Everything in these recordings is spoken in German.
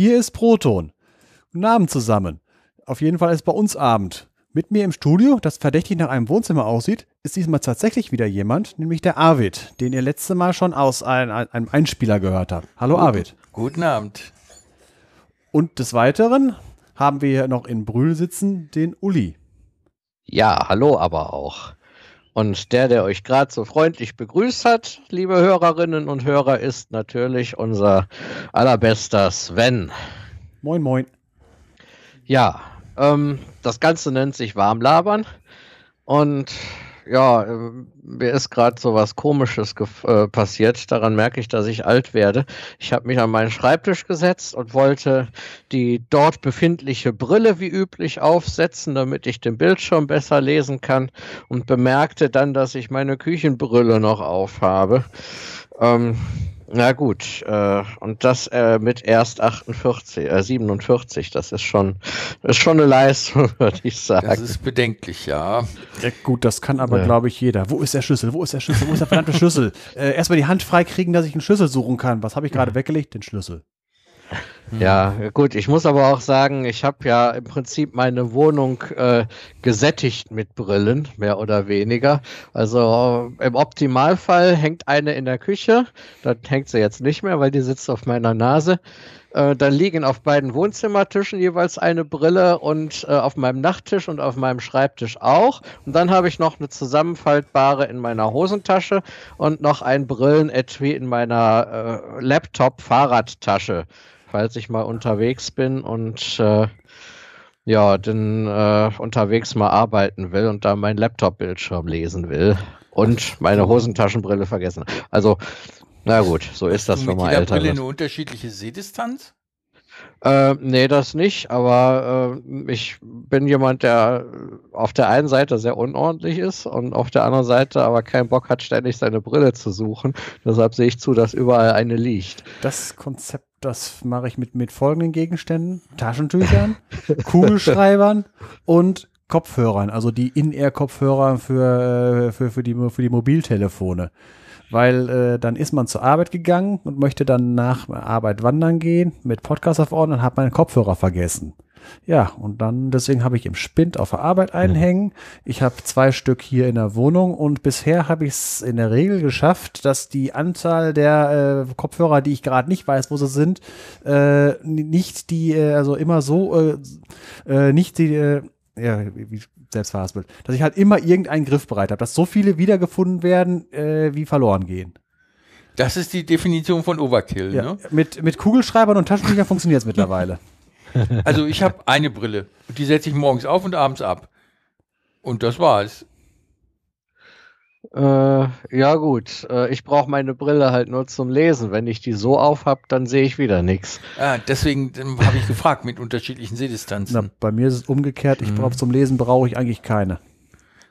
Hier ist Proton. Guten Abend zusammen. Auf jeden Fall ist bei uns Abend. Mit mir im Studio, das verdächtig nach einem Wohnzimmer aussieht, ist diesmal tatsächlich wieder jemand, nämlich der Arvid, den ihr letzte Mal schon aus ein, ein, einem Einspieler gehört habt. Hallo Arvid. Guten Abend. Und des Weiteren haben wir hier noch in Brühl sitzen den Uli. Ja, hallo aber auch. Und der, der euch gerade so freundlich begrüßt hat, liebe Hörerinnen und Hörer, ist natürlich unser allerbester Sven. Moin, moin. Ja, ähm, das Ganze nennt sich Warmlabern. Und ja, äh, mir ist gerade so was Komisches äh, passiert. Daran merke ich, dass ich alt werde. Ich habe mich an meinen Schreibtisch gesetzt und wollte die dort befindliche Brille wie üblich aufsetzen, damit ich den Bildschirm besser lesen kann und bemerkte dann, dass ich meine Küchenbrille noch aufhabe. Ähm, na gut, äh, und das äh, mit erst 48, äh, 47, das ist schon, ist schon eine Leistung, würde ich sagen. Das ist bedenklich, ja. ja gut, das kann aber, ja. glaube ich, jeder. Wo ist der Schlüssel? Wo ist der Schlüssel? Wo ist der verdammte Schlüssel? Äh, erstmal die Hand freikriegen, dass ich einen Schlüssel suchen kann. Was habe ich gerade weggelegt? Den Schlüssel. Hm. Ja, gut, ich muss aber auch sagen, ich habe ja im Prinzip meine Wohnung äh, gesättigt mit Brillen, mehr oder weniger. Also im Optimalfall hängt eine in der Küche, dann hängt sie jetzt nicht mehr, weil die sitzt auf meiner Nase. Äh, dann liegen auf beiden Wohnzimmertischen jeweils eine Brille und äh, auf meinem Nachttisch und auf meinem Schreibtisch auch. Und dann habe ich noch eine zusammenfaltbare in meiner Hosentasche und noch ein Brillenetui in meiner äh, Laptop-Fahrradtasche falls ich mal unterwegs bin und äh, ja, dann äh, unterwegs mal arbeiten will und da meinen Laptop-Bildschirm lesen will und meine Hosentaschenbrille vergessen. Also, na gut, so ist das, wenn man älter Brille eine unterschiedliche Sehdistanz? Äh, nee, das nicht, aber äh, ich bin jemand, der auf der einen Seite sehr unordentlich ist und auf der anderen Seite aber keinen Bock hat, ständig seine Brille zu suchen. Deshalb sehe ich zu, dass überall eine liegt. Das Konzept, das mache ich mit, mit folgenden Gegenständen: Taschentüchern, Kugelschreibern und Kopfhörern, also die In-Ear-Kopfhörer für, äh, für, für, die, für die Mobiltelefone. Weil äh, dann ist man zur Arbeit gegangen und möchte dann nach Arbeit wandern gehen mit Podcast auf Ohren und hat meinen Kopfhörer vergessen. Ja, und dann, deswegen habe ich im Spind auf der Arbeit einhängen. Ich habe zwei Stück hier in der Wohnung und bisher habe ich es in der Regel geschafft, dass die Anzahl der äh, Kopfhörer, die ich gerade nicht weiß, wo sie sind, äh, nicht die, äh, also immer so, äh, äh, nicht die, äh, ja, wie, Selbstverhaspelt, dass ich halt immer irgendeinen Griff bereit habe, dass so viele wiedergefunden werden, äh, wie verloren gehen. Das ist die Definition von Overkill, ja, ne? Mit, mit Kugelschreibern und Taschentüchern funktioniert es mittlerweile. Also ich habe eine Brille. Die setze ich morgens auf und abends ab. Und das war's. Äh, ja gut, äh, ich brauche meine Brille halt nur zum Lesen. Wenn ich die so auf habe, dann sehe ich wieder nichts. Ah, deswegen habe ich gefragt mit unterschiedlichen Sehdistanzen. Na, bei mir ist es umgekehrt. Ich mhm. brauche zum Lesen brauche ich eigentlich keine.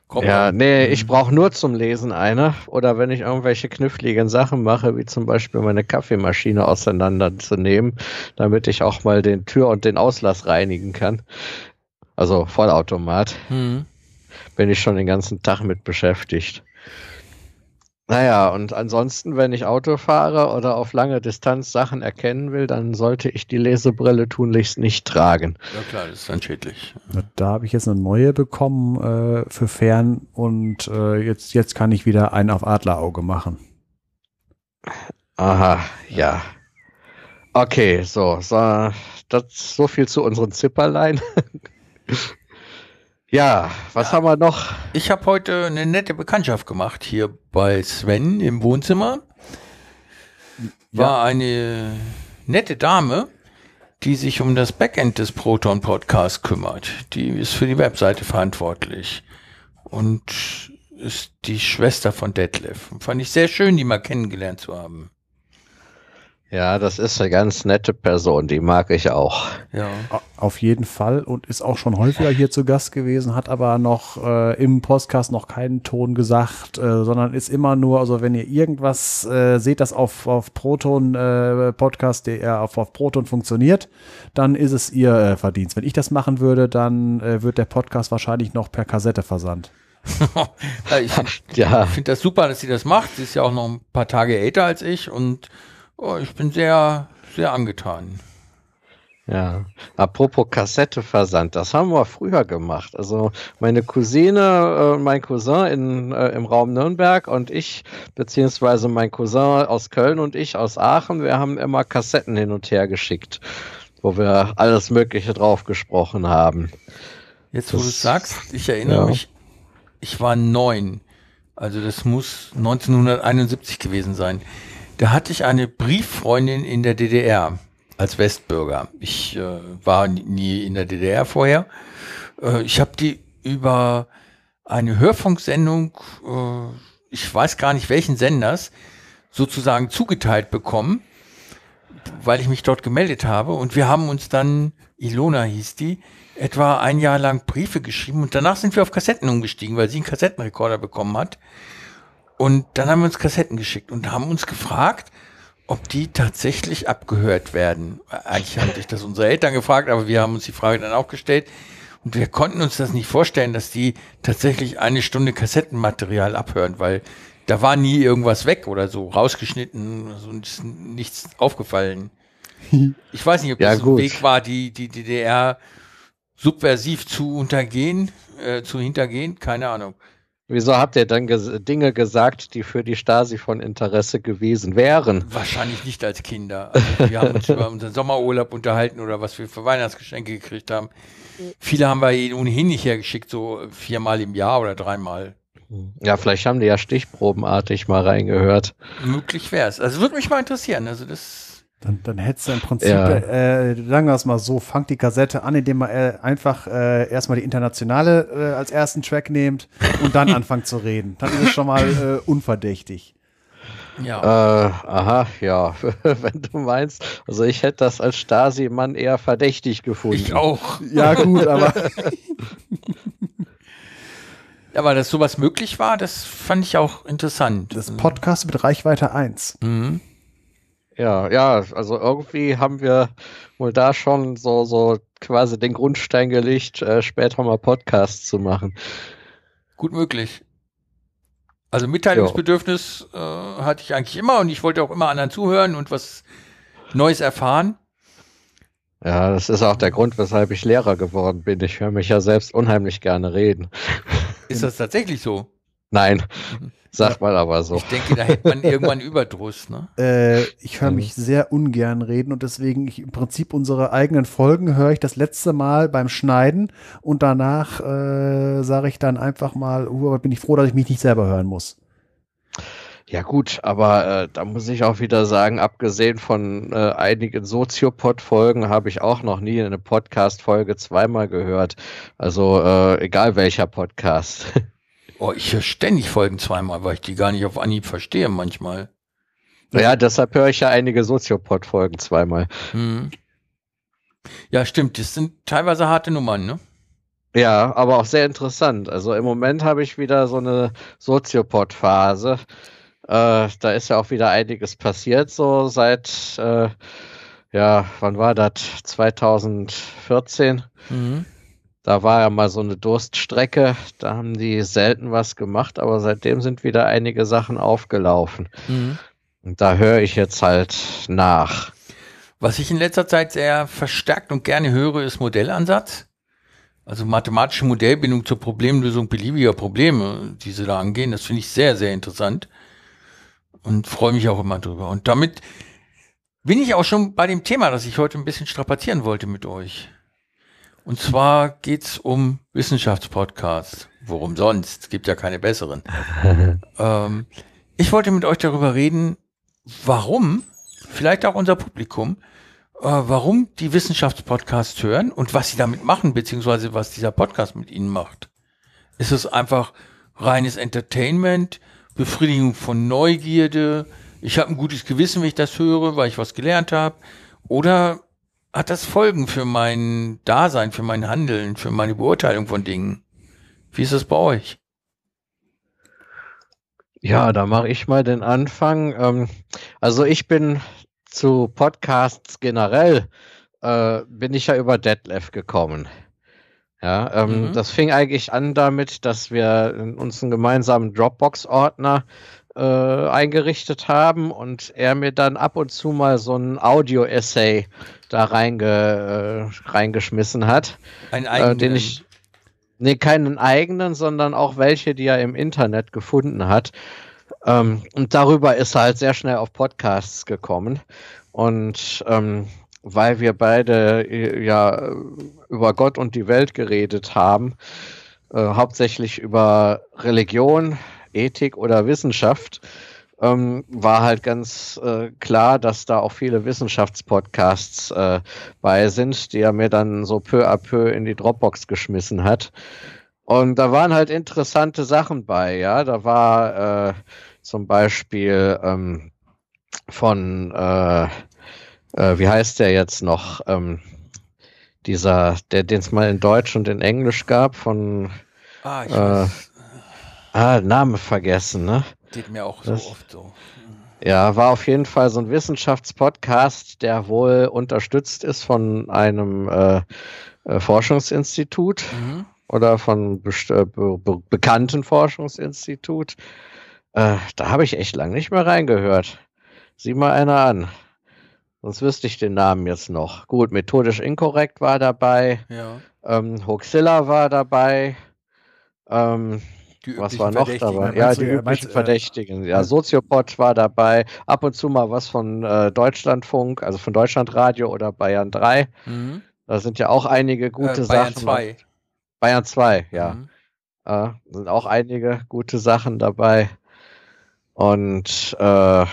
Komm ja, nee, ich mhm. brauche nur zum Lesen eine. Oder wenn ich irgendwelche kniffligen Sachen mache, wie zum Beispiel meine Kaffeemaschine auseinanderzunehmen, damit ich auch mal den Tür- und den Auslass reinigen kann. Also Vollautomat. Mhm. Bin ich schon den ganzen Tag mit beschäftigt. Naja, und ansonsten, wenn ich Auto fahre oder auf lange Distanz Sachen erkennen will, dann sollte ich die Lesebrille tunlichst nicht tragen. Ja klar, das ist dann schädlich. Da habe ich jetzt eine neue bekommen äh, für Fern und äh, jetzt, jetzt kann ich wieder einen auf Adlerauge machen. Aha, ja. Okay, so, so, das so viel zu unseren Zipperlein. Ja, was ja. haben wir noch? Ich habe heute eine nette Bekanntschaft gemacht hier bei Sven im Wohnzimmer. War ja. eine nette Dame, die sich um das Backend des Proton Podcasts kümmert. Die ist für die Webseite verantwortlich und ist die Schwester von Detlef. Fand ich sehr schön, die mal kennengelernt zu haben. Ja, das ist eine ganz nette Person, die mag ich auch. Ja. Auf jeden Fall und ist auch schon häufiger hier zu Gast gewesen, hat aber noch äh, im Podcast noch keinen Ton gesagt, äh, sondern ist immer nur, also wenn ihr irgendwas äh, seht, das auf, auf Proton äh, Podcast, der auf, auf Proton funktioniert, dann ist es ihr äh, Verdienst. Wenn ich das machen würde, dann äh, wird der Podcast wahrscheinlich noch per Kassette versandt. ich finde ja. find das super, dass sie das macht. Sie ist ja auch noch ein paar Tage älter als ich und Oh, ich bin sehr, sehr angetan. Ja, apropos Kassetteversand, das haben wir früher gemacht. Also meine Cousine, äh, mein Cousin in, äh, im Raum Nürnberg und ich, beziehungsweise mein Cousin aus Köln und ich aus Aachen, wir haben immer Kassetten hin und her geschickt, wo wir alles Mögliche drauf gesprochen haben. Jetzt, wo du sagst, ich erinnere ja. mich, ich war neun. Also das muss 1971 gewesen sein. Da hatte ich eine Brieffreundin in der DDR als Westbürger. Ich äh, war nie in der DDR vorher. Äh, ich habe die über eine Hörfunksendung, äh, ich weiß gar nicht welchen Senders, sozusagen zugeteilt bekommen, weil ich mich dort gemeldet habe. Und wir haben uns dann, Ilona hieß die, etwa ein Jahr lang Briefe geschrieben und danach sind wir auf Kassetten umgestiegen, weil sie einen Kassettenrekorder bekommen hat. Und dann haben wir uns Kassetten geschickt und haben uns gefragt, ob die tatsächlich abgehört werden. Eigentlich haben sich das unsere Eltern gefragt, aber wir haben uns die Frage dann auch gestellt. Und wir konnten uns das nicht vorstellen, dass die tatsächlich eine Stunde Kassettenmaterial abhören, weil da war nie irgendwas weg oder so rausgeschnitten, also nichts aufgefallen. Ich weiß nicht, ob ja, das ein Weg war, die, die DDR subversiv zu untergehen, äh, zu hintergehen, keine Ahnung. Wieso habt ihr dann ges Dinge gesagt, die für die Stasi von Interesse gewesen wären? Wahrscheinlich nicht als Kinder. Also wir haben uns über unseren Sommerurlaub unterhalten oder was wir für Weihnachtsgeschenke gekriegt haben. Viele haben wir ohnehin nicht hergeschickt, so viermal im Jahr oder dreimal. Ja, vielleicht haben die ja stichprobenartig mal reingehört. Möglich wäre es. Also würde mich mal interessieren. Also das dann, dann hättest du im Prinzip, ja. äh, sagen wir es mal so, fangt die Kassette an, indem man äh, einfach äh, erstmal die internationale äh, als ersten Track nehmt und dann anfangt zu reden. Dann ist es schon mal äh, unverdächtig. Ja. Äh, aha, ja, wenn du meinst. Also ich hätte das als Stasi-Mann eher verdächtig gefunden. Ich auch. Ja, gut, aber. aber dass sowas möglich war, das fand ich auch interessant. Das Podcast mit Reichweite 1. Mhm. Ja, ja, also irgendwie haben wir wohl da schon so, so quasi den Grundstein gelegt, äh, später mal Podcasts zu machen. Gut möglich. Also Mitteilungsbedürfnis äh, hatte ich eigentlich immer und ich wollte auch immer anderen zuhören und was Neues erfahren. Ja, das ist auch der Grund, weshalb ich Lehrer geworden bin. Ich höre mich ja selbst unheimlich gerne reden. Ist das tatsächlich so? Nein. Mhm. Sag mal aber so. Ich denke, da hätte man irgendwann Überdruss, ne? Äh, ich höre mich sehr ungern reden und deswegen ich, im Prinzip unsere eigenen Folgen höre ich das letzte Mal beim Schneiden und danach äh, sage ich dann einfach mal, uh, bin ich froh, dass ich mich nicht selber hören muss. Ja gut, aber äh, da muss ich auch wieder sagen, abgesehen von äh, einigen Soziopod-Folgen habe ich auch noch nie eine Podcast-Folge zweimal gehört. Also äh, egal welcher Podcast. Oh, ich höre ständig Folgen zweimal, weil ich die gar nicht auf Anhieb verstehe manchmal. Ja, deshalb höre ich ja einige Soziopod-Folgen zweimal. Hm. Ja, stimmt. Das sind teilweise harte Nummern, ne? Ja, aber auch sehr interessant. Also im Moment habe ich wieder so eine Soziopod-Phase. Äh, da ist ja auch wieder einiges passiert, so seit, äh, ja, wann war das? 2014. Mhm. Da war ja mal so eine Durststrecke, da haben die selten was gemacht, aber seitdem sind wieder einige Sachen aufgelaufen. Mhm. Und da höre ich jetzt halt nach. Was ich in letzter Zeit sehr verstärkt und gerne höre, ist Modellansatz. Also mathematische Modellbindung zur Problemlösung beliebiger Probleme, die sie da angehen. Das finde ich sehr, sehr interessant und freue mich auch immer drüber. Und damit bin ich auch schon bei dem Thema, das ich heute ein bisschen strapazieren wollte mit euch. Und zwar geht's um Wissenschaftspodcasts. Worum sonst? Es gibt ja keine besseren. ähm, ich wollte mit euch darüber reden, warum, vielleicht auch unser Publikum, äh, warum die Wissenschaftspodcasts hören und was sie damit machen, beziehungsweise was dieser Podcast mit ihnen macht. Ist es einfach reines Entertainment, Befriedigung von Neugierde, ich habe ein gutes Gewissen, wenn ich das höre, weil ich was gelernt habe, oder hat das Folgen für mein Dasein, für mein Handeln, für meine Beurteilung von Dingen? Wie ist das bei euch? Ja, da mache ich mal den Anfang. Ähm, also ich bin zu Podcasts generell, äh, bin ich ja über Detlef gekommen. Ja, ähm, mhm. das fing eigentlich an damit, dass wir uns einen gemeinsamen Dropbox-Ordner äh, eingerichtet haben und er mir dann ab und zu mal so ein Audio-Essay da reinge, äh, reingeschmissen hat. Ein eigenen. Äh, den ich, nee, keinen eigenen, sondern auch welche, die er im Internet gefunden hat. Ähm, und darüber ist er halt sehr schnell auf Podcasts gekommen. Und ähm, weil wir beide äh, ja über Gott und die Welt geredet haben, äh, hauptsächlich über Religion, Ethik oder Wissenschaft, ähm, war halt ganz äh, klar, dass da auch viele Wissenschaftspodcasts äh, bei sind, die er mir dann so peu à peu in die Dropbox geschmissen hat. Und da waren halt interessante Sachen bei, ja. Da war äh, zum Beispiel ähm, von, äh, äh, wie heißt der jetzt noch? Ähm, dieser, der den es mal in Deutsch und in Englisch gab, von Ah, ich äh, weiß. Ah, Name vergessen, ne? Geht mir auch das- so oft so. Ja, war auf jeden Fall so ein Wissenschaftspodcast, der wohl unterstützt ist von einem äh, äh, Forschungsinstitut Mhm. oder von äh, be be bekannten Forschungsinstitut. Äh, da habe ich echt lang nicht mehr reingehört. Sieh mal einer an. Sonst wüsste ich den Namen jetzt noch. Gut, methodisch inkorrekt war dabei. Ja. Ähm, Hoaxilla war dabei. Ähm, was war noch dabei? Ja, die äh, üblichen meinst, äh, Verdächtigen. Ja, Soziopod war dabei. Ab und zu mal was von äh, Deutschlandfunk, also von Deutschlandradio oder Bayern 3. Mhm. Da sind ja auch einige gute äh, Bayern Sachen. 2. Bayern 2, ja. Mhm. Äh, sind auch einige gute Sachen dabei. Und äh,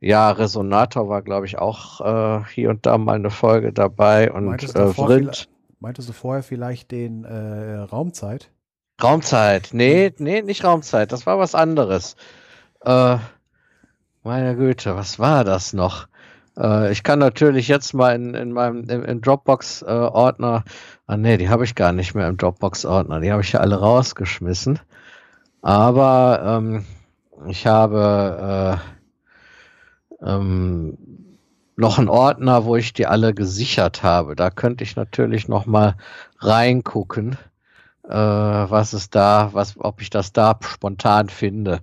ja, Resonator war, glaube ich, auch äh, hier und da mal eine Folge dabei. Und Meintest du, äh, vorher meintest du vorher vielleicht den äh, Raumzeit? Raumzeit. Nee, nee, nicht Raumzeit. Das war was anderes. Äh, meine Güte, was war das noch? Äh, ich kann natürlich jetzt mal in, in meinem Dropbox-Ordner. ah, nee, die habe ich gar nicht mehr im Dropbox-Ordner. Die habe ich ja alle rausgeschmissen. Aber ähm, ich habe äh, ähm, noch einen Ordner, wo ich die alle gesichert habe. Da könnte ich natürlich noch mal reingucken äh, was es da, was, ob ich das da spontan finde.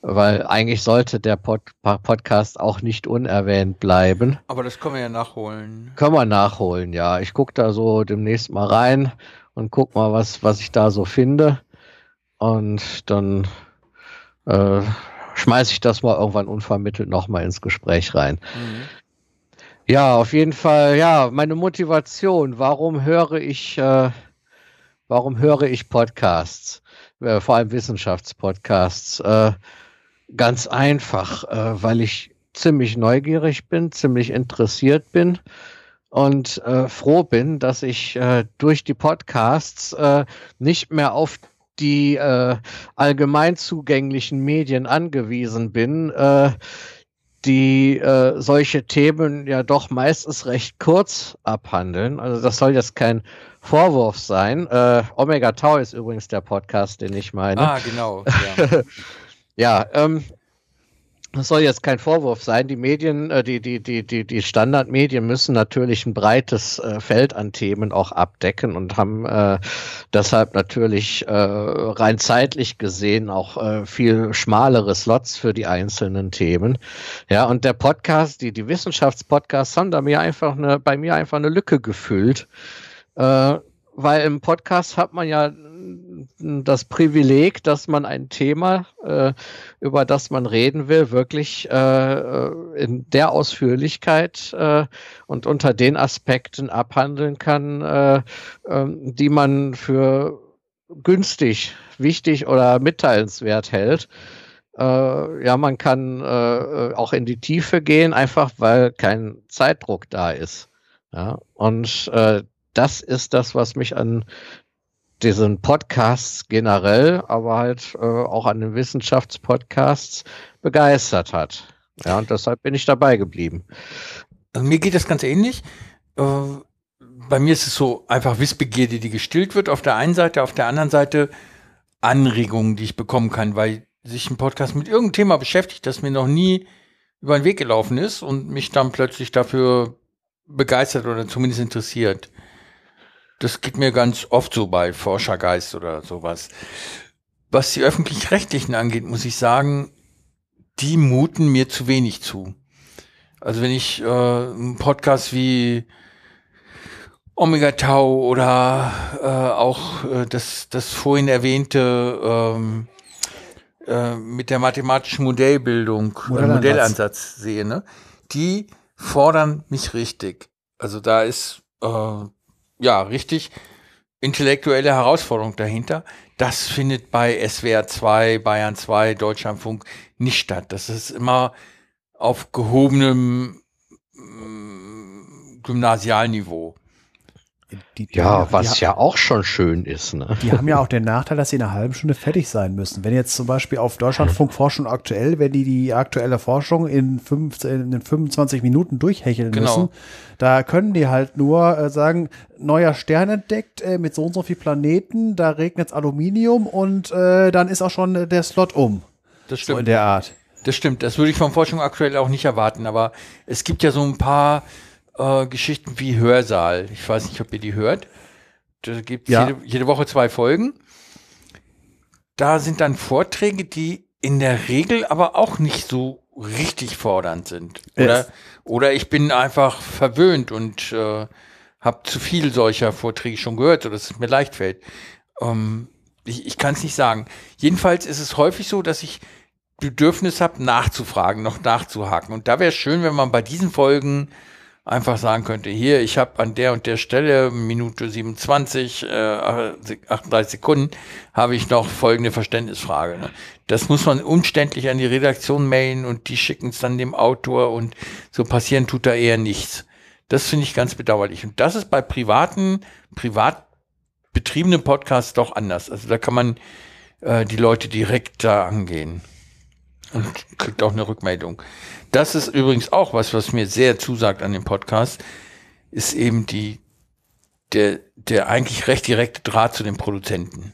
Weil eigentlich sollte der Pod Podcast auch nicht unerwähnt bleiben. Aber das können wir ja nachholen. Können wir nachholen, ja. Ich gucke da so demnächst mal rein und guck mal, was, was ich da so finde. Und dann äh, schmeiße ich das mal irgendwann unvermittelt nochmal ins Gespräch rein. Mhm. Ja, auf jeden Fall, ja, meine Motivation, warum höre ich, äh, warum höre ich Podcasts, äh, vor allem Wissenschaftspodcasts? Äh, ganz einfach, äh, weil ich ziemlich neugierig bin, ziemlich interessiert bin und froh bin, dass ich durch die Podcasts nicht mehr auf die allgemein zugänglichen Medien angewiesen bin, die äh, solche Themen ja doch meistens recht kurz abhandeln. Also das soll jetzt kein Vorwurf sein. Äh, Omega Tau ist übrigens der Podcast, den ich meine. Ah, genau. Ja. Ja, ähm, das soll jetzt kein Vorwurf sein. Die Medien, äh, die, die, die, die, die Standardmedien müssen natürlich ein breites äh, Feld an Themen auch abdecken und haben äh, deshalb natürlich äh, rein zeitlich gesehen auch äh, viel schmalere Slots für die einzelnen Themen. Ja, und der Podcast, die, die Wissenschaftspodcasts haben da mir einfach eine, bei mir einfach eine Lücke gefüllt. Äh, weil im Podcast hat man ja das Privileg, dass man ein Thema, äh, über das man reden will, wirklich äh, in der Ausführlichkeit äh, und unter den Aspekten abhandeln kann, äh, ähm, die man für günstig, wichtig oder mitteilenswert hält. Äh, ja, man kann äh, auch in die Tiefe gehen, einfach weil kein Zeitdruck da ist. Ja, und äh, das ist das, was mich an diesen Podcasts generell, aber halt äh, auch an den Wissenschaftspodcasts begeistert hat. Ja, und deshalb bin ich dabei geblieben. Also mir geht das ganz ähnlich. Äh, bei mir ist es so einfach Wissbegierde, die gestillt wird auf der einen Seite, auf der anderen Seite Anregungen, die ich bekommen kann, weil sich ein Podcast mit irgendeinem Thema beschäftigt, das mir noch nie über den Weg gelaufen ist und mich dann plötzlich dafür begeistert oder zumindest interessiert. Das geht mir ganz oft so bei Forschergeist oder sowas. Was die öffentlich-rechtlichen angeht, muss ich sagen, die muten mir zu wenig zu. Also wenn ich äh, einen Podcast wie Omega Tau oder äh, auch äh, das, das vorhin erwähnte ähm, äh, mit der mathematischen Modellbildung, äh, Modellansatz. Modellansatz sehe, ne? die fordern mich richtig. Also da ist äh, ja richtig intellektuelle Herausforderung dahinter. Das findet bei SWR 2, Bayern 2, Deutschlandfunk nicht statt. Das ist immer auf gehobenem mm, Gymnasialniveau. Die, die Ja, die, was ja auch schon schön ist, ne? Die haben ja auch den Nachteil, dass sie in einer halben Stunde fertig sein müssen. Wenn jetzt zum Beispiel auf Deutschlandfunk Forschung aktuell, wenn die die aktuelle Forschung in, 15, in 25 Minuten durchhecheln Genau. müssen, da können die halt nur äh, sagen, neuer Stern entdeckt äh, mit so und so viel Planeten, da regnet Aluminium und äh, dann ist auch schon der Slot um. Das So in stimmt. der Art. Das stimmt. Das würde ich von Forschung aktuell auch nicht erwarten. Aber es gibt ja so ein paar äh, Geschichten wie Hörsaal. Ich weiß nicht, ob ihr die hört. Da gibt Ja. jede, jede Woche zwei Folgen. Da sind dann Vorträge, die in der Regel aber auch nicht so richtig fordernd sind. Oder, Yes. oder ich bin einfach verwöhnt und äh, habe zu viel solcher Vorträge schon gehört, sodass es mir leicht fällt. Ähm, ich ich kann es nicht sagen. Jedenfalls ist es häufig so, dass ich Bedürfnis habe, nachzufragen, noch nachzuhaken. Und da wäre es schön, wenn man bei diesen Folgen einfach sagen könnte, hier, ich habe an der und der Stelle, Minute 27, äh, 38 Sekunden, habe ich noch folgende Verständnisfrage. Ne? Das muss man umständlich an die Redaktion mailen und die schicken es dann dem Autor und so passieren tut da eher nichts. Das finde ich ganz bedauerlich. Und das ist bei privaten, privat betriebenen Podcasts doch anders. Also da kann man äh, die Leute direkt da angehen und kriegt auch eine Rückmeldung. Das ist übrigens auch was, was mir sehr zusagt an dem Podcast, ist eben die, der, der eigentlich recht direkte Draht zu den Produzenten.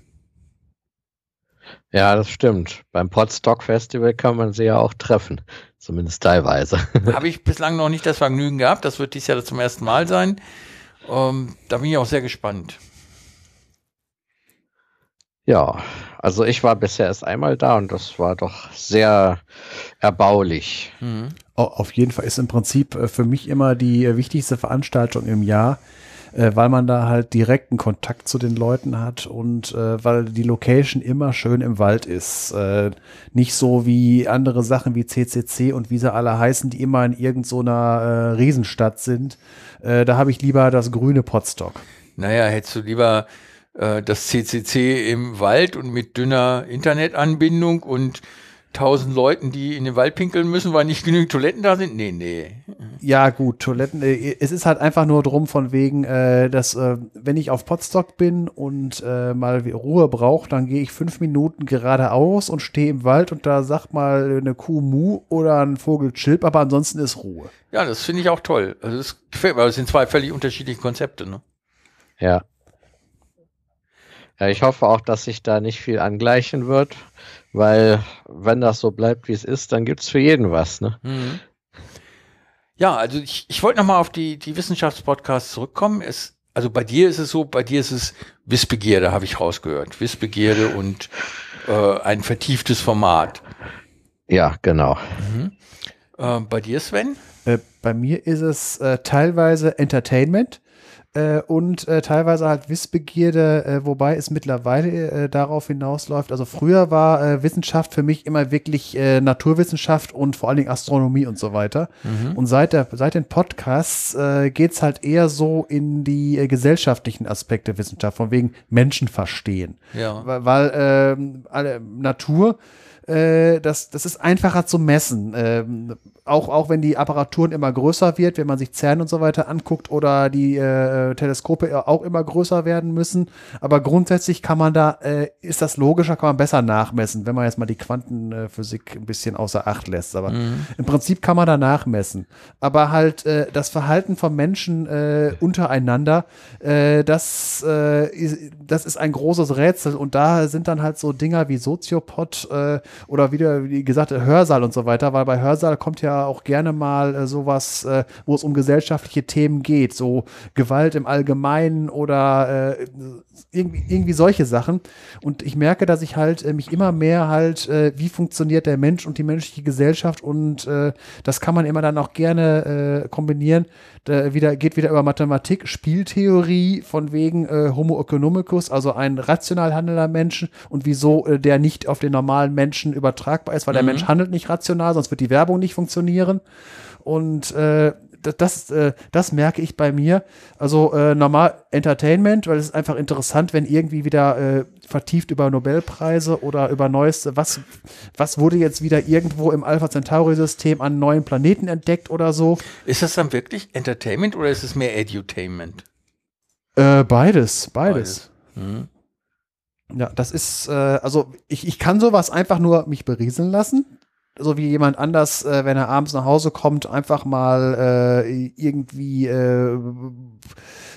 Ja, das stimmt. Beim Podstock Festival kann man sie ja auch treffen. Zumindest teilweise. Habe ich bislang noch nicht das Vergnügen gehabt. Das wird dieses Jahr zum ersten Mal sein. Ähm, da bin ich auch sehr gespannt. Ja, also ich war bisher erst einmal da und das war doch sehr erbaulich. Mhm. Au- Auf jeden Fall ist im Prinzip äh, für mich immer die äh, wichtigste Veranstaltung im Jahr, äh, weil man da halt direkten Kontakt zu den Leuten hat und äh, weil die Location immer schön im Wald ist. Äh, nicht so wie andere Sachen wie CCC und wie sie alle heißen, die immer in irgendeiner so einer, äh, Riesenstadt sind. Da habe ich lieber das grüne Potstock. Naja, hättest du lieber äh, das CCC im Wald und mit dünner Internetanbindung und tausend Leuten, die in den Wald pinkeln müssen, weil nicht genügend Toiletten da sind? Nee, nee. Ja, gut, Toiletten. Äh, es ist halt einfach nur drum von wegen, äh, dass äh, wenn ich auf Potstock bin und äh, mal Ruhe brauche, dann gehe ich fünf Minuten geradeaus und stehe im Wald und da sagt mal eine Kuh Mu oder ein Vogel Chilp, aber ansonsten ist Ruhe. Ja, das finde ich auch toll. Also das gefällt mir. aber Es sind zwei völlig unterschiedliche Konzepte. Ne? Ja. Ja, ich hoffe auch, dass sich da nicht viel angleichen wird, weil wenn das so bleibt, wie es ist, dann gibt's für jeden was, ne? Mhm. Ja, also ich, ich wollte nochmal auf die, die Wissenschaftspodcasts zurückkommen. Es, also bei dir ist es so, bei dir ist es Wissbegierde, habe ich rausgehört. Wissbegierde und äh, ein vertieftes Format. Ja, genau. Äh, bei dir, Sven? Äh, bei mir ist es äh, teilweise Entertainment äh, und äh, teilweise halt Wissbegierde, äh, wobei es mittlerweile äh, darauf hinausläuft. Also früher war äh, Wissenschaft für mich immer wirklich äh, Naturwissenschaft und vor allen Dingen Astronomie und so weiter. Und seit, der, seit den Podcasts äh, geht es halt eher so in die äh, gesellschaftlichen Aspekte Wissenschaft, von wegen Menschen verstehen. Ja. Weil, weil ähm, alle, Natur, äh, das, das ist einfacher zu messen. Auch, auch wenn die Apparaturen immer größer wird, wenn man sich CERN und so weiter anguckt oder die äh, Teleskope auch immer größer werden müssen. Aber grundsätzlich kann man da, äh, ist das logischer, kann man besser nachmessen, wenn man jetzt mal die Quantenphysik ein bisschen außer Acht lässt. Aber im Prinzip kann man da nachmessen. Aber halt äh, das Verhalten von Menschen äh, untereinander, äh, das, äh, ist, das ist ein großes Rätsel. Und da sind dann halt so Dinger wie Soziopod, äh, oder wieder, wie gesagt, Hörsaal und so weiter, weil bei Hörsaal kommt ja auch gerne mal äh, sowas, äh, wo es um gesellschaftliche Themen geht, so Gewalt im Allgemeinen oder äh, irgendwie, irgendwie solche Sachen. Und ich merke, dass ich halt äh, mich immer mehr halt, äh, wie funktioniert der Mensch und die menschliche Gesellschaft und äh, das kann man immer dann auch gerne äh, kombinieren. Da wieder, geht wieder über Mathematik, Spieltheorie von wegen äh, Homo economicus, also ein rational handelnder Mensch und wieso äh, der nicht auf den normalen Menschen übertragbar ist, weil der Mhm. Mensch handelt nicht rational, sonst wird die Werbung nicht funktionieren. Und äh, das, äh, das merke ich bei mir. Also äh, normal Entertainment, weil es ist einfach interessant, wenn irgendwie wieder äh, vertieft über Nobelpreise oder über neueste, was, was wurde jetzt wieder irgendwo im Alpha Centauri-System an neuen Planeten entdeckt oder so. Ist das dann wirklich Entertainment oder ist es mehr Edutainment? Äh, beides, beides. Mhm. Ja, das ist, äh, also ich, ich kann sowas einfach nur mich berieseln lassen. So wie jemand anders, äh, wenn er abends nach Hause kommt, einfach mal äh, irgendwie äh,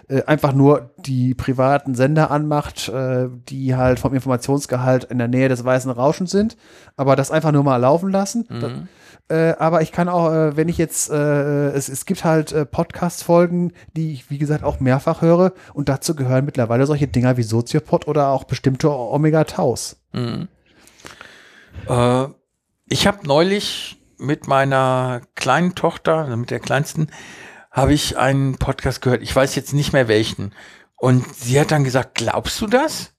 äh, einfach nur die privaten Sender anmacht, äh, die halt vom Informationsgehalt in der Nähe des weißen Rauschens sind, aber das einfach nur mal laufen lassen. Da, Mhm. äh, aber ich kann auch, äh, wenn ich jetzt, äh, es, es gibt halt äh, Podcast-Folgen, die ich, wie gesagt, auch mehrfach höre und dazu gehören mittlerweile solche Dinger wie Soziopod oder auch bestimmte Omega-Taus. Mhm. Äh, ich habe neulich mit meiner kleinen Tochter, also mit der kleinsten, habe ich einen Podcast gehört. Ich weiß jetzt nicht mehr welchen. Und sie hat dann gesagt, glaubst du das?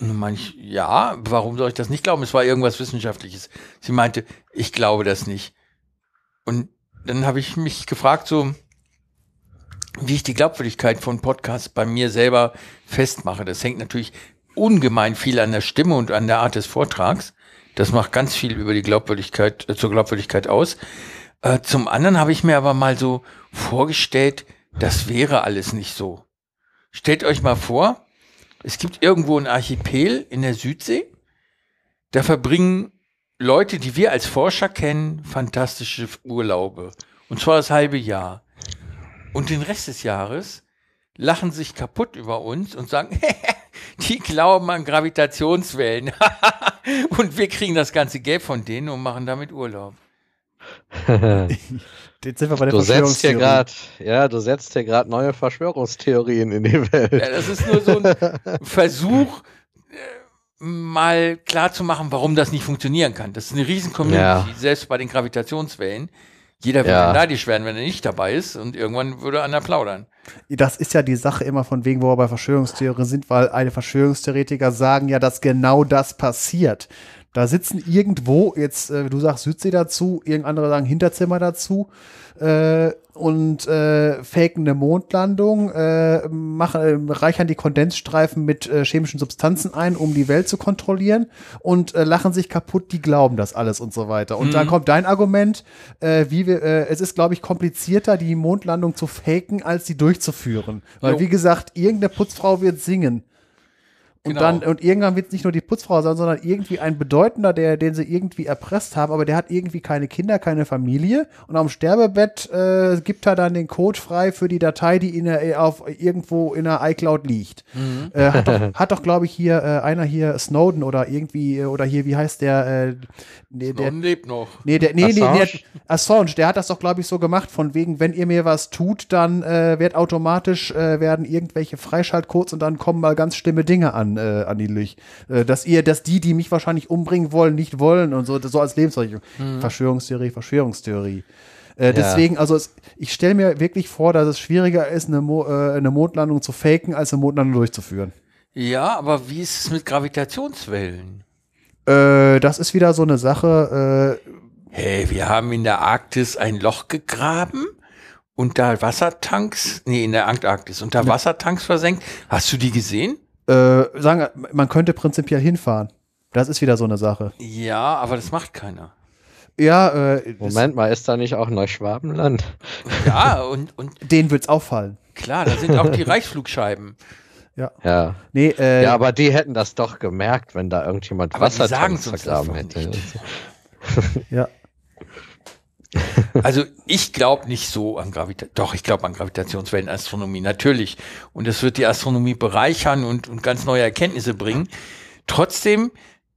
Und meine ich, ja, warum soll ich das nicht glauben? Es war irgendwas Wissenschaftliches. Sie meinte, ich glaube das nicht. Und dann habe ich mich gefragt, so, wie ich die Glaubwürdigkeit von Podcasts bei mir selber festmache. Das hängt natürlich ungemein viel an der Stimme und an der Art des Vortrags. Das macht ganz viel über die Glaubwürdigkeit, äh, zur Glaubwürdigkeit aus. Äh, zum anderen habe ich mir aber mal so vorgestellt, das wäre alles nicht so. Stellt euch mal vor, es gibt irgendwo ein Archipel in der Südsee, da verbringen Leute, die wir als Forscher kennen, fantastische Urlaube. Und zwar das halbe Jahr. Und den Rest des Jahres lachen sich kaputt über uns und sagen, die glauben an Gravitationswellen. und wir kriegen das ganze Geld von denen und machen damit Urlaub. Jetzt sind wir bei der Du setzt hier gerade, ja, du setzt hier gerade neue Verschwörungstheorien in die Welt. Ja, das ist nur so ein Versuch, äh, mal klar zu machen, warum das nicht funktionieren kann. Das ist eine riesen Community, Ja. selbst bei den Gravitationswellen. Jeder würde Ja. neidisch werden, wenn er nicht dabei ist und irgendwann würde einer plaudern. Das ist ja die Sache immer von wegen, wo wir bei Verschwörungstheorien sind, weil eine Verschwörungstheoretiker sagen ja, dass genau das passiert. Da sitzen irgendwo, jetzt, äh, du sagst Südsee dazu, irgend andere sagen Hinterzimmer dazu, äh, und äh, faken eine Mondlandung, äh, machen, äh, reichern die Kondensstreifen mit äh, chemischen Substanzen ein, um die Welt zu kontrollieren und äh, lachen sich kaputt, die glauben das alles und so weiter. Und dann kommt dein Argument, äh, wie wir, äh, es ist, glaube ich, komplizierter, die Mondlandung zu faken, als sie durchzuführen. Weil, Jo. wie gesagt, irgendeine Putzfrau wird singen. Und Genau. dann, und irgendwann wird es nicht nur die Putzfrau sein, sondern irgendwie ein Bedeutender, der, den sie irgendwie erpresst haben, aber der hat irgendwie keine Kinder, keine Familie. Und am Sterbebett äh, gibt er dann den Code frei für die Datei, die in der, auf irgendwo in der iCloud liegt. Äh, hat doch, hat doch glaube ich, hier äh, einer hier Snowden oder irgendwie, äh, oder hier, wie heißt der, äh, nee, der, lebt noch. Nee, der, nee, nee, Assange? der, Assange, der hat das doch, glaube ich, so gemacht, von wegen, wenn ihr mir was tut, dann äh, wird automatisch, äh, werden irgendwelche Freischaltcodes und dann kommen mal ganz schlimme Dinge an, äh, an die Licht. Äh, dass ihr, dass die, die mich wahrscheinlich umbringen wollen, nicht wollen und so, so als Lebenszeichen. Verschwörungstheorie, Verschwörungstheorie. Äh, deswegen, also es, ich stelle mir wirklich vor, dass es schwieriger ist, eine, Mo äh, eine Mondlandung zu faken, als eine Mondlandung durchzuführen. Ja, aber wie ist es mit Gravitationswellen? Äh, das ist wieder so eine Sache, äh, Hey, wir haben in der Arktis ein Loch gegraben und da Wassertanks, nee, in der Antarktis, und da Wassertanks versenkt. Hast du die gesehen? Äh, sagen, man könnte prinzipiell hinfahren. Das ist wieder so eine Sache. Ja, aber das macht keiner. Ja, äh, Moment mal, ist da nicht auch Neuschwabenland? Ja, und, und denen wird's auffallen. klar, da sind auch die Reichsflugscheiben. Ja. Nee, äh, Ja, aber die hätten das doch gemerkt, wenn da irgendjemand Aber sagen's uns vergraben hätte. ja. Also ich glaube nicht so an Gravitation. Doch, ich glaube an Gravitationswellenastronomie, natürlich. Und das wird die Astronomie bereichern und, und ganz neue Erkenntnisse bringen. Trotzdem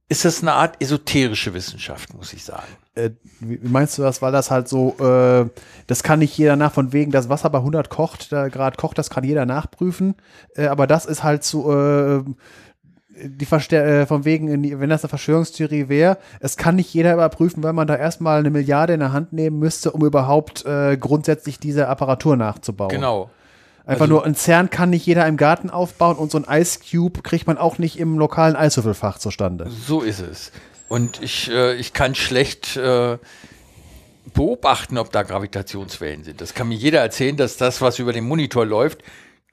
ist das eine Art esoterische Wissenschaft, muss ich sagen. Äh, wie meinst du das? Weil das halt so, äh, das kann nicht jeder nach, von wegen, das Wasser bei 100 kocht, da Grad kocht, das kann jeder nachprüfen. Äh, aber das ist halt so, äh, die Verster äh, von wegen, wenn das eine Verschwörungstheorie wäre, es kann nicht jeder überprüfen, weil man da erstmal eine Milliarde in der Hand nehmen müsste, um überhaupt äh, grundsätzlich diese Apparatur nachzubauen. Genau. Einfach Also- nur ein CERN kann nicht jeder im Garten aufbauen und so ein Ice Cube kriegt man auch nicht im lokalen Eiswürfelfach zustande. So ist es. Und ich, äh, ich kann schlecht äh, beobachten, ob da Gravitationswellen sind. Das kann mir jeder erzählen, dass das, was über den Monitor läuft,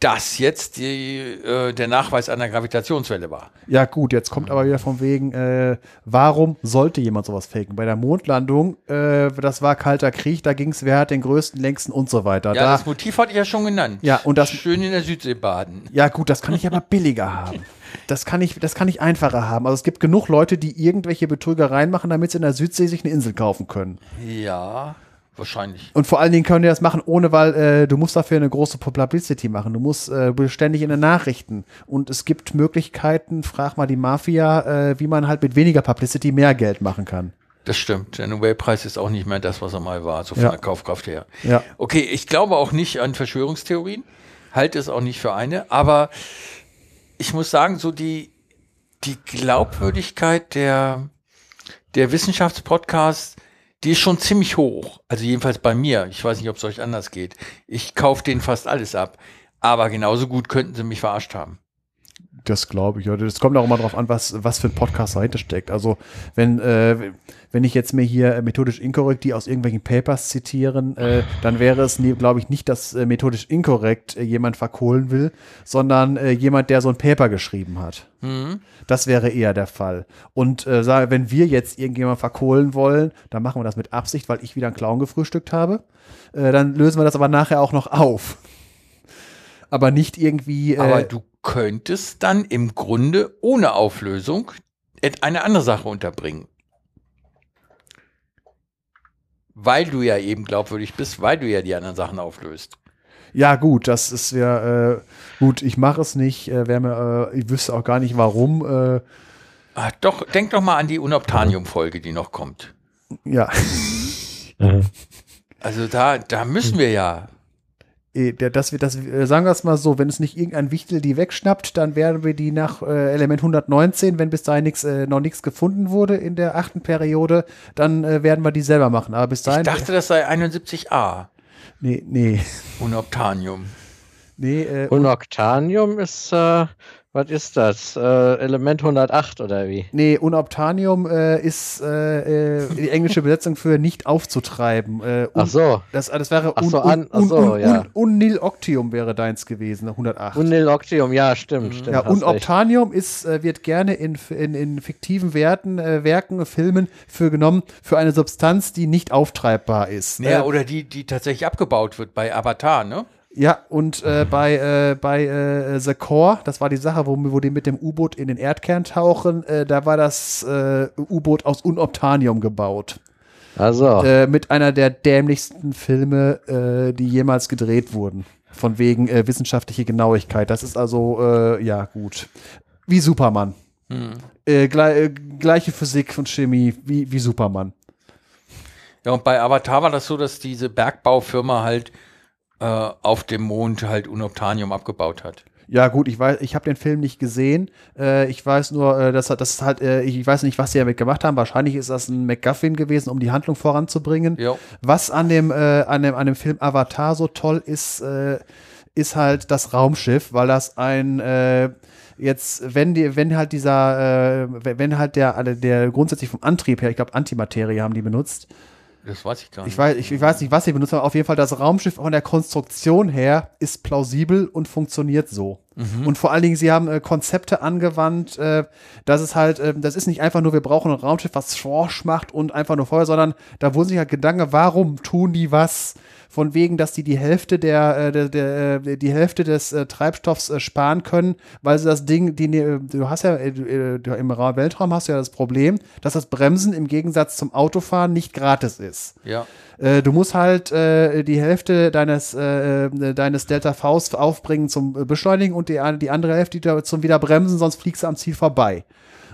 das jetzt die, äh, der Nachweis einer Gravitationswelle war. Ja, gut, jetzt kommt aber wieder von wegen, äh, warum sollte jemand sowas faken? Bei der Mondlandung, äh, das war kalter Krieg, da ging es, wer hat den größten, längsten und so weiter. Ja, da, das Motiv hatte ich ja schon genannt. Ja, und das- Schön in der Südsee baden. ja, gut, das kann ich aber billiger haben. Das kann, ich, das kann ich einfacher haben. Also es gibt genug Leute, die irgendwelche Betrügereien machen, damit sie in der Südsee sich eine Insel kaufen können. Ja, wahrscheinlich. Und vor allen Dingen können die das machen, ohne, weil äh, du musst dafür eine große Publicity machen. Du musst äh, ständig in den Nachrichten. Und es gibt Möglichkeiten, frag mal die Mafia, äh, wie man halt mit weniger Publicity mehr Geld machen kann. Das stimmt. Der Nobelpreis ist auch nicht mehr das, was er mal war, so von Ja. der Kaufkraft her. Ja. Okay, ich glaube auch nicht an Verschwörungstheorien, halte es auch nicht für eine, aber ich muss sagen, so die, die Glaubwürdigkeit der, der Wissenschaftspodcasts, die ist schon ziemlich hoch. Also jedenfalls bei mir. Ich weiß nicht, ob es euch anders geht. Ich kaufe denen fast alles ab. Aber genauso gut könnten sie mich verarscht haben. Das glaube ich. Ja. Das kommt auch immer drauf an, was, was für ein Podcast dahinter steckt. Also, wenn, äh, wenn ich jetzt mir hier äh, methodisch inkorrekt die aus irgendwelchen Papers zitieren, äh, dann wäre es, glaube ich, nicht, dass äh, methodisch inkorrekt äh, jemand verkohlen will, sondern äh, jemand, der so ein Paper geschrieben hat. Das wäre eher der Fall. Und äh, wenn wir jetzt irgendjemand verkohlen wollen, dann machen wir das mit Absicht, weil ich wieder einen Clown gefrühstückt habe. Äh, dann lösen wir das aber nachher auch noch auf. Aber nicht irgendwie. Äh, Aber du könntest dann im Grunde ohne Auflösung eine andere Sache unterbringen. Weil du ja eben glaubwürdig bist, weil du ja die anderen Sachen auflöst. Ja, gut, das ist ja, äh, gut, ich mache es nicht, äh, wär mir, äh, ich wüsste auch gar nicht warum, äh, Ah, doch, denk doch mal an die Unobtanium-Folge, die noch kommt. ja, Also da, da müssen wir ja. Der, dass wir das, äh, sagen wir es mal so, wenn es nicht irgendein Wichtel die wegschnappt, dann werden wir die nach äh, Element 119, wenn bis dahin nix, äh, noch nichts gefunden wurde in der achten Periode, dann äh, werden wir die selber machen, aber bis Ich dahin, dachte, das sei 71a. nee, nee, Unobtanium. nee, äh, Und Octanium ist, äh, was ist das? Äh, Element 108 oder wie? Nee, Unobtanium äh, ist äh, äh, die englische Übersetzung für nicht aufzutreiben. Äh, un- Ach so. Das, das wäre Ach so, un, an- ach un, so, un, ja. un, Uniloctium wäre deins gewesen, 108. Uniloctium, ja, stimmt, stimmt. Mhm. ja, hast recht. Unobtanium ist, äh, wird gerne in, in, in fiktiven Werten, äh, Werken, Filmen für genommen für eine Substanz, die nicht auftreibbar ist. Ja, äh, oder die, die tatsächlich abgebaut wird bei Avatar, ne? Ja, und äh, bei, äh, bei äh, The Core, das war die Sache, wo, wo die mit dem U-Boot in den Erdkern tauchen, äh, da war das äh, U-Boot aus Unobtanium gebaut. Also, äh, mit einer der dämlichsten Filme, äh, die jemals gedreht wurden. Von wegen äh, wissenschaftliche Genauigkeit. Das ist also, äh, ja, gut. Wie Superman. Äh, gle äh, gleiche Physik und Chemie wie, wie Superman. Ja, und bei Avatar war das so, dass diese Bergbaufirma halt äh, auf dem Mond halt Unobtanium abgebaut hat. Ja, gut, ich weiß, ich habe den Film nicht gesehen. Äh, ich weiß nur, äh, dass das halt, äh, ich weiß nicht, was sie damit gemacht haben. Wahrscheinlich ist das ein MacGuffin gewesen, um die Handlung voranzubringen. Ja. Was an dem, äh, an dem, an dem Film Avatar so toll ist, äh, ist halt das Raumschiff, weil das ein äh, jetzt, wenn die, wenn halt dieser, äh, wenn wenn halt der, der grundsätzlich vom Antrieb her, ich glaube Antimaterie haben die benutzt. Das weiß ich gar nicht. Ich weiß, ich, ich weiß nicht, was sie benutzt haben. Auf jeden Fall das Raumschiff von der Konstruktion her ist plausibel und funktioniert so. Und vor allen Dingen, sie haben äh, Konzepte angewandt, äh, dass es halt, äh, das ist nicht einfach nur, wir brauchen ein Raumschiff, was Schorsch macht und einfach nur Feuer, sondern da wurden sich halt Gedanken, warum tun die was? Von wegen, dass die die Hälfte der, äh, der, der äh, die Hälfte des äh, Treibstoffs sparen können, weil sie das Ding, die, du hast ja äh, im Ra Weltraum hast du ja das Problem, dass das Bremsen im Gegensatz zum Autofahren nicht gratis ist. ja. Du musst halt äh, die Hälfte deines, äh, deines Delta Vs aufbringen zum Beschleunigen und die, die andere Hälfte wieder zum Wiederbremsen, sonst fliegst du am Ziel vorbei.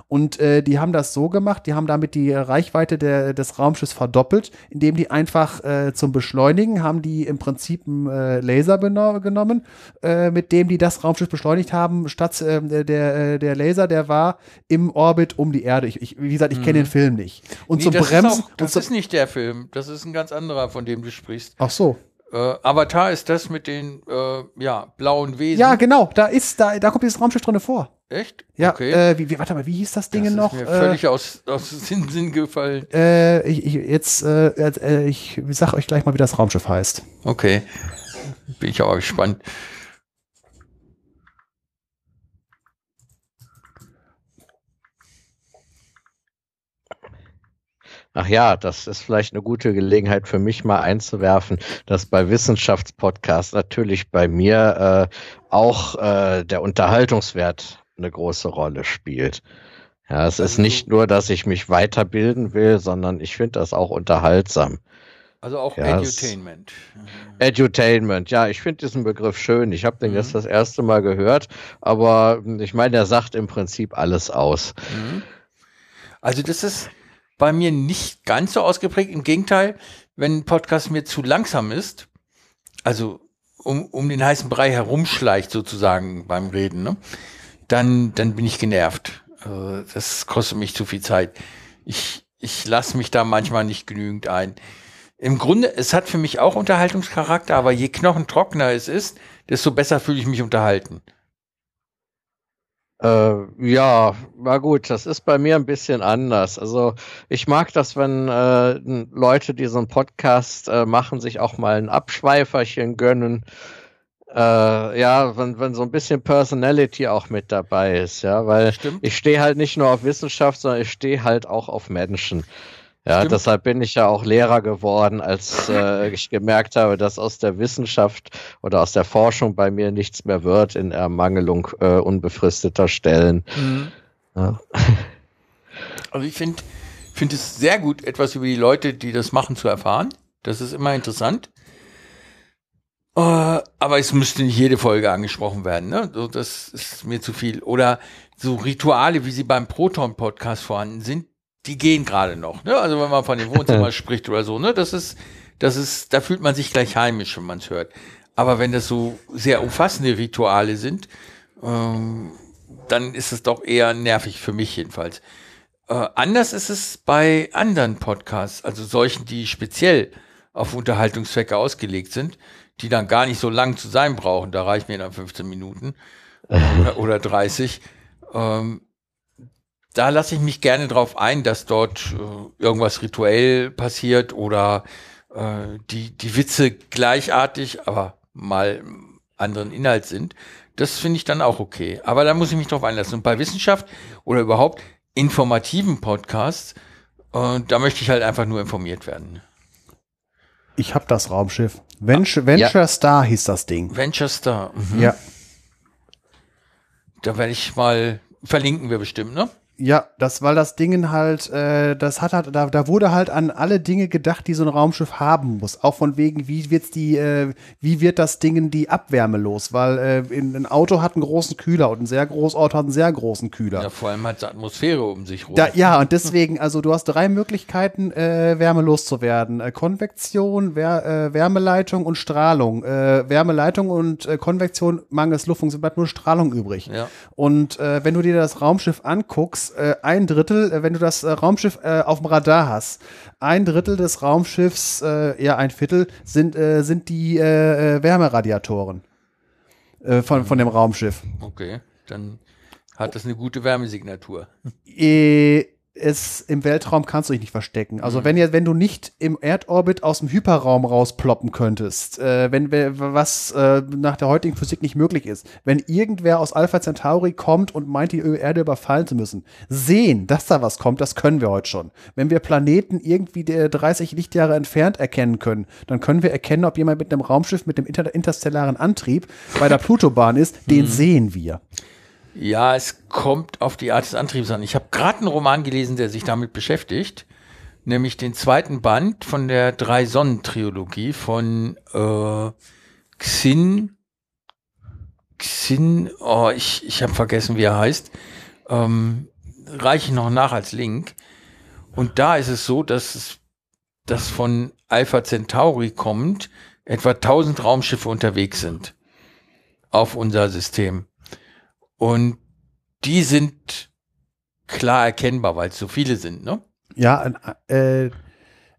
Und äh, die haben das so gemacht, die haben damit die Reichweite der, des Raumschiffs verdoppelt, indem die einfach äh, zum Beschleunigen haben die im Prinzip einen äh, Laser genommen, äh, mit dem die das Raumschiff beschleunigt haben, statt äh, der, äh, der Laser, der war im Orbit um die Erde. Ich, ich wie gesagt, ich kenne mhm. den Film nicht. Und nee, zum das Bremsen. Ist auch, das ist nicht der Film, das ist ein ganz anderer, von dem du sprichst. Ach so. Äh, Avatar ist das mit den äh, ja, blauen Wesen. Ja, genau, da ist, da, da kommt dieses Raumschiff drin vor. Echt? Ja, okay. äh, wie, wie, warte mal, wie hieß das Ding das noch? Ist mir völlig äh, aus, aus Sinn, Sinn gefallen. Äh, ich, ich, jetzt, äh, äh, ich sag euch gleich mal, wie das Raumschiff heißt. Okay. Bin ich aber gespannt. Ach ja, das ist vielleicht eine gute Gelegenheit für mich mal einzuwerfen, dass bei Wissenschaftspodcasts natürlich bei mir äh, auch äh, der Unterhaltungswert eine große Rolle spielt. Ja, es ist also nicht nur, dass ich mich weiterbilden will, sondern ich finde das auch unterhaltsam. Also auch ja, Edutainment. Edutainment, ja, ich finde diesen Begriff schön. Ich habe den mhm. jetzt das erste Mal gehört, aber ich meine, der sagt im Prinzip alles aus. Mhm. Also das ist, bei mir nicht ganz so ausgeprägt. Im Gegenteil, wenn ein Podcast mir zu langsam ist, also um, um den heißen Brei herumschleicht sozusagen beim Reden, ne, dann, dann bin ich genervt. Also das kostet mich zu viel Zeit. Ich, ich lasse mich da manchmal nicht genügend ein. Im Grunde, es hat für mich auch Unterhaltungscharakter, aber je knochentrockener es ist, desto besser fühle ich mich unterhalten. Äh, ja, war gut. Das ist bei mir ein bisschen anders. Also ich mag das, wenn äh, Leute, die so einen Podcast äh, machen, sich auch mal ein Abschweiferchen gönnen. Äh, ja, wenn, wenn so ein bisschen Personality auch mit dabei ist, ja, weil Stimmt. ich stehe halt nicht nur auf Wissenschaft, sondern ich stehe halt auch auf Menschen. Ja, Stimmt. deshalb bin ich ja auch Lehrer geworden, als äh, ich gemerkt habe, dass aus der Wissenschaft oder aus der Forschung bei mir nichts mehr wird in Ermangelung äh, unbefristeter Stellen. Mhm. Ja. Also ich finde finde es sehr gut, etwas über die Leute, die das machen, zu erfahren. Das ist immer interessant. Uh, aber es müsste nicht jede Folge angesprochen werden. Ne? So, das ist mir zu viel. Oder so Rituale, wie sie beim Proton-Podcast vorhanden sind, die gehen gerade noch. Ne? Also wenn man von dem Wohnzimmer spricht oder so, ne, das ist, das ist, da fühlt man sich gleich heimisch, wenn man es hört. Aber wenn das so sehr umfassende Rituale sind, ähm, dann ist es doch eher nervig für mich jedenfalls. Äh, anders ist es bei anderen Podcasts, also solchen, die speziell auf Unterhaltungszwecke ausgelegt sind, die dann gar nicht so lang zu sein brauchen. Da reicht mir dann 15 Minuten oder, oder 30. Ähm, da lasse ich mich gerne drauf ein, dass dort äh, irgendwas rituell passiert oder äh, die, die Witze gleichartig, aber mal anderen Inhalt sind. Das finde ich dann auch okay. Aber da muss ich mich drauf einlassen. Und bei Wissenschaft oder überhaupt informativen Podcasts, äh, da möchte ich halt einfach nur informiert werden. Ich habe das Raumschiff. Venture, Venture ja. Star hieß das Ding. Venture Star. Mhm. Ja. Da werde ich mal, verlinken wir bestimmt, ne? Ja, das, weil das Ding halt, äh, das hat halt, da, da wurde halt an alle Dinge gedacht, die so ein Raumschiff haben muss. Auch von wegen, wie wird's die, äh, wie wird das Ding die Abwärme los? Weil äh, in, ein Auto hat einen großen Kühler und ein sehr großes Auto hat einen sehr großen Kühler. Ja, vor allem hat es Atmosphäre um sich rum. Da, ja, und deswegen, also du hast drei Möglichkeiten, äh, Wärme loszuwerden. Äh, Konvektion, Wär, äh, Wärmeleitung und Strahlung. Äh, Wärmeleitung und äh, Konvektion mangels Luftfunktion bleibt nur Strahlung übrig. Ja. Und äh, wenn du dir das Raumschiff anguckst, äh, ein Drittel, äh, wenn du das äh, Raumschiff äh, auf dem Radar hast, ein Drittel des Raumschiffs, äh, ja ein Viertel, sind, sind die Wärmeradiatoren von, von dem Raumschiff. Okay, dann hat das eine gute Wärmesignatur. Äh, es im Weltraum kannst du dich nicht verstecken. Also mhm. wenn ihr, wenn du nicht im Erdorbit aus dem Hyperraum rausploppen könntest, äh, wenn was äh, nach der heutigen Physik nicht möglich ist, wenn irgendwer aus Alpha Centauri kommt und meint, die Erde überfallen zu müssen, sehen, dass da was kommt, das können wir heute schon. Wenn wir Planeten irgendwie 30 Lichtjahre entfernt erkennen können, dann können wir erkennen, ob jemand mit einem Raumschiff mit dem inter interstellaren Antrieb bei der Plutobahn ist. Den mhm. sehen wir. Ja, es kommt auf die Art des Antriebs an. Ich habe gerade einen Roman gelesen, der sich damit beschäftigt, nämlich den zweiten Band von der Drei-Sonnen-Trilogie von äh, Xin. Xin, oh, ich, ich habe vergessen, wie er heißt. Ähm, reiche ich noch nach als Link. Und da ist es so, dass es das von Alpha Centauri kommt, etwa 1000 Raumschiffe unterwegs sind auf unser System. Und die sind klar erkennbar, weil es so viele sind, ne? Ja, äh,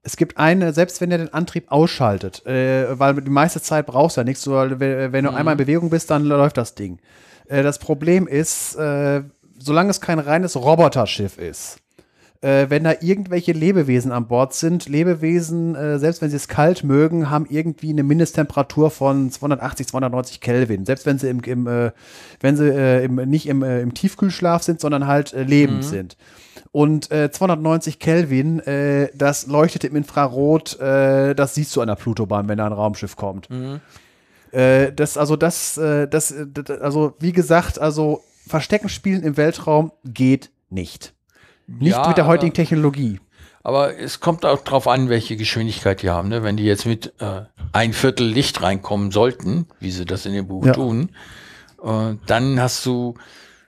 es gibt eine, selbst wenn er den Antrieb ausschaltet, äh, weil die meiste Zeit brauchst du ja nichts, wenn, wenn du Mhm. einmal in Bewegung bist, dann läuft das Ding. Äh, das Problem ist, äh, solange es kein reines Roboterschiff ist, äh, wenn da irgendwelche Lebewesen an Bord sind, Lebewesen, äh, selbst wenn sie es kalt mögen, haben irgendwie eine Mindesttemperatur von 280, 290 Kelvin. Selbst wenn sie im, im äh, wenn sie äh, im, nicht im, äh, im Tiefkühlschlaf sind, sondern halt äh, lebend sind. Und äh, 290 Kelvin, das leuchtet im Infrarot, das siehst du an der Plutobahn, wenn da ein Raumschiff kommt. Äh, das, also das, das, das, also wie gesagt, also Verstecken spielen im Weltraum geht nicht. Nicht Ja, mit der heutigen Technologie. Aber es kommt auch drauf an, welche Geschwindigkeit die haben. Ne? Wenn die jetzt mit äh, ein Viertel Licht reinkommen sollten, wie sie das in dem Buch Ja. tun, äh, dann hast du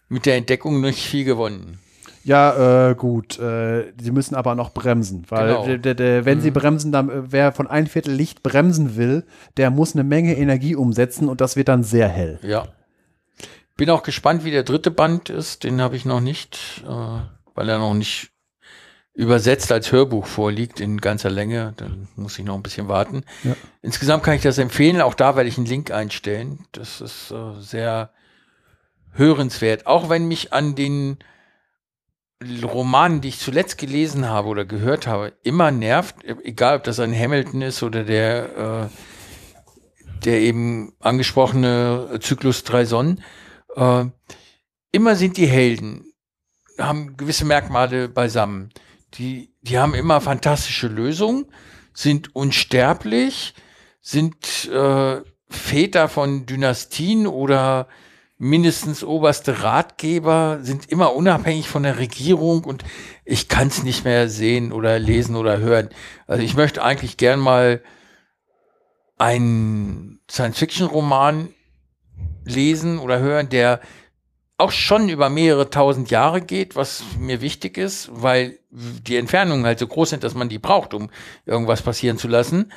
mit der Entdeckung nicht viel gewonnen. Ja, äh, gut. Äh, sie müssen aber noch bremsen, weil Genau. wenn sie bremsen, dann äh, wer von ein Viertel Licht bremsen will, der muss eine Menge Energie umsetzen und das wird dann sehr hell. Ja. Bin auch gespannt, wie der dritte Band ist. Den habe ich noch nicht, äh, weil er noch nicht übersetzt als Hörbuch vorliegt in ganzer Länge. Dann muss ich noch ein bisschen warten. Ja. Insgesamt kann ich das empfehlen. Auch da werde ich einen Link einstellen. Das ist äh, sehr hörenswert. Auch wenn mich an den Romanen, die ich zuletzt gelesen habe oder gehört habe, immer nervt, egal ob das ein Hamilton ist oder der, äh, der eben angesprochene Zyklus drei Sonnen, äh, immer sind die Helden, haben gewisse Merkmale beisammen. Die, die haben immer fantastische Lösungen, sind unsterblich, sind äh, Väter von Dynastien oder mindestens oberste Ratgeber, sind immer unabhängig von der Regierung und ich kann es nicht mehr sehen oder lesen oder hören. Also ich möchte eigentlich gern mal einen Science-Fiction-Roman lesen oder hören, der auch schon über mehrere tausend Jahre geht, was mir wichtig ist, weil die Entfernungen halt so groß sind, dass man die braucht, um irgendwas passieren zu lassen.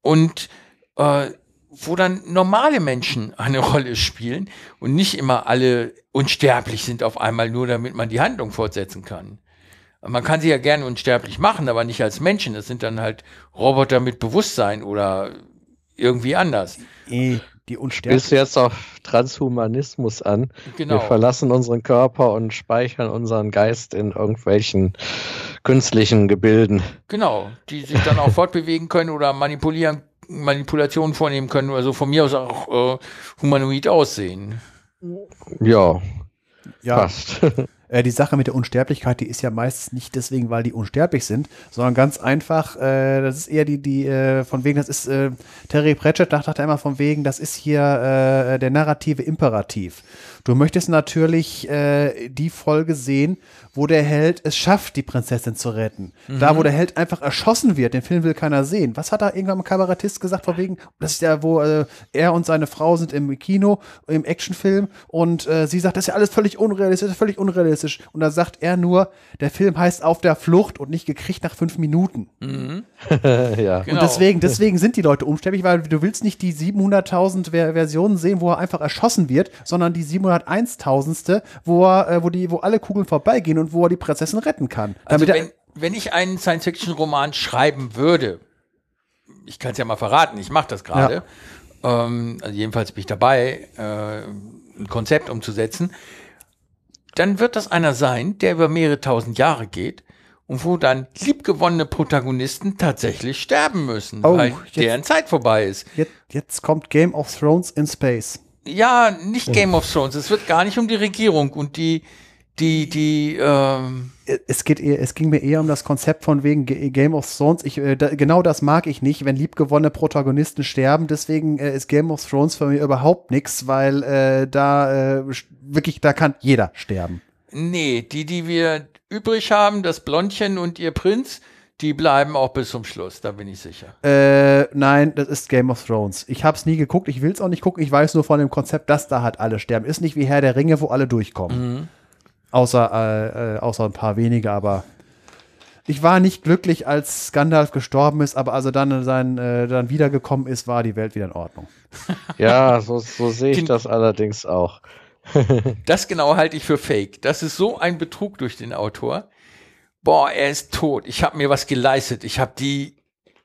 Und äh, wo dann normale Menschen eine Rolle spielen und nicht immer alle unsterblich sind auf einmal, nur damit man die Handlung fortsetzen kann. Man kann sie ja gerne unsterblich machen, aber nicht als Menschen. Das sind dann halt Roboter mit Bewusstsein oder irgendwie anders. Eh, die Spielst Unsterblichen. du jetzt auf Transhumanismus an? Genau. Wir verlassen unseren Körper und speichern unseren Geist in irgendwelchen künstlichen Gebilden. Genau, die sich dann auch fortbewegen können oder manipulieren, Manipulationen vornehmen können oder so von mir aus auch äh, humanoid aussehen. Ja, Ja, passt. Äh, die Sache mit der Unsterblichkeit, die ist ja meistens nicht deswegen, weil die unsterblich sind, sondern ganz einfach, äh, das ist eher die, die, äh, von wegen, das ist, äh, Terry Pratchett dachte immer von wegen, das ist hier äh, der narrative Imperativ. Du möchtest natürlich äh, die Folge sehen, wo der Held es schafft, die Prinzessin zu retten. Da, wo der Held einfach erschossen wird, den Film will keiner sehen. Was hat da irgendwann ein Kabarettist gesagt, von wegen, das ist ja, wo äh, er und seine Frau sind im Kino, im Actionfilm und äh, sie sagt, das ist ja alles völlig unrealistisch, völlig unrealistisch. Und da sagt er nur, der Film heißt Auf der Flucht und nicht gekriegt nach fünf Minuten. ja. Genau. Und deswegen, deswegen sind die Leute unsterblich, weil du willst nicht die 700.000 Ver Versionen sehen, wo er einfach erschossen wird, sondern die 701.000ste, wo er, äh, wo die, wo alle Kugeln vorbeigehen und wo er die Prinzessin retten kann. Also wenn, wenn ich einen Science-Fiction-Roman schreiben würde, ich kann es ja mal verraten, ich mache das gerade, ähm, also jedenfalls bin ich dabei, äh, ein Konzept umzusetzen, dann wird das einer sein, der über mehrere tausend Jahre geht und wo dann liebgewonnene Protagonisten tatsächlich sterben müssen, Oh, weil jetzt- deren Zeit vorbei ist. jetzt, jetzt kommt Game of Thrones in Space. Ja, nicht Game of Thrones. Es wird gar nicht um die Regierung und die, die, die, ähm, es geht eher, es ging mir eher um das Konzept von wegen Ge- Game of Thrones. Ich, äh, da, genau das mag ich nicht, wenn liebgewonnene Protagonisten sterben. Deswegen äh, ist Game of Thrones für mich überhaupt nichts, weil äh, da äh, wirklich, da kann jeder sterben. Nee, die, die wir übrig haben, das Blondchen und ihr Prinz, die bleiben auch bis zum Schluss, da bin ich sicher. Äh, nein, das ist Game of Thrones. Ich habe es nie geguckt, ich will es auch nicht gucken. Ich weiß nur von dem Konzept, dass da halt alle sterben. Ist nicht wie Herr der Ringe, wo alle durchkommen. Außer, äh, äh, außer ein paar wenige, aber ich war nicht glücklich, als Gandalf gestorben ist, aber als er dann, sein, äh, dann wiedergekommen ist, war die Welt wieder in Ordnung. Ja, so, so sehe ich das allerdings auch. Das genau halte ich für fake. Das ist so ein Betrug durch den Autor. Boah, er ist tot. Ich habe mir was geleistet. Ich habe die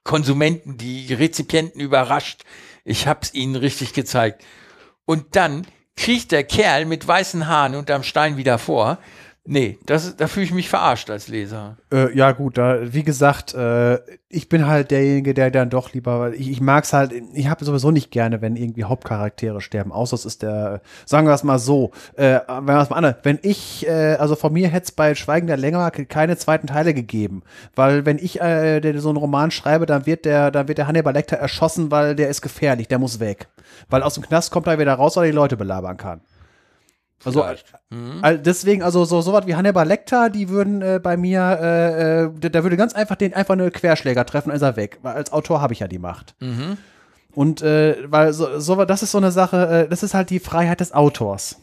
Konsumenten, die Rezipienten überrascht. Ich habe es ihnen richtig gezeigt. Und dann kriecht der Kerl mit weißen Haaren unterm Stein wieder vor Nee, das, da fühle ich mich verarscht als Leser. Äh, ja, gut, da, wie gesagt, äh, ich bin halt derjenige, der dann doch lieber, ich, ich mag es halt, ich habe sowieso nicht gerne, wenn irgendwie Hauptcharaktere sterben, außer es ist der, sagen wir es mal so, äh, wenn wir mal anders, wenn ich, äh, also von mir hätte es bei Schweigen der Länger keine zweiten Teile gegeben, weil wenn ich äh, der, so einen Roman schreibe, dann wird der, dann wird der Hannibal Lecter erschossen, weil der ist gefährlich, der muss weg. Weil aus dem Knast kommt er wieder raus, weil er die Leute belabern kann. Also mhm. deswegen, also so sowas wie Hannibal Lecter, die würden äh, bei mir, äh, äh, da würde ganz einfach den einfach eine Querschläger treffen, ist er weg. Weil als Autor habe ich ja die Macht. Mhm. Und äh, weil so, so, das ist so eine Sache, äh, das ist halt die Freiheit des Autors.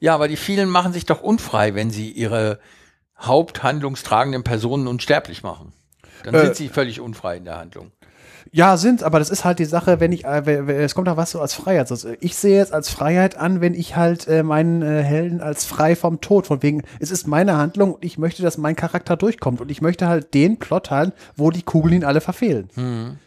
Ja, aber die vielen machen sich doch unfrei, wenn sie ihre haupthandlungstragenden Personen unsterblich machen. Dann sind sie völlig unfrei in der Handlung. Ja, sind, aber das ist halt die Sache, wenn ich, äh, es kommt auch was so als Freiheit. Also ich sehe es als Freiheit an, wenn ich halt äh, meinen äh, Helden als frei vom Tod, von wegen, es ist meine Handlung und ich möchte, dass mein Charakter durchkommt und ich möchte halt den Plot halten, wo die Kugeln ihn alle verfehlen. Mhm.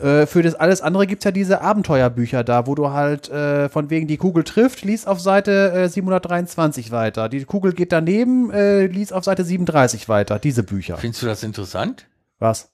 Äh, für das alles andere gibt es ja diese Abenteuerbücher da, wo du halt äh, von wegen die Kugel trifft, liest auf Seite äh, 723 weiter. Die Kugel geht daneben, äh, liest auf Seite 37 weiter. Diese Bücher. Findest du das interessant? Was?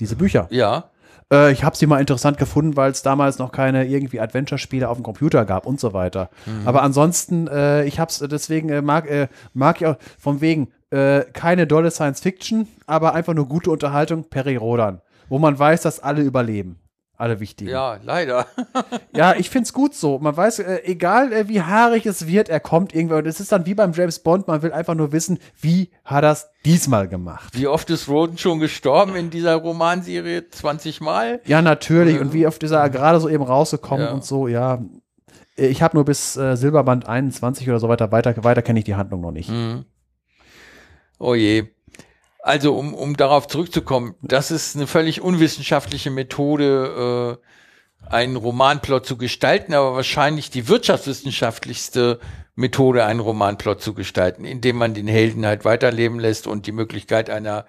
Diese Bücher. Ja. Äh, ich habe sie mal interessant gefunden, weil es damals noch keine irgendwie Adventure-Spiele auf dem Computer gab und so weiter. Mhm. Aber ansonsten, äh, ich habe es deswegen äh, mag äh, mag ich auch von wegen äh, keine dolle Science-Fiction, aber einfach nur gute Unterhaltung. Perry Rodan, wo man weiß, dass alle überleben alle wichtigen. Ja, leider. ja, ich find's gut so. Man weiß, äh, egal äh, wie haarig es wird, er kommt irgendwann. Und es ist dann wie beim James Bond, man will einfach nur wissen, wie hat er's diesmal gemacht. Wie oft ist Roden schon gestorben in dieser Romanserie? 20 Mal? Ja, natürlich. Und wie oft ist er gerade so eben rausgekommen ja. und so, ja. Ich habe nur bis äh, Silberband 21 oder so weiter, weiter, weiter kenne ich die Handlung noch nicht. Mhm. Oh je. Also, um, um darauf zurückzukommen, das ist eine völlig unwissenschaftliche Methode, äh, einen Romanplot zu gestalten, aber wahrscheinlich die wirtschaftswissenschaftlichste Methode, einen Romanplot zu gestalten, indem man den Helden halt weiterleben lässt und die Möglichkeit einer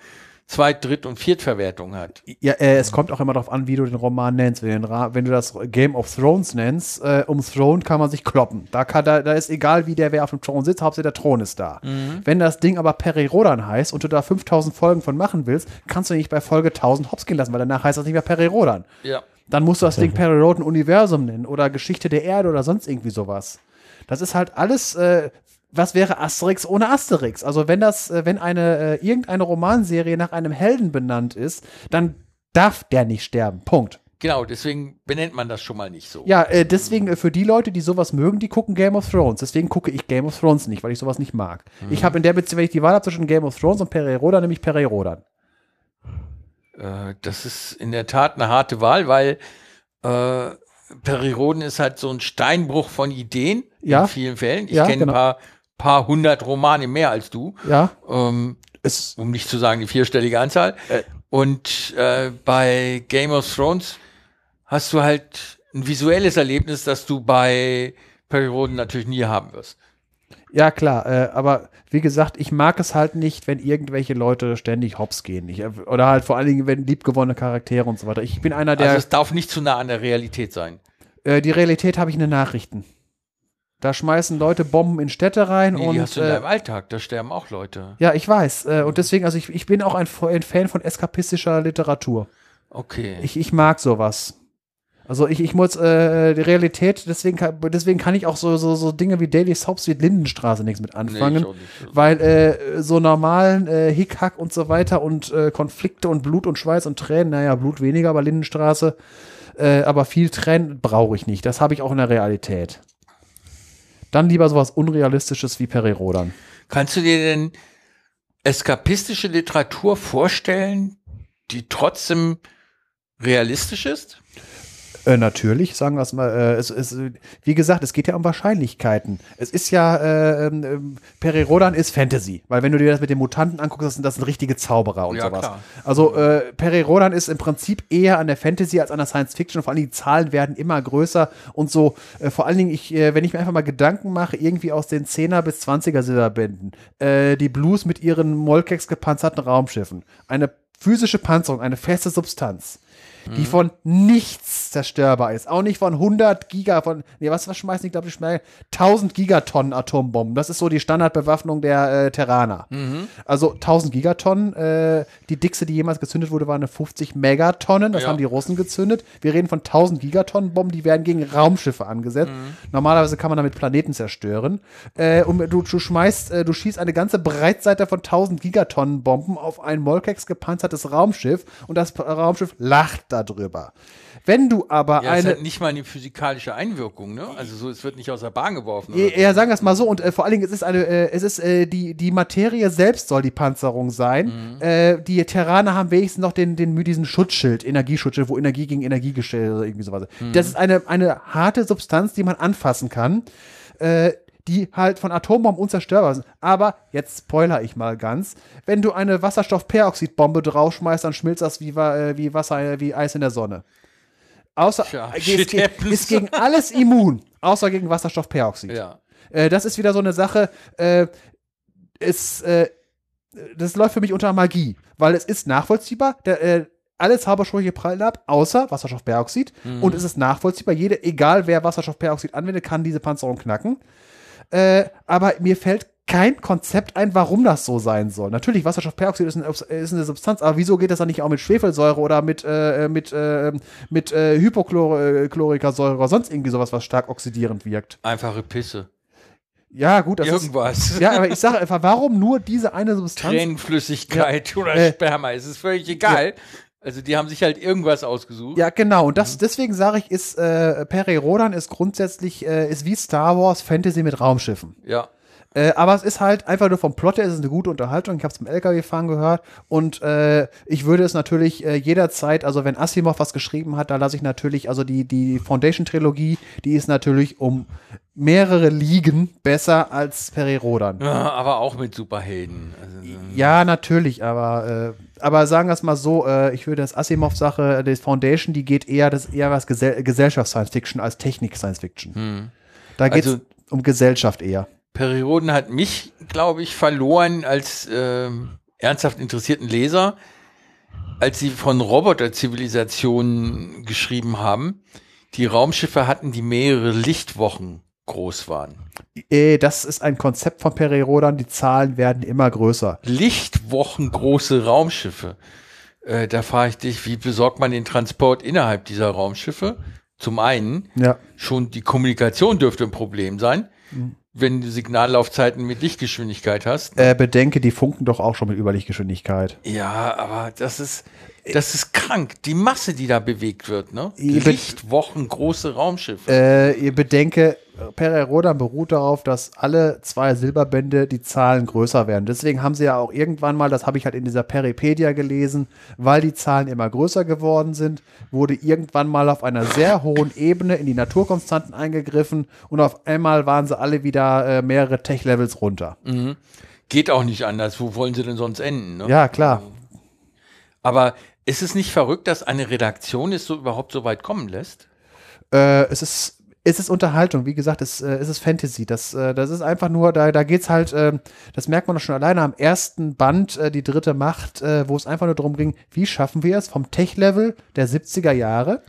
Zweit-, Dritt- und Viertverwertung hat. Ja, äh, es kommt auch immer darauf an, wie du den Roman nennst. Wenn, du, wenn du das Game of Thrones nennst, äh, um Throne kann man sich kloppen. Da, kann, da, da ist egal, wie der wer auf dem Thron sitzt, Hauptsache der Thron ist da. Mhm. Wenn das Ding aber Peri Rodan heißt und du da 5000 Folgen von machen willst, kannst du nicht bei Folge 1000 hops gehen lassen, weil danach heißt das nicht mehr Peri Rodan. Ja. Dann musst du das Ding Peri Rodan Universum nennen oder Geschichte der Erde oder sonst irgendwie sowas. Das ist halt alles äh, was wäre Asterix ohne Asterix? Also wenn das, äh, wenn eine äh, irgendeine Romanserie nach einem Helden benannt ist, dann darf der nicht sterben. Punkt. Genau, deswegen benennt man das schon mal nicht so. Ja, äh, deswegen äh, für die Leute, die sowas mögen, die gucken Game of Thrones. Deswegen gucke ich Game of Thrones nicht, weil ich sowas nicht mag. Mhm. Ich habe in der Beziehung, wenn ich die Wahl habe zwischen Game of Thrones und Peri Rodan, nämlich Peri Rodan. Äh, das ist in der Tat eine harte Wahl, weil äh, Peri Rodan ist halt so ein Steinbruch von Ideen ja. in vielen Fällen. Ich ja, kenne genau. ein paar paar hundert Romane mehr als du. Ja. Ähm, es, um nicht zu sagen die vierstellige Anzahl. Äh, und äh, bei Game of Thrones hast du halt ein visuelles Erlebnis, das du bei Perioden natürlich nie haben wirst. Ja, klar, äh, aber wie gesagt, ich mag es halt nicht, wenn irgendwelche Leute ständig hops gehen. Ich, oder halt vor allen Dingen, wenn liebgewonnene Charaktere und so weiter. Ich bin einer der. Also es darf nicht zu nah an der Realität sein. Äh, die Realität habe ich in den Nachrichten. Da schmeißen Leute Bomben in Städte rein nee, und. Die hast du in äh, deinem Alltag, da sterben auch Leute. Ja, ich weiß. Äh, und deswegen, also ich, ich bin auch ein, ein Fan von eskapistischer Literatur. Okay. Ich, ich mag sowas. Also ich, ich muss äh, die Realität, deswegen kann, deswegen kann ich auch so, so, so Dinge wie Daily Soaps wie Lindenstraße nichts mit anfangen. Nee, nicht. Weil äh, so normalen äh, Hickhack und so weiter und äh, Konflikte und Blut und Schweiß und Tränen, naja, Blut weniger bei Lindenstraße, äh, aber viel Tränen brauche ich nicht. Das habe ich auch in der Realität. Dann lieber sowas Unrealistisches wie Peri Rodan. Kannst du dir denn eskapistische Literatur vorstellen, die trotzdem realistisch ist? Äh, natürlich, sagen wir es mal. Äh, es, es, wie gesagt, es geht ja um Wahrscheinlichkeiten. Es ist ja, äh, äh, Peri Rodan ist Fantasy, weil wenn du dir das mit den Mutanten anguckst, das sind, das sind richtige Zauberer und Ja, sowas. klar. Also äh, Peri Rodan ist im Prinzip eher an der Fantasy als an der Science Fiction. Vor allem die Zahlen werden immer größer und so. Äh, vor allen Dingen, ich, äh, wenn ich mir einfach mal Gedanken mache, irgendwie aus den 10er bis 20er Silberbänden, äh, die Blues mit ihren Molkex gepanzerten Raumschiffen, eine physische Panzerung, eine feste Substanz die von nichts zerstörbar ist. Auch nicht von 100 Giga, von, nee, was, was schmeißen die, glaube ich, schnell? 1000 Gigatonnen Atombomben. Das ist so die Standardbewaffnung der äh, Terraner. Also 1000 Gigatonnen. Äh, die dickste, die jemals gezündet wurde, war eine 50 Megatonnen. Das Ja. haben die Russen gezündet. Wir reden von 1000 Gigatonnen Bomben, die werden gegen Raumschiffe angesetzt. Normalerweise kann man damit Planeten zerstören. Äh, und du, du schmeißt, äh, du schießt eine ganze Breitseite von 1000 Gigatonnen Bomben auf ein Molkex gepanzertes Raumschiff und das Raumschiff lacht darüber. Wenn du aber Ja, eine hat nicht mal eine physikalische Einwirkung, ne? Also so, es wird nicht aus der Bahn geworfen. oder Ja, ja, sagen wir es mal so. Und äh, vor allen Dingen, es ist eine, äh, es ist äh, die, die Materie selbst soll die Panzerung sein. Äh, die Terraner haben wenigstens noch den, den diesen Schutzschild, Energieschutzschild, wo Energie gegen Energie gestellt oder irgendwie sowas. Das ist eine, eine harte Substanz, die man anfassen kann. Äh, die halt von Atombomben unzerstörbar sind. Aber, jetzt spoiler ich mal ganz, wenn du eine Wasserstoffperoxidbombe draufschmeißt, dann schmilzt das wie, äh, wie Wasser, äh, wie Eis in der Sonne. Außer, Tja, äh, ist, happens. ist gegen alles immun, außer gegen Wasserstoffperoxid. Ja. Äh, das ist wieder so eine Sache, äh, es, äh, das läuft für mich unter Magie, weil es ist nachvollziehbar, der, äh, alle Zaubersprüche prallen ab, außer Wasserstoffperoxid. Und es ist nachvollziehbar, jede, egal wer Wasserstoffperoxid anwendet, kann diese Panzerung knacken. Äh, aber mir fällt kein Konzept ein, warum das so sein soll. Natürlich, Wasserstoffperoxid ist, ein, ist eine Substanz, aber wieso geht das dann nicht auch mit Schwefelsäure oder mit, äh, mit, äh, mit äh, Hypochlorikasäure oder sonst irgendwie sowas, was stark oxidierend wirkt? Einfache Pisse. Ja, gut, das ist, Irgendwas. ja, aber ich sage einfach, warum nur diese eine Substanz? Tränenflüssigkeit oder Äh, Sperma, es ist völlig egal. Also die haben sich halt irgendwas ausgesucht. Ja, genau. Und das, deswegen sage ich, ist äh, Peri Rodan ist grundsätzlich äh, ist wie Star Wars Fantasy mit Raumschiffen. Ja. Äh, aber es ist halt einfach nur vom Plot her, es ist eine gute Unterhaltung. Ich habe es beim LKW-Fahren gehört und äh, ich würde es natürlich äh, jederzeit, also wenn Asimov was geschrieben hat, da lasse ich natürlich, also die, die Foundation-Trilogie, die ist natürlich um mehrere Ligen besser als Peri Rodan. Ja, aber auch mit Superhelden. Also, Ja, natürlich, aber, äh, aber sagen wir es mal so, äh, ich würde das Asimov-Sache, das Foundation, die geht eher, das ist eher was Gesell Gesellschafts-Science-Fiction als Technik-Science-Fiction. Da geht es Also- um Gesellschaft eher. Perioden hat mich, glaube ich, verloren als ähm, ernsthaft interessierten Leser, als sie von Roboterzivilisationen geschrieben haben. Die Raumschiffe hatten, die mehrere Lichtwochen groß waren. Äh, das ist ein Konzept von Peri Rodan, die Zahlen werden immer größer. Lichtwochen große Raumschiffe. Äh, da frage ich dich, wie besorgt man den Transport innerhalb dieser Raumschiffe? Zum einen, Ja. schon die Kommunikation dürfte ein Problem sein, Mhm. wenn du Signallaufzeiten mit Lichtgeschwindigkeit hast. Äh, bedenke, die funken doch auch schon mit Überlichtgeschwindigkeit. Ja, aber das ist, das ist krank. Die Masse, die da bewegt wird, ne? Be- Lichtwochen große Raumschiffe. Äh, ihr bedenke, Peri Rodan beruht darauf, dass alle zwei Silberbände die Zahlen größer werden. Deswegen haben sie ja auch irgendwann mal, das habe ich halt in dieser Peripedia gelesen, weil die Zahlen immer größer geworden sind, wurde irgendwann mal auf einer sehr hohen Ebene in die Naturkonstanten eingegriffen und auf einmal waren sie alle wieder äh, mehrere Tech-Levels runter. Geht auch nicht anders. Wo wollen sie denn sonst enden? Ne? Ja, klar. Aber ist es nicht verrückt, dass eine Redaktion es so überhaupt so weit kommen lässt? Äh, es ist es ist Unterhaltung, wie gesagt, es, äh, es ist Fantasy. Das, äh, das ist einfach nur, da, da geht's halt, ähm, das merkt man doch schon alleine am ersten Band, äh, die dritte Macht, äh, wo es einfach nur darum ging, wie schaffen wir es vom Tech-Level der 70er Jahre,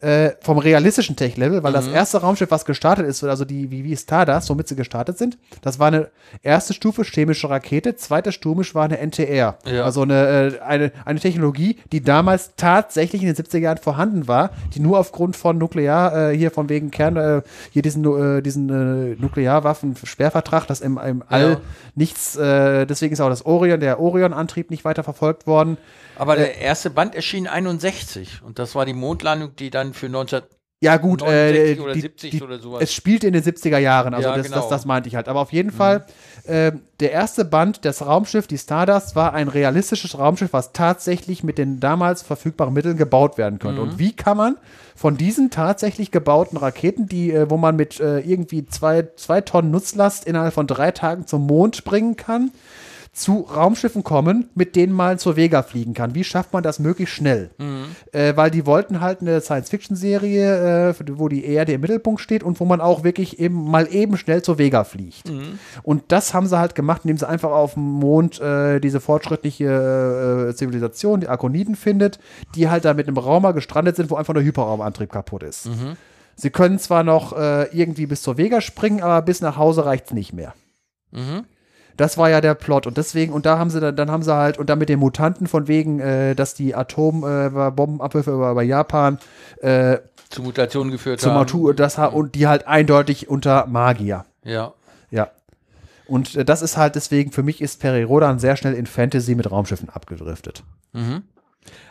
äh, vom realistischen Tech-Level, weil das erste Raumschiff, was gestartet ist, also die, wie, wie Stardust, womit sie gestartet sind, das war eine erste Stufe chemische Rakete, zweite Stufe war eine NTR. Ja. Also eine, äh, eine, eine Technologie, die damals tatsächlich in den 70er Jahren vorhanden war, die nur aufgrund von Nuklear, äh, hier von wegen Kern, äh, hier diesen, äh, diesen äh, Nuklearwaffen-Sperrvertrag, das im, im All Ja. nichts, äh, deswegen ist auch das Orion, der Orion-Antrieb nicht weiter verfolgt worden. Aber der erste Band erschien 61 und das war die Mondlandung, die dann für Ja, gut, 69 äh, oder die, 70 die, oder sowas. es spielt in den 70er Jahren, also Ja, das, genau. das, das meinte ich halt. Aber auf jeden Fall, äh, der erste Band, das Raumschiff, die Stardust, war ein realistisches Raumschiff, was tatsächlich mit den damals verfügbaren Mitteln gebaut werden konnte. Mhm. Und wie kann man von diesen tatsächlich gebauten Raketen, die, äh, wo man mit äh, irgendwie zwei, zwei Tonnen Nutzlast innerhalb von drei Tagen zum Mond bringen kann, zu Raumschiffen kommen, mit denen man zur Vega fliegen kann. Wie schafft man das möglichst schnell? Äh, weil die wollten halt eine Science-Fiction-Serie, äh, wo die Erde im Mittelpunkt steht und wo man auch wirklich eben mal eben schnell zur Vega fliegt. Und das haben sie halt gemacht, indem sie einfach auf dem Mond äh, diese fortschrittliche äh, Zivilisation, die Arkoniden findet, die halt da mit einem Raumer gestrandet sind, wo einfach der Hyperraumantrieb kaputt ist. Sie können zwar noch äh, irgendwie bis zur Vega springen, aber bis nach Hause reicht's nicht mehr. Das war ja der Plot und deswegen, und da haben sie dann, dann haben sie halt, und dann mit den Mutanten von wegen, äh, dass die Atombombenabwürfe über, über Japan äh, zu Mutationen geführt zum haben. Natur, das und die halt eindeutig unter Magier. Ja. Ja. Und äh, das ist halt deswegen, für mich ist Peri Rodan sehr schnell in Fantasy mit Raumschiffen abgedriftet.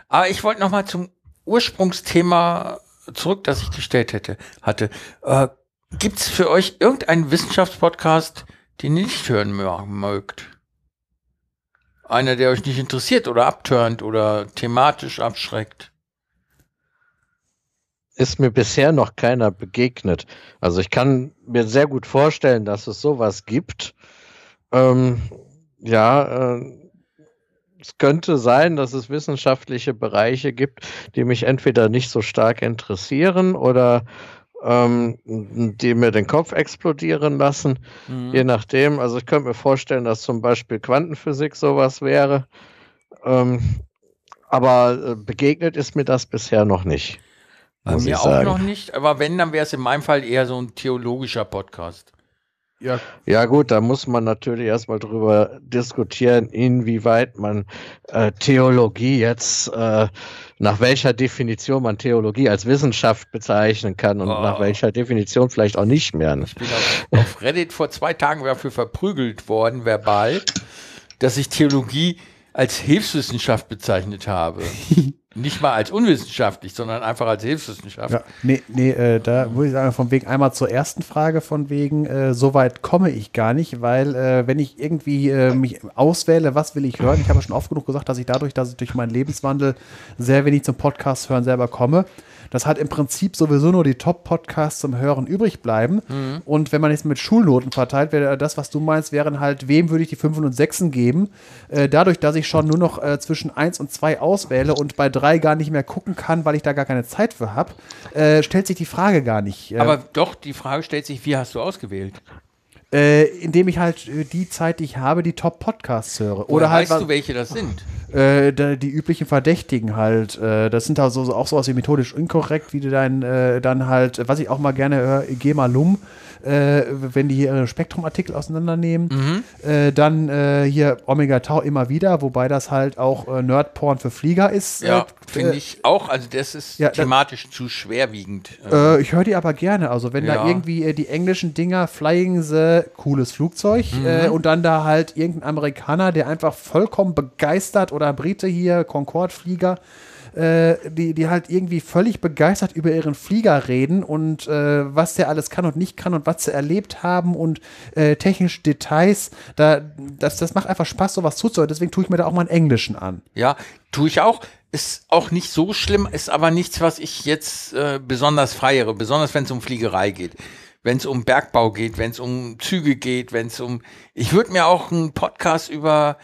Aber ich wollte noch mal zum Ursprungsthema zurück, das ich gestellt hätte, hatte. Äh, Gibt es für euch irgendeinen Wissenschaftspodcast, den ihr nicht hören mö- mögt? Einer, der euch nicht interessiert oder abturnt oder thematisch abschreckt? ist mir bisher noch keiner begegnet. Also ich kann mir sehr gut vorstellen, dass es sowas gibt. Ähm, ja, äh, es könnte sein, dass es wissenschaftliche Bereiche gibt, die mich entweder nicht so stark interessieren oder ähm, die mir den Kopf explodieren lassen, je nachdem. Also ich könnte mir vorstellen, dass zum Beispiel Quantenphysik sowas wäre. Ähm, aber äh, begegnet ist mir das bisher noch nicht. Bei muss mir ich auch sagen. noch nicht, aber wenn, dann wäre es in meinem Fall eher so ein theologischer Podcast. Ja, Ja gut, da muss man natürlich erstmal drüber diskutieren, inwieweit man äh, Theologie jetzt, äh, nach welcher Definition man Theologie als Wissenschaft bezeichnen kann und Oh. nach welcher Definition vielleicht auch nicht mehr. ne? Ich bin auf, auf Reddit vor zwei Tagen dafür verprügelt worden, verbal, dass ich Theologie als Hilfswissenschaft bezeichnet habe. Nicht mal als unwissenschaftlich, sondern einfach als Hilfswissenschaft. Ja, nee, nee, äh, da muss ich sagen, von wegen einmal zur ersten Frage, von wegen, äh, so weit komme ich gar nicht, weil äh, wenn ich irgendwie äh, mich auswähle, was will ich hören, ich habe schon oft genug gesagt, dass ich dadurch, dass ich durch meinen Lebenswandel sehr wenig zum Podcast hören selber komme, dass halt im Prinzip sowieso nur die Top-Podcasts zum Hören übrig bleiben. Und wenn man jetzt mit Schulnoten verteilt, wäre das, was du meinst, wären halt, wem würde ich die 5 und 6 geben? Äh, dadurch, dass ich schon nur noch äh, zwischen 1 und 2 auswähle und bei 3 gar nicht mehr gucken kann, weil ich da gar keine Zeit für habe, äh, stellt sich die Frage gar nicht. Äh, Aber doch, die Frage stellt sich, wie hast du ausgewählt? Äh, indem ich halt äh, die Zeit, die ich habe, die Top-Podcasts höre. Oder halt weißt du, welche das sind? äh, da, die üblichen Verdächtigen halt. Äh, das sind also so, auch sowas wie methodisch inkorrekt, wie du dann, äh, dann halt, was ich auch mal gerne höre, Gema Lum, äh, wenn die hier ihre Spektrumartikel auseinandernehmen. Äh, dann äh, hier Omega Tau immer wieder, wobei das halt auch äh, Nerdporn für Flieger ist. Ja, äh, finde äh, ich auch. Also das ist Ja, thematisch zu schwerwiegend. Äh, ich höre die aber gerne. Also wenn Ja. da irgendwie die englischen Dinger Flying the cooles Flugzeug äh, und dann da halt irgendein Amerikaner, der einfach vollkommen begeistert oder Brite hier, Concorde-Flieger, die, die halt irgendwie völlig begeistert über ihren Flieger reden und äh, was der alles kann und nicht kann und was sie erlebt haben und äh, technische Details. Da, das, das macht einfach Spaß, sowas zuzuhören. Deswegen tue ich mir da auch mal einen Englischen an. Ja, tue ich auch. Ist auch nicht so schlimm, ist aber nichts, was ich jetzt äh, besonders feiere, besonders wenn es um Fliegerei geht. Wenn es um Bergbau geht, wenn es um Züge geht, wenn es um. Ich würde mir auch einen Podcast über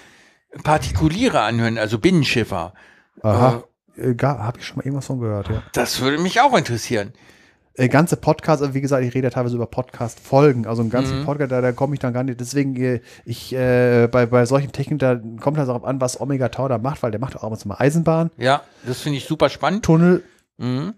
Partikuliere anhören, also Binnenschiffer. Aha. Äh, Habe ich schon mal irgendwas von gehört, ja. Das würde mich auch interessieren. äh, ganze Podcast, also wie gesagt, ich rede ja teilweise über Podcast-Folgen, also einen ganzen Podcast, da, da komme ich dann gar nicht. Deswegen, äh, ich, äh, bei, bei solchen Techniken, da kommt das darauf an, was Omega Tau da macht, weil der macht auch ab und zu mal Eisenbahn, Ja, das finde ich super spannend. Tunnel Mhm.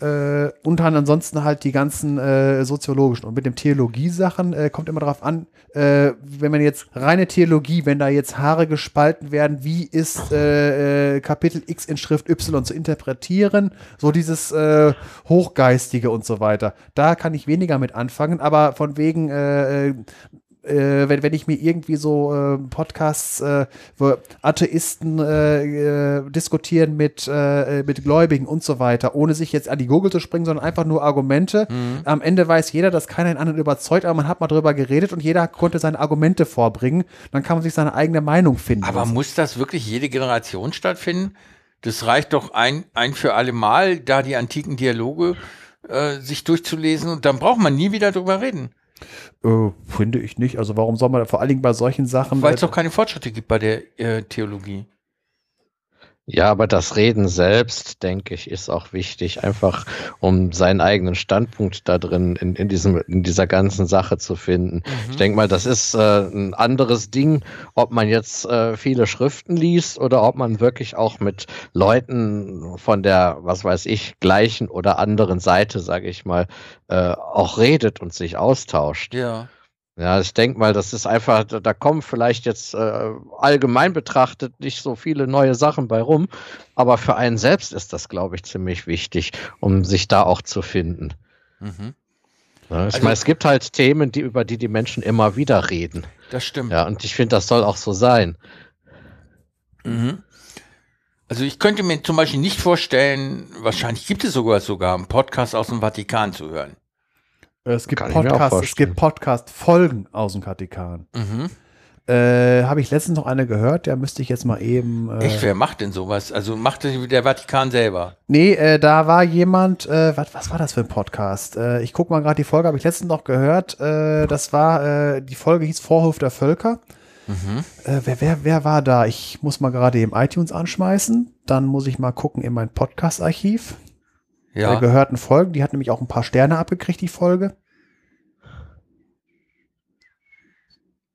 Äh, und dann ansonsten halt die ganzen äh, soziologischen. Und mit dem Theologie-Sachen äh, kommt immer darauf an, äh, wenn man jetzt reine Theologie, wenn da jetzt Haare gespalten werden, wie ist äh, äh, Kapitel X in Schrift Y zu interpretieren, so dieses äh, Hochgeistige und so weiter. Da kann ich weniger mit anfangen, aber von wegen äh, äh, äh, wenn, wenn ich mir irgendwie so äh, Podcasts, äh, wo Atheisten äh, äh, diskutieren mit, äh, mit Gläubigen und so weiter, ohne sich jetzt an die Gurgel zu springen, sondern einfach nur Argumente. Mhm. Am Ende weiß jeder, dass keiner den anderen überzeugt, aber man hat mal drüber geredet und jeder konnte seine Argumente vorbringen. Dann kann man sich seine eigene Meinung finden. Aber muss das wirklich jede Generation stattfinden? Das reicht doch ein, ein für alle Mal, da die antiken Dialoge äh, sich durchzulesen und dann braucht man nie wieder drüber reden. Äh, finde ich nicht. Also warum soll man vor allen Dingen bei solchen Sachen. Weil es äh, doch keine Fortschritte gibt bei der äh, Theologie. Ja, aber das Reden selbst, denke ich, ist auch wichtig, einfach um seinen eigenen Standpunkt da drin in, in, diesem, in dieser ganzen Sache zu finden. Ich denke mal, das ist äh, ein anderes Ding, ob man jetzt äh, viele Schriften liest oder ob man wirklich auch mit Leuten von der, was weiß ich, gleichen oder anderen Seite, sage ich mal, äh, auch redet und sich austauscht. Ja. Ja, ich denke mal, das ist einfach, da kommen vielleicht jetzt äh, allgemein betrachtet nicht so viele neue Sachen bei rum, aber für einen selbst ist das, glaube ich, ziemlich wichtig, um sich da auch zu finden. Mhm. Ja, ich Also- meine, es gibt halt Themen, die, über die die Menschen immer wieder reden. Das stimmt. Ja, und ich finde, das soll auch so sein. Mhm. Also ich könnte mir zum Beispiel nicht vorstellen, wahrscheinlich gibt es sogar sogar einen Podcast aus dem Vatikan zu hören. Es gibt Podcasts, es gibt Podcast-Folgen aus dem Vatikan. Mhm. Äh, Habe ich letztens noch eine gehört, der müsste ich jetzt mal eben. Äh, Echt, wer macht denn sowas? Also macht der Vatikan selber? Nee, äh, da war jemand, äh, was, was war das für ein Podcast? Äh, ich guck mal gerade die Folge, habe ich letztens noch gehört. Äh, das war, äh, die Folge hieß Vorhof der Völker. Mhm. Äh, wer, wer, wer war da? Ich muss mal gerade eben iTunes anschmeißen. Dann muss ich mal gucken in mein Podcast-Archiv. Der Ja. gehörten Folgen. Die hat nämlich auch ein paar Sterne abgekriegt, die Folge.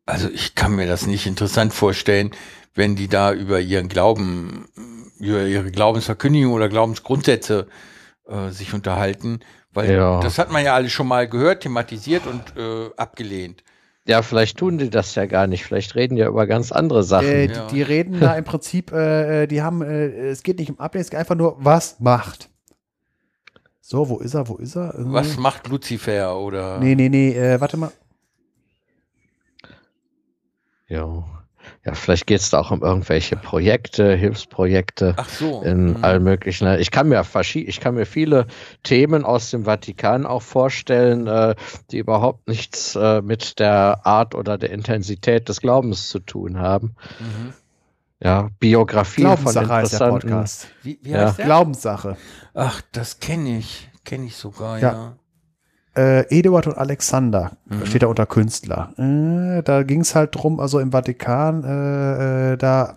Also ich kann mir das nicht interessant vorstellen, wenn die da über ihren Glauben, über ihre Glaubensverkündigung oder Glaubensgrundsätze äh, sich unterhalten, weil Ja. das hat man ja alles schon mal gehört, thematisiert und äh, abgelehnt. Ja, vielleicht tun die das ja gar nicht. Vielleicht reden die ja über ganz andere Sachen. Äh, ja. die, die reden da im Prinzip, äh, äh, die haben, äh, es geht nicht um Ablehnen, es geht einfach nur, was macht. So, wo ist er, wo ist er? Irgendwie- Was macht Lucifer oder? Nee, nee, nee, äh, warte mal. Ja. Ja, vielleicht geht es da auch um irgendwelche Projekte, Hilfsprojekte. Ach so. in Mhm. allen möglichen. ne? Ich kann mir ich kann mir viele Themen aus dem Vatikan auch vorstellen, äh, die überhaupt nichts äh, mit der Art oder der Intensität des Glaubens zu tun haben. Mhm. Ja, Biografien von Glaubenssache heißt der interessanten. Podcast. Wie, wie Ja. heißt der? Glaubenssache. Ach, das kenne ich. Kenne ich sogar, Ja. ja. Äh, Eduard und Alexander Mhm. steht da unter Künstler. Äh, da ging es halt drum, also im Vatikan, äh, äh, da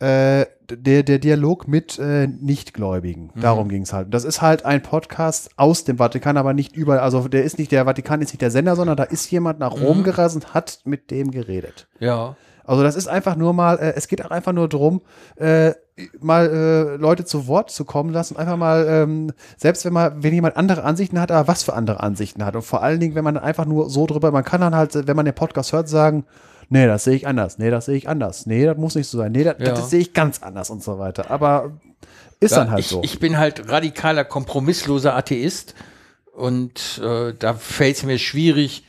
äh, der, der Dialog mit äh, Nichtgläubigen. Mhm. Darum ging es halt. Das ist halt ein Podcast aus dem Vatikan, aber nicht überall. Also der ist nicht, der Vatikan ist nicht der Sender, sondern da ist jemand nach Rom Mhm. gereist und hat mit dem geredet. Ja. Also das ist einfach nur mal, äh, es geht auch einfach nur drum, äh, mal äh, Leute zu Wort zu kommen lassen, einfach mal, ähm, selbst wenn man, wenn jemand andere Ansichten hat, aber was für andere Ansichten hat. Und vor allen Dingen, wenn man einfach nur so drüber, man kann dann halt, wenn man den Podcast hört, sagen, nee, das sehe ich anders, nee, das sehe ich anders, nee, das muss nicht so sein, nee, das, Ja. das sehe ich ganz anders und so weiter. Aber ist Ja, dann halt ich, so. ich bin halt radikaler, kompromissloser Atheist und äh, da fällt es mir schwierig,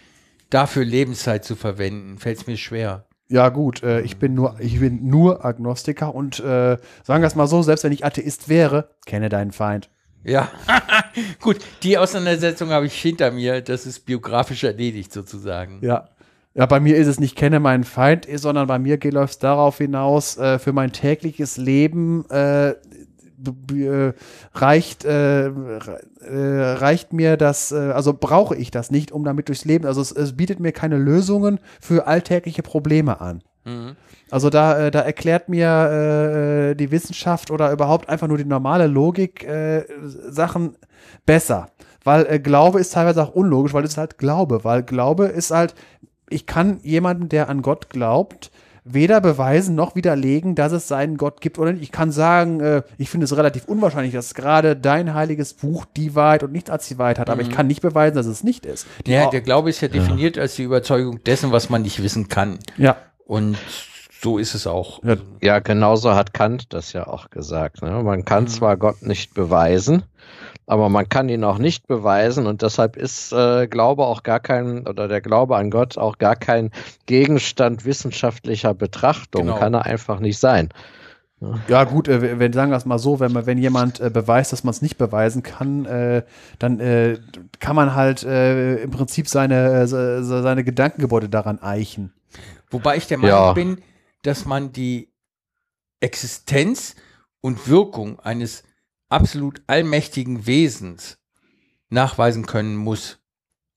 dafür Lebenszeit zu verwenden. Fällt es mir schwer. Ja, gut, äh, ich bin nur, ich bin nur Agnostiker und äh, sagen wir es mal so, selbst wenn ich Atheist wäre, kenne deinen Feind. Ja, gut, die Auseinandersetzung habe ich hinter mir. Das ist biografisch erledigt sozusagen. Ja. Ja, bei mir ist es nicht kenne meinen Feind, sondern bei mir läuft es darauf hinaus, äh, für mein tägliches Leben äh, äh, reicht, äh, re- reicht mir das, äh, also brauche ich das nicht, um damit durchs Leben, also es, es bietet mir keine Lösungen für alltägliche Probleme an. Mhm. Also da, äh, da erklärt mir äh, die Wissenschaft oder überhaupt einfach nur die normale Logik äh, Sachen besser. Weil äh, Glaube ist teilweise auch unlogisch, weil es ist halt Glaube. Weil Glaube ist halt, ich kann jemanden, der an Gott glaubt, weder beweisen noch widerlegen, dass es seinen Gott gibt oder nicht. Ich kann sagen, äh, ich finde es relativ unwahrscheinlich, dass gerade dein heiliges Buch die Wahrheit und nichts als die Wahrheit hat, aber ich kann nicht beweisen, dass es nicht ist. Die Ja, der Glaube ist ja definiert als die Überzeugung dessen, was man nicht wissen kann. ja, Und so ist es auch. Ja. Ja, genauso hat Kant das ja auch gesagt. Ne? Man kann zwar Gott nicht beweisen, aber man kann ihn auch nicht beweisen und deshalb ist äh, Glaube auch gar kein oder der Glaube an Gott auch gar kein Gegenstand wissenschaftlicher Betrachtung. Genau. Kann er einfach nicht sein. Ja, gut, äh, wenn sagen wir es mal so, wenn man, wenn jemand äh, beweist, dass man es nicht beweisen kann, äh, dann äh, kann man halt äh, im Prinzip seine, äh, seine Gedankengebäude daran eichen. Wobei ich der Meinung ja. bin, dass man die Existenz und Wirkung eines absolut allmächtigen Wesens nachweisen können muss.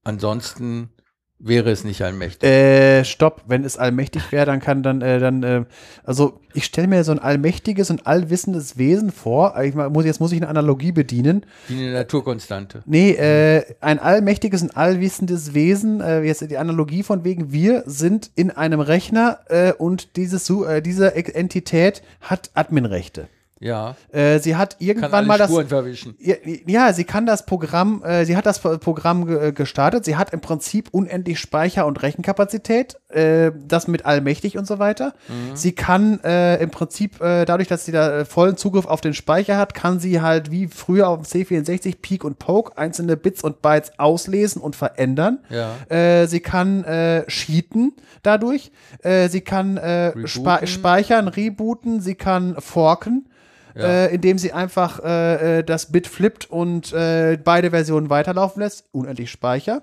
Ansonsten wäre es nicht allmächtig. Äh, stopp, wenn es allmächtig wäre, dann kann dann, äh, dann, äh, also ich stelle mir so ein allmächtiges und allwissendes Wesen vor. Ich muss, jetzt muss ich eine Analogie bedienen. Wie eine Naturkonstante. Nee, äh, ein allmächtiges und allwissendes Wesen, äh, jetzt die Analogie von wegen, wir sind in einem Rechner äh, und dieses, äh, diese Entität hat Adminrechte. Ja. Äh, sie hat irgendwann mal das. Ja, ja, sie kann das Programm, äh, sie hat das Programm ge gestartet. Sie hat im Prinzip unendlich Speicher und Rechenkapazität, äh, das mit allmächtig und so weiter. Mhm. Sie kann äh, im Prinzip, äh, dadurch, dass sie da äh, vollen Zugriff auf den Speicher hat, kann sie halt wie früher auf dem C64 Peak und Poke einzelne Bits und Bytes auslesen und verändern. Ja. Äh, sie kann äh, cheaten dadurch. Äh, sie kann äh, spe speichern, rebooten. Sie kann forken ja. äh, indem sie einfach äh, äh, das Bit flippt und äh, beide Versionen weiterlaufen lässt, unendlich Speicher.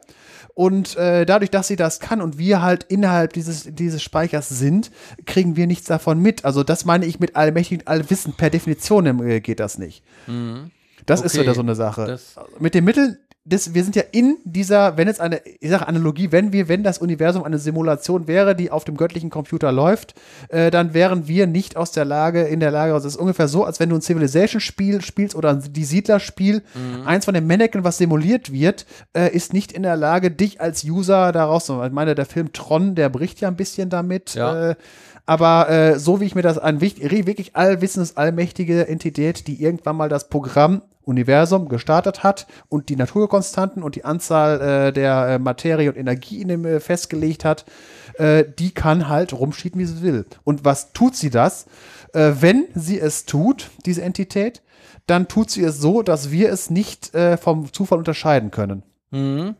Und äh, dadurch, dass sie das kann und wir halt innerhalb dieses, dieses Speichers sind, kriegen wir nichts davon mit. Also das meine ich mit allmächtig und allwissen. Per Definition äh, geht das nicht. Mhm. Das okay. ist wieder so eine Sache. Das mit den Mitteln das, wir sind ja in dieser, wenn jetzt eine, ich sage Analogie, wenn wir, wenn das Universum eine Simulation wäre, die auf dem göttlichen Computer läuft, äh, dann wären wir nicht aus der Lage, in der Lage, also es ist ungefähr so, als wenn du ein Civilization-Spiel spielst oder ein Die Siedler-Spiel, mhm. eins von den Mannequin, was simuliert wird, äh, ist nicht in der Lage, dich als User daraus zu, ich meine, der Film Tron, der bricht ja ein bisschen damit, ja. äh, aber äh, so wie ich mir das an wirklich allwissendes, allmächtige Entität, die irgendwann mal das Programm Universum gestartet hat und die Naturkonstanten und die Anzahl äh, der äh, Materie und Energie in dem äh, festgelegt hat, äh, die kann halt rumschieben, wie sie will. Und was tut sie das? Äh, wenn sie es tut, diese Entität, dann tut sie es so, dass wir es nicht äh, vom Zufall unterscheiden können. Mhm.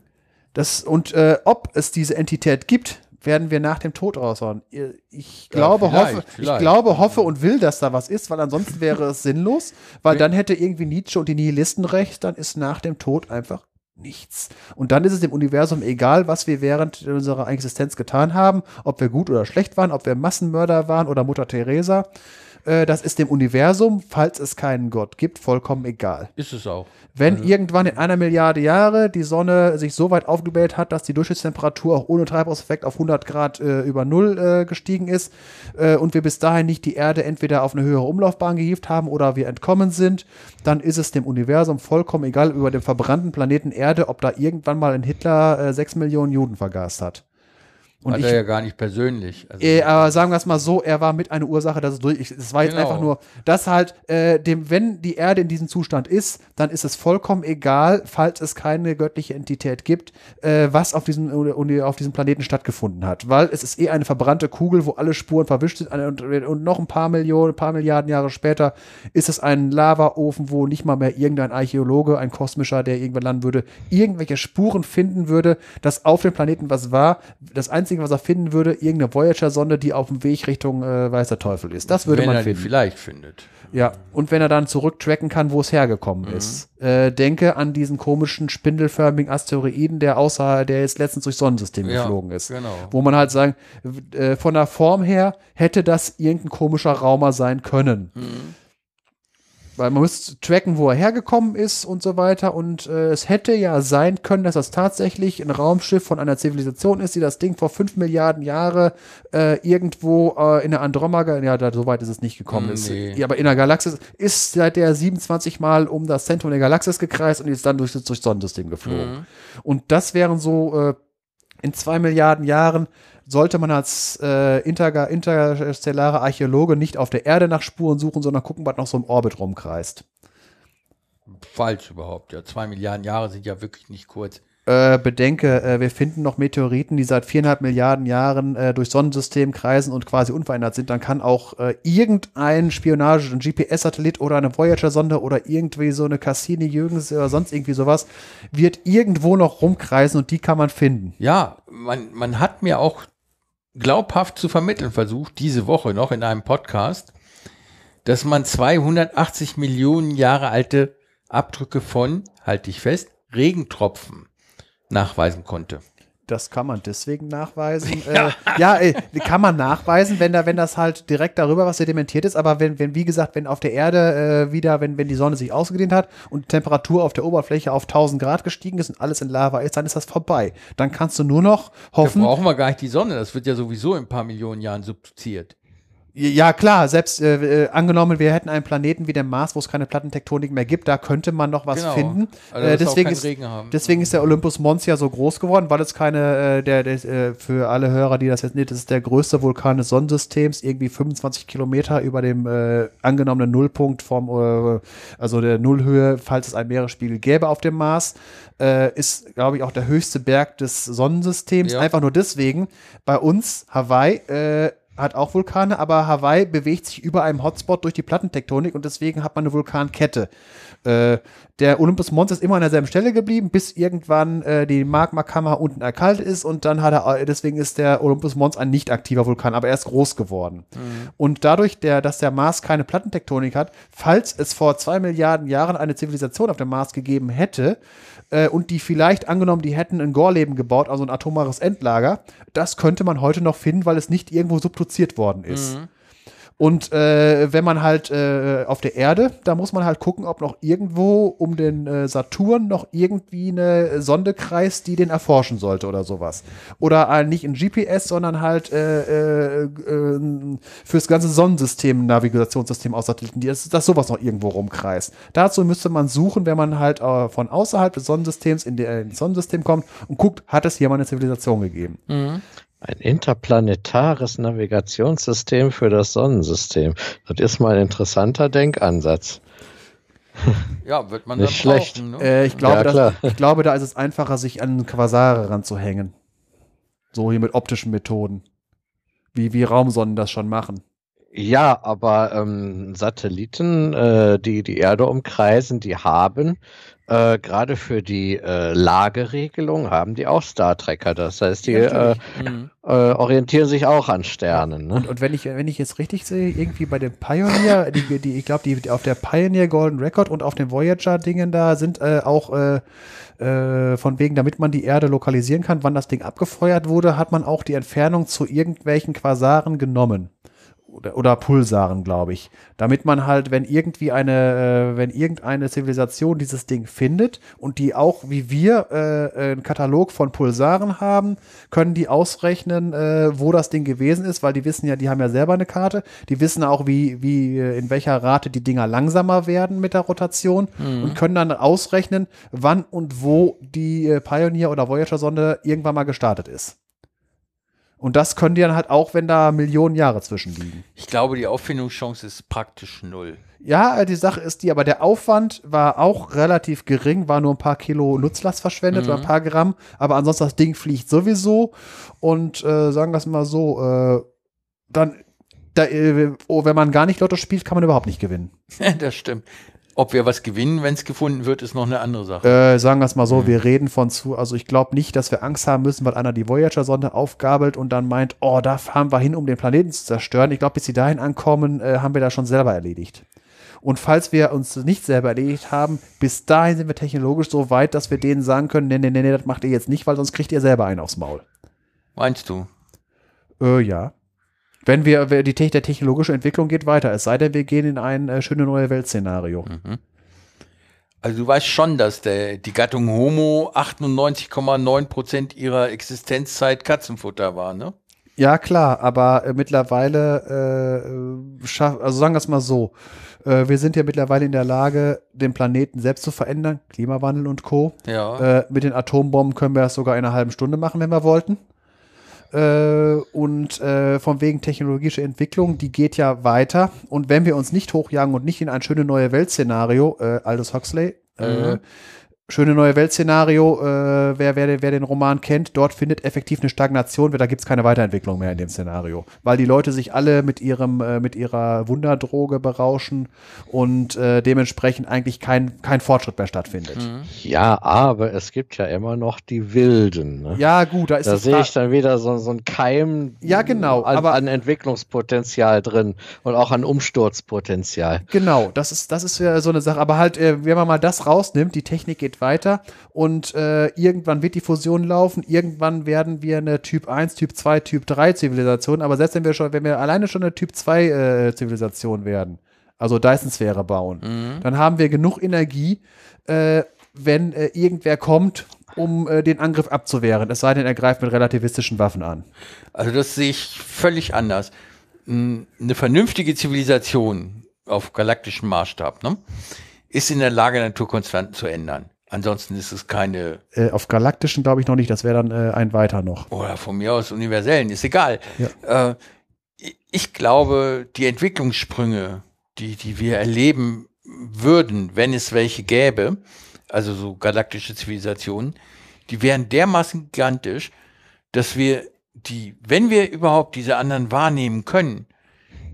Das, und ob es diese Entität gibt, werden wir nach dem Tod raushauen. Ich glaube, ja, hoffe, vielleicht. ich glaube, hoffe und will, dass da was ist, weil ansonsten wäre es sinnlos, weil dann hätte irgendwie Nietzsche und die Nihilisten recht, dann ist nach dem Tod einfach nichts. Und dann ist es dem Universum egal, was wir während unserer Existenz getan haben, ob wir gut oder schlecht waren, ob wir Massenmörder waren oder Mutter Teresa. Äh, das ist dem Universum, falls es keinen Gott gibt, vollkommen egal. Ist es auch. Wenn also. irgendwann in einer Milliarde Jahre die Sonne sich so weit aufgebläht hat, dass die Durchschnittstemperatur auch ohne Treibhauseffekt auf 100 Grad äh, über Null äh, gestiegen ist äh, und wir bis dahin nicht die Erde entweder auf eine höhere Umlaufbahn gehievt haben oder wir entkommen sind, dann ist es dem Universum vollkommen egal über den verbrannten Planeten Erde, ob da irgendwann mal ein Hitler äh, sechs Millionen Juden vergast hat. Und Hat ich, er ja gar nicht persönlich. Also äh, aber sagen wir es mal so, er war mit eine Ursache, dass es durch. Es war jetzt genau. einfach nur, dass halt, äh, dem, wenn die Erde in diesem Zustand ist, dann ist es vollkommen egal, falls es keine göttliche Entität gibt, äh, was auf diesem, auf diesem Planeten stattgefunden hat. Weil es ist eh eine verbrannte Kugel, wo alle Spuren verwischt sind. Und, und noch ein paar Millionen, ein paar Milliarden Jahre später ist es ein Lavaofen, wo nicht mal mehr irgendein Archäologe, ein kosmischer, der irgendwann landen würde, irgendwelche Spuren finden würde, dass auf dem Planeten was war. Das einzige Einzige, was er finden würde, irgendeine Voyager-Sonde, die auf dem Weg Richtung äh, Weißer Teufel ist. Das würde wenn man er finden. vielleicht findet. Ja, und wenn er dann zurücktracken kann, wo es hergekommen mhm. ist. Äh, denke an diesen komischen spindelförmigen Asteroiden, der außer, der jetzt letztens durchs Sonnensystem ja, geflogen ist. Genau. Wo man halt sagen, äh, von der Form her hätte das irgendein komischer Raumer sein können. Mhm. Weil man muss tracken, wo er hergekommen ist und so weiter. Und äh, es hätte ja sein können, dass das tatsächlich ein Raumschiff von einer Zivilisation ist, die das Ding vor fünf Milliarden Jahre äh, irgendwo äh, in der Andromeda, ja, da, so weit ist es nicht gekommen. Mm, nee. ist, ja, aber in der Galaxis ist seit der 27 Mal um das Zentrum der Galaxis gekreist und ist dann durch, durch das Sonnensystem geflogen. Mhm. Und das wären so äh, in zwei Milliarden Jahren sollte man als äh, inter interstellare Archäologe nicht auf der Erde nach Spuren suchen, sondern gucken, was noch so im Orbit rumkreist. Falsch überhaupt, ja. Zwei Milliarden Jahre sind ja wirklich nicht kurz. Äh, bedenke, äh, wir finden noch Meteoriten, die seit viereinhalb Milliarden Jahren äh, durch Sonnensystem kreisen und quasi unverändert sind. Dann kann auch äh, irgendein Spionage, ein GPS-Satellit oder eine Voyager-Sonde oder irgendwie so eine Cassini-Jürgens oder sonst irgendwie sowas, wird irgendwo noch rumkreisen und die kann man finden. Ja, man, man hat mir auch glaubhaft zu vermitteln versucht, diese Woche noch in einem Podcast, dass man 280 Millionen Jahre alte Abdrücke von, halte ich fest, Regentropfen nachweisen konnte. Das kann man deswegen nachweisen. ja, äh, ja äh, kann man nachweisen, wenn da, wenn das halt direkt darüber was sedimentiert ist. Aber wenn, wenn wie gesagt, wenn auf der Erde äh, wieder, wenn, wenn die Sonne sich ausgedehnt hat und die Temperatur auf der Oberfläche auf 1000 Grad gestiegen ist und alles in Lava ist, dann ist das vorbei. Dann kannst du nur noch hoffen. Da brauchen wir gar nicht die Sonne. Das wird ja sowieso in ein paar Millionen Jahren subduziert. Ja, klar, selbst äh, äh, angenommen, wir hätten einen Planeten wie der Mars, wo es keine Plattentektonik mehr gibt, da könnte man noch was genau. finden. Also, äh, deswegen, ist, deswegen ist der Olympus Mons ja so groß geworden, weil es keine, äh, der, der äh, für alle Hörer, die das jetzt nicht, das ist der größte Vulkan des Sonnensystems, irgendwie 25 Kilometer über dem äh, angenommenen Nullpunkt vom, äh, also der Nullhöhe, falls es einen Meeresspiegel gäbe auf dem Mars. Äh, ist, glaube ich, auch der höchste Berg des Sonnensystems. Ja. Einfach nur deswegen. Bei uns, Hawaii, äh, hat auch Vulkane, aber Hawaii bewegt sich über einem Hotspot durch die Plattentektonik und deswegen hat man eine Vulkankette. Äh, der Olympus Mons ist immer an derselben Stelle geblieben, bis irgendwann äh, die Magmakammer unten erkaltet ist und dann hat er, deswegen ist der Olympus Mons ein nicht aktiver Vulkan, aber er ist groß geworden. Mhm. Und dadurch, der, dass der Mars keine Plattentektonik hat, falls es vor zwei Milliarden Jahren eine Zivilisation auf dem Mars gegeben hätte, äh, und die vielleicht angenommen, die hätten ein Gorleben gebaut, also ein atomares Endlager, das könnte man heute noch finden, weil es nicht irgendwo subduziert worden ist. Mhm. Und äh, wenn man halt äh, auf der Erde, da muss man halt gucken, ob noch irgendwo um den äh, Saturn noch irgendwie eine Sonde kreist, die den erforschen sollte oder sowas. Oder äh, nicht ein GPS, sondern halt äh, äh, äh, fürs ganze Sonnensystem, Navigationssystem aus Satelliten, dass, dass sowas noch irgendwo rumkreist. Dazu müsste man suchen, wenn man halt äh, von außerhalb des Sonnensystems in, der, ins Sonnensystem kommt und guckt, hat es hier mal eine Zivilisation gegeben. Mhm. Ein interplanetares Navigationssystem für das Sonnensystem. Das ist mal ein interessanter Denkansatz. Ja, wird man Nicht schlecht. Brauchen, ne? äh, ich, glaube, ja, dass, ich glaube, da ist es einfacher, sich an Quasare ranzuhängen. So hier mit optischen Methoden. Wie, wie Raumsonnen das schon machen. Ja, aber ähm, Satelliten, äh, die die Erde umkreisen, die haben äh, gerade für die äh, Lageregelung haben die auch Star Trekker. Das heißt, die äh, mhm. äh, orientieren sich auch an Sternen. Ne? Und, und, wenn ich wenn ich jetzt richtig sehe, irgendwie bei dem Pioneer, die, die ich glaube, die auf der Pioneer Golden Record und auf den Voyager Dingen da sind äh, auch äh, äh, von wegen, damit man die Erde lokalisieren kann, wann das Ding abgefeuert wurde, hat man auch die Entfernung zu irgendwelchen Quasaren genommen oder, oder Pulsaren, glaube ich. Damit man halt, wenn irgendwie eine, äh, wenn irgendeine Zivilisation dieses Ding findet und die auch wie wir äh, einen Katalog von Pulsaren haben, können die ausrechnen, äh, wo das Ding gewesen ist, weil die wissen ja, die haben ja selber eine Karte. Die wissen auch, wie, wie, äh, in welcher Rate die Dinger langsamer werden mit der Rotation mhm. und können dann ausrechnen, wann und wo die äh, Pioneer oder Voyager-Sonde irgendwann mal gestartet ist. Und das können die dann halt auch, wenn da Millionen Jahre zwischenliegen. Ich glaube, die Auffindungschance ist praktisch null. Ja, die Sache ist die, aber der Aufwand war auch relativ gering, war nur ein paar Kilo Nutzlast verschwendet mhm. oder ein paar Gramm, aber ansonsten das Ding fliegt sowieso und äh, sagen wir es mal so, äh, dann, da, äh, oh, wenn man gar nicht Lotto spielt, kann man überhaupt nicht gewinnen. das stimmt. Ob wir was gewinnen, wenn es gefunden wird, ist noch eine andere Sache. Äh, sagen wir es mal so, mhm. wir reden von zu, also ich glaube nicht, dass wir Angst haben müssen, weil einer die Voyager-Sonde aufgabelt und dann meint, oh, da fahren wir hin, um den Planeten zu zerstören. Ich glaube, bis sie dahin ankommen, äh, haben wir das schon selber erledigt. Und falls wir uns nicht selber erledigt haben, bis dahin sind wir technologisch so weit, dass wir denen sagen können, nee, nee, nee, nee das macht ihr jetzt nicht, weil sonst kriegt ihr selber einen aufs Maul. Meinst du? Äh, ja. Wenn wir, die der technologische Entwicklung geht weiter, es sei denn, wir gehen in ein äh, schöne neue Welt-Szenario. Mhm. Also du weißt schon, dass der, die Gattung Homo 98,9 Prozent ihrer Existenzzeit Katzenfutter war, ne? Ja, klar, aber äh, mittlerweile, äh, also sagen wir es mal so, äh, wir sind ja mittlerweile in der Lage, den Planeten selbst zu verändern, Klimawandel und Co. Ja. Äh, mit den Atombomben können wir das sogar in einer halben Stunde machen, wenn wir wollten. Äh, und äh, von wegen technologische Entwicklung, die geht ja weiter. Und wenn wir uns nicht hochjagen und nicht in ein schöne neue Welt-Szenario, äh, Aldous Huxley, äh, mhm. Schöne neue Welt-Szenario, äh, wer, wer, wer den Roman kennt, dort findet effektiv eine Stagnation, da gibt es keine Weiterentwicklung mehr in dem Szenario. Weil die Leute sich alle mit ihrem, äh, mit ihrer Wunderdroge berauschen und äh, dementsprechend eigentlich kein, kein Fortschritt mehr stattfindet. Mhm. Ja, aber es gibt ja immer noch die Wilden. Ne? Ja, gut, da ist Da sehe ich dann wieder so, so ein Keim Ja, genau, an, aber- an Entwicklungspotenzial drin und auch an Umsturzpotenzial. Genau, das ist, das ist ja so eine Sache. Aber halt, äh, wenn man mal das rausnimmt, die Technik geht weiter und äh, irgendwann wird die Fusion laufen, irgendwann werden wir eine Typ 1, Typ 2, Typ 3 Zivilisation, aber selbst wenn wir schon, wenn wir alleine schon eine Typ 2 äh, Zivilisation werden, also Dyson-Sphäre bauen, dann haben wir genug Energie, äh, wenn äh, irgendwer kommt, um äh, den Angriff abzuwehren. Es sei denn, er greift mit relativistischen Waffen an. Also das sehe ich völlig anders. Eine vernünftige Zivilisation auf galaktischem Maßstab ne, ist in der Lage, Naturkonstanten zu ändern. Ansonsten ist es keine, Äh, auf galaktischen glaube ich noch nicht, das wäre dann äh, ein weiter noch. oder von mir aus universellen, ist egal. Äh, ich- ich glaube, die Entwicklungssprünge, die, die wir erleben würden, wenn es welche gäbe, also so galaktische Zivilisationen, die wären dermaßen gigantisch, dass wir die, wenn wir überhaupt diese anderen wahrnehmen können,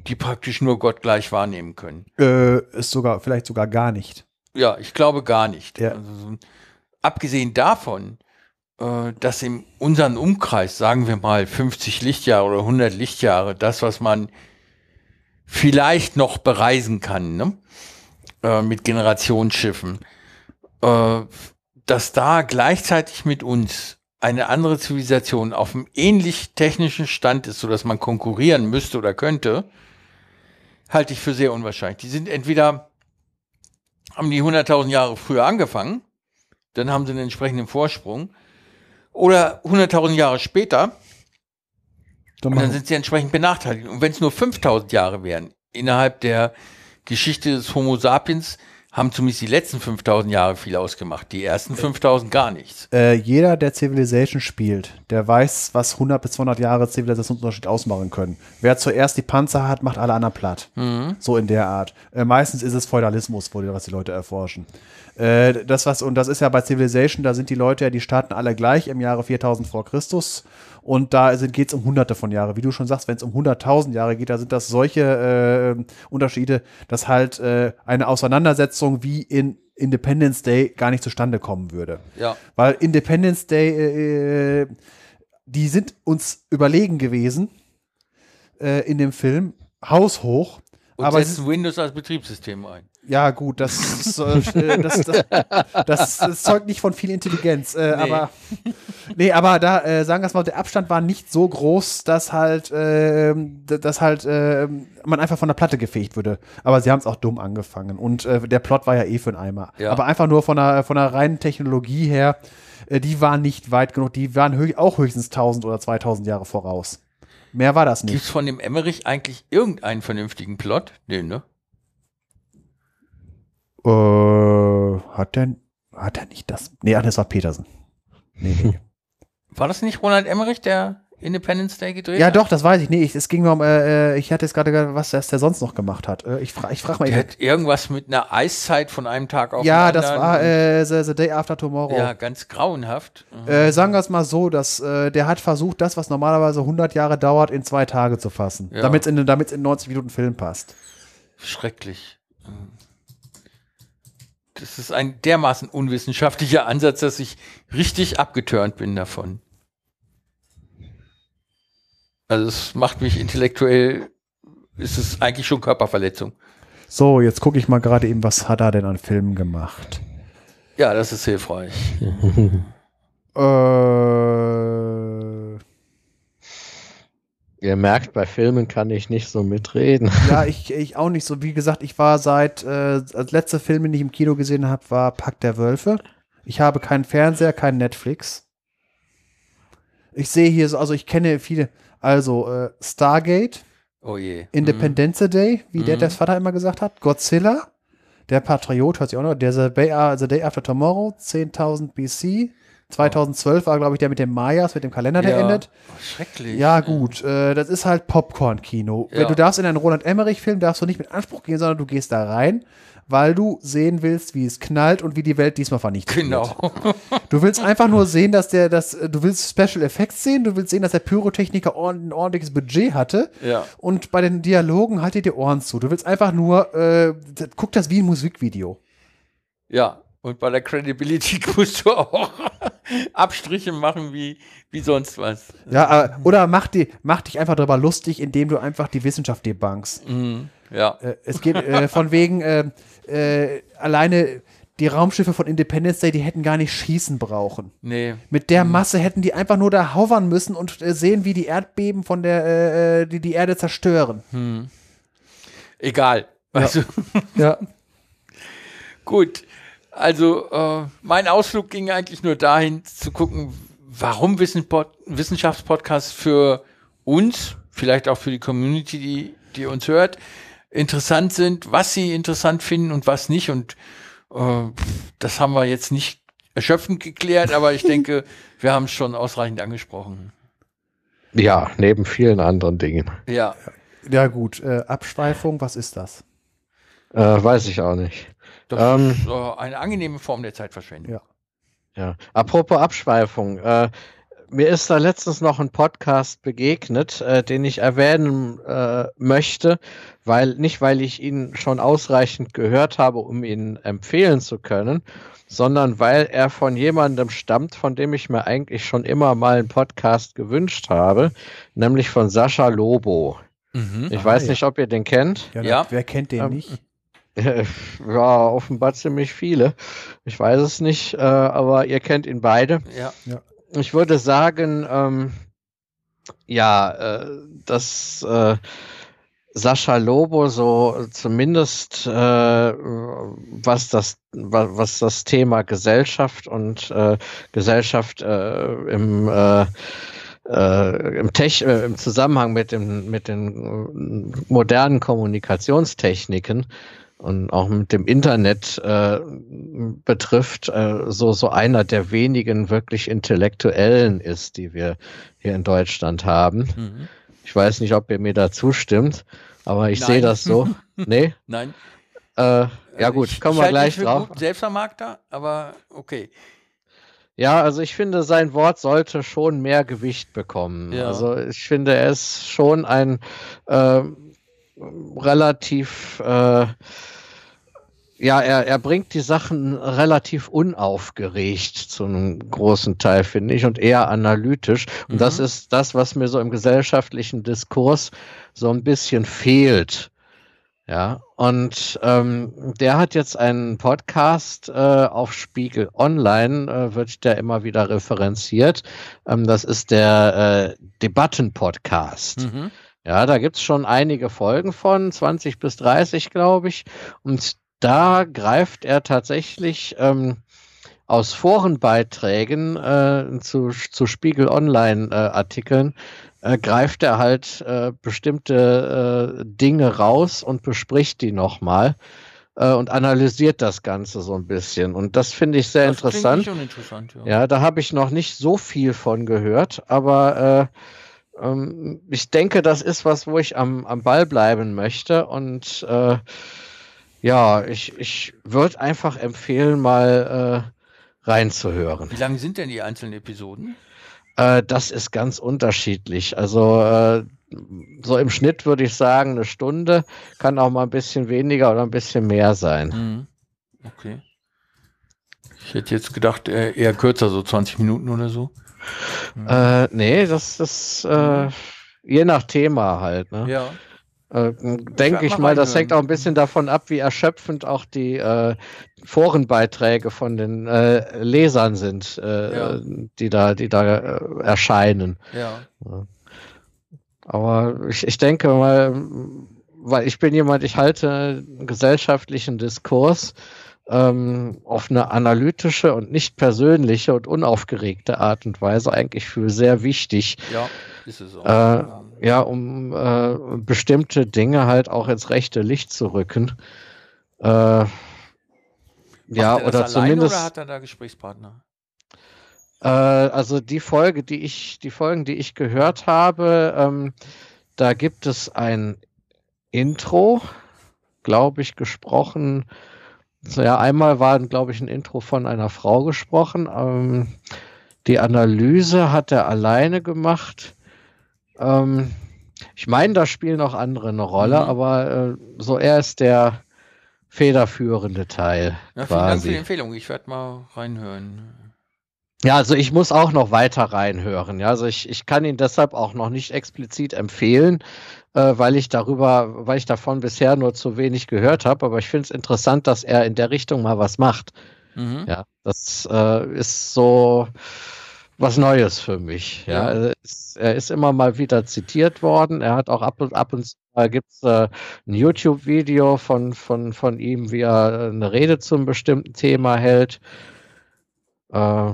die praktisch nur gottgleich wahrnehmen können. Äh, ist sogar, vielleicht sogar gar nicht. Ja, ich glaube gar nicht. Ja. Also, so- abgesehen davon, äh, dass in unserem Umkreis, sagen wir mal 50 Lichtjahre oder 100 Lichtjahre, das, was man vielleicht noch bereisen kann, ne? äh, mit Generationsschiffen, äh, dass da gleichzeitig mit uns eine andere Zivilisation auf einem ähnlich technischen Stand ist, sodass man konkurrieren müsste oder könnte, halte ich für sehr unwahrscheinlich. Die sind entweder haben die 100.000 Jahre früher angefangen, dann haben sie einen entsprechenden Vorsprung. Oder 100.000 Jahre später, Dann dann sind sie entsprechend benachteiligt. Und wenn es nur 5.000 Jahre wären, innerhalb der Geschichte des Homo sapiens, haben zumindest die letzten 5.000 Jahre viel ausgemacht. Die ersten 5.000 gar nichts. äh, jeder, der Civilization spielt, der weiß, was 100 bis 200 Jahre Zivilisationsunterschied ausmachen können. Wer zuerst die Panzer hat, macht alle anderen platt. So in der Art. Äh, meistens ist es Feudalismus, was die Leute erforschen. Äh, das was, und das ist ja bei Civilization, da sind die Leute ja, die starten alle gleich im Jahre 4000 vor Christus. Und da geht es um hunderte von Jahre. Wie du schon sagst, wenn es um 100.000 Jahre geht, da sind das solche äh, Unterschiede, dass halt äh, eine Auseinandersetzung wie in Independence Day gar nicht zustande kommen würde. Ja. Weil Independence Day, äh, die sind uns überlegen gewesen äh, in dem Film, haushoch. Und aber setzen Windows als Betriebssystem ein. Ja, gut, das, äh, das, das, das, das zeugt nicht von viel Intelligenz. Äh, Nee. Aber nee, aber da äh, sagen wir es mal, der Abstand war nicht so groß, dass halt, ähm, dass halt äh, man einfach von der Platte gefegt würde. Aber sie haben es auch dumm angefangen und äh, der Plot war ja eh für einen Eimer. Ja. Aber einfach nur von der von der reinen Technologie her, äh, die waren nicht weit genug. Die waren höch auch höchstens 1000 oder 2000 Jahre voraus. Mehr war das nicht. Gibt es von dem Emmerich eigentlich irgendeinen vernünftigen Plot? Nee, ne? Äh, hat der, hat er nicht das? Nee, ach, das war Petersen. Nee, nee. War das nicht Ronald Emmerich, der Independence Day gedreht ja, hat? doch, das weiß ich. Nee, ich, es ging mir um, äh, äh, ich hatte jetzt gerade, ge- was der sonst noch gemacht hat. Äh, ich frage ich frag mal Der hat irgendwas mit einer Eiszeit von einem Tag auf Ja, den das war äh, the, the Day After Tomorrow. ja, ganz grauenhaft. Äh, sagen wir es mal so, dass äh, der hat versucht, das, was normalerweise 100 Jahre dauert, in zwei Tage zu fassen, Ja. damit es in, damit's in 90 Minuten Film passt. Schrecklich. Das ist ein dermaßen unwissenschaftlicher Ansatz, dass ich richtig abgeturnt bin davon. Also es macht mich intellektuell, ist es eigentlich schon Körperverletzung. So, jetzt gucke ich mal gerade eben, was hat er denn an Filmen gemacht? Ja, das ist hilfreich. Äh, Ihr merkt, bei Filmen kann ich nicht so mitreden. ja, ich, ich auch nicht so. Wie gesagt, ich war seit, äh, als letzte Film, den ich im Kino gesehen habe, war Pack der Wölfe. Ich habe keinen Fernseher, kein Netflix. Ich sehe hier so, also ich kenne viele, also äh, Stargate, Oh je. Independence Day, wie der Mhm. das Vater immer gesagt hat, Godzilla, der Patriot, hört sich auch noch, der The Day, The Day After Tomorrow, 10.000 BC, 2012 war, glaube ich, der mit dem Mayas, mit dem Kalender, der Ja. endet. Schrecklich. Ja, gut, äh, das ist halt Popcorn-Kino. Ja. Wenn Du darfst in einen Roland Emmerich-Film, darfst du nicht mit Anspruch gehen, sondern du gehst da rein, weil du sehen willst, wie es knallt und wie die Welt diesmal vernichtet wird. Genau. Du willst einfach nur sehen, dass der, das, du willst Special Effects sehen, du willst sehen, dass der Pyrotechniker ordn- ein ordentliches Budget hatte. Ja. Und bei den Dialogen halt dir die Ohren zu. Du willst einfach nur, äh, guck das wie ein Musikvideo. Ja. Und bei der Credibility musst du auch Abstriche machen wie, wie sonst was. Ja, äh, oder mach, die, mach dich einfach darüber lustig, indem du einfach die Wissenschaft debunkst. Mhm. Ja. Äh, es geht äh, von wegen, äh, äh, alleine die Raumschiffe von Independence Day, die hätten gar nicht schießen brauchen. Nee. Mit der Masse hätten die einfach nur da hovern müssen und äh, sehen, wie die Erdbeben von der, die die Erde zerstören. Egal. Also, Ja. gut. Also, äh, mein Ausflug ging eigentlich nur dahin zu gucken, warum Wissenschaftspodcasts für uns, vielleicht auch für die Community, die, die uns hört, interessant sind, was sie interessant finden und was nicht. Und äh, das haben wir jetzt nicht erschöpfend geklärt, aber ich denke, wir haben es schon ausreichend angesprochen. Ja, neben vielen anderen Dingen. Ja. Ja, gut. Äh, Abschweifung, was ist das? Äh, weiß ich auch nicht. Das Ähm. ist äh, eine angenehme Form der Zeitverschwendung. Ja. Ja. Apropos Abschweifung. Äh, mir ist da letztens noch ein Podcast begegnet, äh, den ich erwähnen äh, möchte, weil nicht weil ich ihn schon ausreichend gehört habe, um ihn empfehlen zu können, sondern weil er von jemandem stammt, von dem ich mir eigentlich schon immer mal einen Podcast gewünscht habe, nämlich von Sascha Lobo. Mhm. Ich Ah, weiß ja. nicht, ob ihr den kennt. Ja, Ja. wer kennt den Ähm, nicht? Ja, offenbar ziemlich viele. Ich weiß es nicht, äh, aber ihr kennt ihn beide. Ja. Ich würde sagen, ähm, ja, äh, dass äh, Sascha Lobo so zumindest äh, was das wa- was das Thema Gesellschaft und äh, Gesellschaft äh, im äh, äh, im, Tech, äh, im Zusammenhang mit dem mit den äh, modernen Kommunikationstechniken und auch mit dem Internet äh, betrifft, äh, so, so einer der wenigen wirklich Intellektuellen ist, die wir hier in Deutschland haben. Mhm. Ich weiß nicht, ob ihr mir da zustimmt, aber ich sehe das so. Nee? Nein. Äh, ja Also gut, ich, kommen wir gleich drauf. Gut Selbstvermarkter, aber okay. Ja, also ich finde, sein Wort sollte schon mehr Gewicht bekommen. Ja. Also ich finde, er ist schon ein äh, relativ, äh, ja, er, er bringt die Sachen relativ unaufgeregt zu einem großen Teil, finde ich, und eher analytisch. Und das Mhm. ist das, was mir so im gesellschaftlichen Diskurs so ein bisschen fehlt. Ja, und ähm, der hat jetzt einen Podcast äh, auf Spiegel Online, äh, wird der immer wieder referenziert. Ähm, das ist der äh, Debatten-Podcast. Mhm. Ja, da gibt's schon einige Folgen von, 20 bis 30, glaube ich. Und da greift er tatsächlich ähm, aus Forenbeiträgen äh, zu, zu Spiegel Online-Artikeln, äh, greift er halt äh, bestimmte äh, Dinge raus und bespricht die nochmal äh, und analysiert das Ganze so ein bisschen. Und das finde ich sehr Das interessant. nicht uninteressant, ja. Ja, da habe ich noch nicht so viel von gehört, aber äh, ähm, ich denke, das ist was, wo ich am, am Ball bleiben möchte. Und äh, ja, ich, ich würde einfach empfehlen, mal äh, reinzuhören. Wie lang sind denn die einzelnen Episoden? Äh, das ist ganz unterschiedlich. Also äh, so im Schnitt würde ich sagen, eine Stunde kann auch mal ein bisschen weniger oder ein bisschen mehr sein. Mhm. Okay. Ich hätte jetzt gedacht, äh, eher kürzer, so 20 Minuten oder so. Äh, nee, das ist äh, je nach Thema halt. Ne? Ja. Äh, denke ich mal das hängt auch ein bisschen davon ab, wie erschöpfend auch die äh, Forenbeiträge von den äh, Lesern sind, äh, Ja. die da, die da äh, erscheinen. Ja. Aber ich, ich denke mal, weil ich bin jemand, ich halte einen gesellschaftlichen Diskurs ähm, auf eine analytische und nicht persönliche und unaufgeregte Art und Weise eigentlich für sehr wichtig. Ja, ist es auch. Äh, ja, um äh, bestimmte Dinge halt auch ins rechte Licht zu rücken. Äh, ja, er oder zumindest. Oder hat er da Gesprächspartner? Äh, also die Folge, die ich, die Folgen, die ich gehört habe, ähm, da gibt es ein Intro, glaube ich, gesprochen. Ja, einmal war, glaube ich, ein Intro von einer Frau gesprochen. Ähm, die Analyse hat er alleine gemacht. Ähm, ich meine, da spielen auch andere eine Rolle, mhm. aber äh, so er ist der federführende Teil. Ja, vielen Dank für die Empfehlung. Ich werde mal reinhören. Ja, also ich muss auch noch weiter reinhören. Ja, also ich, ich kann ihn deshalb auch noch nicht explizit empfehlen, äh, weil ich darüber, weil ich davon bisher nur zu wenig gehört habe. Aber ich finde es interessant, dass er in der Richtung mal was macht. Mhm. Ja, das äh, ist so was Neues für mich. Ja, ja. Er, ist, er, ist, immer mal wieder zitiert worden. Er hat auch ab und ab und zu mal gibt es äh, ein YouTube-Video von, von, von ihm, wie er eine Rede zum bestimmten Thema hält. Äh,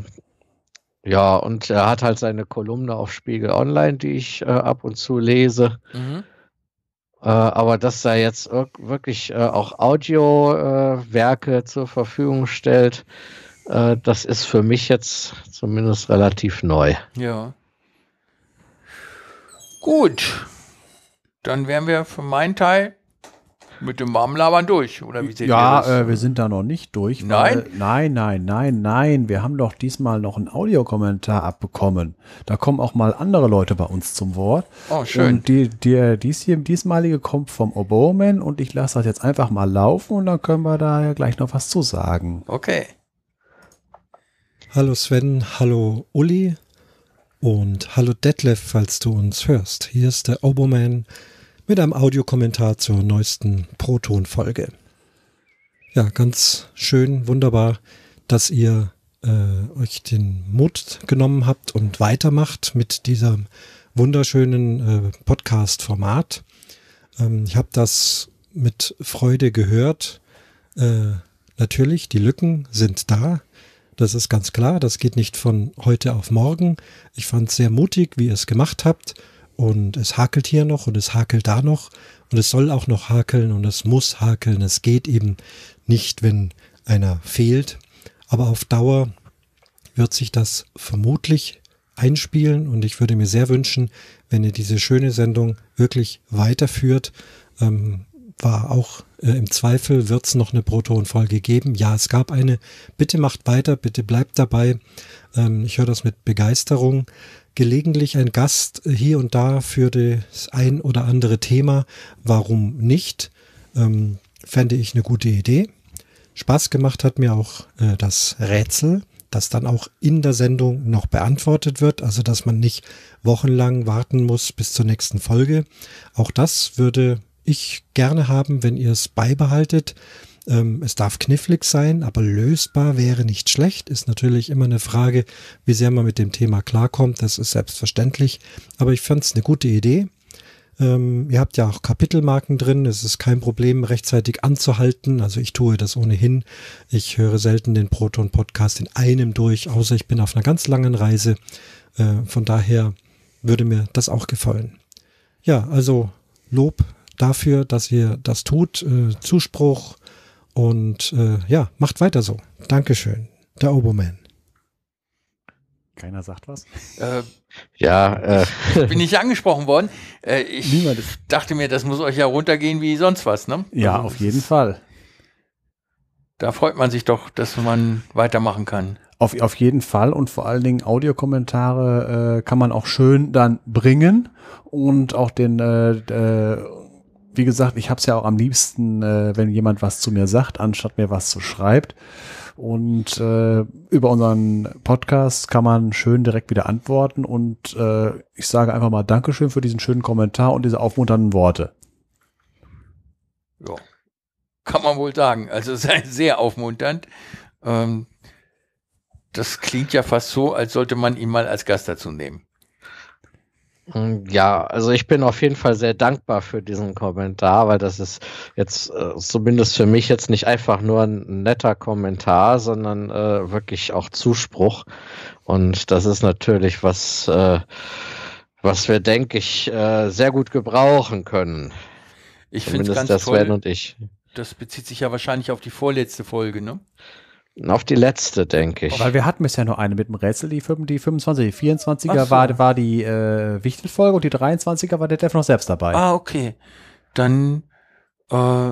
ja, und er hat halt seine Kolumne auf Spiegel Online, die ich äh, ab und zu lese. Mhm. Äh, aber dass er jetzt wirklich äh, auch Audiowerke zur Verfügung stellt, äh, das ist für mich jetzt zumindest relativ neu. Ja. Gut. Dann wären wir für meinen Teil mit dem warmen Labern durch, oder wie seht ja, ihr äh, wir sind da noch nicht durch. Nein? Weil, nein, nein, nein, nein. Wir haben doch diesmal noch einen Audiokommentar abbekommen. Da kommen auch mal andere Leute bei uns zum Wort. Oh, schön. Und die, die, dies hier, diesmalige kommt vom Oboman und ich lasse das jetzt einfach mal laufen und dann können wir da ja gleich noch was zu sagen. Okay. Hallo Sven, hallo Uli und hallo Detlef, falls du uns hörst. Hier ist der Oboman mit einem Audiokommentar zur neuesten Proton-Folge. Ja, ganz schön, wunderbar, dass ihr äh, euch den Mut genommen habt und weitermacht mit diesem wunderschönen äh, Podcast-Format. Ähm, ich habe das mit Freude gehört. Äh, natürlich, die Lücken sind da. Das ist ganz klar. Das geht nicht von heute auf morgen. Ich fand es sehr mutig, wie ihr es gemacht habt und es hakelt hier noch und es hakelt da noch und es soll auch noch hakeln und es muss hakeln. Es geht eben nicht, wenn einer fehlt. Aber auf Dauer wird sich das vermutlich einspielen und ich würde mir sehr wünschen, wenn ihr diese schöne Sendung wirklich weiterführt. Ähm, war auch äh, im Zweifel, wird es noch eine Proton-Folge geben? Ja, es gab eine. Bitte macht weiter, bitte bleibt dabei. Ähm, ich höre das mit Begeisterung gelegentlich ein Gast hier und da für das ein oder andere Thema. Warum nicht? Ähm, fände ich eine gute Idee. Spaß gemacht hat mir auch äh, das Rätsel, das dann auch in der Sendung noch beantwortet wird, also dass man nicht wochenlang warten muss bis zur nächsten Folge. Auch das würde ich gerne haben, wenn ihr es beibehaltet. Ähm, es darf knifflig sein, aber lösbar wäre nicht schlecht. Ist natürlich immer eine Frage, wie sehr man mit dem Thema klarkommt. Das ist selbstverständlich. Aber ich fand es eine gute Idee. Ähm, ihr habt ja auch Kapitelmarken drin. Es ist kein Problem, rechtzeitig anzuhalten. Also ich tue das ohnehin. Ich höre selten den Proton-Podcast in einem durch, außer ich bin auf einer ganz langen Reise. Äh, von daher würde mir das auch gefallen. Ja, also Lob dafür, dass ihr das tut. Äh, Zuspruch, und äh, ja, macht weiter so. Dankeschön. Der Oberman. Keiner sagt was. Äh, ja, äh. bin ich angesprochen worden. Äh, ich Niemand. dachte mir, das muss euch ja runtergehen wie sonst was, ne? Ja, also, auf jeden Fall. Da freut man sich doch, dass man weitermachen kann. Auf, auf jeden Fall und vor allen Dingen Audiokommentare äh, kann man auch schön dann bringen und auch den äh, äh, wie gesagt, ich habe es ja auch am liebsten, äh, wenn jemand was zu mir sagt, anstatt mir was zu schreibt. Und äh, über unseren Podcast kann man schön direkt wieder antworten. Und äh, ich sage einfach mal Dankeschön für diesen schönen Kommentar und diese aufmunternden Worte. Ja, kann man wohl sagen. Also sehr, aufmunternd. Ähm, das klingt ja fast so, als sollte man ihn mal als Gast dazu nehmen. Hm, ja, also ich bin auf jeden Fall sehr dankbar für diesen Kommentar, weil das ist jetzt äh, zumindest für mich jetzt nicht einfach nur ein netter Kommentar, sondern äh, wirklich auch Zuspruch. Und das ist natürlich was, äh, was wir, denke ich, äh, sehr gut gebrauchen können. Ich finde es ganz Sven toll. und ich. Das bezieht sich ja wahrscheinlich auf die vorletzte Folge, ne? Auf die letzte, denke ich. Weil wir hatten bisher nur eine mit dem Rätsel, die, 5, die 25. Die 24er so. war, war die äh, Wichtelfolge und die 23er war der Def noch selbst dabei. Ah, okay. Dann äh,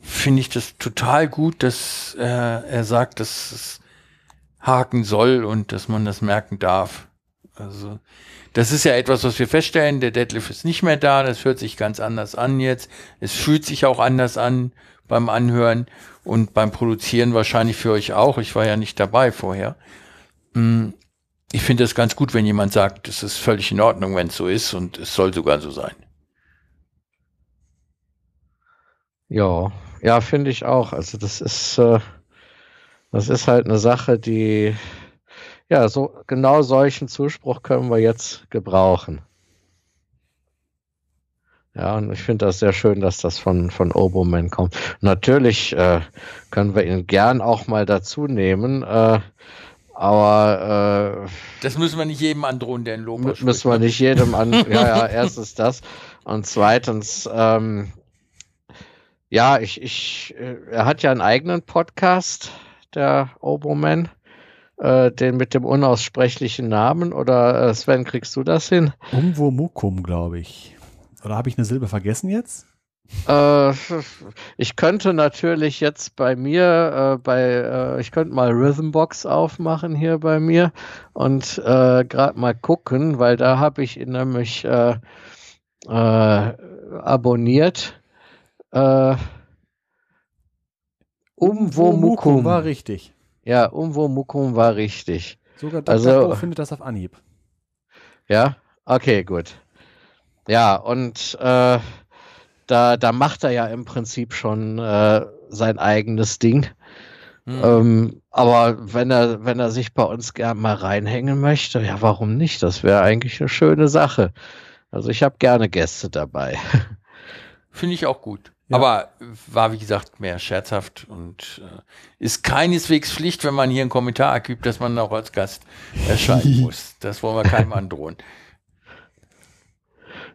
finde ich das total gut, dass äh, er sagt, dass es haken soll und dass man das merken darf. Also das ist ja etwas, was wir feststellen. Der Deadlift ist nicht mehr da. Das hört sich ganz anders an jetzt. Es fühlt sich auch anders an beim Anhören und beim Produzieren wahrscheinlich für euch auch. Ich war ja nicht dabei vorher. Mm, Ich finde es ganz gut, wenn jemand sagt, es ist völlig in Ordnung, wenn es so ist und es soll sogar so sein. Ja, ja, finde ich auch. Also das ist, äh, das ist halt eine Sache, die, ja, so genau solchen Zuspruch können wir jetzt gebrauchen. Ja, und ich finde das sehr schön, dass das von, von Oboman kommt. Natürlich äh, können wir ihn gern auch mal dazu nehmen, äh, aber äh, Das müssen wir nicht jedem androhen, der ein Lob. Müssen wir nicht jedem an. ja, ja, erstens das. Und zweitens, ähm, ja, ich, ich, äh, er hat ja einen eigenen Podcast, der Oboman, äh, den mit dem unaussprechlichen Namen. Oder äh, Sven, kriegst du das hin? Umwo Mukum, glaube ich. Oder habe ich eine Silbe vergessen jetzt? Äh, ich könnte natürlich jetzt bei mir, äh, bei, äh, ich könnte mal Rhythmbox aufmachen hier bei mir und äh, gerade mal gucken, weil da habe ich ihn nämlich äh, äh, abonniert. Äh, Umwo Mukum. war richtig. Ja, Umwo Mukum war richtig. Sogar Dr. Also- findet das auf Anhieb. Ja, okay, gut. Ja, und äh, da, da macht er ja im Prinzip schon äh, sein eigenes Ding. Hm. Ähm, aber wenn er, wenn er sich bei uns gern mal reinhängen möchte, ja, warum nicht? Das wäre eigentlich eine schöne Sache. Also ich habe gerne Gäste dabei. Finde ich auch gut. Ja. Aber war, wie gesagt, mehr scherzhaft und äh, ist keineswegs Pflicht, wenn man hier einen Kommentar ergibt, dass man auch als Gast erscheinen muss. Das wollen wir keinem androhen.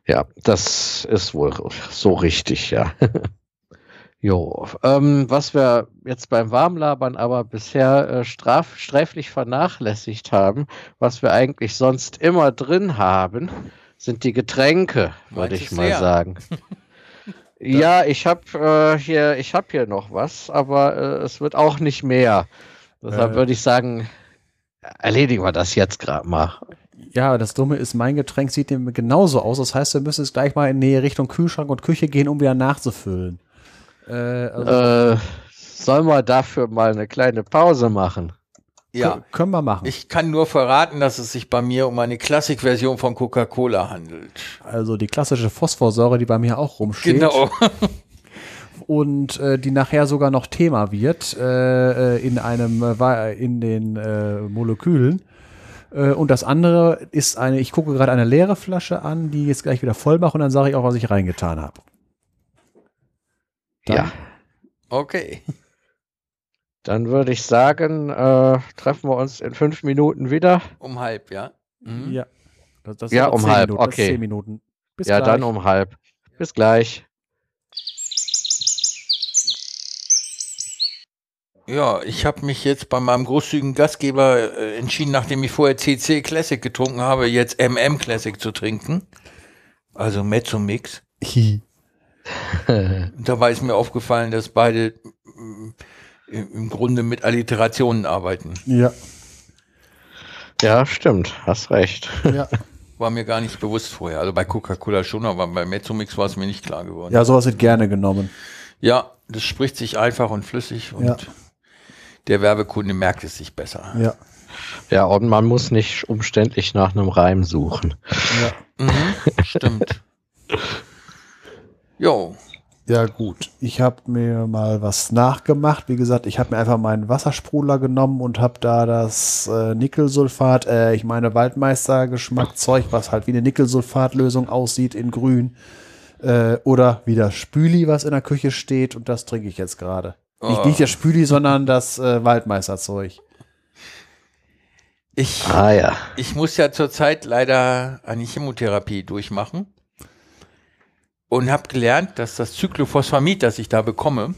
Ja, das ist wohl so richtig, ja. jo, ähm, was wir jetzt beim Warmlabern aber bisher äh, straf, sträflich vernachlässigt haben, was wir eigentlich sonst immer drin haben, sind die Getränke, würde ich mal leer? sagen. ja, ich habe äh, hier, ich habe hier noch was, aber äh, es wird auch nicht mehr. Deshalb Äh. würde ich sagen, erledigen wir das jetzt gerade mal. Ja, das Dumme ist, mein Getränk sieht dem genauso aus. Das heißt, wir müssen jetzt gleich mal in Nähe Richtung Kühlschrank und Küche gehen, um wieder nachzufüllen. Äh, also, Äh, sollen wir dafür mal eine kleine Pause machen? Ja, kö- können wir machen. ich kann nur verraten, dass es sich bei mir um eine Klassikversion von Coca-Cola handelt. also die klassische Phosphorsäure, die bei mir auch rumsteht. Genau. und äh, die nachher sogar noch Thema wird äh, äh, in einem äh, in den äh, Molekülen. Äh, und das andere ist eine, ich gucke gerade eine leere Flasche an, die jetzt gleich wieder voll mache und dann sage ich auch, was ich reingetan habe. Dann- Ja. Okay. Dann würde ich sagen, äh, treffen wir uns in fünf Minuten wieder. Um halb, ja. Mhm. Ja. Das, das Ja, um halb, Minuten, das ist okay. Zehn Minuten. Bis ja, gleich. dann um halb. Bis gleich. Ja, ich habe mich jetzt bei meinem großzügigen Gastgeber äh, entschieden, nachdem ich vorher CC Classic getrunken habe, jetzt MM Classic zu trinken. Also Mezzo-Mix. Hi. Und dabei ist mir aufgefallen, dass beide mm, im Grunde mit Alliterationen arbeiten. Ja. Ja, stimmt. Hast recht. Ja. War mir gar nicht bewusst vorher. Also bei Coca-Cola schon, aber bei Mezzo-Mix war es mir nicht klar geworden. ja, sowas wird gerne genommen. Ja, das spricht sich einfach und flüssig und Ja. Der Werbekunde merkt es sich besser. Ja. Ja, und man muss nicht umständlich nach einem Reim suchen. Ja. Mhm, stimmt. Jo, Ja, gut. Ich habe mir mal was nachgemacht. Wie gesagt, ich habe mir einfach meinen Wassersprudler genommen und habe da das äh, Nickelsulfat, äh, ich meine Waldmeister-Geschmackzeug, was halt wie eine Nickelsulfatlösung aussieht in grün. Äh, oder wie das Spüli, was in der Küche steht. Und das trinke ich jetzt gerade. Nicht, Oh. nicht das Spüli, sondern das äh, Waldmeisterzeug. ich, Ah ja. ich muss ja zurzeit leider eine Chemotherapie durchmachen und habe gelernt, dass das Cyclophosphamid, das ich da bekomme,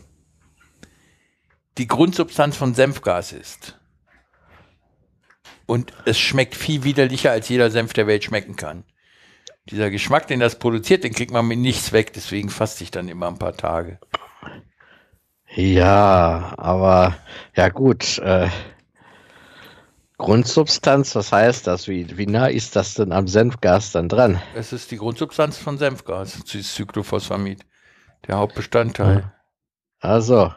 die Grundsubstanz von Senfgas ist. Und es schmeckt viel widerlicher, als jeder Senf der Welt schmecken kann. Dieser Geschmack, den das produziert, den kriegt man mit nichts weg, deswegen faste ich dann immer ein paar Tage. Ja, aber ja gut. Äh, Grundsubstanz, was heißt das? Wie, wie nah ist das denn am Senfgas dann dran? Es ist die Grundsubstanz von Senfgas, das Cyclophosphamid, der Hauptbestandteil. Also,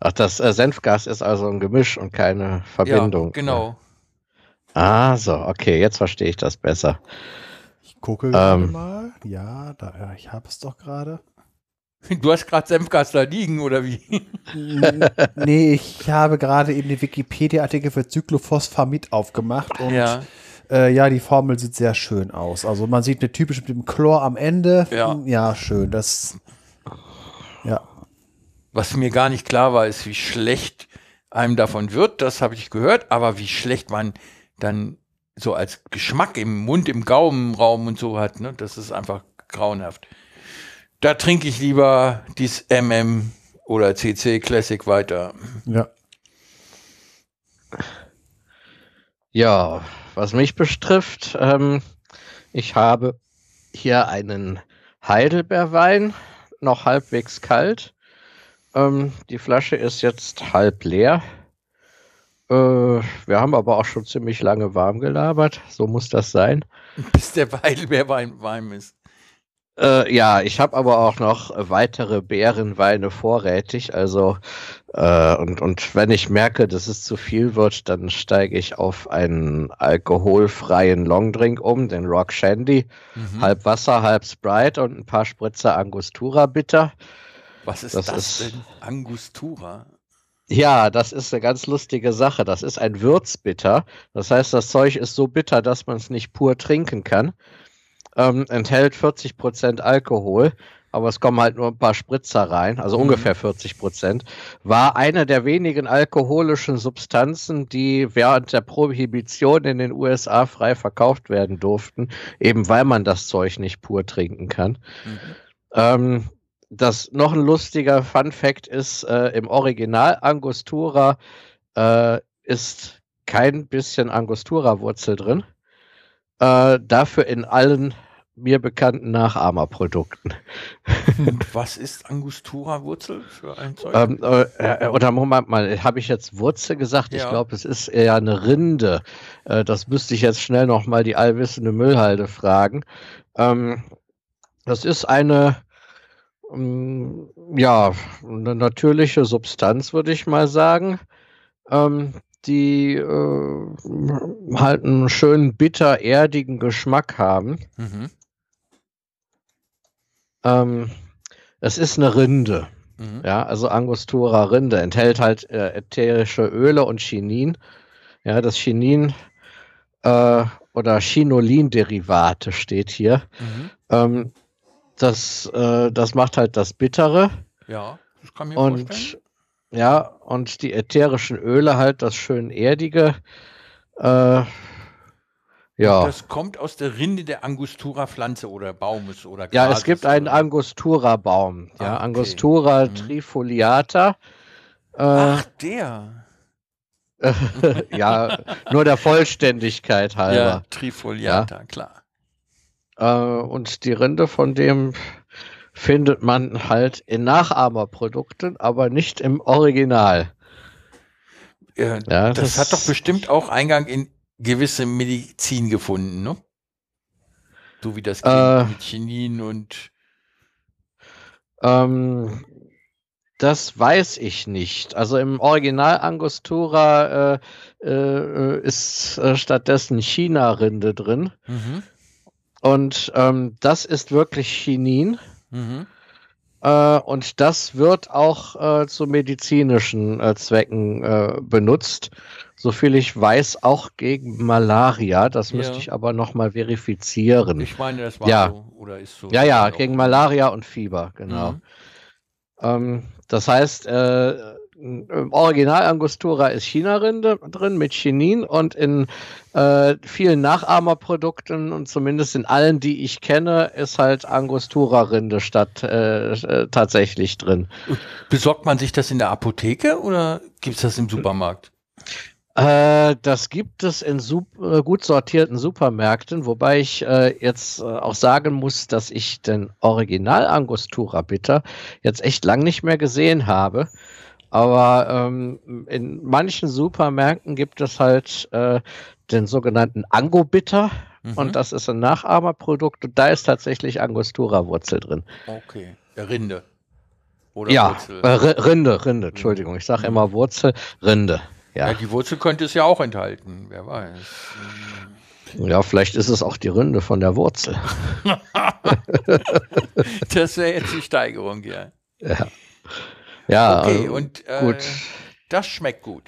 ach, das äh, Senfgas ist also ein Gemisch und keine Verbindung. Ja, genau. Ah, so, okay, jetzt verstehe ich das besser. Ich gucke gerade mal. Ja, da, ja, ich habe es doch gerade. Du hast gerade Senfgas da liegen, oder wie? nee, ich habe gerade eben den Wikipedia-Artikel für Cyclophosphamid aufgemacht und Ja. äh, ja, die Formel sieht sehr schön aus. Also man sieht eine typische mit dem Chlor am Ende. Ja. ja, schön. Das, ja. Was mir gar nicht klar war, ist, wie schlecht einem davon wird. Das habe ich gehört, aber wie schlecht man dann so als Geschmack im Mund, im Gaumenraum und so hat. Ne? Das ist einfach grauenhaft. Da trinke ich lieber dies MM oder CC Classic weiter. Ja. Ja, was mich betrifft, ähm, ich habe hier einen Heidelbeerwein, noch halbwegs kalt. Ähm, die Flasche ist jetzt halb leer. Äh, wir haben aber auch schon ziemlich lange warm gelabert. So muss das sein. Bis der Heidelbeerwein warm ist. Äh, ja, ich habe aber auch noch weitere Beerenweine vorrätig. Also äh, und und wenn ich merke, dass es zu viel wird, dann steige ich auf einen alkoholfreien Longdrink um, den Rock Shandy, Mhm. halb Wasser, halb Sprite und ein paar Spritzer Angostura Bitter. Was ist das das, ist- denn? Angustura. Ja, das ist eine ganz lustige Sache. Das ist ein Würzbitter. Das heißt, das Zeug ist so bitter, dass man es nicht pur trinken kann. Ähm, enthält 40% Alkohol, aber es kommen halt nur ein paar Spritzer rein, also Mhm. ungefähr 40%. War eine der wenigen alkoholischen Substanzen, die während der Prohibition in den USA frei verkauft werden durften, eben weil man das Zeug nicht pur trinken kann. Mhm. Ähm, das noch ein lustiger Fun Fact ist, äh, im Original Angostura äh, ist kein bisschen Angostura-Wurzel drin. Äh, dafür in allen mir bekannten Nachahmerprodukten. Und was ist Angustura-Wurzel für ein Zeug? Ähm, äh, äh, oder Moment mal, habe ich jetzt Wurzel gesagt? Ich Ja. glaube, es ist eher eine Rinde. Äh, das müsste ich jetzt schnell nochmal die allwissende Müllhalde fragen. Ähm, das ist eine, ähm, ja, eine natürliche Substanz, würde ich mal sagen, ähm, die äh, halt einen schönen bitter-erdigen Geschmack haben. mhm. Ähm, es ist eine Rinde. Mhm. Ja, also Angostura Rinde enthält halt äh, ätherische Öle und Chinin. Ja, das Chinin äh, oder Chinolin-Derivate steht hier. Mhm. Ähm, das, äh, das macht halt das Bittere Ja, das kann mir vorstellen. und ja, und die ätherischen Öle halt das schön Erdige. Äh, ja. Das kommt aus der Rinde der Angustura-Pflanze oder Baumes oder Ja, es Grases gibt einen Angostura-Baum. Ja, Ah, okay. Angostura Mhm. trifoliata. Äh, Ach, der. ja, nur der Vollständigkeit Ja, halber. Trifoliata, klar. Äh, und die Rinde von dem findet man halt in Nachahmerprodukten, aber nicht im Original. Ja, das, das- hat doch bestimmt auch Eingang in gewisse Medizin gefunden, ne? So wie das Äh. mit Chinin und Ähm, das weiß ich nicht. Also im Original Angostura äh, äh, ist äh, stattdessen China-Rinde drin. mhm, Und ähm, das ist wirklich Chinin. mhm. Äh, und das wird auch äh, zu medizinischen äh, Zwecken äh, benutzt. Soviel ich weiß, auch gegen Malaria. Das müsste Ja. ich aber nochmal verifizieren. Ich meine, das war Ja. so oder ist so. ja, ja, gegen Malaria und Fieber, genau. Mhm. Ähm, das heißt, äh, im Original Angostura ist China-Rinde drin mit Chinin und in äh, vielen Nachahmerprodukten und zumindest in allen, die ich kenne, ist halt Angostura-Rinde statt äh, äh, tatsächlich drin. Besorgt man sich das in der Apotheke oder gibt es das im Supermarkt? Äh, das gibt es in äh, gut sortierten Supermärkten, wobei ich äh, jetzt äh, auch sagen muss, dass ich den Original Angostura Bitter jetzt echt lang nicht mehr gesehen habe. Aber ähm, in manchen Supermärkten gibt es halt äh, den sogenannten Ango Bitter. Mhm. Und das ist ein Nachahmerprodukt und da ist tatsächlich Angostura-Wurzel drin. Okay, Rinde. Oder ja. Rinde, Rinde, Entschuldigung. Ich sage mhm. immer Wurzel, Rinde. Ja. ja, die Wurzel könnte es ja auch enthalten, wer weiß. Ja, vielleicht ist es auch die Rinde von der Wurzel. das wäre jetzt die Steigerung, ja. Ja. Ja, okay, äh, und äh, gut. das schmeckt gut.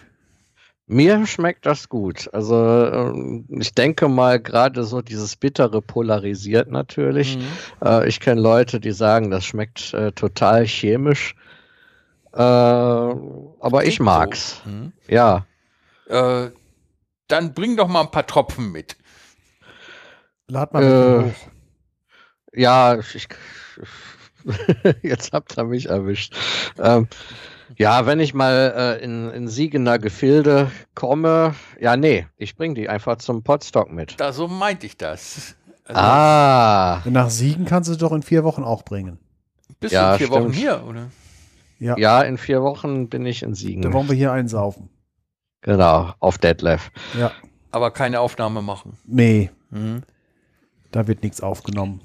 Mir schmeckt das gut. Also ähm, ich denke mal, gerade so dieses Bittere polarisiert natürlich. Mhm. Äh, ich kenne Leute, die sagen, das schmeckt äh, total chemisch. Äh, aber ich mag's. So. Mhm. Ja. Äh, dann bring doch mal ein paar Tropfen mit. Lad mal äh, hoch. Ja, ich, jetzt habt ihr mich erwischt. Ähm, ja, wenn ich mal äh, in, in Siegener Gefilde komme, ja, nee, ich bring die einfach zum Potstock mit. Da, so meinte ich das. Also, ah. Nach Siegen kannst du es doch in vier Wochen auch bringen. Bist ja, du in vier stimmt. Wochen hier, oder? Ja. ja, in vier Wochen bin ich in Siegen. Dann wollen wir hier einsaufen. Genau, auf Deadlift. Ja. Aber keine Aufnahme machen. Nee. Mhm. Da wird nichts aufgenommen.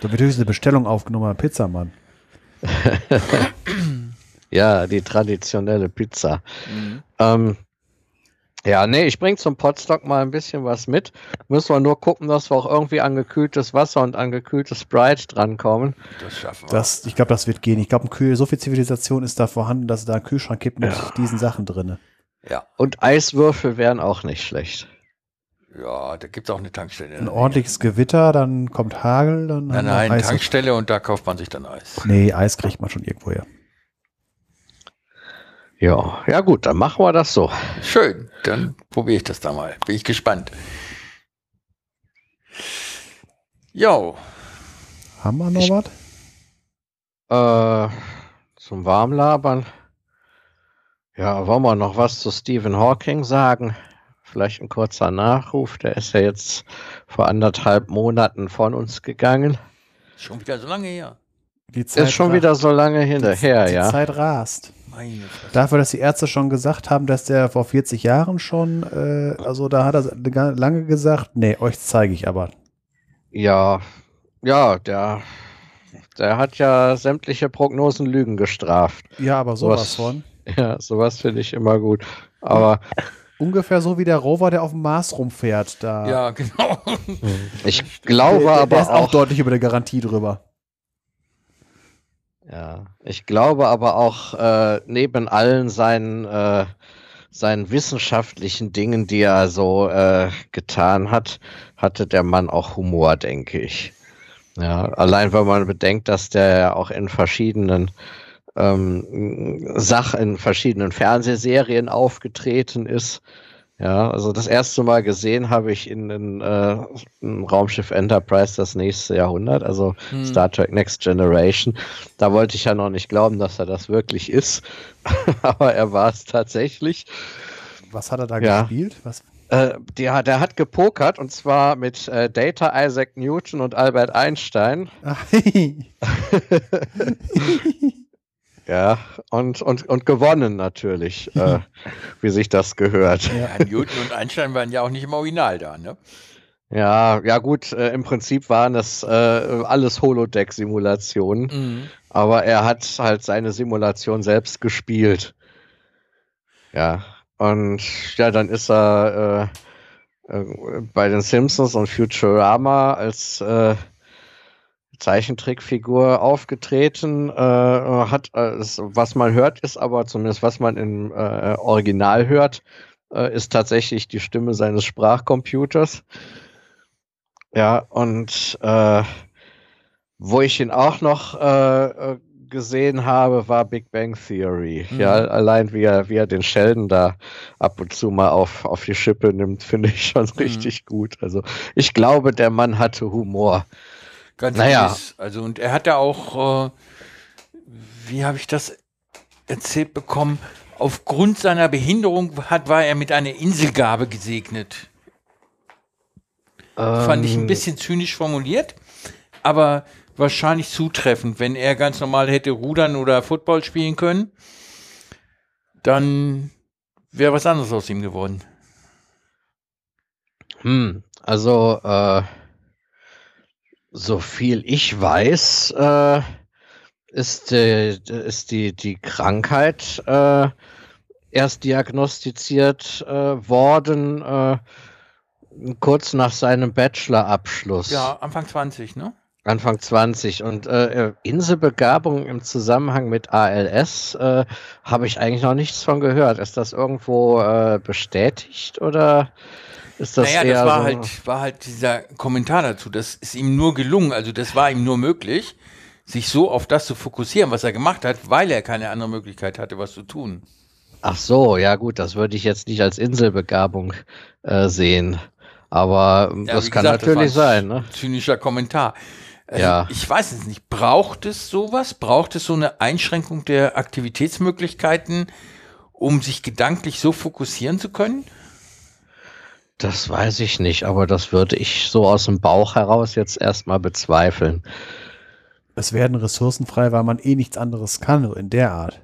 Da wird höchstens eine Bestellung aufgenommen, Pizzamann. ja, die traditionelle Pizza. Mhm. Ähm, ja, nee, ich bring zum Potstock mal ein bisschen was mit. Müssen wir nur gucken, dass wir auch irgendwie an gekühltes Wasser und an gekühltes Sprite drankommen. Das schaffen wir. Das, ich glaube, das wird gehen. Ich glaube, so viel Zivilisation ist da vorhanden, dass es da einen Kühlschrank gibt mit ja. diesen Sachen drin. Ja. Und Eiswürfel wären auch nicht schlecht. Ja, da gibt es auch eine Tankstelle. Ein ordentliches Gewitter, dann kommt Hagel, dann. Nein, nein, Eis Tankstelle und da kauft man sich dann Eis. Nee, Eis kriegt man schon irgendwo her. Ja, ja gut, dann machen wir das so. Schön, dann probiere ich das da mal. Bin ich gespannt. Jo. Haben wir noch was? Äh, zum Warmlabern. Ja, wollen wir noch was zu Stephen Hawking sagen? Vielleicht ein kurzer Nachruf. Der ist ja jetzt vor anderthalb Monaten von uns gegangen. Schon wieder so lange her. Die Zeit ist schon wieder so lange hinterher, die, ja. Die Zeit rast. Dafür, dass die Ärzte schon gesagt haben, dass der vor 40 Jahren schon, äh, also da hat er lange gesagt, nee, euch zeige ich aber. Ja, ja, der, der hat ja sämtliche Prognosen Lügen gestraft. Ja, aber sowas, sowas von. Ja, sowas finde ich immer gut. Aber. Ungefähr so wie der Rover, der auf dem Mars rumfährt. Da. Ja, genau. Ich glaube der, der, aber. Der ist auch, auch deutlich über der Garantie drüber. Ja, ich glaube aber auch äh, neben allen seinen, äh, seinen wissenschaftlichen Dingen, die er so äh, getan hat, hatte der Mann auch Humor, denke ich. Ja, allein wenn man bedenkt, dass der ja auch in verschiedenen ähm, Sach in verschiedenen Fernsehserien aufgetreten ist ja, also das erste Mal gesehen habe ich in, in, äh, in Raumschiff Enterprise das nächste Jahrhundert, also hm. Star Trek Next Generation. Da wollte ich ja noch nicht glauben, dass er das wirklich ist, aber er war es tatsächlich. Was hat er da ja. gespielt? Was? Äh, der, der hat gepokert und zwar mit äh, Data, Isaac Newton und Albert Einstein. Ja, und, und, und gewonnen natürlich, äh, wie sich das gehört. Ja, Newton und Einstein waren ja auch nicht im Original da, ne? Ja, ja gut, äh, im Prinzip waren das äh, alles Holodeck-Simulationen, mhm. aber er hat halt seine Simulation selbst gespielt. Ja, und ja, dann ist er äh, äh bei den Simpsons und Futurama als äh, Zeichentrickfigur aufgetreten, äh, hat, äh, was man hört, ist aber zumindest was man im äh, Original hört, äh, ist tatsächlich die Stimme seines Sprachcomputers. Ja, und äh, wo ich ihn auch noch äh, gesehen habe, war Big Bang Theory. Mhm. Ja, allein wie er, wie er den Sheldon da ab und zu mal auf, auf die Schippe nimmt, finde ich schon Mhm. richtig gut. Also ich glaube, der Mann hatte Humor. Ganz Naja. gewiss. Also und er hatte auch, äh, wie habe ich das erzählt bekommen, aufgrund seiner Behinderung hat, war er mit einer Inselgabe gesegnet. Fand ich ein Ähm, bisschen zynisch formuliert, aber wahrscheinlich zutreffend. Wenn er ganz normal hätte rudern oder Football spielen können, dann wäre was anderes aus ihm geworden. Hm, also, äh, so viel ich weiß, äh, ist, äh, ist die, die Krankheit äh, erst diagnostiziert äh, worden, äh, kurz nach seinem Bachelorabschluss. Ja, Anfang 20, ne? Anfang 20. Und äh, Inselbegabung im Zusammenhang mit ALS äh, habe ich eigentlich noch nichts von gehört. Ist das irgendwo äh, bestätigt oder ist das naja, das war so? halt, war halt dieser Kommentar dazu. Das ist ihm nur gelungen, also das war ihm nur möglich, sich so auf das zu fokussieren, was er gemacht hat, weil er keine andere Möglichkeit hatte, was zu tun. Ach so, ja gut, das würde ich jetzt nicht als Inselbegabung äh, sehen. Aber Ja, das kann gesagt, natürlich ein sein, ne? Zynischer Kommentar. Also, Ja. Ich weiß es nicht. Braucht es sowas? Braucht es so eine Einschränkung der Aktivitätsmöglichkeiten, um sich gedanklich so fokussieren zu können? Das weiß ich nicht, aber das würde ich so aus dem Bauch heraus jetzt erstmal bezweifeln. Es werden Ressourcen frei, weil man eh nichts anderes kann, in der Art.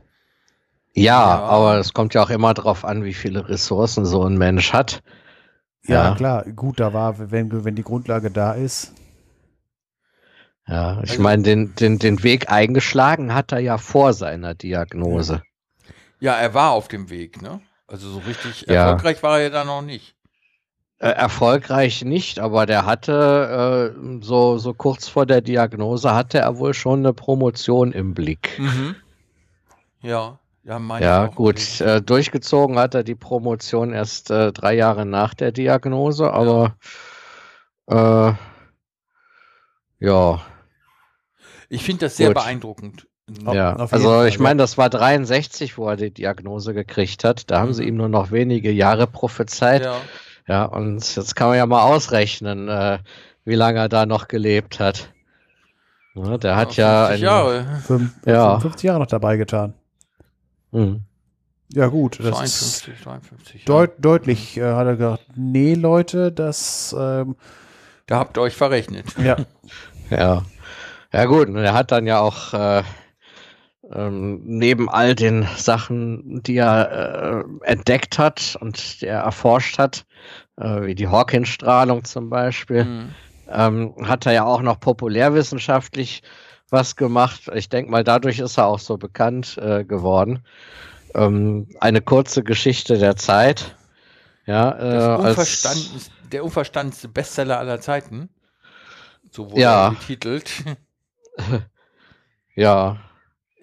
Ja, Ja. aber es kommt ja auch immer darauf an, wie viele Ressourcen so ein Mensch hat. Ja, Ja. klar, gut, da war, wenn, wenn die Grundlage da ist. Ja, ich Also- meine, den, den, den Weg eingeschlagen hat er ja vor seiner Diagnose. Ja, er war auf dem Weg, ne? Also so richtig Ja. erfolgreich war er ja da noch nicht. Äh, erfolgreich nicht, aber der hatte äh, so, so kurz vor der Diagnose hatte er wohl schon eine Promotion im Blick. Mhm. Ja, ja, Ja, gut. Äh, durchgezogen hat er die Promotion erst äh, drei Jahre nach der Diagnose, aber äh, ja, Ich finde das sehr Gut. beeindruckend. Ja. Also ich meine, das war 63, wo er die Diagnose gekriegt hat. Da haben sie Mhm. ihm nur noch wenige Jahre prophezeit. Ja. Ja, und jetzt kann man ja mal ausrechnen, äh, wie lange er da noch gelebt hat. Ja, der hat ja 50 ein, Jahre. Fünf, Ja. 55 Jahre noch dabei getan. Hm. Ja, gut. Das ist 52, 53. ja. deut deutlich, äh, hat er gesagt, nee, Leute, das, ähm, Da habt ihr euch verrechnet. ja, Ja. Ja gut, und er hat dann ja auch äh, ähm, neben all den Sachen, die er äh, entdeckt hat und die er erforscht hat, äh, wie die Hawking-Strahlung zum Beispiel, Mhm. ähm, hat er ja auch noch populärwissenschaftlich was gemacht. Ich denke mal, dadurch ist er auch so bekannt äh, geworden. Ähm, eine kurze Geschichte der Zeit. Ja, äh, als, der unverstandenste Bestseller aller Zeiten. So wurde Ja. er betitelt. ja,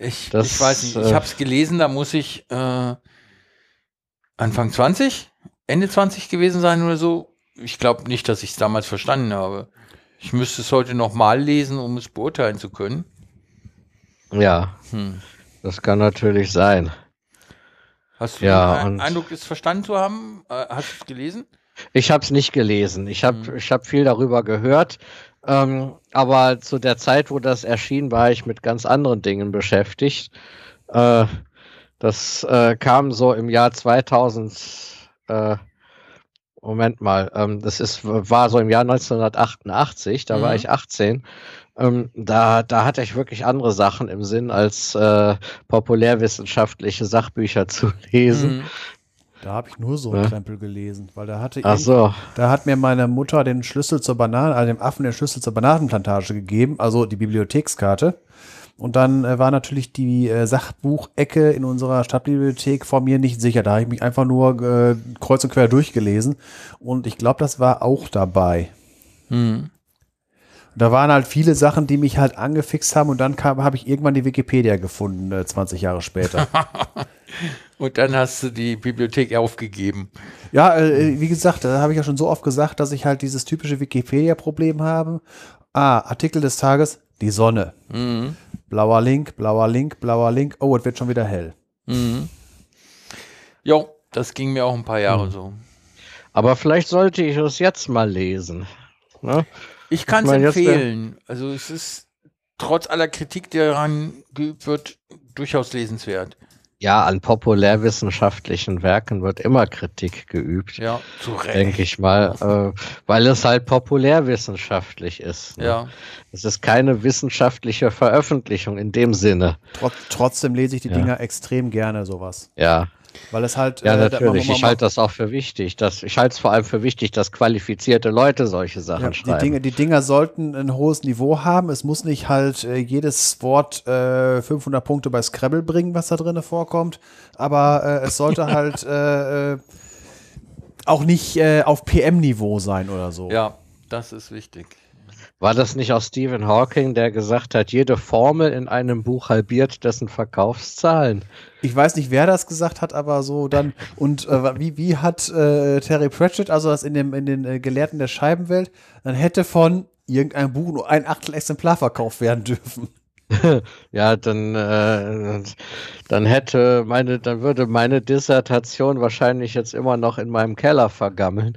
Ich, Das, ich weiß nicht, ich äh, habe es gelesen, da muss ich äh, Anfang 20, Ende 20 gewesen sein oder so. Ich glaube nicht, dass ich es damals verstanden habe. Ich müsste es heute nochmal lesen, um es beurteilen zu können. ja, Hm. das kann natürlich sein. Hast du Ja, den Eindruck, es verstanden zu haben? Äh, hast du es gelesen? Ich habe es nicht gelesen. Ich habe Mhm. ich hab viel darüber gehört. Ähm, aber zu der Zeit, wo das erschien, war ich mit ganz anderen Dingen beschäftigt. Äh, das äh, kam so im Jahr 2000. Äh, Moment mal, ähm, das ist, war so im Jahr 1988, da war Mhm. ich 18. Ähm, da, da hatte ich wirklich andere Sachen im Sinn, als äh, populärwissenschaftliche Sachbücher zu lesen. Mhm. Da habe ich nur so einen Ja. Krempel gelesen, weil da hatte Ach ich, so, da hat mir meine Mutter den Schlüssel zur Banane, also dem Affen den Schlüssel zur Bananenplantage gegeben, also die Bibliothekskarte. Und dann äh, war natürlich die äh, Sachbuchecke in unserer Stadtbibliothek vor mir nicht sicher. Da habe ich mich einfach nur äh, kreuz und quer durchgelesen. Und ich glaube, das war auch dabei. Mhm. Da waren halt viele Sachen, die mich halt angefixt haben. Und dann kam- habe ich irgendwann die Wikipedia gefunden, äh, 20 Jahre später. Und dann hast du die Bibliothek aufgegeben. Ja, äh, wie gesagt, da habe ich ja schon so oft gesagt, dass ich halt dieses typische Wikipedia-Problem habe. Ah, Artikel des Tages, die Sonne. Mhm. Blauer Link, blauer Link, blauer Link. Oh, es wird schon wieder hell. Mhm. Jo, das ging mir auch ein paar Jahre Mhm. so. Aber vielleicht sollte ich es jetzt mal lesen. Ne? Ich kann es meine, jetzt empfehlen. Also es ist trotz aller Kritik, die daran geübt wird, durchaus lesenswert. Ja, an populärwissenschaftlichen Werken wird immer Kritik geübt, Ja, zu Recht. denke ich mal, äh, weil es halt populärwissenschaftlich ist. Ne? Ja, Es ist keine wissenschaftliche Veröffentlichung in dem Sinne. Trot trotzdem lese ich die Ja. Dinger extrem gerne, sowas. Ja, Weil es halt. ja, äh, natürlich. Ich halte das auch für wichtig. Dass, ich halte es vor allem für wichtig, dass qualifizierte Leute solche Sachen Ja, die, schreiben. Dinge, die Dinger sollten ein hohes Niveau haben. Es muss nicht halt äh, jedes Wort äh, 500 Punkte bei Scrabble bringen, was da drin vorkommt. Aber äh, es sollte halt äh, äh, auch nicht äh, auf PM-Niveau sein oder so. ja, das ist wichtig. War das nicht auch Stephen Hawking, der gesagt hat, jede Formel in einem Buch halbiert dessen Verkaufszahlen? Ich weiß nicht, wer das gesagt hat, aber so dann. Und äh, wie, wie hat äh, Terry Pratchett, also das in, dem, in den äh, Gelehrten der Scheibenwelt, dann hätte von irgendeinem Buch nur ein Achtel Exemplar verkauft werden dürfen. Ja, dann, äh, dann hätte meine, dann würde meine Dissertation wahrscheinlich jetzt immer noch in meinem Keller vergammeln.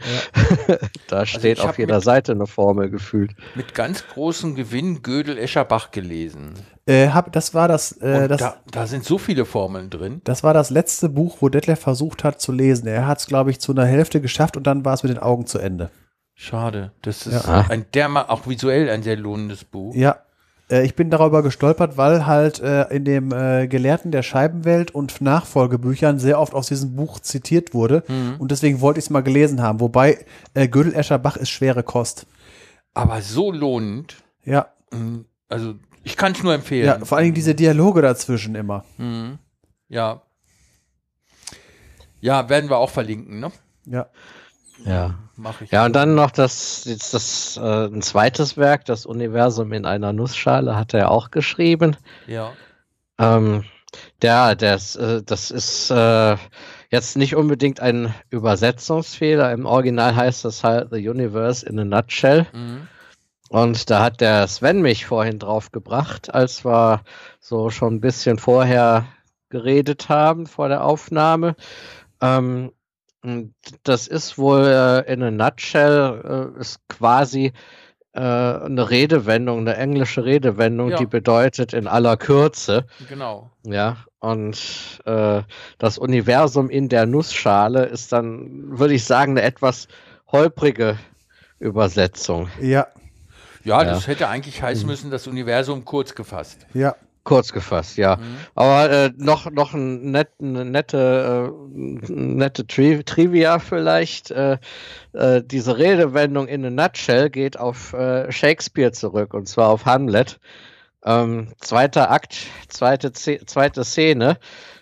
da steht ich auf jeder mit- Seite eine Formel gefühlt. Mit ganz großem Gewinn Gödel Escherbach gelesen. Äh, hab, das war das, äh, das, da, da sind so viele Formeln drin. das war das letzte Buch, wo Detlef versucht hat zu lesen. Er hat es, glaube ich, zu einer Hälfte geschafft und dann war es mit den Augen zu Ende. Schade. Das ist Ja. ein derma auch visuell ein sehr lohnendes Buch. Ja. Äh, ich bin darüber gestolpert, weil halt äh, in dem äh, Gelehrten der Scheibenwelt und Nachfolgebüchern sehr oft aus diesem Buch zitiert wurde. Und deswegen wollte ich es mal gelesen haben. Wobei äh, Gödel Escher Bach ist schwere Kost. Aber so lohnend. Ja. Mm, Also ich kann es nur empfehlen. Ja, vor allen Dingen diese Dialoge dazwischen immer. Mhm. Ja. Ja, werden wir auch verlinken, ne? Ja. Ja. Mache ich. Ja, und dann noch das, jetzt das, äh, ein zweites Werk, das Universum in einer Nussschale, hat er auch geschrieben. Ja. Ähm, der, das, äh, das ist äh, jetzt nicht unbedingt ein Übersetzungsfehler. Im Original heißt das halt The Universe in a Nutshell. Mhm. Und da hat der Sven mich vorhin drauf gebracht, als wir so schon ein bisschen vorher geredet haben vor der Aufnahme. Ähm, das ist wohl äh, in a nutshell äh, ist quasi äh, eine Redewendung, eine englische Redewendung, Ja. die bedeutet in aller Kürze. Genau. Ja, und äh, das Universum in der Nussschale ist dann, würde ich sagen, eine etwas holprige Übersetzung. Ja. Ja, Ja. das hätte eigentlich heißen müssen, das Universum kurz gefasst. Ja. Kurz gefasst, ja. Mhm. Aber äh, noch, noch ein net, eine nette, äh, nette Tri Trivia vielleicht. Äh, äh, diese Redewendung in a nutshell geht auf äh, Shakespeare zurück und zwar auf Hamlet. Ähm, zweiter Akt, zweite, zweite Szene.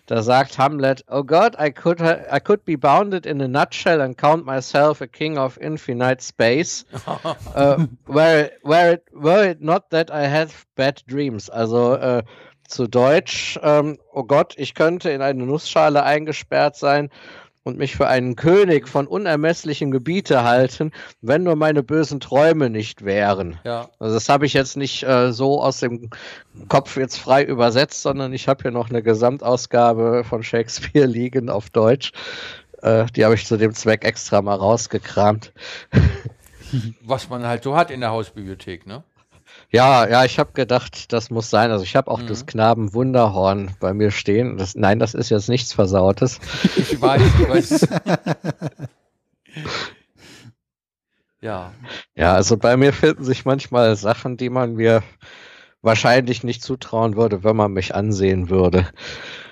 Da sagt Hamlet, Oh God, I could, I could be bounded in a nutshell and count myself a king of infinite space. uh, were, were, it, were it not that I had bad dreams. Also äh, zu Deutsch, ähm, oh Gott, ich könnte in eine Nussschale eingesperrt sein und mich für einen König von unermesslichen Gebiete halten, wenn nur meine bösen Träume nicht wären. Ja. Also das habe ich jetzt nicht äh, so aus dem Kopf jetzt frei übersetzt, sondern ich habe hier noch eine Gesamtausgabe von Shakespeare liegen auf Deutsch. Äh, die habe ich zu dem Zweck extra mal rausgekramt. Was man halt so hat in der Hausbibliothek, ne? Ja, ja, ich habe gedacht, das muss sein. Also ich habe auch das Knaben Wunderhorn bei mir stehen. Das, nein, das ist jetzt nichts Versautes. Ich weiß, ich weiß. ja. Ja, also bei mir finden sich manchmal Sachen, die man mir wahrscheinlich nicht zutrauen würde, wenn man mich ansehen würde.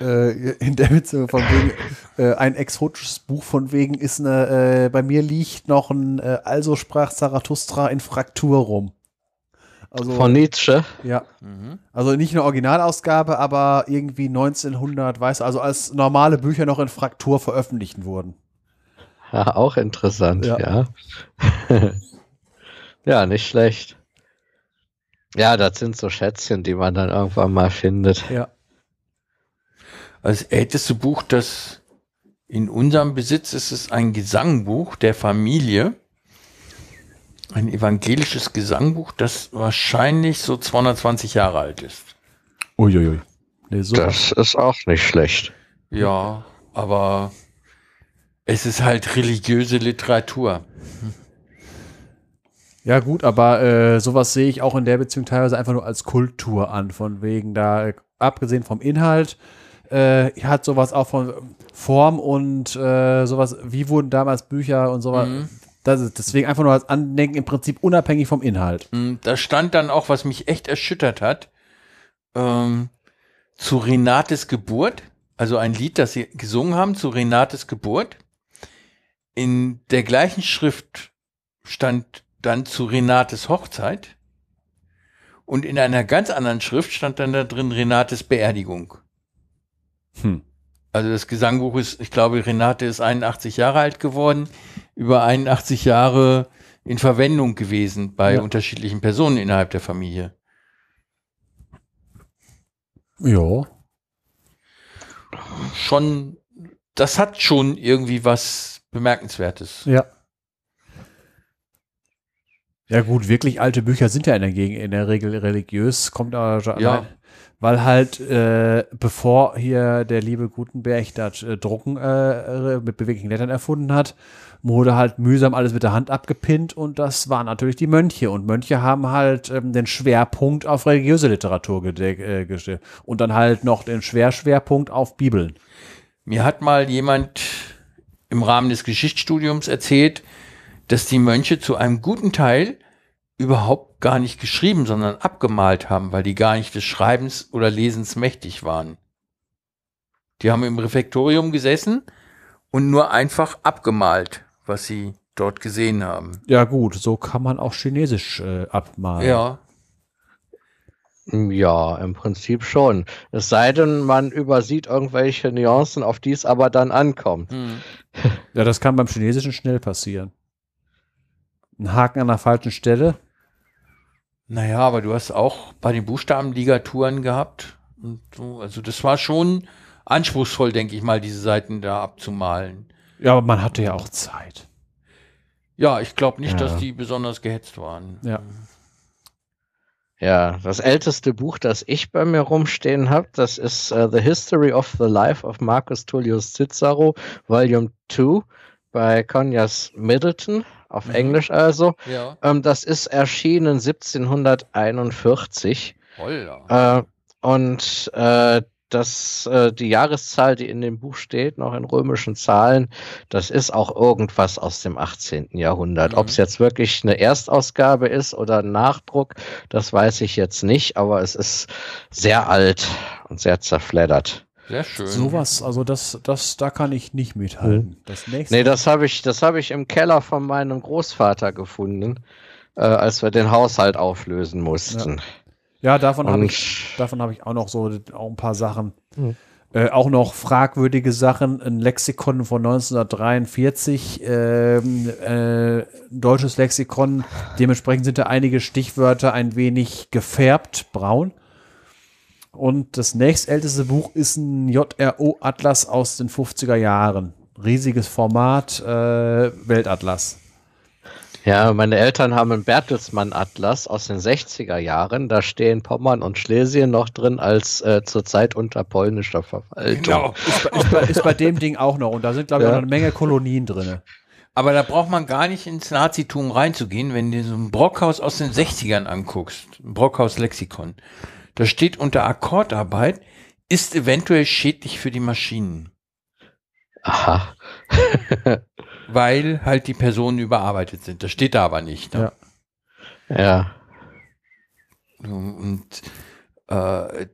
Äh, in der Witze von wegen, äh, ein exotisches Buch von wegen ist eine, äh, bei mir liegt noch ein äh, Also sprach Zarathustra in Fraktur rum. Also, Von Nietzsche. ja. Mhm. Also nicht eine Originalausgabe, aber irgendwie 1900, weißt du, also als normale Bücher noch in Fraktur veröffentlicht wurden. Ja, auch interessant, Ja. ja. Ja, nicht schlecht. Ja, das sind so Schätzchen, die man dann irgendwann mal findet. Ja. Das älteste Buch, das in unserem Besitz ist, ist ein Gesangbuch der Familie. Ein evangelisches Gesangbuch, das wahrscheinlich so 220 Jahre alt ist. Uiuiui. Nee, super. Das ist auch nicht schlecht. Ja, aber es ist halt religiöse Literatur. Ja, gut, aber äh, sowas sehe ich auch in der Beziehung teilweise einfach nur als Kultur an, von wegen da, äh, abgesehen vom Inhalt, äh, hat sowas auch von Form und äh, sowas, wie wurden damals Bücher und sowas. Mhm. Das ist deswegen einfach nur als Andenken im Prinzip unabhängig vom Inhalt. Mm, Da stand dann auch, was mich echt erschüttert hat, ähm, zu Renates Geburt, also ein Lied, das sie gesungen haben zu Renates Geburt. In der gleichen Schrift stand dann zu Renates Hochzeit und in einer ganz anderen Schrift stand dann da drin Renates Beerdigung. Hm. Also das Gesangbuch ist, ich glaube, Renate ist 81 Jahre alt geworden, über 81 Jahre in Verwendung gewesen bei Ja. unterschiedlichen Personen innerhalb der Familie. Ja. Schon, das hat schon irgendwie was Bemerkenswertes. Ja. Ja gut, wirklich alte Bücher sind ja in der, Gegend, in der Regel religiös, kommt aber Ja. Weil halt äh, bevor hier der liebe Gutenberg das äh, Drucken äh, mit beweglichen Lettern erfunden hat, wurde halt mühsam alles mit der Hand abgepinnt und das waren natürlich die Mönche und Mönche haben halt ähm, den Schwerpunkt auf religiöse Literatur äh, gestellt und dann halt noch den Schwerschwerpunkt auf Bibeln. Mir hat mal jemand im Rahmen des Geschichtsstudiums erzählt, dass die Mönche zu einem guten Teil überhaupt gar nicht geschrieben, sondern abgemalt haben, weil die gar nicht des Schreibens oder Lesens mächtig waren. Die haben im Refektorium gesessen und nur einfach abgemalt, was sie dort gesehen haben. Ja gut, so kann man auch Chinesisch äh, abmalen. Ja, Ja, im Prinzip schon. Es sei denn, man übersieht irgendwelche Nuancen, auf die es aber dann ankommt. hm. Ja, das kann beim Chinesischen schnell passieren. Ein Haken an der falschen Stelle. Naja, aber du hast auch bei den Buchstabenligaturen gehabt. Und so, also das war schon anspruchsvoll, denke ich mal, diese Seiten da abzumalen. Ja, aber man hatte ja auch Zeit. Ja, ich glaube nicht, Ja. dass die besonders gehetzt waren. Ja. Ja, das älteste Buch, das ich bei mir rumstehen habe, das ist äh, The History of the Life of Marcus Tullius Cicero, Volume 2 bei Conyers Middleton, auf Mhm. Englisch also. Ja, Ähm, das ist erschienen 1741. holla. Äh, und äh, das, äh, die Jahreszahl, die in dem Buch steht, noch in römischen Zahlen, das ist auch irgendwas aus dem 18. Jahrhundert. Mhm. Ob es jetzt wirklich eine Erstausgabe ist oder ein Nachdruck, das weiß ich jetzt nicht, aber es ist sehr alt und sehr zerfleddert. Sehr schön. Sowas, also das, das, da kann ich nicht mithalten. Das nächste. Nee, das habe ich, das habe ich im Keller von meinem Großvater gefunden, äh, als wir den Haushalt auflösen mussten. ja, davon habe ich, davon habe ich auch noch so auch ein paar Sachen. Hm. Äh, auch noch fragwürdige Sachen. Ein Lexikon von 1943, ähm, äh, ein deutsches Lexikon. Dementsprechend sind da einige Stichwörter ein wenig gefärbt, braun. Und das nächstälteste Buch ist ein JRO-Atlas aus den 50er Jahren. Riesiges Format, äh, Weltatlas. Ja, meine Eltern haben einen Bertelsmann-Atlas aus den 60er Jahren. Da stehen Pommern und Schlesien noch drin als äh, zurzeit unter polnischer Verwaltung. Genau. Ist bei, ist, bei, ist bei dem Ding auch noch. Und da sind, glaube ich, Ja. auch noch eine Menge Kolonien drin. Aber da braucht man gar nicht ins Nazitum reinzugehen, wenn du so ein Brockhaus aus den 60ern anguckst. Ein Brockhaus-Lexikon. Da steht unter Akkordarbeit, ist eventuell schädlich für die Maschinen. Aha. Weil halt die Personen überarbeitet sind. Das steht da aber nicht. Ne? Ja. Und äh,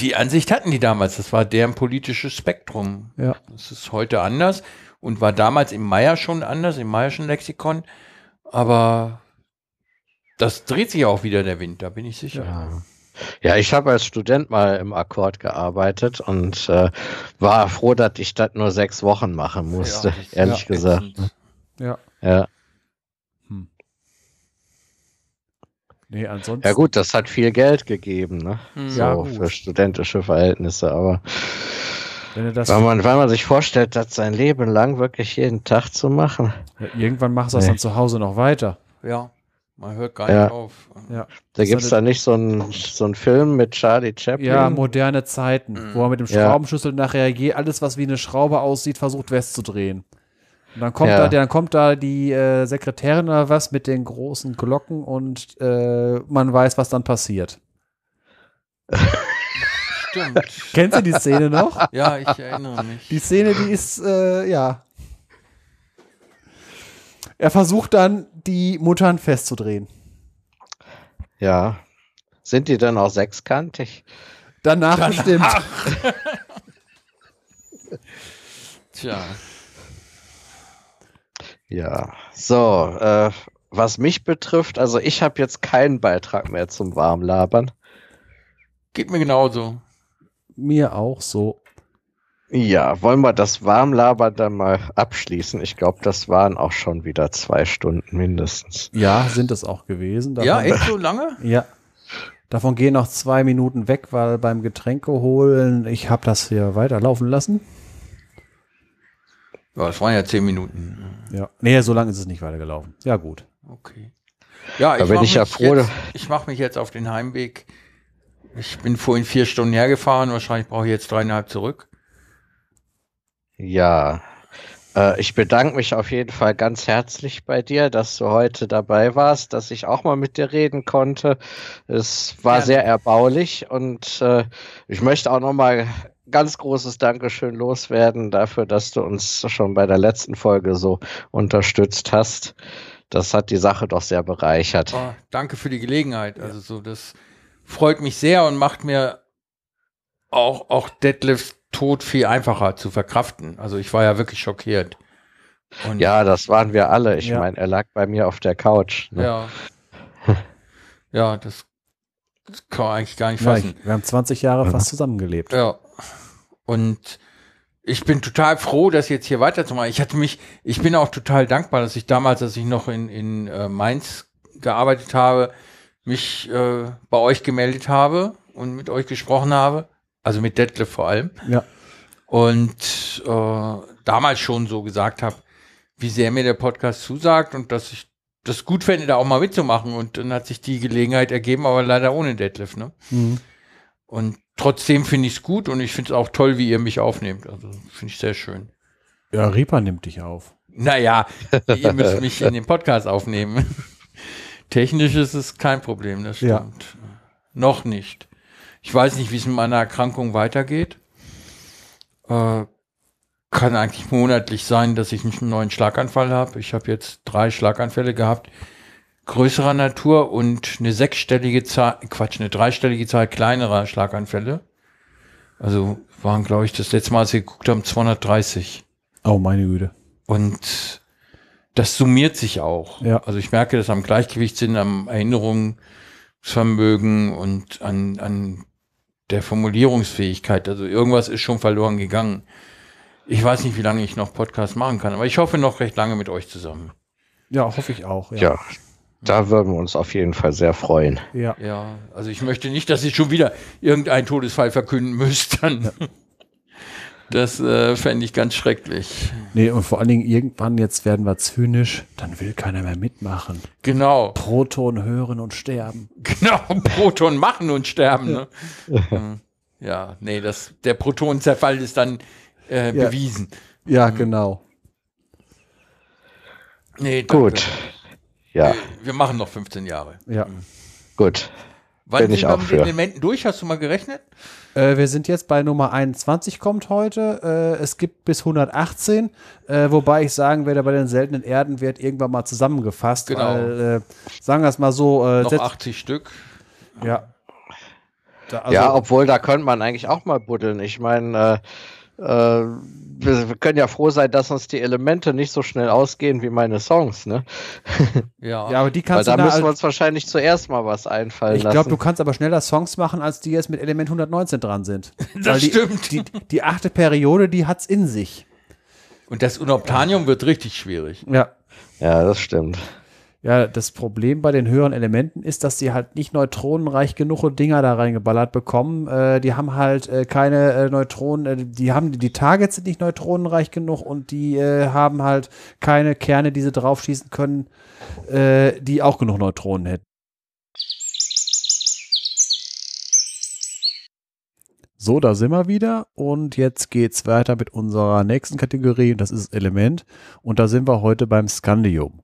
die Ansicht hatten die damals. Das war deren politisches Spektrum. Ja. Das ist heute anders und war damals im Meier schon anders, im Meierschen Lexikon. Aber das dreht sich auch wieder der Wind, da bin ich sicher. Ja. Ja, ich habe als Student mal im Akkord gearbeitet und äh, war froh, dass ich das nur sechs Wochen machen musste, Ja, das ehrlich ja gesagt. ätzend. Ja. Ja. Nee, ansonsten. ja gut, das hat viel Geld gegeben, ne? Hm. So Ja, für studentische Verhältnisse, aber Wenn das, weil man, weil man sich vorstellt, das sein Leben lang wirklich jeden Tag zu machen. ja, irgendwann machst du das Nee. dann zu Hause noch weiter. Ja. Man hört gar Ja. nicht auf. Ja. Da gibt es da nicht so einen so einen Film mit Charlie Chaplin. Ja, moderne Zeiten, Mhm. wo er mit dem Ja. Schraubenschlüssel nachher je alles, was wie eine Schraube aussieht, versucht wegzudrehen. Und dann kommt, Ja. da, dann kommt da die äh, Sekretärin oder was mit den großen Glocken und äh, man weiß, was dann passiert. Stimmt. Kennst du die Szene noch? ja, ich erinnere mich. Die Szene, die ist, äh, ja. Er versucht dann, die Muttern festzudrehen. Ja. Sind die dann auch sechskantig? Danach, bestimmt. Tja. Ja. So, äh, was mich betrifft, also ich habe jetzt keinen Beitrag mehr zum Warmlabern. Geht mir genauso. Mir auch so. Ja, wollen wir das Warmlabern dann mal abschließen? Ich glaube, das waren auch schon wieder zwei Stunden mindestens. Ja, sind es auch gewesen. Davon, Ja, echt so lange? Ja. Davon gehen noch zwei Minuten weg, weil beim Getränke holen, ich habe das hier weiterlaufen lassen. Ja, es waren ja zehn Minuten. Ja. Nee, so lange ist es nicht weitergelaufen. Ja, gut. Okay. Ja, mach ich ja mich froh, Jetzt, ich mache mich jetzt auf den Heimweg. Ich bin vorhin vier Stunden hergefahren. Wahrscheinlich brauche ich jetzt dreieinhalb zurück. Ja, äh, ich bedanke mich auf jeden Fall ganz herzlich bei dir, dass du heute dabei warst, dass ich auch mal mit dir reden konnte. Es war Gerne. sehr erbaulich und äh, ich möchte auch noch mal ganz großes Dankeschön loswerden dafür, dass du uns schon bei der letzten Folge so unterstützt hast. Das hat die Sache doch sehr bereichert. Oh, danke für die Gelegenheit. Also so, das freut mich sehr und macht mir auch, auch Detlefs Tod viel einfacher zu verkraften. Also ich war ja wirklich schockiert. Und Ja, das waren wir alle. Ich Ja. meine, er lag bei mir auf der Couch. Ne? ja. Ja, das, das kann man eigentlich gar nicht Ja, fassen. ich, wir haben 20 Jahre fast zusammengelebt. Ja. Und ich bin total froh, das jetzt hier weiterzumachen. Ich hatte mich, ich bin auch total dankbar, dass ich damals, als ich noch in, in äh, Mainz gearbeitet habe, mich äh, bei euch gemeldet habe und mit euch gesprochen habe. Also mit Detlef vor allem. Ja. Und äh, damals schon so gesagt habe, wie sehr mir der Podcast zusagt und dass ich das gut fände, da auch mal mitzumachen. Und dann hat sich die Gelegenheit ergeben, aber leider ohne Detlef, ne? Mhm. Und trotzdem finde ich es gut und ich finde es auch toll, wie ihr mich aufnehmt. Also finde ich sehr schön. Ja, Reaper nimmt dich auf. Naja, ihr müsst mich in den Podcast aufnehmen. Technisch ist es kein Problem, das Ja. stimmt. Noch nicht. Ich weiß nicht, wie es mit meiner Erkrankung weitergeht. Äh, kann eigentlich monatlich sein, dass ich einen neuen Schlaganfall habe. Ich habe jetzt drei Schlaganfälle gehabt, größerer Natur und eine sechsstellige Zahl, Quatsch, eine dreistellige Zahl kleinerer Schlaganfälle. Also waren, glaube ich, das letzte Mal, als wir geguckt haben, 230. Oh, meine Güte. Und das summiert sich auch. Ja. Also ich merke das am Gleichgewichtssinn, am Erinnerungsvermögen und an, an der Formulierungsfähigkeit. Also irgendwas ist schon verloren gegangen. Ich weiß nicht, wie lange ich noch Podcast machen kann, aber ich hoffe noch recht lange mit euch zusammen. Ja, hoffe ich auch. Ja. Ja, da würden wir uns auf jeden Fall sehr freuen. ja. Ja, also ich möchte nicht, dass ihr schon wieder irgendeinen Todesfall verkünden müsst. Dann. Das äh, fände ich ganz schrecklich. Nee, und vor allen Dingen irgendwann, jetzt werden wir zynisch, dann will keiner mehr mitmachen. Genau. Proton hören und sterben. Genau, Proton machen und sterben. Ne? Ähm, ja, nee, das, der Protonenzerfall ist dann äh, Ja. bewiesen. Ja, genau. Nee, danke. Gut. Ja, Wir machen noch 15 Jahre. Ja. gut. Wann Bin ich sind wir auch mit den Elementen durch? Hast du mal gerechnet? Äh, wir sind jetzt bei Nummer 21 kommt heute. Äh, es gibt bis 118, äh, wobei ich sagen werde, bei den seltenen Erden wird irgendwann mal zusammengefasst. Genau. Weil, äh, sagen wir es mal so. Äh, Noch setz- 80 Stück. Ja. Da, also, ja, obwohl da könnte man eigentlich auch mal buddeln. Ich meine, äh, wir, wir können ja froh sein, dass uns die Elemente nicht so schnell ausgehen wie meine Songs, ne? Ja. ja, aber die Weil kannst da du müssen wir da, uns wahrscheinlich zuerst mal was einfallen Ich lassen. glaube, du kannst aber schneller Songs machen, als die jetzt mit Element 119 dran sind. Das Weil die, stimmt. Die, die achte Periode, die hat's in sich. Und das Unobtanium wird richtig schwierig. Ja. ja, das stimmt. Ja, das Problem bei den höheren Elementen ist, dass sie halt nicht neutronenreich genug Dinger da reingeballert bekommen. Äh, die haben halt äh, keine äh, Neutronen, äh, die haben die Targets sind nicht neutronenreich genug und die äh, haben halt keine Kerne, die sie draufschießen können, äh, die auch genug Neutronen hätten. So, da sind wir wieder und jetzt geht's weiter mit unserer nächsten Kategorie, das ist Element und da sind wir heute beim Scandium.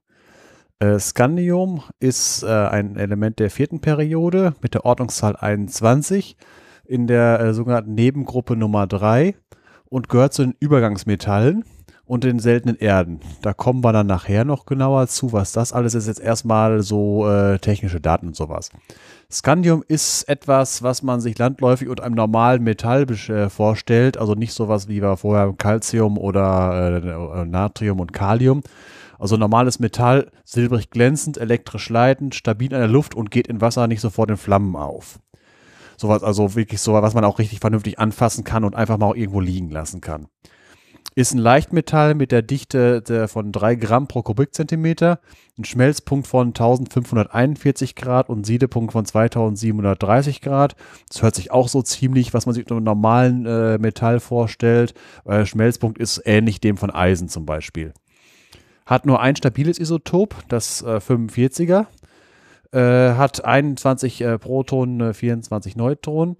Äh, Scandium ist äh, ein Element der vierten Periode mit der Ordnungszahl 21 in der äh, sogenannten Nebengruppe Nummer 3 und gehört zu den Übergangsmetallen und den seltenen Erden. Da kommen wir dann nachher noch genauer zu, was das alles ist. Jetzt erstmal so äh, technische Daten und sowas. Scandium ist etwas, was man sich landläufig unter einem normalen Metall äh, vorstellt, also nicht sowas wie wir vorher Calcium oder äh, Natrium und Kalium, also normales Metall, silbrig glänzend, elektrisch leitend, stabil in der Luft und geht in Wasser nicht sofort in Flammen auf. Sowas, also wirklich so, was man auch richtig vernünftig anfassen kann und einfach mal auch irgendwo liegen lassen kann. Ist ein Leichtmetall mit der Dichte von 3 Gramm pro Kubikzentimeter, ein Schmelzpunkt von 1541 Grad und Siedepunkt von 2730 Grad. Das hört sich auch so ziemlich, was man sich unter einem normalen äh, Metall vorstellt. Äh, Schmelzpunkt ist ähnlich dem von Eisen zum Beispiel. Hat nur ein stabiles Isotop, das äh, 45er. Äh, hat 21 äh, Protonen, 24 Neutronen.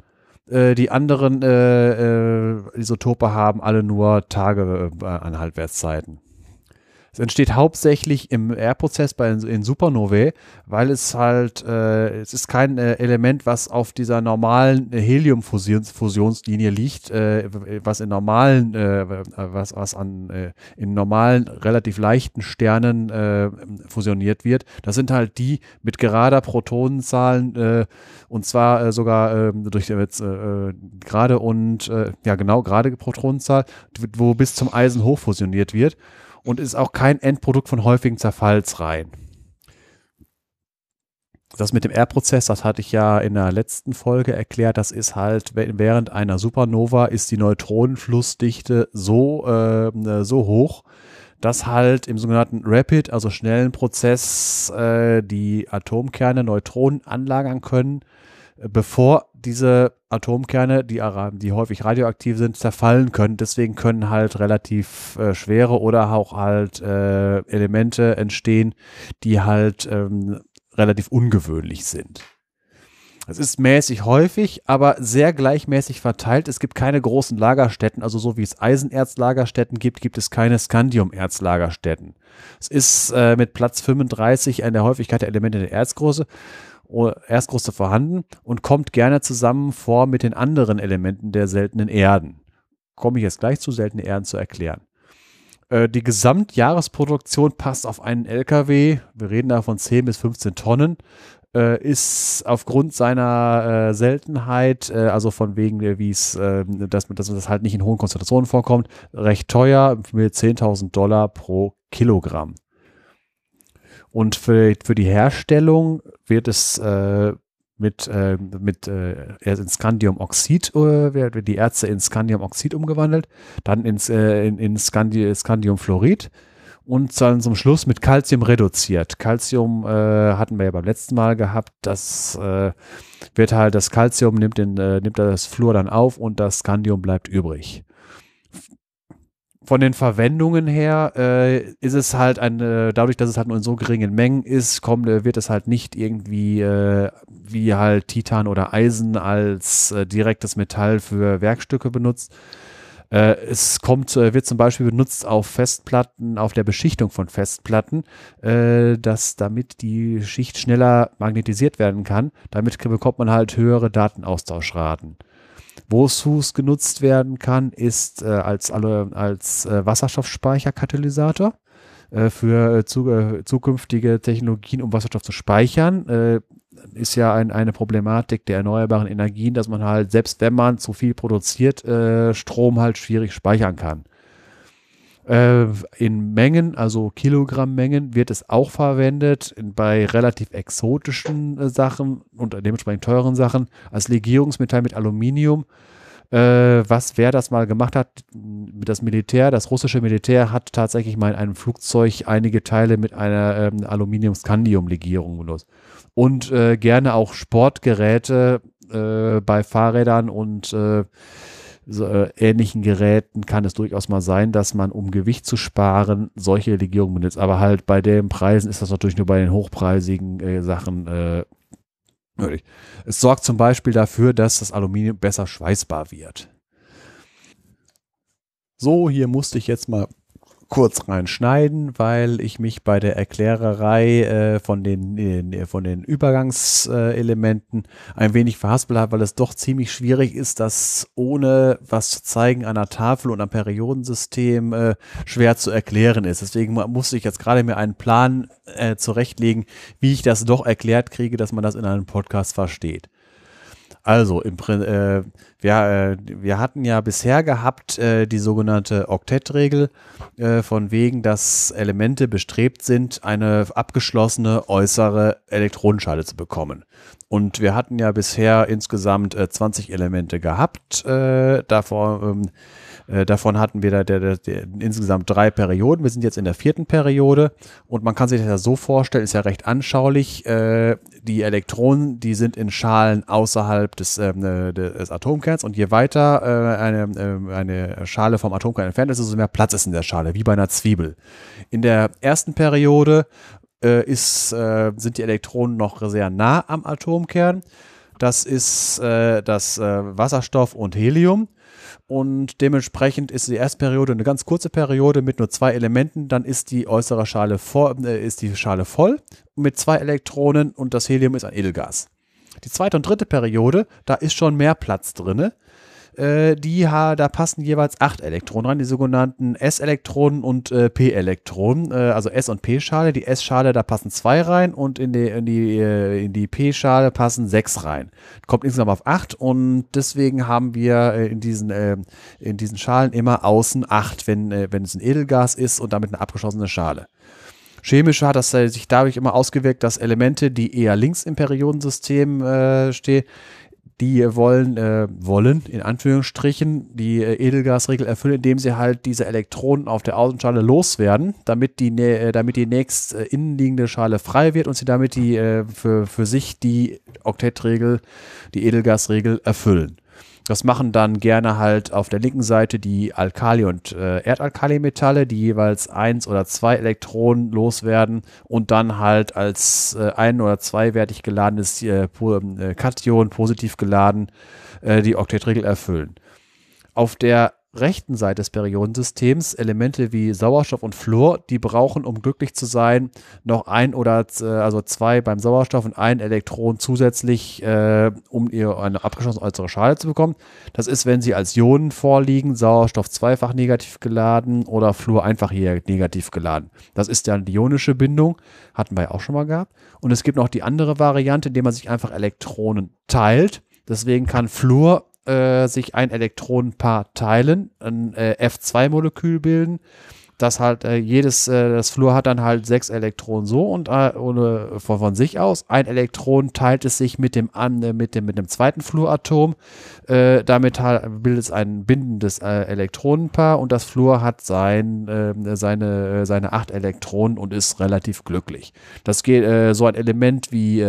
Äh, die anderen äh, äh, Isotope haben alle nur Tage an Halbwertszeiten. Es entsteht hauptsächlich im R-Prozess in Supernovae, weil es halt, äh, es ist kein äh, Element, was auf dieser normalen Helium-Fusionslinie liegt, äh, was in normalen, äh, was, was an äh, in normalen, relativ leichten Sternen äh, fusioniert wird. Das sind halt die mit gerader Protonenzahlen und zwar sogar äh, durch gerade und ja genau gerade Protonenzahl, wo bis zum Eisen hochfusioniert wird und ist auch kein Endprodukt von häufigen Zerfallsreihen. Das mit dem R-Prozess, das hatte ich ja in der letzten Folge erklärt, das ist halt, während einer Supernova ist die Neutronenflussdichte so, äh, so hoch, dass halt im sogenannten Rapid, also schnellen Prozess, äh, die Atomkerne Neutronen anlagern können, bevor diese Atomkerne, die, die häufig radioaktiv sind, zerfallen können. Deswegen können halt relativ äh, schwere oder auch halt äh, Elemente entstehen, die halt ähm, relativ ungewöhnlich sind. Es ist mäßig häufig, aber sehr gleichmäßig verteilt. Es gibt keine großen Lagerstätten, also so wie es Eisenerzlagerstätten gibt, gibt es keine Scandium-Erzlagerstätten. Es ist äh, mit Platz 35 an der Häufigkeit der Elemente der Erzgröße Erstgröße vorhanden und kommt gerne zusammen vor mit den anderen Elementen der seltenen Erden. Komme ich jetzt gleich zu, seltene Erden zu erklären. Äh, die Gesamtjahresproduktion passt auf einen LKW, wir reden da von 10 bis 15 Tonnen, äh, ist aufgrund seiner äh, Seltenheit, also von wegen, wie es, äh, dass, dass das halt nicht in hohen Konzentrationen vorkommt, recht teuer mit 10.000 Dollar pro Kilogramm. Und für, für die Herstellung wird es äh, mit, äh, mit äh, in Scandiumoxid, äh, werden die Erze in Scandiumoxid umgewandelt, dann ins, äh, in, in Scandi Scandiumfluorid und dann zum Schluss mit Calcium reduziert. Calcium äh, hatten wir ja beim letzten Mal gehabt, das äh, wird halt, das Calcium nimmt, den, äh, nimmt das Fluor dann auf und das Scandium bleibt übrig von den Verwendungen her äh, ist es halt eine, dadurch, dass es halt nur in so geringen Mengen ist, kommt, äh, wird es halt nicht irgendwie äh, wie halt Titan oder Eisen als äh, direktes Metall für Werkstücke benutzt. Äh, es kommt, äh, wird zum Beispiel benutzt auf Festplatten, auf der Beschichtung von Festplatten, dass damit die Schicht schneller magnetisiert werden kann. Damit bekommt man halt höhere Datenaustauschraten. Wozu es genutzt werden kann, ist äh, als, alle, als äh, Wasserstoffspeicherkatalysator äh, für äh, zu, äh, zukünftige Technologien, um Wasserstoff zu speichern. Äh, ist ja ein, eine Problematik der erneuerbaren Energien, dass man halt, selbst wenn man zu viel produziert, Strom halt schwierig speichern kann. Äh, in Mengen, also Kilogrammmengen, wird es auch verwendet bei relativ exotischen äh, Sachen und dementsprechend teuren Sachen als Legierungsmetall mit Aluminium. Äh, was wer das mal gemacht hat, das Militär, das russische Militär hat tatsächlich mal in einem Flugzeug einige Teile mit einer ähm, Aluminium-Scandium-Legierung benutzt. Und äh, gerne auch Sportgeräte äh, bei Fahrrädern und äh, so, äh, ähnlichen Geräten kann es durchaus mal sein, dass man, um Gewicht zu sparen, solche Legierungen benutzt. Aber halt bei den Preisen ist das natürlich nur bei den hochpreisigen äh, Sachen äh, nötig. Es sorgt zum Beispiel dafür, dass das Aluminium besser schweißbar wird. So, hier musste ich jetzt mal kurz reinschneiden, weil ich mich bei der Erklärerei äh, von den, äh, von den Übergangselementen ein wenig verhaspelt habe, weil es doch ziemlich schwierig ist, das ohne was zu zeigen an der Tafel und am Periodensystem äh, schwer zu erklären ist. Deswegen musste ich jetzt gerade mir einen Plan äh, zurechtlegen, wie ich das doch erklärt kriege, dass man das in einem Podcast versteht. Also, im, äh, wir, äh, wir hatten ja bisher gehabt äh, die sogenannte Oktettregel, äh, von wegen, dass Elemente bestrebt sind, eine abgeschlossene äußere Elektronenschale zu bekommen. Und wir hatten ja bisher insgesamt 20 äh, Elemente gehabt. Äh, davor ähm, äh, davon hatten wir da der, der, der, insgesamt drei Perioden. Wir sind jetzt in der vierten Periode und man kann sich das ja so vorstellen, ist ja recht anschaulich. Äh, die Elektronen, die sind in Schalen außerhalb des, ähm, äh, des Atomkerns und je weiter äh, eine, äh, eine Schale vom Atomkern entfernt ist, desto mehr Platz ist in der Schale, wie bei einer Zwiebel. In der ersten Periode äh, ist, sind die Elektronen noch sehr nah am Atomkern. Das ist das Wasserstoff und Helium und dementsprechend ist die erste Periode eine ganz kurze Periode mit nur zwei Elementen. Dann ist die äußere Schale voll, äh, ist die Schale voll mit zwei Elektronen und das Helium ist ein Edelgas. Die zweite und dritte Periode, da ist schon mehr Platz drin. Äh, die, da passen jeweils acht Elektronen rein, die sogenannten S-Elektronen und äh, P-Elektronen, äh, also S- und P-Schale. Die S-Schale, da passen zwei rein und in die, in die, äh, in die P-Schale passen sechs rein. Kommt insgesamt auf acht und deswegen haben wir äh, in, diesen, äh, in diesen Schalen immer außen acht, wenn, wenn es ein Edelgas ist und damit eine abgeschlossene Schale. Chemisch hat das sich dadurch immer ausgewirkt, dass Elemente, die eher links im Periodensystem äh, stehen, die wollen, äh, wollen, in Anführungsstrichen, die äh, Edelgasregel erfüllen, indem sie halt diese Elektronen auf der Außenschale loswerden, damit die, äh, damit die nächst äh, innenliegende Schale frei wird und sie damit die, äh, für, für sich die Oktettregel, die Edelgasregel erfüllen. Das machen dann gerne halt auf der linken Seite die Alkali- und äh, Erdalkalimetalle, die jeweils eins oder zwei Elektronen loswerden und dann halt als äh, ein- oder zweiwertig geladenes äh, äh, Kation positiv geladen äh, die Oktettregel erfüllen. Auf der rechten Seite des Periodensystems Elemente wie Sauerstoff und Fluor, die brauchen, um glücklich zu sein, noch ein oder äh, also zwei beim Sauerstoff und ein Elektron zusätzlich, äh, um ihr eine abgeschlossene äußere Schale zu bekommen. Das ist, wenn sie als Ionen vorliegen, Sauerstoff zweifach negativ geladen oder Fluor einfach hier negativ geladen. Das ist dann die ionische Bindung, hatten wir ja auch schon mal gehabt. Und es gibt noch die andere Variante, indem man sich einfach Elektronen teilt. Deswegen kann Fluor äh, sich ein Elektronenpaar teilen, ein äh, F2-Molekül bilden dass halt äh, jedes, äh, das Fluor hat dann halt sechs Elektronen so und äh, ohne, von, von sich aus. Ein Elektron teilt es sich mit dem, an, äh, mit dem, mit dem zweiten Fluoratom. Äh, damit halt, bildet es ein bindendes äh, Elektronenpaar und das Fluor hat sein, äh, seine, seine acht Elektronen und ist relativ glücklich. Das geht so ein Element wie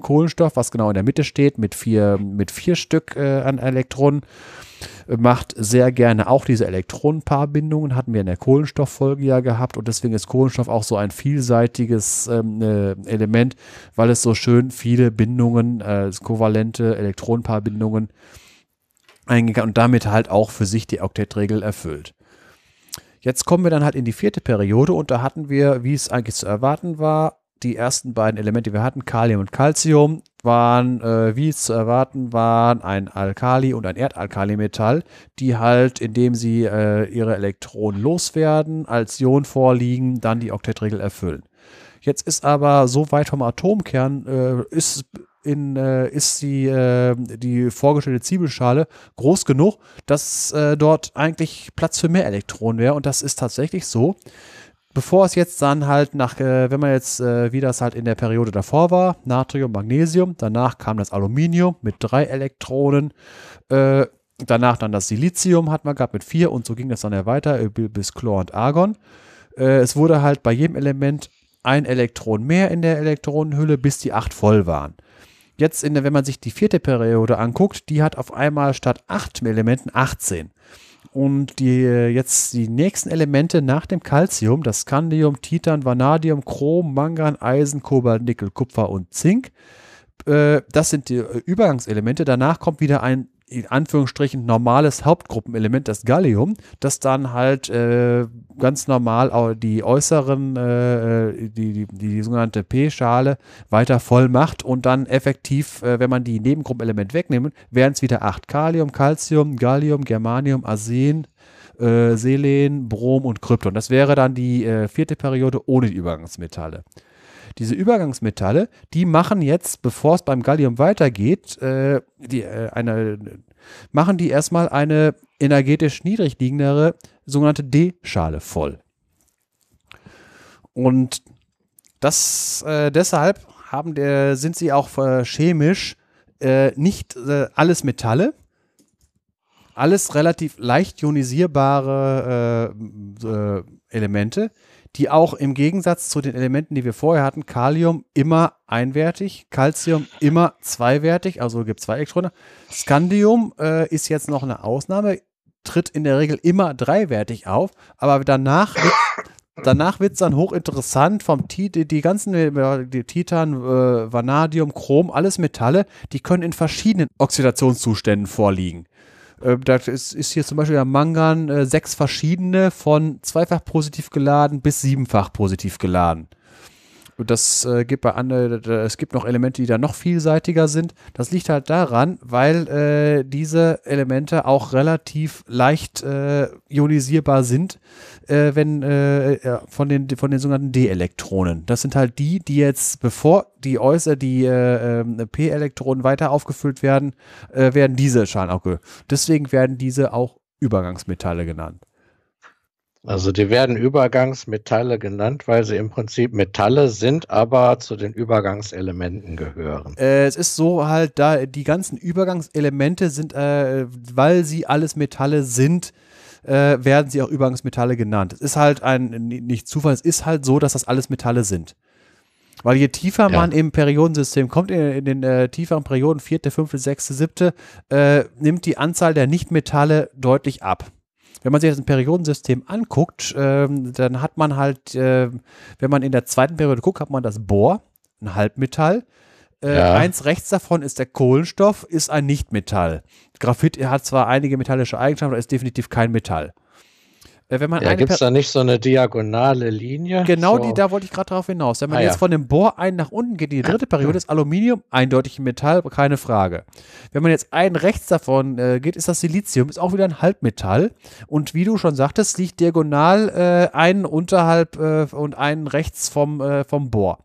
Kohlenstoff, was genau in der Mitte steht, mit vier, mit vier Stück an Elektronen macht sehr gerne auch diese Elektronenpaarbindungen, hatten wir in der Kohlenstofffolge ja gehabt und deswegen ist Kohlenstoff auch so ein vielseitiges ähm, äh, Element, weil es so schön viele Bindungen, äh, kovalente Elektronenpaarbindungen eingegangen und damit halt auch für sich die Oktettregel erfüllt. Jetzt kommen wir dann halt in die vierte Periode und da hatten wir, wie es eigentlich zu erwarten war, die ersten beiden Elemente, die wir hatten, Kalium und Calcium, waren, äh, wie zu erwarten waren, ein Alkali und ein Erdalkalimetall, die halt, indem sie äh, ihre Elektronen loswerden, als Ion vorliegen, dann die Oktettregel erfüllen. Jetzt ist aber so weit vom Atomkern, äh, ist in, äh, ist die, äh, die vorgestellte Zwiebelschale groß genug, dass äh, dort eigentlich Platz für mehr Elektronen wäre. Und das ist tatsächlich so bevor es jetzt dann halt nach, äh, wenn man jetzt, äh, wie das halt in der Periode davor war, Natrium, Magnesium, danach kam das Aluminium mit drei Elektronen. Äh, Danach dann das Silizium hat man gehabt mit vier und so ging das dann ja weiter äh, bis Chlor und Argon. Äh, es wurde halt bei jedem Element ein Elektron mehr in der Elektronenhülle, bis die acht voll waren. Jetzt, der, wenn man sich die vierte Periode anguckt, die hat auf einmal statt acht Elementen 18. Und die, jetzt die nächsten Elemente nach dem Calcium, das Scandium, Titan, Vanadium, Chrom, Mangan, Eisen, Kobalt, Nickel, Kupfer und Zink, äh, das sind die Übergangselemente. Danach kommt wieder ein in Anführungsstrichen normales Hauptgruppenelement, das Gallium, das dann halt äh, ganz normal die äußeren, äh, äh, die, die, die sogenannte P-Schale weiter voll macht und dann effektiv, äh, wenn man die Nebengruppenelement wegnimmt, wären es wieder acht Kalium, Calcium, Gallium, Germanium, Arsen, äh, Selen, Brom und Krypton. Das wäre dann die äh, vierte Periode ohne die Übergangsmetalle. Diese Übergangsmetalle, die machen jetzt, bevor es beim Gallium weitergeht, äh, die, äh, eine, machen die erstmal eine energetisch niedrig liegendere sogenannte D-Schale voll. Und das äh, deshalb haben der, sind sie auch äh, chemisch äh, nicht äh, alles Metalle, alles relativ leicht ionisierbare Elemente, die auch im Gegensatz zu den Elementen, die wir vorher hatten, Kalium immer einwertig, Calcium immer zweiwertig, also gibt zwei Elektronen. Scandium äh, ist jetzt noch eine Ausnahme, tritt in der Regel immer dreiwertig auf, aber danach wird danach wird es dann hochinteressant vom die, die ganzen die Titan, äh, Vanadium, Chrom, alles Metalle, die können in verschiedenen Oxidationszuständen vorliegen. Äh, da ist, ist, hier zum Beispiel der Mangan äh, sechs verschiedene von zweifach positiv geladen bis siebenfach positiv geladen. Und das äh, gibt bei anderen, es gibt noch Elemente, die da noch vielseitiger sind. Das liegt halt daran, weil äh, diese Elemente auch relativ leicht äh, ionisierbar sind, äh, wenn äh, von den von den sogenannten D-Elektronen. Das sind halt die, die jetzt bevor die äußer die äh, ähm, P-Elektronen weiter aufgefüllt werden, werden diese Schalen auch. Deswegen werden diese auch Übergangsmetalle genannt. Also die werden Übergangsmetalle genannt, weil sie im Prinzip Metalle sind, aber zu den Übergangselementen gehören. Äh, es ist so halt, da die ganzen Übergangselemente sind, äh, weil sie alles Metalle sind, äh, werden sie auch Übergangsmetalle genannt. Es ist halt ein, nicht Zufall, es ist halt so, dass das alles Metalle sind. Weil je tiefer ja. man im Periodensystem kommt, in, in den äh, tieferen Perioden, vierte, fünfte, sechste, siebte, äh, nimmt die Anzahl der Nichtmetalle deutlich ab wenn man sich das Periodensystem anguckt, ähm, dann hat man halt, äh, wenn man in der zweiten Periode guckt, hat man das Bohr, ein Halbmetall. Äh, ja. Eins rechts davon ist der Kohlenstoff, ist ein Nichtmetall. Graphit hat zwar einige metallische Eigenschaften, aber ist definitiv kein Metall. Äh, wenn man ja, gibt es da nicht so eine diagonale Linie? Genau, so. die, da wollte ich gerade drauf hinaus. Wenn man ah, jetzt ja. von dem Bohr ein nach unten geht, die dritte Periode ist Aluminium, eindeutig ein Metall, keine Frage. Wenn man jetzt einen rechts davon äh, geht, ist das Silizium, ist auch wieder ein Halbmetall. Und wie du schon sagtest, liegt diagonal äh, einen unterhalb äh, und einen rechts vom, äh, vom Bohr.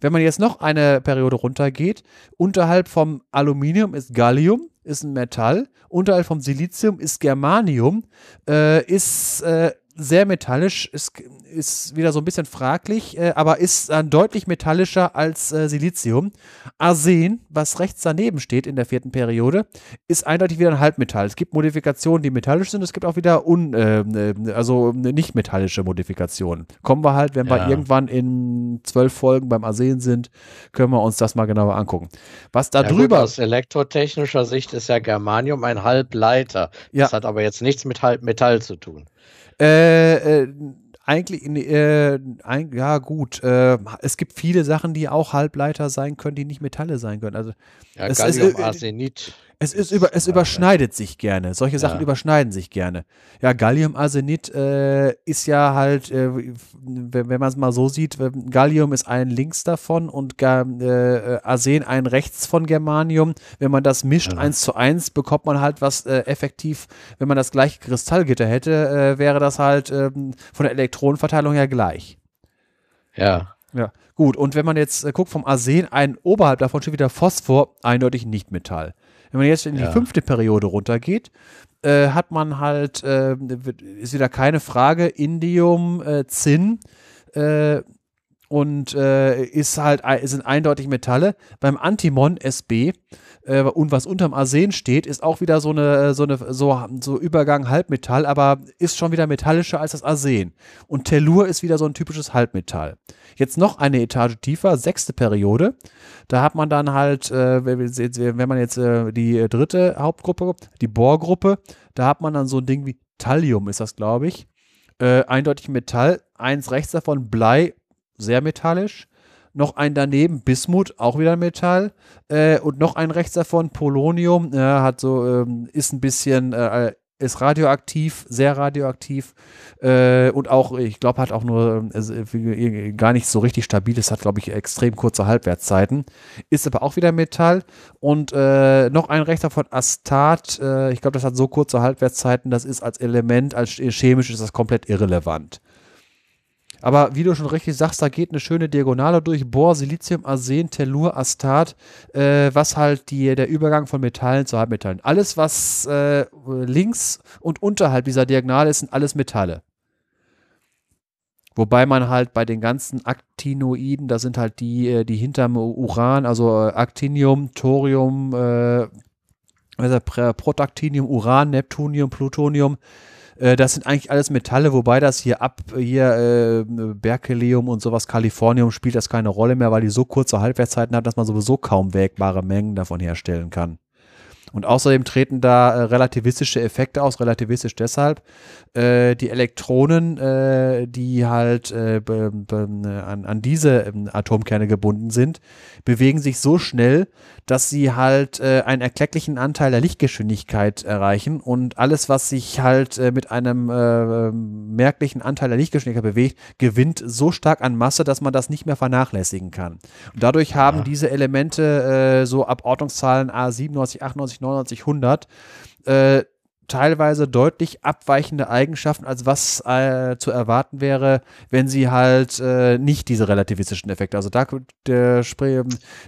Wenn man jetzt noch eine Periode runtergeht, unterhalb vom Aluminium ist Gallium, ist ein Metall. Unterhalb vom Silizium ist Germanium, äh, ist äh, sehr metallisch, ist, ist wieder so ein bisschen fraglich, äh, aber ist dann deutlich metallischer als äh, Silizium. Arsen, was rechts daneben steht in der vierten Periode, ist eindeutig wieder ein Halbmetall. Es gibt Modifikationen, die metallisch sind, es gibt auch wieder un, äh, also nicht metallische Modifikationen. Kommen wir halt, wenn ja. wir irgendwann in zwölf Folgen beim Arsen sind, können wir uns das mal genauer angucken. Was da ja, drüber. Gut, aus elektrotechnischer Sicht ist ja Germanium ein Halbleiter. Ja. Das hat aber jetzt nichts mit Halbmetall zu tun. Äh, äh, eigentlich, äh, ein, ja gut, äh, es gibt viele Sachen, die auch Halbleiter sein können, die nicht Metalle sein können. Also ja, es, Gallium, es, Arsenit. Es, ist über, es überschneidet sich gerne. Solche Sachen ja. überschneiden sich gerne. Ja, Gallium-Arsenit äh, ist ja halt, äh, wenn, wenn man es mal so sieht, Gallium ist ein links davon und äh, Arsen ein rechts von Germanium. Wenn man das mischt, ja. eins zu eins, bekommt man halt was äh, effektiv, wenn man das gleiche Kristallgitter hätte, äh, wäre das halt ähm, von der Elektronenverteilung her gleich. Ja. Ja, gut. Und wenn man jetzt äh, guckt vom Arsen, ein oberhalb davon steht wieder Phosphor, eindeutig nicht Metall. Wenn man jetzt in die ja. fünfte Periode runtergeht, äh, hat man halt, äh, ist wieder keine Frage, Indium, äh, Zinn äh, und äh, ist halt sind eindeutig Metalle. Beim Antimon SB äh, und was unterm Arsen steht, ist auch wieder so eine so eine so, so Übergang Halbmetall, aber ist schon wieder metallischer als das Arsen. Und Tellur ist wieder so ein typisches Halbmetall. Jetzt noch eine Etage tiefer, sechste Periode. Da hat man dann halt, äh, wenn man jetzt äh, die dritte Hauptgruppe, die Bohrgruppe, da hat man dann so ein Ding wie Thallium, ist das, glaube ich. Äh, eindeutig Metall. Eins rechts davon Blei, sehr metallisch. Noch ein daneben Bismut, auch wieder Metall. Äh, und noch ein rechts davon Polonium, hat so, ähm, ist ein bisschen äh, ist radioaktiv, sehr radioaktiv äh, und auch, ich glaube, hat auch nur äh, gar nicht so richtig stabil. Es hat, glaube ich, extrem kurze Halbwertszeiten. Ist aber auch wieder Metall und äh, noch ein Rechter von Astat. Äh, ich glaube, das hat so kurze Halbwertszeiten. Das ist als Element, als chemisch ist das komplett irrelevant. Aber wie du schon richtig sagst, da geht eine schöne Diagonale durch. Bohr, Silizium, Arsen, Tellur, Astat, äh, was halt die, der Übergang von Metallen zu Halbmetallen. Alles, was äh, links und unterhalb dieser Diagonale ist, sind alles Metalle. Wobei man halt bei den ganzen Actinoiden, da sind halt die, äh, die hinterm Uran, also äh, Actinium, Thorium, äh, Protactinium, Uran, Neptunium, Plutonium, das sind eigentlich alles Metalle, wobei das hier ab, hier äh, Berkelium und sowas, Kalifornium spielt das keine Rolle mehr, weil die so kurze Halbwertszeiten haben, dass man sowieso kaum wägbare Mengen davon herstellen kann. Und außerdem treten da äh, relativistische Effekte aus, relativistisch deshalb. Äh, die Elektronen, äh, die halt äh, an, an diese ähm, Atomkerne gebunden sind, bewegen sich so schnell, dass sie halt äh, einen erklecklichen Anteil der Lichtgeschwindigkeit erreichen und alles, was sich halt äh, mit einem merklichen Anteil der Lichtgeschwindigkeit bewegt, gewinnt so stark an Masse, dass man das nicht mehr vernachlässigen kann. Und dadurch haben ja. diese Elemente so ab Ordnungszahlen A97, 98, 99, 100 äh, teilweise deutlich abweichende Eigenschaften, als was äh, zu erwarten wäre, wenn sie halt äh, nicht diese relativistischen Effekte. Also da der,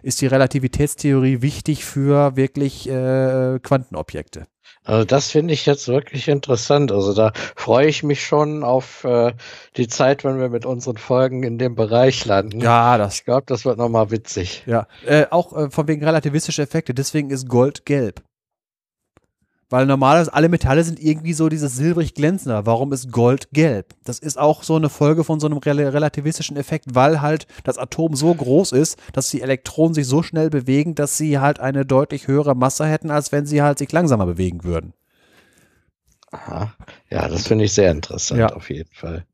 ist die Relativitätstheorie wichtig für wirklich äh, Quantenobjekte. Also das finde ich jetzt wirklich interessant. Also da freue ich mich schon auf äh, die Zeit, wenn wir mit unseren Folgen in dem Bereich landen. Ja, das. Ich glaube, das wird nochmal witzig. Ja, äh, auch äh, von wegen relativistische Effekte. Deswegen ist Gold gelb. Weil normalerweise alle Metalle sind irgendwie so dieses silbrig glänzender. Warum ist Gold gelb? Das ist auch so eine Folge von so einem relativistischen Effekt, weil halt das Atom so groß ist, dass die Elektronen sich so schnell bewegen, dass sie halt eine deutlich höhere Masse hätten, als wenn sie halt sich langsamer bewegen würden. Aha. Ja, das finde ich sehr interessant, ja. auf jeden Fall.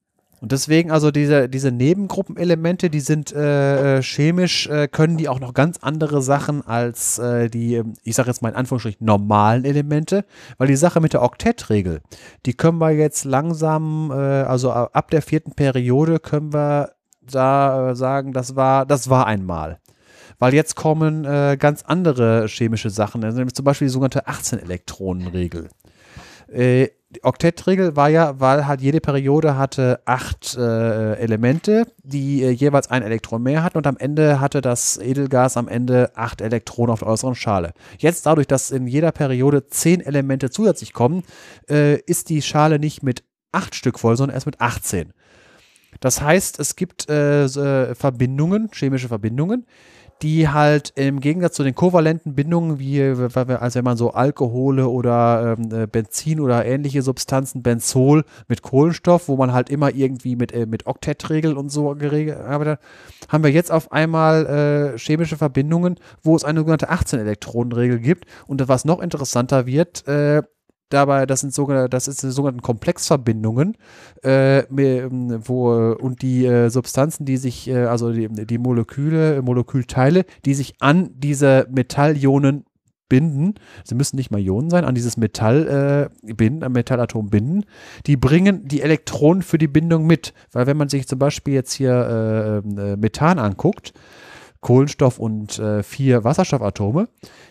Und deswegen, also diese, diese Nebengruppenelemente, die sind äh, äh, chemisch, äh, können die auch noch ganz andere Sachen als äh, die, ich sage jetzt mal in Anführungsstrichen, normalen Elemente, weil die Sache mit der Oktettregel, die können wir jetzt langsam, äh, also ab der vierten Periode können wir da äh, sagen, das war, das war einmal. Weil jetzt kommen ganz andere chemische Sachen, also zum Beispiel die sogenannte 18-Elektronen-Regel. Die Oktettregel war ja, weil halt jede Periode hatte acht äh, Elemente, die äh, jeweils ein Elektron mehr hatten und am Ende hatte das Edelgas am Ende acht Elektronen auf der äußeren Schale. Jetzt dadurch, dass in jeder Periode zehn Elemente zusätzlich kommen, äh, ist die Schale nicht mit acht Stück voll, sondern erst mit 18. Das heißt, es gibt äh, äh, Verbindungen, chemische Verbindungen, die halt im Gegensatz zu den kovalenten Bindungen, wie als wenn man so Alkohole oder ähm, äh, Benzin oder ähnliche Substanzen, Benzol mit Kohlenstoff, wo man halt immer irgendwie mit, äh, mit Oktettregeln und so geregelt arbeitet, haben wir jetzt auf einmal äh, chemische Verbindungen, wo es eine sogenannte 18-Elektronenregel gibt. Und was noch interessanter wird, äh, dabei, das sind sogenannte, das ist sogenannten Komplexverbindungen, äh, wo und die äh, Substanzen, die sich, äh, also die, die Moleküle, Molekülteile, die sich an diese Metallionen binden, sie müssen nicht mal Ionen sein, an dieses Metall äh, binden, am Metallatom binden, die bringen die Elektronen für die Bindung mit. Weil wenn man sich zum Beispiel jetzt hier äh, äh Methan anguckt, Kohlenstoff und äh, vier Wasserstoffatome,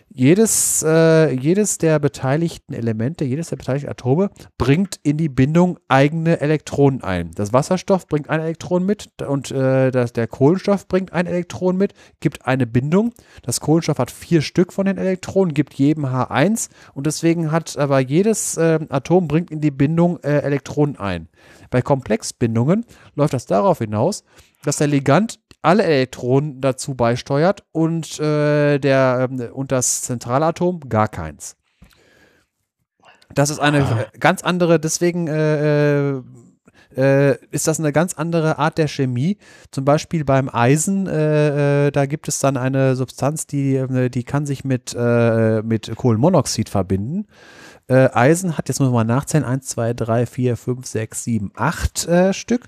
jedes, äh, jedes der beteiligten Elemente, jedes der beteiligten Atome bringt in die Bindung eigene Elektronen ein. Das Wasserstoff bringt ein Elektron mit und äh, das, der Kohlenstoff bringt ein Elektron mit, gibt eine Bindung. Das Kohlenstoff hat vier Stück von den Elektronen, gibt jedem H1 und deswegen hat aber jedes äh, Atom bringt in die Bindung äh, Elektronen ein. Bei Komplexbindungen läuft das darauf hinaus, dass der Ligand alle Elektronen dazu beisteuert und, äh, der, äh, und das Zentralatom gar keins. Das ist eine ah. ganz andere, deswegen äh, äh, äh, ist das eine ganz andere Art der Chemie. Zum Beispiel beim Eisen, äh, da gibt es dann eine Substanz, die, die kann sich mit, mit Kohlenmonoxid verbinden. Eisen hat, jetzt muss man mal nachzählen, 1, 2, 3, 4, 5, 6, 7, 8 Stück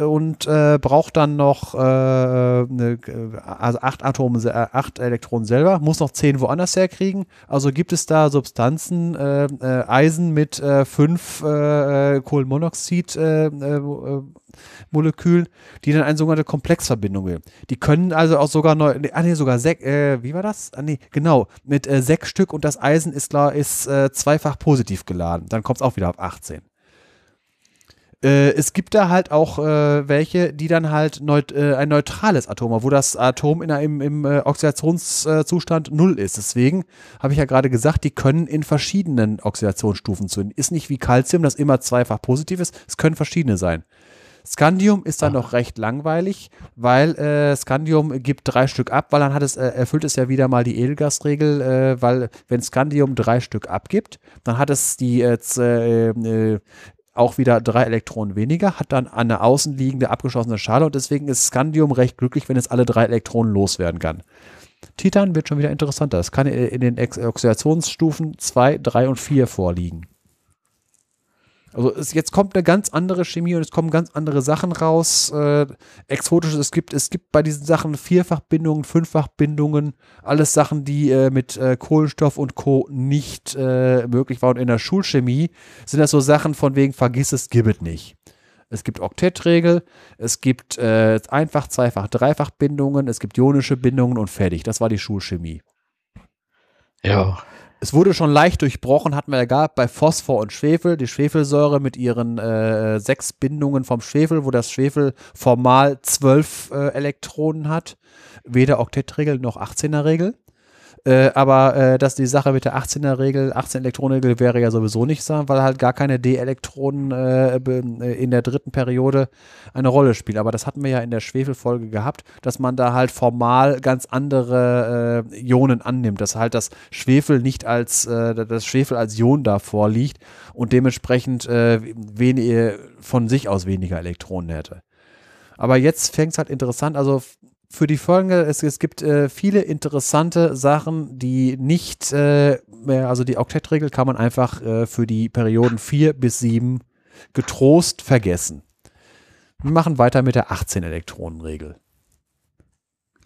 und äh, braucht dann noch äh, eine, also acht Atome, äh, acht Elektronen selber, muss noch zehn woanders herkriegen. Also gibt es da Substanzen, äh, äh Eisen mit äh, fünf Kohlenmonoxid Molekülen, die dann eine sogenannte Komplexverbindung bilden. Die können also auch sogar neu, ah nee, sogar sechs, äh, wie war das? Ah nee, genau, mit äh, sechs Stück und das Eisen ist klar, ist äh, zweifach positiv geladen. Dann kommt es auch wieder auf 18. Äh, es gibt da halt auch äh, welche, die dann halt neut äh, ein neutrales Atom haben, wo das Atom in, im, im äh, Oxidationszustand null ist. Deswegen habe ich ja gerade gesagt, die können in verschiedenen Oxidationsstufen zünden. Ist nicht wie Calcium, das immer zweifach positiv ist. Es können verschiedene sein. Scandium ist dann noch recht langweilig, weil äh, Scandium gibt drei Stück ab, weil dann hat es, äh, erfüllt es ja wieder mal die Edelgasregel, äh, weil wenn Scandium drei Stück abgibt, dann hat es die äh, äh, auch wieder drei Elektronen weniger, hat dann eine außenliegende abgeschlossene Schale und deswegen ist Scandium recht glücklich, wenn es alle drei Elektronen loswerden kann. Titan wird schon wieder interessanter. Es kann in den Oxidationsstufen 2, 3 und 4 vorliegen. Also es, jetzt kommt eine ganz andere Chemie und es kommen ganz andere Sachen raus. Äh, exotisches, es gibt, es gibt bei diesen Sachen Vierfachbindungen, Fünffachbindungen, alles Sachen, die äh, mit äh, Kohlenstoff und Co. nicht äh, möglich waren. Und in der Schulchemie sind das so Sachen von wegen, vergiss es, gib es nicht. Es gibt Oktettregel, es gibt äh, einfach, zweifach, dreifach Bindungen, es gibt ionische Bindungen und fertig. Das war die Schulchemie. Ja. Es wurde schon leicht durchbrochen, hatten wir ja gehabt bei Phosphor und Schwefel, die Schwefelsäure mit ihren äh, sechs Bindungen vom Schwefel, wo das Schwefel formal zwölf äh, Elektronen hat. Weder Oktettregel noch 18er-Regel. Äh, aber äh, dass die Sache mit der 18er-Regel, 18 Elektronenregel wäre ja sowieso nicht so, weil halt gar keine D-Elektronen äh, äh, in der dritten Periode eine Rolle spielen. Aber das hatten wir ja in der Schwefelfolge gehabt, dass man da halt formal ganz andere äh, Ionen annimmt, dass halt das Schwefel nicht als, äh, das Schwefel als Ion da vorliegt und dementsprechend wenig, von sich aus weniger Elektronen hätte. Aber jetzt fängt es halt interessant, also für die Folge, es, es gibt äh, viele interessante Sachen, die nicht äh, mehr, also die Oktettregel kann man einfach äh, für die Perioden 4 bis 7 getrost vergessen. Wir machen weiter mit der 18-Elektronen-Regel.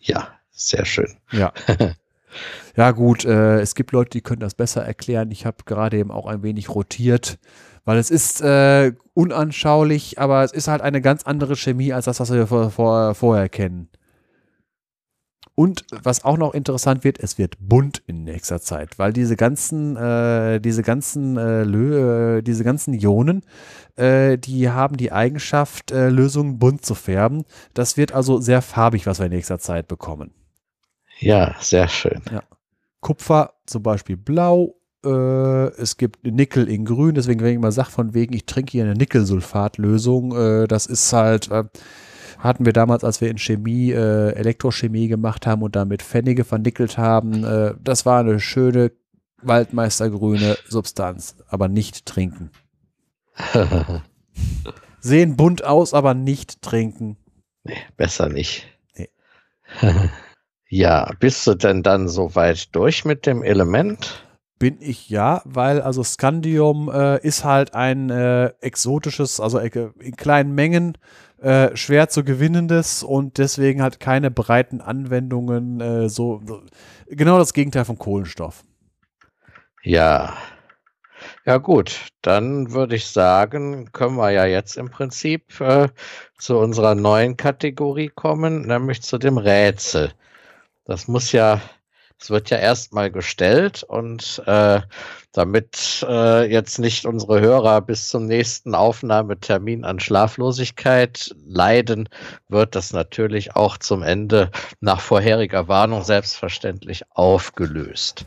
Ja, sehr schön. Ja. ja, gut, äh, es gibt Leute, die können das besser erklären. Ich habe gerade eben auch ein wenig rotiert, weil es ist äh, unanschaulich, aber es ist halt eine ganz andere Chemie als das, was wir vor, vor, vorher kennen. Und was auch noch interessant wird, es wird bunt in nächster Zeit, weil diese ganzen, äh, diese ganzen, äh, Lö äh, diese ganzen Ionen, äh, die haben die Eigenschaft, äh, Lösungen bunt zu färben. Das wird also sehr farbig, was wir in nächster Zeit bekommen. Ja, sehr schön. Ja. Kupfer zum Beispiel blau, äh, es gibt Nickel in grün, deswegen, wenn ich mal sage, von wegen, ich trinke hier eine Nickelsulfatlösung, das ist halt hatten wir damals, als wir in Chemie, äh, Elektrochemie gemacht haben und damit Pfennige vernickelt haben. Äh, das war eine schöne Waldmeistergrüne Substanz, aber nicht trinken. Sehen bunt aus, aber nicht trinken. Nee, besser nicht. Nee. ja, bist du denn dann soweit durch mit dem Element? Bin ich ja, weil also Scandium äh, ist halt ein äh, exotisches, also äh, in kleinen Mengen äh, schwer zu gewinnendes und deswegen hat keine breiten Anwendungen äh, so, so, genau das Gegenteil von Kohlenstoff. Ja. Ja gut, dann würde ich sagen, können wir ja jetzt im Prinzip äh, zu unserer neuen Kategorie kommen, nämlich zu dem Rätsel. Das muss ja Es wird ja erstmal gestellt und äh, damit äh, jetzt nicht unsere Hörer bis zum nächsten Aufnahmetermin an Schlaflosigkeit leiden, wird das natürlich auch zum Ende nach vorheriger Warnung selbstverständlich aufgelöst.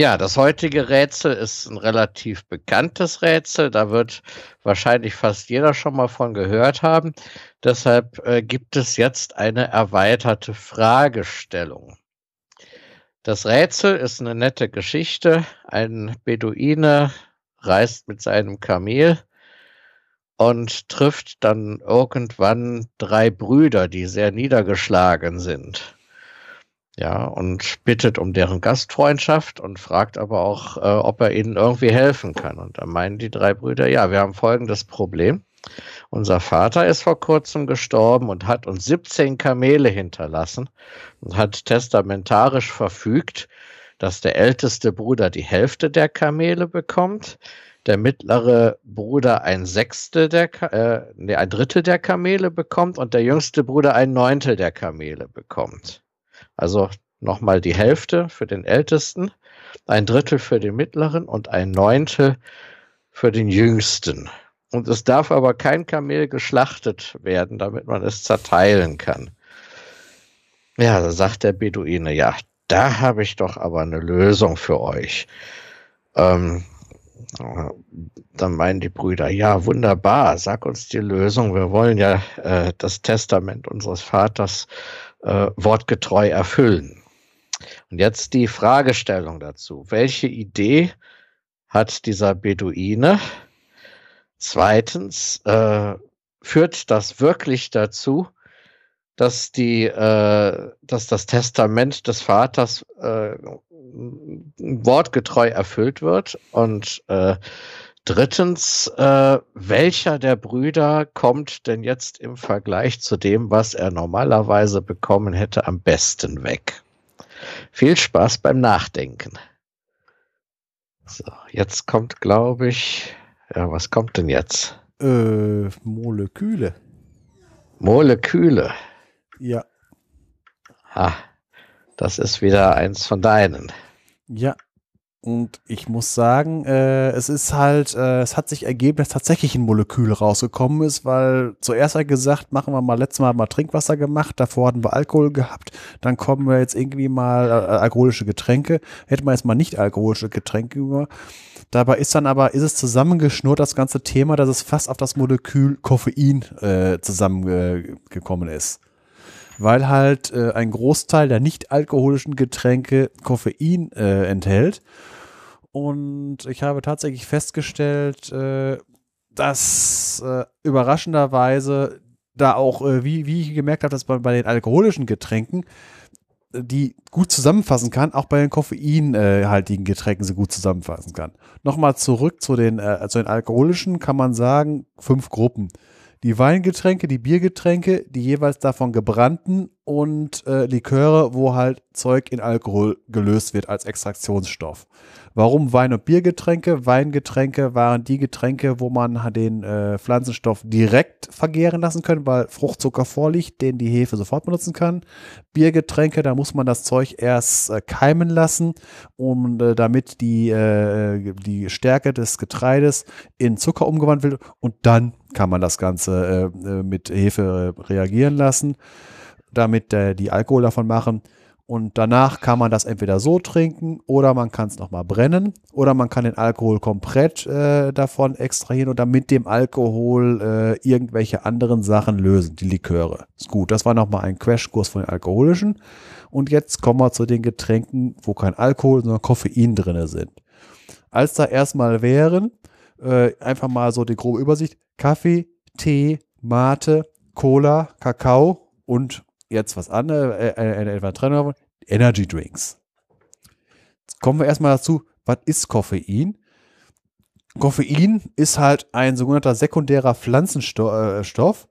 Ja, das heutige Rätsel ist ein relativ bekanntes Rätsel. Da wird wahrscheinlich fast jeder schon mal von gehört haben. Deshalb äh, gibt es jetzt eine erweiterte Fragestellung. Das Rätsel ist eine nette Geschichte. Ein Beduine reist mit seinem Kamel und trifft dann irgendwann drei Brüder, die sehr niedergeschlagen sind. Ja, und bittet um deren Gastfreundschaft und fragt aber auch, äh, ob er ihnen irgendwie helfen kann. Und da meinen die drei Brüder, ja, wir haben folgendes Problem. Unser Vater ist vor kurzem gestorben und hat uns 17 Kamele hinterlassen und hat testamentarisch verfügt, dass der älteste Bruder die Hälfte der Kamele bekommt, der mittlere Bruder ein Sechstel der, äh, nee, ein Drittel der Kamele bekommt und der jüngste Bruder ein Neuntel der Kamele bekommt. Also nochmal die Hälfte für den Ältesten, ein Drittel für den Mittleren und ein Neuntel für den Jüngsten. Und es darf aber kein Kamel geschlachtet werden, damit man es zerteilen kann. Ja, da sagt der Beduine, ja, da habe ich doch aber eine Lösung für euch. Ähm, dann meinen die Brüder, ja, wunderbar, sag uns die Lösung. Wir wollen ja äh, das Testament unseres Vaters äh, wortgetreu erfüllen. Und jetzt die Fragestellung dazu. Welche Idee hat dieser Beduine? Zweitens, äh, führt das wirklich dazu, dass die, äh, dass das Testament des Vaters äh, wortgetreu erfüllt wird? Und äh, Drittens, äh, welcher der Brüder kommt denn jetzt im Vergleich zu dem, was er normalerweise bekommen hätte, am besten weg? Viel Spaß beim Nachdenken. So, jetzt kommt, glaube ich, ja, was kommt denn jetzt? Äh, Moleküle. Moleküle. Ja. Ha, das ist wieder eins von deinen. Ja, und ich muss sagen, äh, es ist halt, äh, es hat sich ergeben, dass tatsächlich ein Molekül rausgekommen ist, weil zuerst hat gesagt, machen wir mal letztes Mal mal Trinkwasser gemacht, davor hatten wir Alkohol gehabt, dann kommen wir jetzt irgendwie mal äh, alkoholische Getränke, hätten wir jetzt mal nicht alkoholische Getränke über. Dabei ist dann aber, ist es zusammengeschnurrt, das ganze Thema, dass es fast auf das Molekül Koffein äh, zusammengekommen ist weil halt äh, ein Großteil der nicht alkoholischen Getränke Koffein äh, enthält. Und ich habe tatsächlich festgestellt, äh, dass äh, überraschenderweise da auch, äh, wie, wie ich gemerkt habe, dass man bei den alkoholischen Getränken äh, die gut zusammenfassen kann, auch bei den koffeinhaltigen Getränken sie gut zusammenfassen kann. Nochmal zurück zu den, zu den alkoholischen kann man sagen, fünf Gruppen die Weingetränke, die Biergetränke, die jeweils davon gebrannten und äh, Liköre, wo halt Zeug in Alkohol gelöst wird als Extraktionsstoff. Warum Wein- und Biergetränke? Weingetränke waren die Getränke, wo man den äh, Pflanzenstoff direkt vergären lassen kann, weil Fruchtzucker vorliegt, den die Hefe sofort benutzen kann. Biergetränke, da muss man das Zeug erst äh, keimen lassen, um äh, damit die, äh, die Stärke des Getreides in Zucker umgewandelt wird und dann kann man das Ganze äh, äh, mit Hefe reagieren lassen, damit die Alkohol davon machen. Und danach kann man das entweder so trinken oder man kann es nochmal brennen oder man kann den Alkohol komplett äh, davon extrahieren oder mit dem Alkohol äh, irgendwelche anderen Sachen lösen, die Liköre. Ist gut, das war nochmal ein Crashkurs von den alkoholischen. Und jetzt kommen wir zu den Getränken, wo kein Alkohol, sondern Koffein drin sind. Als da erstmal wären, äh, einfach mal so die grobe Übersicht, Kaffee, Tee, Mate, Cola, Kakao und jetzt was anderes, äh, äh, äh, äh Energy Drinks. Jetzt kommen wir erstmal dazu, was ist Koffein? Koffein ist halt ein sogenannter sekundärer Pflanzenstoff.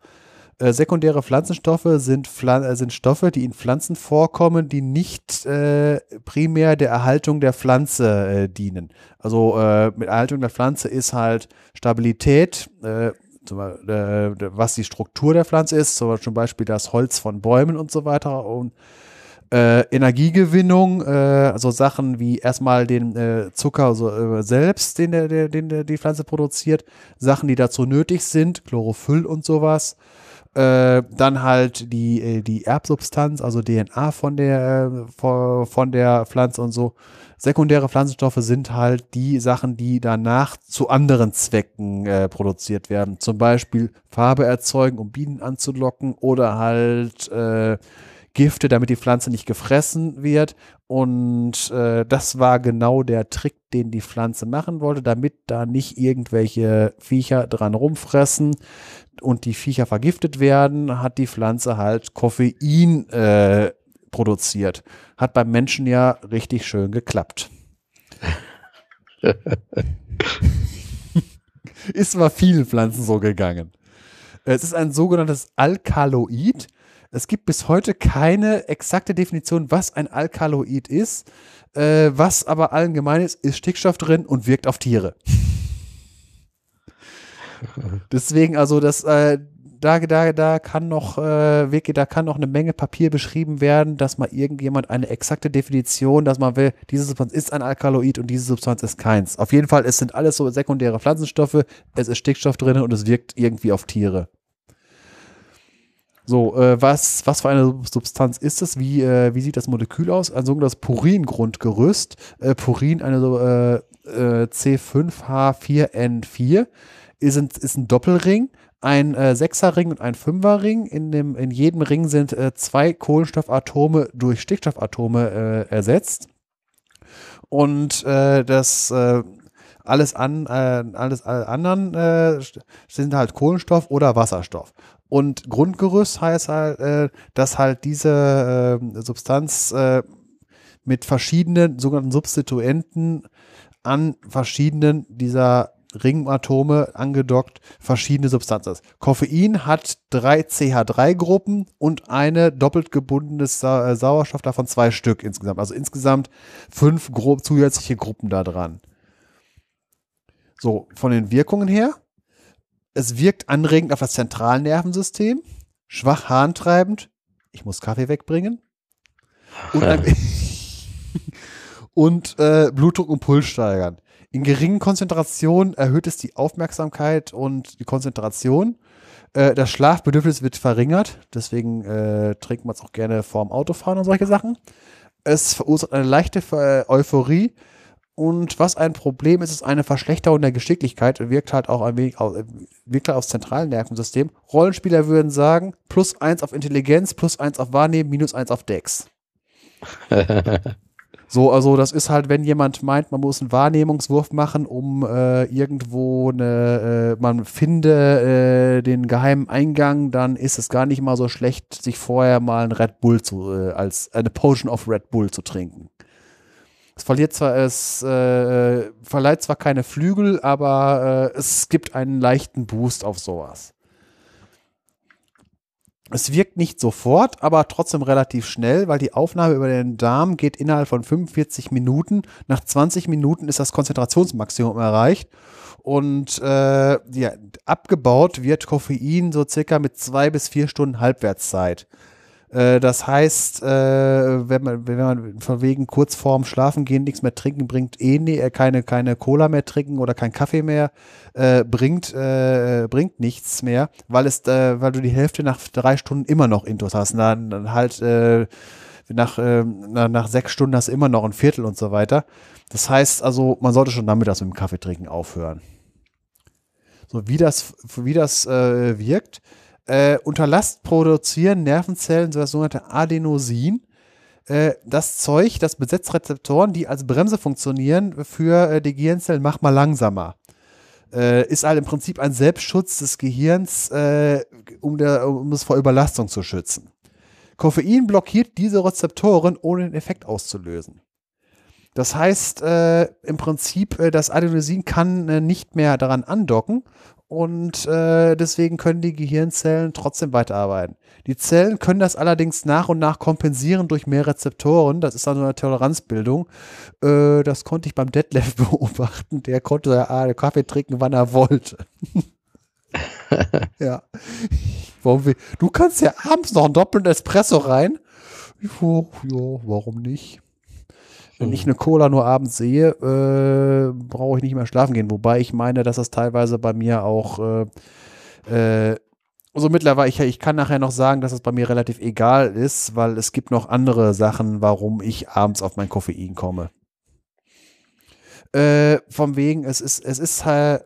Äh, sekundäre Pflanzenstoffe sind, Pflan äh, sind Stoffe, die in Pflanzen vorkommen, die nicht äh, primär der Erhaltung der Pflanze äh, dienen. Also äh, mit Erhaltung der Pflanze ist halt Stabilität, was die Struktur der Pflanze ist, zum Beispiel das Holz von Bäumen und so weiter. Und Energiegewinnung, also Sachen wie erstmal den Zucker so, äh, selbst, den, der, den der, die Pflanze produziert, Sachen, die dazu nötig sind, Chlorophyll und sowas. Äh, dann halt die, äh, die Erbsubstanz, also DNA von der, von, von der Pflanze und so. Sekundäre Pflanzenstoffe sind halt die Sachen, die danach zu anderen Zwecken äh, produziert werden. Zum Beispiel Farbe erzeugen, um Bienen anzulocken oder halt äh, Gifte, damit die Pflanze nicht gefressen wird. Und äh, das war genau der Trick, den die Pflanze machen wollte, damit da nicht irgendwelche Viecher dran rumfressen und die Viecher vergiftet werden, hat die Pflanze halt Koffein äh, produziert. Hat beim Menschen ja richtig schön geklappt. ist bei vielen Pflanzen so gegangen. Es ist ein sogenanntes Alkaloid. Es gibt bis heute keine exakte Definition, was ein Alkaloid ist. Äh, was aber allen gemein ist, ist Stickstoff drin und wirkt auf Tiere. Deswegen, also das, äh, da, da, da kann noch äh, wirklich, da kann noch eine Menge Papier beschrieben werden, dass mal irgendjemand eine exakte Definition, dass man will, diese Substanz ist ein Alkaloid und diese Substanz ist keins. Auf jeden Fall, es sind alles so sekundäre Pflanzenstoffe, es ist Stickstoff drin und es wirkt irgendwie auf Tiere. So, äh, was, was für eine Substanz ist es? Wie, äh, wie sieht das Molekül aus? Ein sogenanntes Purin-Grundgerüst. Äh, Purin, eine äh, äh, C5H4N4, ist ein, ist ein Doppelring ein äh, Sechserring und ein Fünferring. In, dem, in jedem Ring sind äh, zwei Kohlenstoffatome durch Stickstoffatome äh, ersetzt. Und äh, das äh, alles an äh, alles alle anderen sind halt Kohlenstoff oder Wasserstoff. Und Grundgerüst heißt halt, dass halt diese Substanz mit verschiedenen sogenannten Substituenten an verschiedenen dieser Ringatome angedockt verschiedene Substanzen. Koffein hat drei CH3-Gruppen und eine doppelt gebundene Sa äh, Sauerstoff, davon zwei Stück insgesamt. Also insgesamt fünf grob zusätzliche Gruppen da dran. So, von den Wirkungen her. Es wirkt anregend auf das Zentralnervensystem, schwach harntreibend. Ich muss Kaffee wegbringen. Und, und äh, Blutdruck und Puls steigern. In geringen Konzentrationen erhöht es die Aufmerksamkeit und die Konzentration. Äh, das Schlafbedürfnis wird verringert, deswegen äh, trinkt man es auch gerne vorm Autofahren und solche Sachen. Es verursacht eine leichte äh, Euphorie und was ein Problem ist, ist eine Verschlechterung der Geschicklichkeit und wirkt halt auch ein wenig auf, wirkt halt aufs zentrale Nervensystem. Rollenspieler würden sagen, plus eins auf Intelligenz, plus eins auf Wahrnehmen, minus eins auf Dex. So, also das ist halt, wenn jemand meint, man muss einen Wahrnehmungswurf machen, um äh, irgendwo eine, äh, man finde äh, den geheimen Eingang, dann ist es gar nicht mal so schlecht, sich vorher mal ein Red Bull zu, äh, als eine Potion of Red Bull zu trinken. Es verliert zwar, es äh, verleiht zwar keine Flügel, aber äh, es gibt einen leichten Boost auf sowas. Es wirkt nicht sofort, aber trotzdem relativ schnell, weil die Aufnahme über den Darm geht innerhalb von 45 Minuten. Nach 20 Minuten ist das Konzentrationsmaximum erreicht. Und äh, ja, abgebaut wird Koffein so circa mit zwei bis vier Stunden Halbwertszeit. Äh, das heißt, äh, wenn, man, wenn man von wegen kurz vorm Schlafen gehen nichts mehr trinken bringt, eh nee, äh, keine, keine Cola mehr trinken oder kein Kaffee mehr, äh, bringt, äh, bringt nichts mehr, weil es, äh, weil du die Hälfte nach drei Stunden immer noch Intus hast. Und dann, dann halt nach, äh, nach, nach sechs Stunden hast du immer noch ein Viertel und so weiter. Das heißt also, man sollte schon damit das mit dem Kaffee trinken aufhören. So wie das, wie das wirkt, äh, unter Last produzieren Nervenzellen so das sogenannte Adenosin. Äh, das Zeug, das besetzt Rezeptoren, die als Bremse funktionieren für äh, die Gehirnzellen, mach mal langsamer. Äh, ist halt im Prinzip ein Selbstschutz des Gehirns, um, der, um es vor Überlastung zu schützen. Koffein blockiert diese Rezeptoren, ohne den Effekt auszulösen. Das heißt, im Prinzip, das Adenosin kann nicht mehr daran andocken und äh, deswegen können die Gehirnzellen trotzdem weiterarbeiten. Die Zellen können das allerdings nach und nach kompensieren durch mehr Rezeptoren. Das ist dann so eine Toleranzbildung. Äh, das konnte ich beim Detlef beobachten. Der konnte ah, Kaffee trinken, wann er wollte. ja. Du kannst ja abends noch einen doppelten Espresso rein Ja, ja, warum nicht? Wenn ich eine Cola nur abends sehe, äh, brauche ich nicht mehr schlafen gehen. Wobei ich meine, dass das teilweise bei mir auch äh, äh, so mittlerweile, ich, ich kann nachher noch sagen, dass es bei mir relativ egal ist, weil es gibt noch andere Sachen, warum ich abends auf mein Koffein komme. Äh, vom wegen, es ist, es ist halt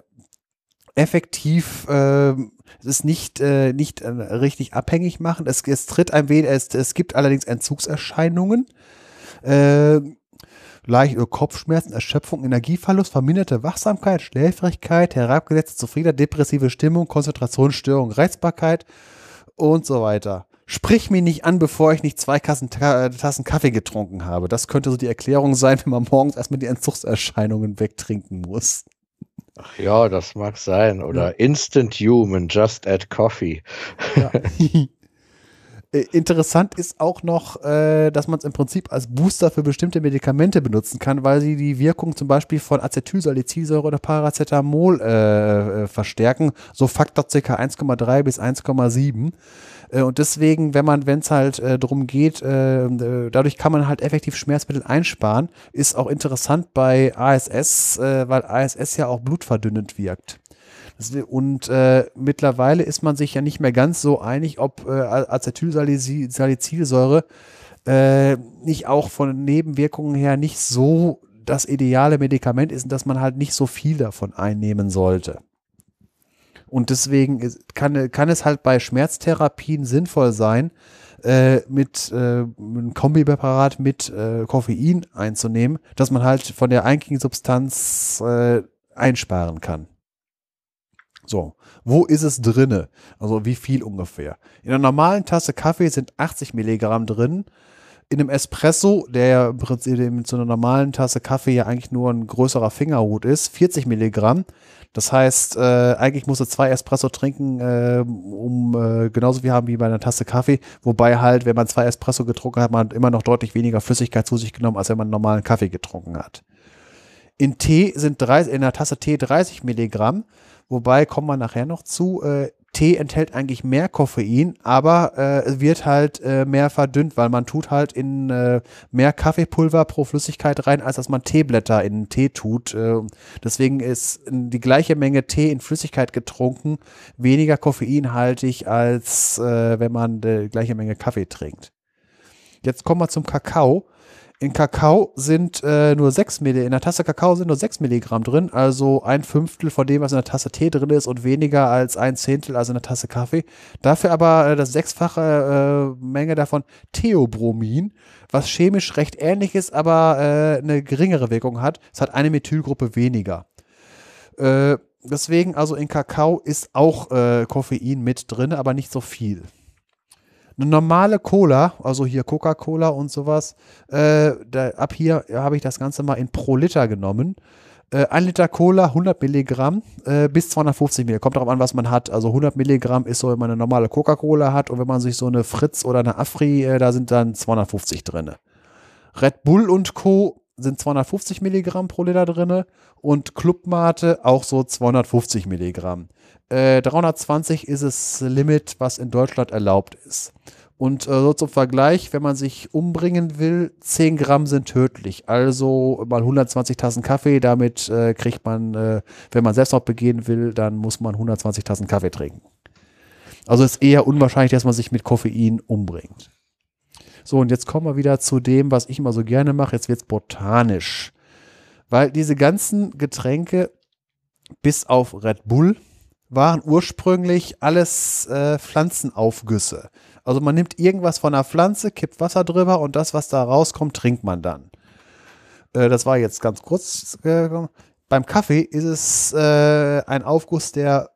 effektiv, äh, es ist nicht, äh, nicht äh, richtig abhängig machen. Es, es tritt ein wenig, es, es gibt allerdings Entzugserscheinungen. Äh, leicht Kopfschmerzen, Erschöpfung, Energieverlust, verminderte Wachsamkeit, Schläfrigkeit, herabgesetzte Zufriedenheit, depressive Stimmung, Konzentrationsstörung, Reizbarkeit und so weiter. Sprich mich nicht an, bevor ich nicht zwei Kassen, äh, Tassen Kaffee getrunken habe. Das könnte so die Erklärung sein, wenn man morgens erstmal die Entzugserscheinungen wegtrinken muss. Ach ja, das mag sein. Oder ja. Instant Human, just add coffee. Ja. Äh, interessant ist auch noch, äh, dass man es im Prinzip als Booster für bestimmte Medikamente benutzen kann, weil sie die Wirkung zum Beispiel von Acetylsalicylsäure oder Paracetamol äh, äh, verstärken, so Faktor ca. 1,3 bis 1,7. Äh, und deswegen, wenn man, wenn es halt äh, darum geht, äh, dadurch kann man halt effektiv Schmerzmittel einsparen. Ist auch interessant bei ASS, äh, weil ASS ja auch blutverdünnend wirkt. Und äh, mittlerweile ist man sich ja nicht mehr ganz so einig, ob äh, Acetylsalicylsäure äh, nicht auch von Nebenwirkungen her nicht so das ideale Medikament ist und dass man halt nicht so viel davon einnehmen sollte. Und deswegen kann, kann es halt bei Schmerztherapien sinnvoll sein, äh, mit äh, einem Kombipräparat mit äh, Koffein einzunehmen, dass man halt von der eigentlichen Substanz äh, einsparen kann. So, wo ist es drinne? Also wie viel ungefähr? In einer normalen Tasse Kaffee sind 80 Milligramm drin. In einem Espresso, der ja im Prinzip zu einer normalen Tasse Kaffee ja eigentlich nur ein größerer Fingerhut ist, 40 Milligramm. Das heißt, äh, eigentlich musst du zwei Espresso trinken, äh, um äh, genauso viel haben wie bei einer Tasse Kaffee. Wobei halt, wenn man zwei Espresso getrunken hat, man immer noch deutlich weniger Flüssigkeit zu sich genommen, als wenn man einen normalen Kaffee getrunken hat. In Tee sind 30, in einer Tasse Tee 30 Milligramm. Wobei, kommen wir nachher noch zu, äh, Tee enthält eigentlich mehr Koffein, aber äh, wird halt äh, mehr verdünnt, weil man tut halt in äh, mehr Kaffeepulver pro Flüssigkeit rein, als dass man Teeblätter in Tee tut. Äh, deswegen ist die gleiche Menge Tee in Flüssigkeit getrunken weniger koffeinhaltig, als äh, wenn man die gleiche Menge Kaffee trinkt. Jetzt kommen wir zum Kakao. In Kakao sind äh, nur 6 Milligramm, in der Tasse Kakao sind nur 6 Milligramm drin, also ein Fünftel von dem, was in der Tasse Tee drin ist und weniger als ein Zehntel, also in der Tasse Kaffee. Dafür aber äh, das sechsfache äh, Menge davon Theobromin, was chemisch recht ähnlich ist, aber äh, eine geringere Wirkung hat. Es hat eine Methylgruppe weniger. Äh, deswegen also in Kakao ist auch äh, Koffein mit drin, aber nicht so viel. Eine normale Cola, also hier Coca-Cola und sowas, äh, da, ab hier habe ich das Ganze mal in pro Liter genommen. Äh, ein Liter Cola, 100 Milligramm äh, bis 250 Milligramm. Kommt darauf an, was man hat. Also 100 Milligramm ist so, wenn man eine normale Coca-Cola hat und wenn man sich so eine Fritz oder eine Afri, äh, da sind dann 250 drin. Red Bull und Co. sind 250 Milligramm pro Liter drin und Clubmate auch so 250 Milligramm. 320 äh, ist das Limit, was in Deutschland erlaubt ist. Und äh, so zum Vergleich, wenn man sich umbringen will, 10 Gramm sind tödlich. Also mal 120 Tassen Kaffee, damit äh, kriegt man, äh, wenn man Selbstmord begehen will, dann muss man 120 Tassen Kaffee trinken. Also ist eher unwahrscheinlich, dass man sich mit Koffein umbringt. So, und jetzt kommen wir wieder zu dem, was ich immer so gerne mache. Jetzt wird es botanisch. Weil diese ganzen Getränke, bis auf Red Bull, waren ursprünglich alles äh, Pflanzenaufgüsse. Also man nimmt irgendwas von einer Pflanze, kippt Wasser drüber und das, was da rauskommt, trinkt man dann. Äh, das war jetzt ganz kurz. Äh, beim Kaffee ist es äh, ein Aufguss der,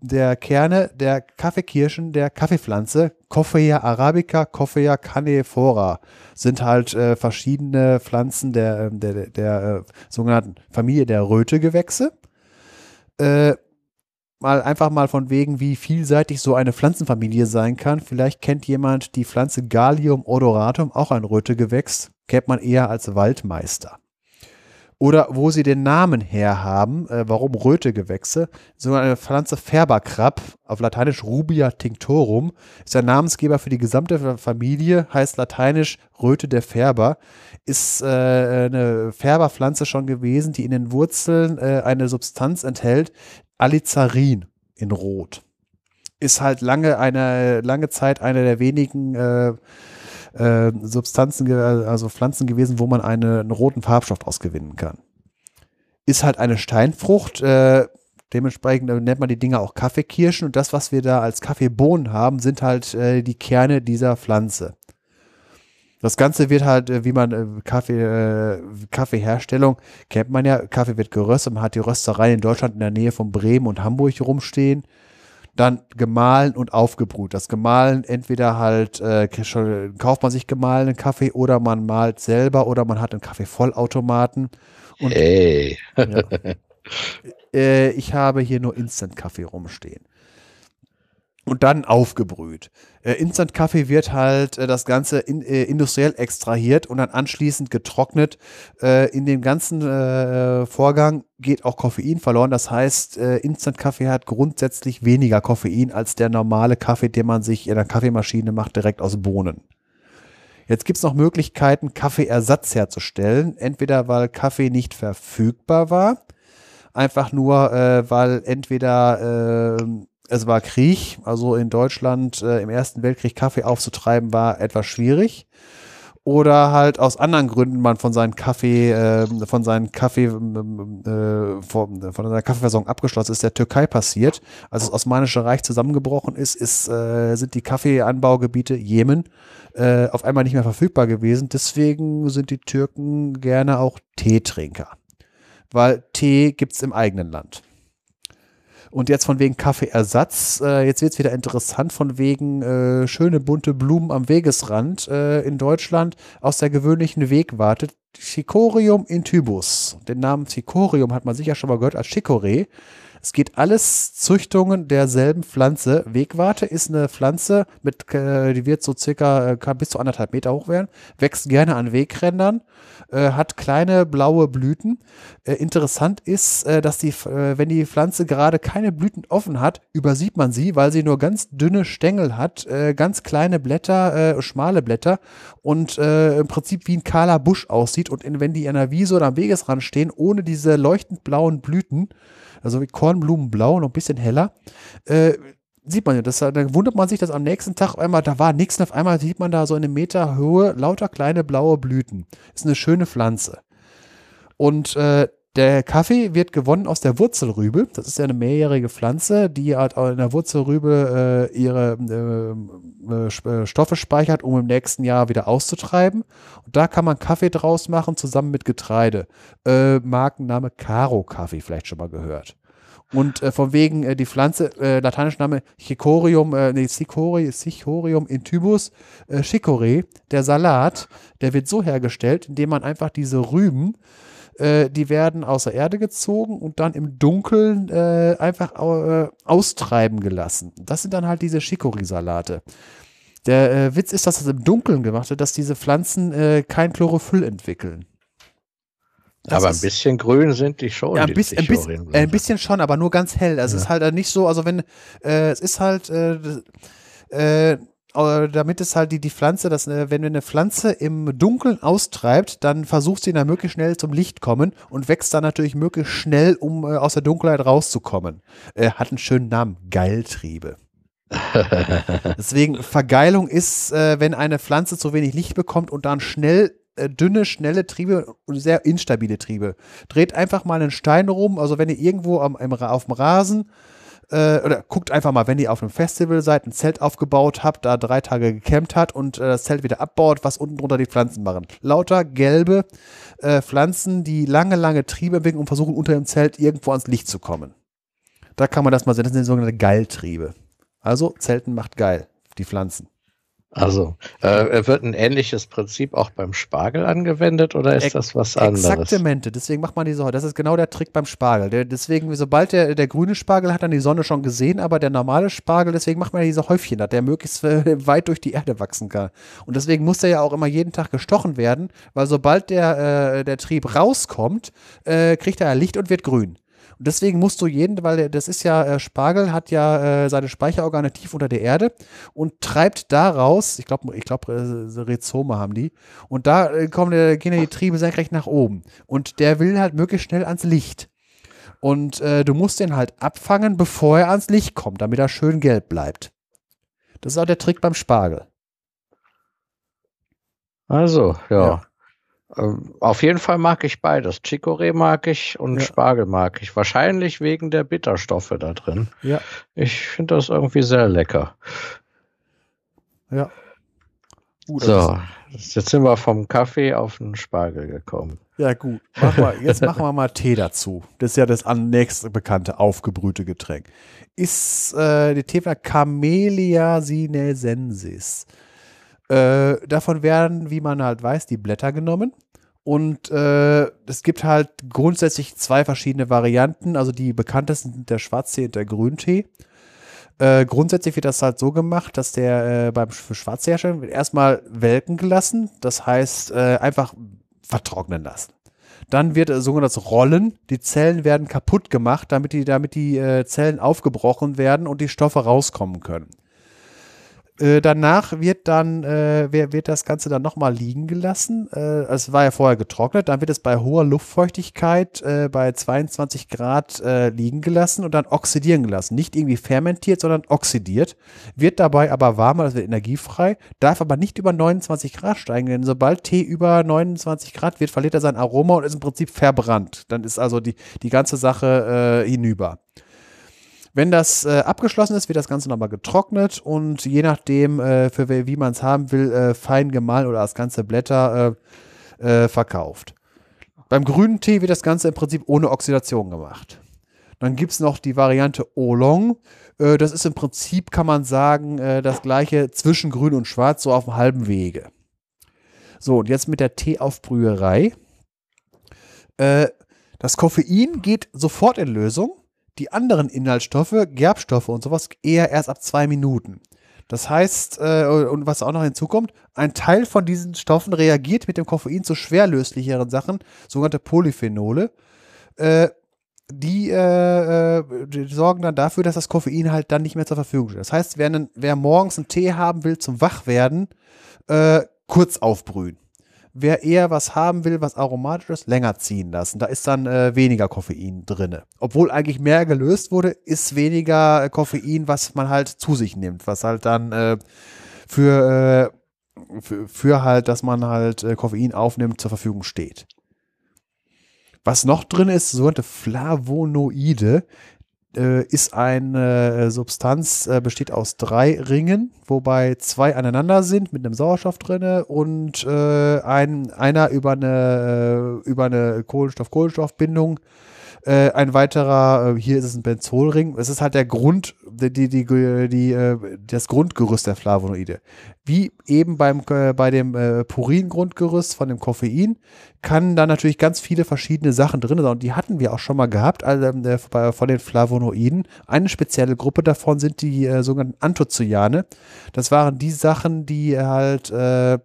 der Kerne der Kaffeekirschen der Kaffeepflanze. Coffea arabica, Coffea canephora sind halt äh, verschiedene Pflanzen der, der, der, der äh, sogenannten Familie der Rötegewächse. Äh, mal einfach mal von wegen, wie vielseitig so eine Pflanzenfamilie sein kann. Vielleicht kennt jemand die Pflanze Gallium odoratum, auch ein Rötegewächs, kennt man eher als Waldmeister. oder wo sie den Namen her haben, äh, warum Rötegewächse, so eine Pflanze Färberkrabb, auf Lateinisch Rubia tinctorum, ist der Namensgeber für die gesamte Familie, heißt lateinisch Röte der Färber, ist äh, eine Färberpflanze schon gewesen, die in den Wurzeln äh, eine Substanz enthält, Alizarin in Rot. Ist halt lange eine lange Zeit eine der wenigen äh, äh, Substanzen, also Pflanzen gewesen, wo man eine, einen roten Farbstoff ausgewinnen kann. Ist halt eine Steinfrucht, äh, dementsprechend nennt man die Dinger auch Kaffeekirschen und das, was wir da als Kaffeebohnen haben, sind halt äh, die Kerne dieser Pflanze. Das Ganze wird halt, äh, wie man äh, Kaffee, äh, Kaffeeherstellung, kennt man ja, Kaffee wird geröstet, man hat die Röstereien in Deutschland in der Nähe von Bremen und Hamburg rumstehen dann gemahlen und aufgebrüht. Das Gemahlen entweder halt äh, kauft man sich gemahlenen Kaffee oder man malt selber oder man hat einen Kaffeevollautomaten. Und, hey. ja. äh, ich habe hier nur Instant-Kaffee rumstehen und dann aufgebrüht. Äh, Instant-Kaffee wird halt äh, das Ganze in, äh, industriell extrahiert und dann anschließend getrocknet. Äh, in dem ganzen äh, Vorgang geht auch Koffein verloren. Das heißt, äh, Instant-Kaffee hat grundsätzlich weniger Koffein als der normale Kaffee, den man sich in der Kaffeemaschine macht, direkt aus Bohnen. Jetzt gibt es noch Möglichkeiten, Kaffeeersatz herzustellen. Entweder weil Kaffee nicht verfügbar war, einfach nur, weil entweder es war Krieg, also in Deutschland äh, im Ersten Weltkrieg Kaffee aufzutreiben war etwas schwierig. Oder halt aus anderen Gründen man von seinem Kaffee, äh, von seinen Kaffee, äh, von, von seiner Kaffeeversorgung abgeschlossen ist, der Türkei passiert. Als das Osmanische Reich zusammengebrochen ist, ist äh, sind die Kaffeeanbaugebiete Jemen äh, auf einmal nicht mehr verfügbar gewesen. Deswegen sind die Türken gerne auch Teetrinker. Weil Tee gibt's im eigenen Land. Und jetzt von wegen Kaffeeersatz. Äh, jetzt wird es wieder interessant von wegen äh, schöne bunte Blumen am Wegesrand äh, in Deutschland aus der gewöhnlichen Wegwarte. Chicorium intybus. Den Namen Chicorium hat man sicher schon mal gehört als Chicorée. Es geht alles Züchtungen derselben Pflanze. Wegwarte ist eine Pflanze, mit, äh, die wird so circa, äh, bis zu anderthalb Meter hoch werden, wächst gerne an Wegrändern, äh, hat kleine blaue Blüten. Äh, interessant ist, äh, dass die, äh, wenn die Pflanze gerade keine Blüten offen hat, übersieht man sie, weil sie nur ganz dünne Stängel hat, ganz kleine Blätter, schmale Blätter und im Prinzip wie ein kahler Busch aussieht. Und in, wenn die an der Wiese oder am Wegesrand stehen, ohne diese leuchtend blauen Blüten, also wie Kornblumenblau, noch ein bisschen heller. Äh, sieht man ja, das, dann wundert man sich, dass am nächsten Tag einmal, da war nichts und auf einmal sieht man da so eine Meter Höhe lauter kleine blaue Blüten. Ist eine schöne Pflanze. Und äh, der Kaffee wird gewonnen aus der Wurzelrübe. Das ist ja eine mehrjährige Pflanze, die halt in der Wurzelrübe äh, ihre äh, äh, Stoffe speichert, um im nächsten Jahr wieder auszutreiben. Und da kann man Kaffee draus machen, zusammen mit Getreide. Äh, Markenname Caro Kaffee, vielleicht schon mal gehört. Und äh, von wegen äh, die Pflanze, äh, lateinischer Name Chicorium, äh, nee, Cicori, Cichorium intybus, äh, Chicorée, der Salat, der wird so hergestellt, indem man einfach diese Rüben äh, die werden aus der Erde gezogen und dann im Dunkeln äh, einfach äh, austreiben gelassen. Das sind dann halt diese Chicorée-Salate. Der äh, Witz ist, dass das im Dunkeln gemacht wird, dass diese Pflanzen äh, kein Chlorophyll entwickeln. Das aber ein bisschen grün sind die schon. Ja, ein, bisschen, ein, bisschen, ein bisschen schon, aber nur ganz hell. Also ja. es ist halt nicht so, also wenn, äh, es ist halt, äh, äh, damit es halt die, die Pflanze, dass, äh, wenn eine Pflanze im Dunkeln austreibt, dann versucht sie dann möglichst schnell zum Licht kommen und wächst dann natürlich möglichst schnell, um äh, aus der Dunkelheit rauszukommen. Äh, hat einen schönen Namen, Geiltriebe. Deswegen, Vergeilung ist, äh, wenn eine Pflanze zu wenig Licht bekommt und dann schnell äh, dünne, schnelle Triebe und sehr instabile Triebe. Dreht einfach mal einen Stein rum, also wenn ihr irgendwo am, im, auf dem Rasen äh, oder guckt einfach mal, wenn ihr auf einem Festival seid, ein Zelt aufgebaut habt, da drei Tage gecampt hat und äh, das Zelt wieder abbaut, was unten drunter die Pflanzen machen. Lauter gelbe äh, Pflanzen, die lange, lange Triebe entwickeln und versuchen unter dem Zelt irgendwo ans Licht zu kommen. Da kann man das mal sehen, das sind die sogenannten Geiltriebe. Also Zelten macht geil, die Pflanzen. Also, äh, wird ein ähnliches Prinzip auch beim Spargel angewendet oder ist das was anderes? Exaktamente, deswegen macht man diese, das ist genau der Trick beim Spargel. Der, deswegen, sobald der, der grüne Spargel hat dann die Sonne schon gesehen, aber der normale Spargel, deswegen macht man diese Häufchen, dass der möglichst äh, weit durch die Erde wachsen kann. Und deswegen muss der ja auch immer jeden Tag gestochen werden, weil sobald der, äh, der Trieb rauskommt, äh, kriegt er Licht und wird grün. Und deswegen musst du jeden, weil das ist ja, äh, Spargel hat ja äh, seine Speicherorgane tief unter der Erde und treibt daraus, ich glaube, ich glaube, äh, Rhizome haben die, und da äh, kommen, äh, gehen ja die Triebe senkrecht nach oben. Und der will halt möglichst schnell ans Licht. Und äh, du musst den halt abfangen, bevor er ans Licht kommt, damit er schön gelb bleibt. Das ist auch der Trick beim Spargel. Also, ja. ja. Ähm, auf jeden Fall mag ich beides. Chicorée mag ich und ja. Spargel mag ich. Wahrscheinlich wegen der Bitterstoffe da drin. Ja. Ich finde das irgendwie sehr lecker. Ja. Uh, so, jetzt sind wir vom Kaffee auf den Spargel gekommen. Ja, gut. Mach mal, jetzt machen wir mal Tee dazu. Das ist ja das nächste bekannte aufgebrühte Getränk. Ist äh, die Tee Camellia sinensis. Äh, davon werden, wie man halt weiß, die Blätter genommen. Und äh, es gibt halt grundsätzlich zwei verschiedene Varianten. Also die bekanntesten sind der Schwarztee und der Grüntee. Äh, grundsätzlich wird das halt so gemacht, dass der äh, beim für Schwarzhersteller wird erstmal welken gelassen. Das heißt, äh, einfach vertrocknen lassen. Dann wird äh, sogenanntes Rollen. Die Zellen werden kaputt gemacht, damit die, damit die äh, Zellen aufgebrochen werden und die Stoffe rauskommen können. Äh, danach wird dann äh, wird das Ganze dann nochmal liegen gelassen. Äh, es war ja vorher getrocknet, dann wird es bei hoher Luftfeuchtigkeit äh, bei 22 Grad äh, liegen gelassen und dann oxidieren gelassen. Nicht irgendwie fermentiert, sondern oxidiert. Wird dabei aber warmer, das wird energiefrei, darf aber nicht über 29 Grad steigen, denn sobald Tee über 29 Grad wird, verliert er sein Aroma und ist im Prinzip verbrannt. Dann ist also die, die ganze Sache äh, hinüber. Wenn das äh, abgeschlossen ist, wird das Ganze nochmal getrocknet und je nachdem, äh, für wie man es haben will, äh, fein gemahlen oder als ganze Blätter äh, äh, verkauft. Beim grünen Tee wird das Ganze im Prinzip ohne Oxidation gemacht. Dann gibt es noch die Variante Oolong. Äh, das ist im Prinzip, kann man sagen, das gleiche zwischen grün und schwarz, so auf dem halben Wege. So, und jetzt mit der Teeaufbrüherei. das Koffein geht sofort in Lösung die anderen Inhaltsstoffe, Gerbstoffe und sowas eher erst ab zwei Minuten. Das heißt, äh, und was auch noch hinzukommt, ein Teil von diesen Stoffen reagiert mit dem Koffein zu schwerlöslicheren Sachen, sogenannte Polyphenole. Äh, die, äh, äh, die, sorgen dann dafür, dass das Koffein halt dann nicht mehr zur Verfügung steht. Das heißt, wer, einen, wer morgens einen Tee haben will zum Wachwerden, äh, kurz aufbrühen wer eher was haben will, was aromatisches, länger ziehen lassen. Da ist dann äh, weniger Koffein drin. Obwohl eigentlich mehr gelöst wurde, ist weniger äh, Koffein, was man halt zu sich nimmt, was halt dann äh, für, äh, für, für, halt, dass man halt äh, Koffein aufnimmt, zur Verfügung steht. Was noch drin ist, sogenannte Flavonoide, ist eine Substanz, äh, besteht aus drei Ringen, wobei zwei aneinander sind mit einem Sauerstoff drin und äh, ein, einer über eine, äh, über eine Kohlenstoff-Kohlenstoff-Bindung äh, ein weiterer, äh, hier ist es ein Benzolring. Es ist halt der Grund, die, die, die, die äh, das Grundgerüst der Flavonoide. Wie eben beim, äh, bei dem äh, Purin-Grundgerüst von dem Koffein kann da natürlich ganz viele verschiedene Sachen drin sein. Und die hatten wir auch schon mal gehabt, also, äh, von den Flavonoiden. Eine spezielle Gruppe davon sind die äh, sogenannten Anthocyane. Das waren die Sachen, die halt äh,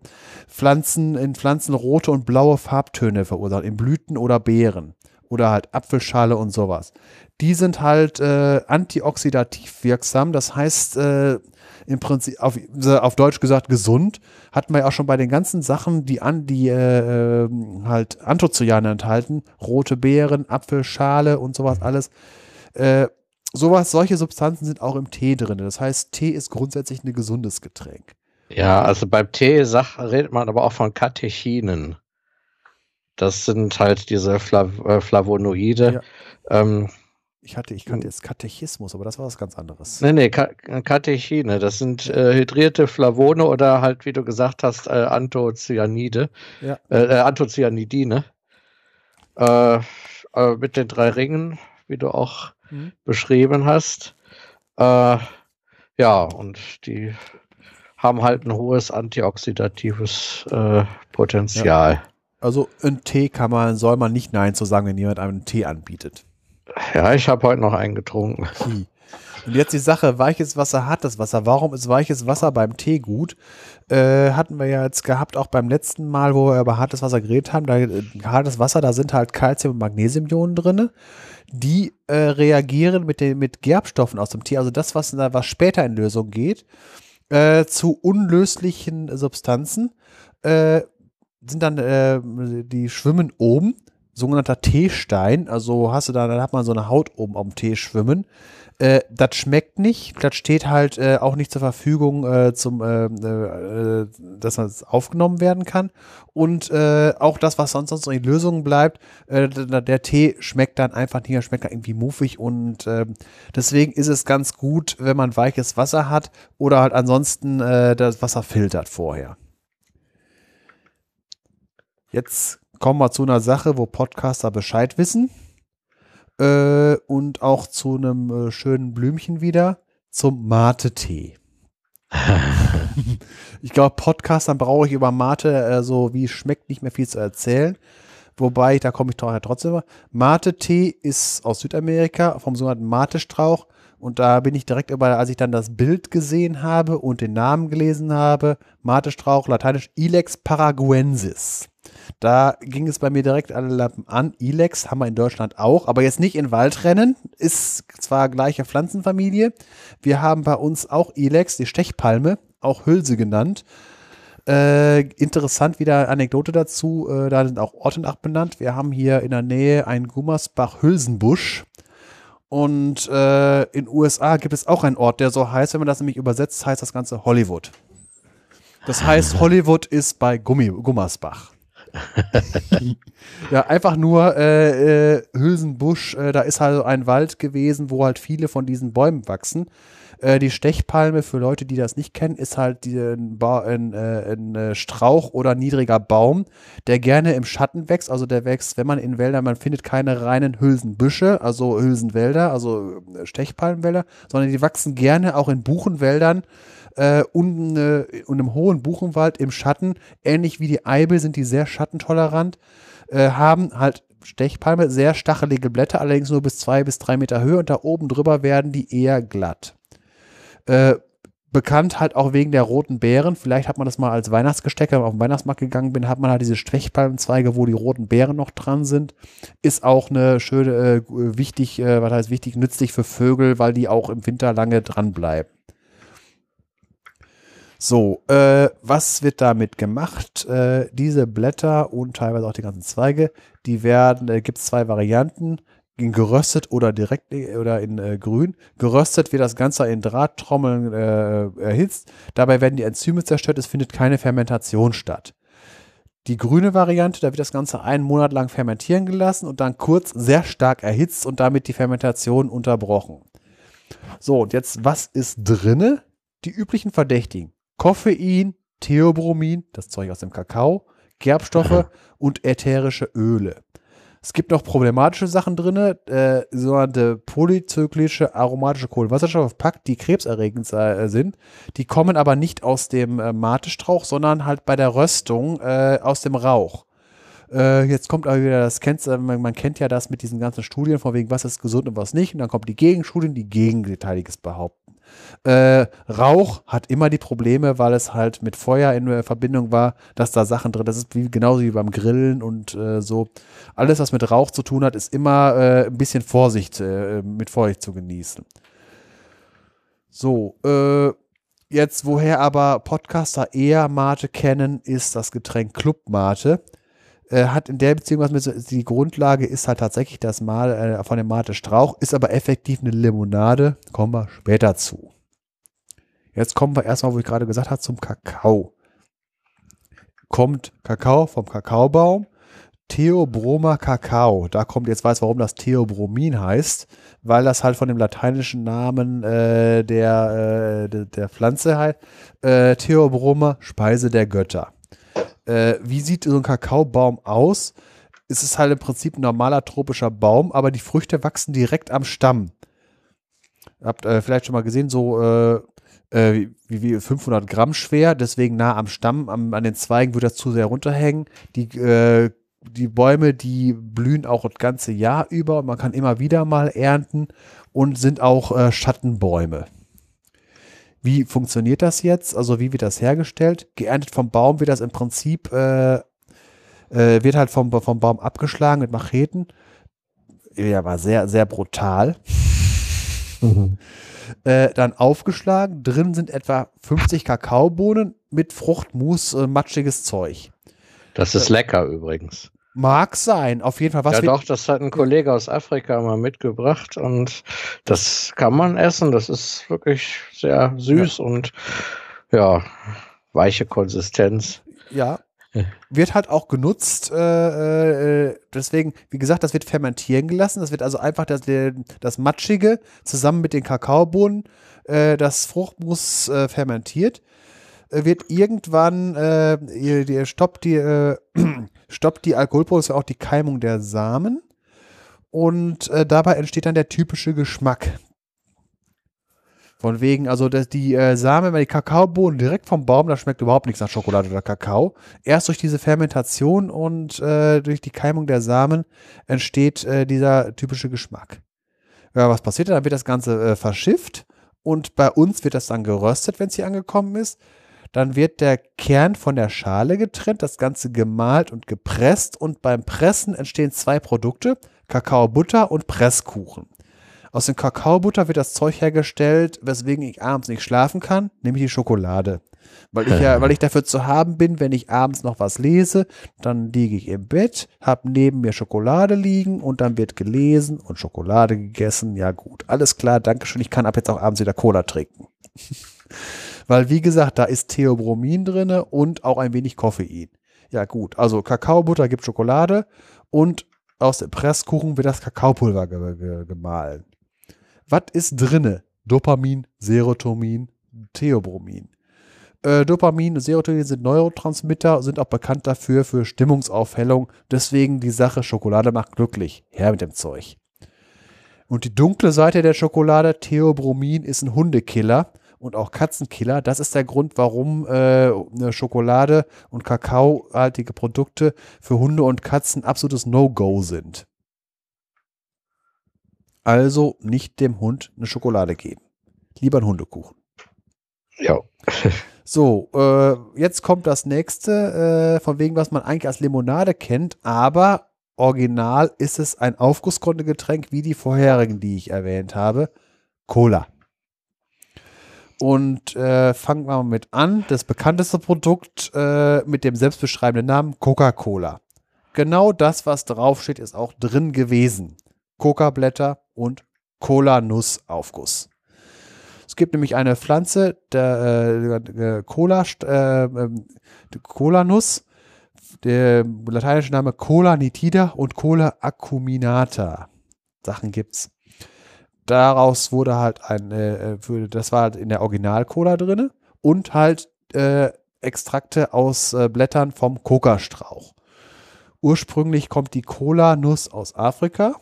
Pflanzen in Pflanzen rote und blaue Farbtöne verursachen, in Blüten oder Beeren oder halt Apfelschale und sowas. Die sind halt äh, antioxidativ wirksam, das heißt äh, im Prinzip auf, auf Deutsch gesagt gesund. Hatten wir ja auch schon bei den ganzen Sachen, die an die äh, ähm, halt Anthocyane enthalten, rote Beeren, Apfelschale und sowas alles. Äh, sowas, solche Substanzen sind auch im Tee drin. Das heißt, Tee ist grundsätzlich ein gesundes Getränk. Ja, also beim Tee sag, redet man aber auch von Katechinen. Das sind halt diese Flav äh, Flavonoide. Ja. Ähm, ich hatte, ich kannte jetzt Katechismus, aber das war was ganz anderes. Nee, nee, Ka Katechine. Das sind äh, hydrierte Flavone oder halt, wie du gesagt hast, äh, Anthocyanide. Ja. Äh, äh Anthocyanidine. Äh, äh, mit den drei Ringen, wie du auch mhm. beschrieben hast. ja, und die haben halt ein hohes antioxidatives Potenzial. Ja. Also ein Tee kann man, soll man nicht Nein zu sagen, wenn jemand einen Tee anbietet. Ja, ich habe heute noch einen getrunken. Und jetzt die Sache, weiches Wasser hat das Wasser. Warum ist weiches Wasser beim Tee gut? Äh, hatten wir ja jetzt gehabt, auch beim letzten Mal, wo wir über hartes Wasser geredet haben. Da, äh, hartes Wasser, da sind halt Calcium- und Magnesiumionen drin. Die äh, reagieren mit, den, mit Gerbstoffen aus dem Tee, also das, was, was später in Lösung geht, äh, zu unlöslichen Substanzen. Äh, sind dann, die schwimmen oben sogenannter Teestein. Also hast du da, dann hat man so eine Haut oben am Tee schwimmen. Äh, das schmeckt nicht. Das steht halt äh, auch nicht zur Verfügung, äh, zum, äh, äh, dass das aufgenommen werden kann. Und äh, auch das, was sonst, noch in Lösungen bleibt, der, der, Tee schmeckt dann einfach nicht mehr, schmeckt dann irgendwie muffig. Und ähm, deswegen ist es ganz gut, wenn man weiches Wasser hat oder halt ansonsten das Wasser filtert vorher. Jetzt kommen wir zu einer Sache, wo Podcaster Bescheid wissen. Äh, und auch zu einem äh, schönen Blümchen wieder, zum Mate-Tee. ich glaube, Podcastern brauche ich über Mate äh, so wie schmeckt nicht mehr viel zu erzählen. Wobei, da komme ich doch trotzdem. Mate-Tee ist aus Südamerika vom sogenannten Mate-Strauch. Und da bin ich direkt über, als ich dann das Bild gesehen habe und den Namen gelesen habe, Mate-Strauch, lateinisch Ilex paraguensis. Da ging es bei mir direkt alle Lappen an. Ilex haben wir in Deutschland auch, aber jetzt nicht in Waldrennen. Ist zwar gleiche Pflanzenfamilie. Wir haben bei uns auch Ilex, die Stechpalme, auch Hülse genannt. Äh, interessant wieder Anekdote dazu, äh, da sind auch Orte nach benannt. Wir haben hier in der Nähe einen Gummersbach-Hülsenbusch. Und äh, in USA gibt es auch einen Ort, der so heißt, wenn man das nämlich übersetzt, heißt das Ganze Hollywood. Das heißt, Hollywood ist bei Gummi, Gummersbach. Ja, einfach nur äh, äh, Hülsenbusch, äh, da ist halt ein Wald gewesen, wo halt viele von diesen Bäumen wachsen. Äh, die Stechpalme, für Leute, die das nicht kennen, ist halt die, ein, ein, äh, ein, Strauch oder niedriger Baum, der gerne im Schatten wächst. Also der wächst, wenn man in Wäldern, man findet keine reinen Hülsenbüsche, also Hülsenwälder, also Stechpalmenwälder, sondern die wachsen gerne auch in Buchenwäldern äh, und, äh, und im hohen Buchenwald im Schatten, ähnlich wie die Eibel, sind die sehr schattentolerant, äh, haben halt Stechpalme, sehr stachelige Blätter, allerdings nur bis zwei bis drei Meter Höhe und da oben drüber werden die eher glatt. Äh, bekannt halt auch wegen der roten Beeren. Vielleicht hat man das mal als Weihnachtsgesteck, wenn man auf den Weihnachtsmarkt gegangen bin, hat man halt diese Stechpalmenzweige, wo die roten Beeren noch dran sind. Ist auch eine schöne, äh, wichtig, äh, was heißt wichtig, nützlich für Vögel, weil die auch im Winter lange dranbleiben. So, äh, was wird damit gemacht? Äh, diese Blätter und teilweise auch die ganzen Zweige, die werden, äh, gibt es zwei Varianten, in geröstet oder direkt äh, oder in äh, grün. Geröstet wird das Ganze in Drahttrommeln äh, erhitzt. Dabei werden die Enzyme zerstört, es findet keine Fermentation statt. Die grüne Variante, da wird das Ganze einen Monat lang fermentieren gelassen und dann kurz sehr stark erhitzt und damit die Fermentation unterbrochen. So, und jetzt, was ist drinne? Die üblichen Verdächtigen. Koffein, Theobromin, das Zeug aus dem Kakao, Gerbstoffe und ätherische Öle. Es gibt noch problematische Sachen drin, äh, sogenannte polyzyklische aromatische Kohlenwasserstoffpakt, die krebserregend äh, sind. Die kommen aber nicht aus dem äh, Matestrauch, sondern halt bei der Röstung äh, aus dem Rauch. Äh, jetzt kommt aber wieder das kennt, man, man, kennt ja das mit diesen ganzen Studien, von wegen was ist gesund und was nicht. Und dann kommt die Gegenstudien, die Gegenteiliges behaupten. Äh, Rauch hat immer die Probleme, weil es halt mit Feuer in äh, Verbindung war, dass da Sachen drin, das ist wie, genauso wie beim Grillen und äh, so. Alles, was mit Rauch zu tun hat, ist immer äh, ein bisschen Vorsicht, äh, mit Vorsicht zu genießen. So, äh, jetzt, woher aber Podcaster eher Mate kennen, ist das Getränk Club Mate äh, hat in der Beziehung was mit, die Grundlage ist halt tatsächlich das Mal äh, von dem Mate Strauch, ist aber effektiv eine Limonade, kommen wir später zu. Jetzt kommen wir erstmal, wo ich gerade gesagt habe, zum Kakao. Kommt Kakao vom Kakaobaum, Theobroma Kakao. Da kommt jetzt weiß, warum das Theobromin heißt, weil das halt von dem lateinischen Namen äh, der, äh, der, Pflanze heißt. Äh, Theobroma, Speise der Götter. Äh, wie sieht so ein Kakaobaum aus? Es ist halt im Prinzip ein normaler tropischer Baum, aber die Früchte wachsen direkt am Stamm. Habt äh, vielleicht schon mal gesehen, so äh, äh, wie, wie 500 Gramm schwer, deswegen nah am Stamm, am, an den Zweigen würde das zu sehr runterhängen. Die, äh, die Bäume, die blühen auch das ganze Jahr über und man kann immer wieder mal ernten und sind auch äh, Schattenbäume. Wie funktioniert das jetzt? Also wie wird das hergestellt? Geerntet vom Baum wird das im Prinzip, äh, äh, wird halt vom, vom Baum abgeschlagen mit Macheten. Ja, war sehr, sehr brutal. Mhm. Äh, dann aufgeschlagen. Drin sind etwa 50 Kakaobohnen mit Fruchtmus, äh, matschiges Zeug. Das ist lecker übrigens. Mag sein, auf jeden Fall. Was ja, doch, das hat ein Kollege aus Afrika mal mitgebracht und das kann man essen. Das ist wirklich sehr süß ja. und ja, weiche Konsistenz. Ja. Wird halt auch genutzt, äh, äh, deswegen, wie gesagt, das wird fermentieren gelassen. Das wird also einfach das, das Matschige zusammen mit den Kakaobohnen, äh, das Fruchtmus äh, fermentiert wird irgendwann, äh, ihr, ihr stoppt die, äh, stoppt die Alkoholproduktion auch die Keimung der Samen und äh, dabei entsteht dann der typische Geschmack. Von wegen, also dass die äh, Samen, die Kakaobohnen direkt vom Baum, da schmeckt überhaupt nichts nach Schokolade oder Kakao. Erst durch diese Fermentation und äh, durch die Keimung der Samen entsteht äh, dieser typische Geschmack. Ja, was passiert dann? Dann wird das Ganze äh, verschifft und bei uns wird das dann geröstet, wenn es hier angekommen ist. Dann wird der Kern von der Schale getrennt, das Ganze gemahlt und gepresst und beim Pressen entstehen zwei Produkte, Kakaobutter und Presskuchen. Aus dem Kakaobutter wird das Zeug hergestellt, weswegen ich abends nicht schlafen kann, nämlich die Schokolade. Weil ich ja, weil ich dafür zu haben bin, wenn ich abends noch was lese, dann liege ich im Bett, habe neben mir Schokolade liegen und dann wird gelesen und Schokolade gegessen. Ja gut, alles klar, danke schön. Ich kann ab jetzt auch abends wieder Cola trinken. Weil, wie gesagt, da ist Theobromin drin und auch ein wenig Koffein. Ja, gut. Also Kakaobutter gibt Schokolade und aus dem Presskuchen wird das Kakaopulver ge ge gemahlen. Was ist drinne? Dopamin, Serotonin, Theobromin. Äh, Dopamin und Serotonin sind Neurotransmitter, sind auch bekannt dafür für Stimmungsaufhellung. Deswegen die Sache Schokolade macht glücklich. Her mit dem Zeug. Und die dunkle Seite der Schokolade, Theobromin, ist ein Hundekiller und auch Katzenkiller. Das ist der Grund, warum äh, Schokolade und kakaohaltige Produkte für Hunde und Katzen absolutes No-Go sind. Also nicht dem Hund eine Schokolade geben. Lieber einen Hundekuchen. Ja. So, äh, jetzt kommt das nächste, äh, von wegen, was man eigentlich als Limonade kennt, aber original ist es ein Aufgussgründegetränk wie die vorherigen, die ich erwähnt habe. Cola. Und äh, fangen wir mal mit an. Das bekannteste Produkt äh, mit dem selbstbeschreibenden Namen Coca-Cola. Genau das, was draufsteht, ist auch drin gewesen. Coca-Blätter und Cola-Nuss-Aufguss. Es gibt nämlich eine Pflanze, der äh, Cola, äh, ähm, Cola-Nuss, der lateinische Name Cola nitida und Cola acuminata. Sachen gibt's daraus wurde halt ein, äh, das war halt in der Original-Cola drin und halt äh, Extrakte aus äh, Blättern vom Kokastrauch. Ursprünglich kommt die Cola-Nuss aus Afrika.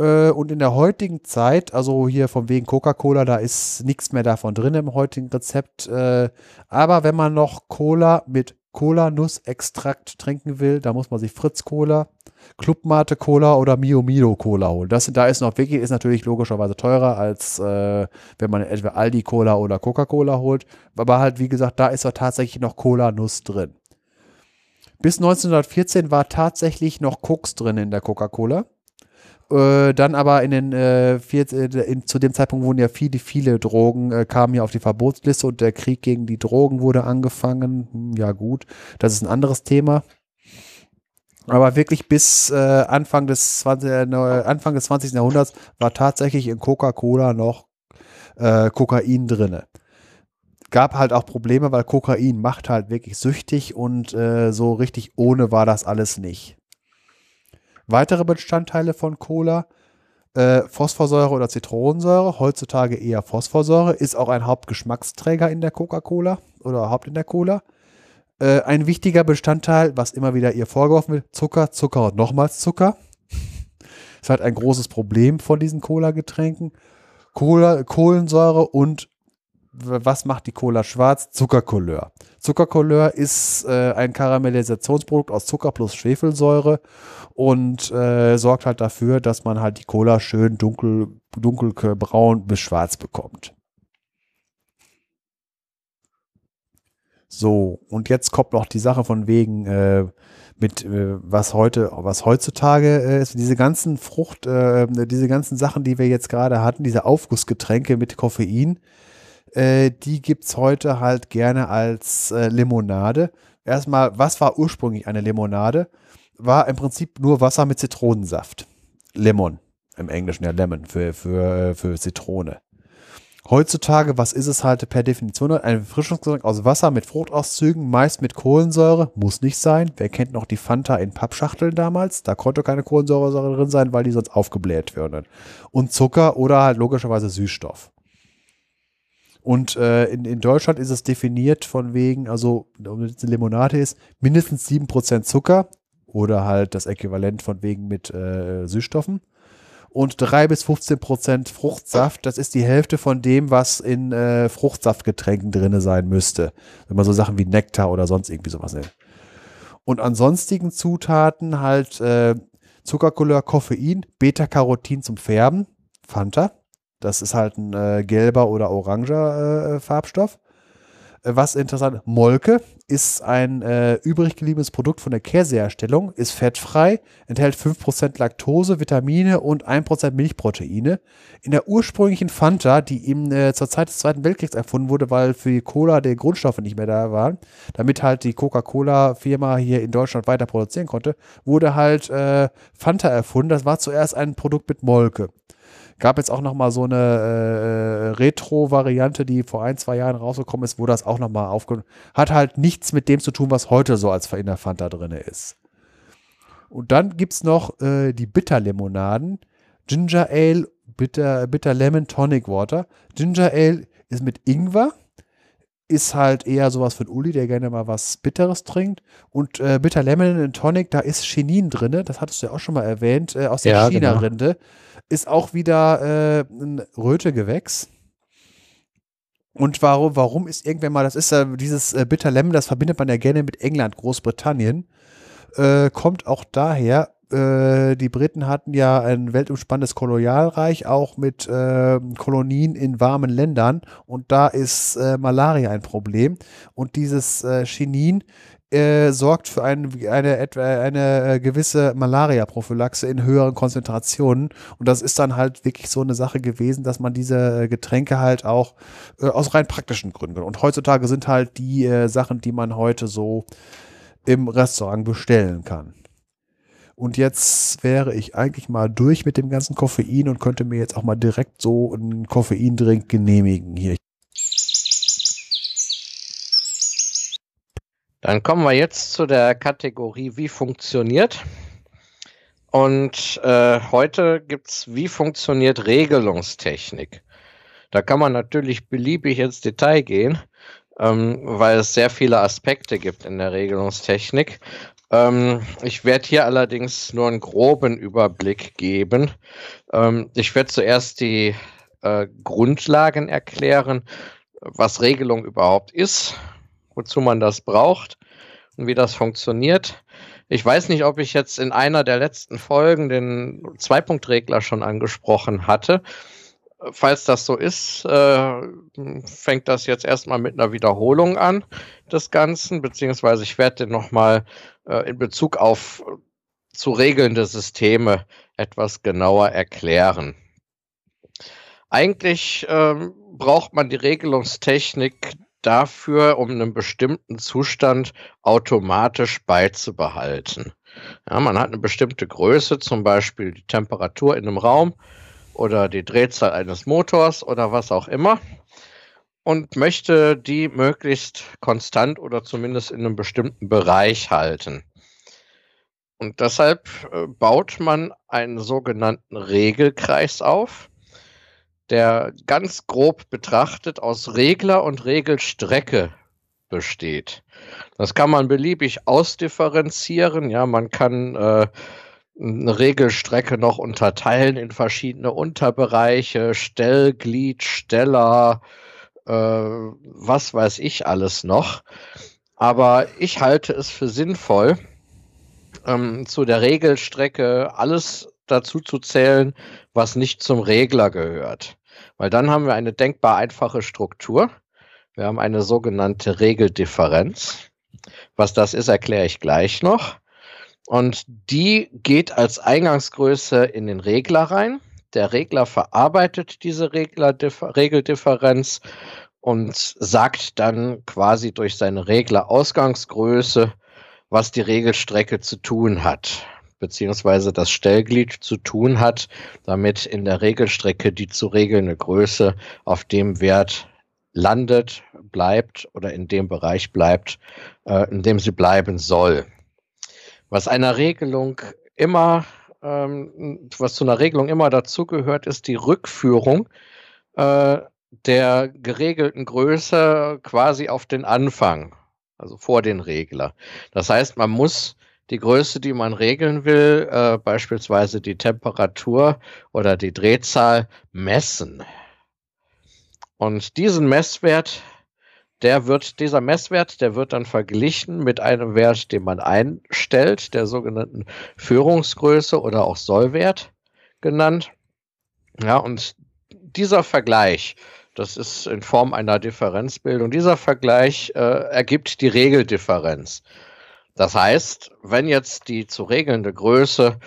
Äh, und in der heutigen Zeit, also hier von wegen Coca-Cola, da ist nichts mehr davon drin im heutigen Rezept. Äh, aber wenn man noch Cola mit Cola-Nuss-Extrakt trinken will, da muss man sich Fritz-Cola Clubmate Cola oder Mio Mio Cola holen. Das da ist noch wirklich, ist natürlich logischerweise teurer, als äh, wenn man etwa Aldi Cola oder Coca-Cola holt. Aber halt, wie gesagt, da ist doch tatsächlich noch Cola-Nuss drin. Bis 1914 war tatsächlich noch Koks drin in der Coca-Cola. Äh, dann aber in den äh, vier, äh, in, zu dem Zeitpunkt wurden ja viele, viele Drogen, äh, kamen ja auf die Verbotsliste und der Krieg gegen die Drogen wurde angefangen. Hm, ja, gut, das ist ein anderes Thema. Aber wirklich bis äh, Anfang, des 20, äh, Anfang des 20. Jahrhunderts war tatsächlich in Coca-Cola noch äh, Kokain drinne. Gab halt auch Probleme, weil Kokain macht halt wirklich süchtig und äh, so richtig ohne war das alles nicht. Weitere Bestandteile von Cola, äh, Phosphorsäure oder Zitronensäure, heutzutage eher Phosphorsäure, ist auch ein Hauptgeschmacksträger in der Coca-Cola oder Haupt in der Cola. Äh, ein wichtiger Bestandteil, was immer wieder ihr vorgeworfen wird, Zucker, Zucker und nochmals Zucker. ist halt ein großes Problem von diesen Cola-Getränken. Cola, Kohlensäure und was macht die Cola schwarz? Zuckercouleur. Zuckercouleur ist äh, ein Karamellisationsprodukt aus Zucker plus Schwefelsäure und äh, sorgt halt dafür, dass man halt die Cola schön dunkel, dunkelbraun bis schwarz bekommt. So, und jetzt kommt noch die Sache von wegen, äh, mit äh, was heute, was heutzutage äh, ist, diese ganzen Frucht, äh, diese ganzen Sachen, die wir jetzt gerade hatten, diese Aufgussgetränke mit Koffein, äh, die gibt's heute halt gerne als äh, Limonade. Erstmal, was war ursprünglich eine Limonade? War im Prinzip nur Wasser mit Zitronensaft. Lemon. Im Englischen ja Lemon für, für, für Zitrone. Heutzutage, was ist es halt per Definition? Ein Erfrischungsgetränk aus Wasser mit Fruchtauszügen, meist mit Kohlensäure, muss nicht sein. Wer kennt noch die Fanta in Pappschachteln damals? Da konnte keine Kohlensäure drin sein, weil die sonst aufgebläht würden. Und Zucker oder halt logischerweise Süßstoff. Und äh, in, in Deutschland ist es definiert von wegen, also wenn es eine Limonade ist, mindestens 7% Zucker oder halt das Äquivalent von wegen mit äh, Süßstoffen und 3 bis 15 Prozent Fruchtsaft. Das ist die Hälfte von dem, was in äh, Fruchtsaftgetränken drin sein müsste. Wenn man so Sachen wie Nektar oder sonst irgendwie sowas nimmt. Und an sonstigen Zutaten halt äh, Zuckercouleur, Koffein, Beta-Carotin zum Färben, Fanta. Das ist halt ein äh, gelber oder oranger äh, Farbstoff. Äh, was interessant, Molke ist ein äh, übrig gebliebenes Produkt von der Käseherstellung, ist fettfrei, enthält 5% Laktose, Vitamine und 1% Milchproteine. In der ursprünglichen Fanta, die äh, zur Zeit des Zweiten Weltkriegs erfunden wurde, weil für die Cola die Grundstoffe nicht mehr da waren, damit halt die Coca-Cola-Firma hier in Deutschland weiter produzieren konnte, wurde halt äh, Fanta erfunden. Das war zuerst ein Produkt mit Molke. Gab jetzt auch noch mal so eine äh, Retro-Variante, die vor ein, zwei Jahren rausgekommen ist, wo das auch noch mal aufgenommen Hat halt nichts mit dem zu tun, was heute so als in der drin ist. Und dann gibt es noch äh, die Bitterlimonaden. Ginger Ale, Bitter, Bitter Lemon Tonic Water. Ginger Ale ist mit Ingwer ist halt eher sowas für Uli, der gerne mal was Bitteres trinkt. Und äh, Bitter Lemon Tonic, da ist Chinin drin, das hattest du ja auch schon mal erwähnt, äh, aus der ja, genau. China-Rinde. Genau ist auch wieder äh, ein Rötegewächs. Und warum, warum ist irgendwann mal, das ist ja dieses äh, Bitter Lemon, das verbindet man ja gerne mit England, Großbritannien, äh, kommt auch daher, äh, die Briten hatten ja ein weltumspannendes Kolonialreich, auch mit äh, Kolonien in warmen Ländern. Und da ist äh, Malaria ein Problem. Und dieses äh, Chinin äh, sorgt für ein, eine, etwa eine äh, gewisse Malaria-Prophylaxe in höheren Konzentrationen. Und das ist dann halt wirklich so eine Sache gewesen, dass man diese äh, Getränke halt auch äh, aus rein praktischen Gründen. Und heutzutage sind halt die äh, Sachen, die man heute so im Restaurant bestellen kann. Und jetzt wäre ich eigentlich mal durch mit dem ganzen Koffein und könnte mir jetzt auch mal direkt so einen Koffeindrink genehmigen hier. Dann kommen wir jetzt zu der Kategorie, wie funktioniert. Und äh, heute gibt es, wie funktioniert Regelungstechnik. Da kann man natürlich beliebig ins Detail gehen, ähm, weil es sehr viele Aspekte gibt in der Regelungstechnik. Ähm, ich werde hier allerdings nur einen groben Überblick geben. Ähm, ich werde zuerst die äh, Grundlagen erklären, was Regelung überhaupt ist, wozu man das braucht und wie das funktioniert. Ich weiß nicht, ob ich jetzt in einer der letzten Folgen den Zweipunktregler schon angesprochen hatte. Falls das so ist, äh, fängt das jetzt erstmal mit einer Wiederholung an des Ganzen, beziehungsweise ich werde den nochmal äh, in Bezug auf zu regelnde Systeme etwas genauer erklären. Eigentlich ähm, braucht man die Regelungstechnik dafür, um einen bestimmten Zustand automatisch beizubehalten. Ja, man hat eine bestimmte Größe, zum Beispiel die Temperatur in einem Raum oder die Drehzahl eines Motors oder was auch immer und möchte die möglichst konstant oder zumindest in einem bestimmten Bereich halten. Und deshalb äh, baut man einen sogenannten Regelkreis auf der ganz grob betrachtet aus Regler und Regelstrecke besteht. Das kann man beliebig ausdifferenzieren. Ja, man kann äh, eine Regelstrecke noch unterteilen in verschiedene Unterbereiche, Stellglied, Steller, äh, was weiß ich alles noch. Aber ich halte es für sinnvoll, ähm, zu der Regelstrecke alles dazu zu zählen, was nicht zum Regler gehört. Weil dann haben wir eine denkbar einfache Struktur. Wir haben eine sogenannte Regeldifferenz. Was das ist, erkläre ich gleich noch. Und die geht als Eingangsgröße in den Regler rein. Der Regler verarbeitet diese Regler Regeldifferenz und sagt dann quasi durch seine Regler-Ausgangsgröße, was die Regelstrecke zu tun hat, beziehungsweise das Stellglied zu tun hat, damit in der Regelstrecke die zu regelnde Größe auf dem Wert landet, bleibt oder in dem Bereich bleibt, äh, in dem sie bleiben soll. Was einer Regelung immer, ähm, was zu einer Regelung immer dazugehört, ist die Rückführung äh, der geregelten Größe quasi auf den Anfang, also vor den Regler. Das heißt, man muss die Größe, die man regeln will, äh, beispielsweise die Temperatur oder die Drehzahl, messen. Und diesen Messwert, der wird, dieser Messwert, der wird dann verglichen mit einem Wert, den man einstellt, der sogenannten Führungsgröße oder auch Sollwert genannt. Ja, und dieser Vergleich, das ist in Form einer Differenzbildung. Dieser Vergleich äh, ergibt die Regeldifferenz. Das heißt, wenn jetzt die zu regelnde Größe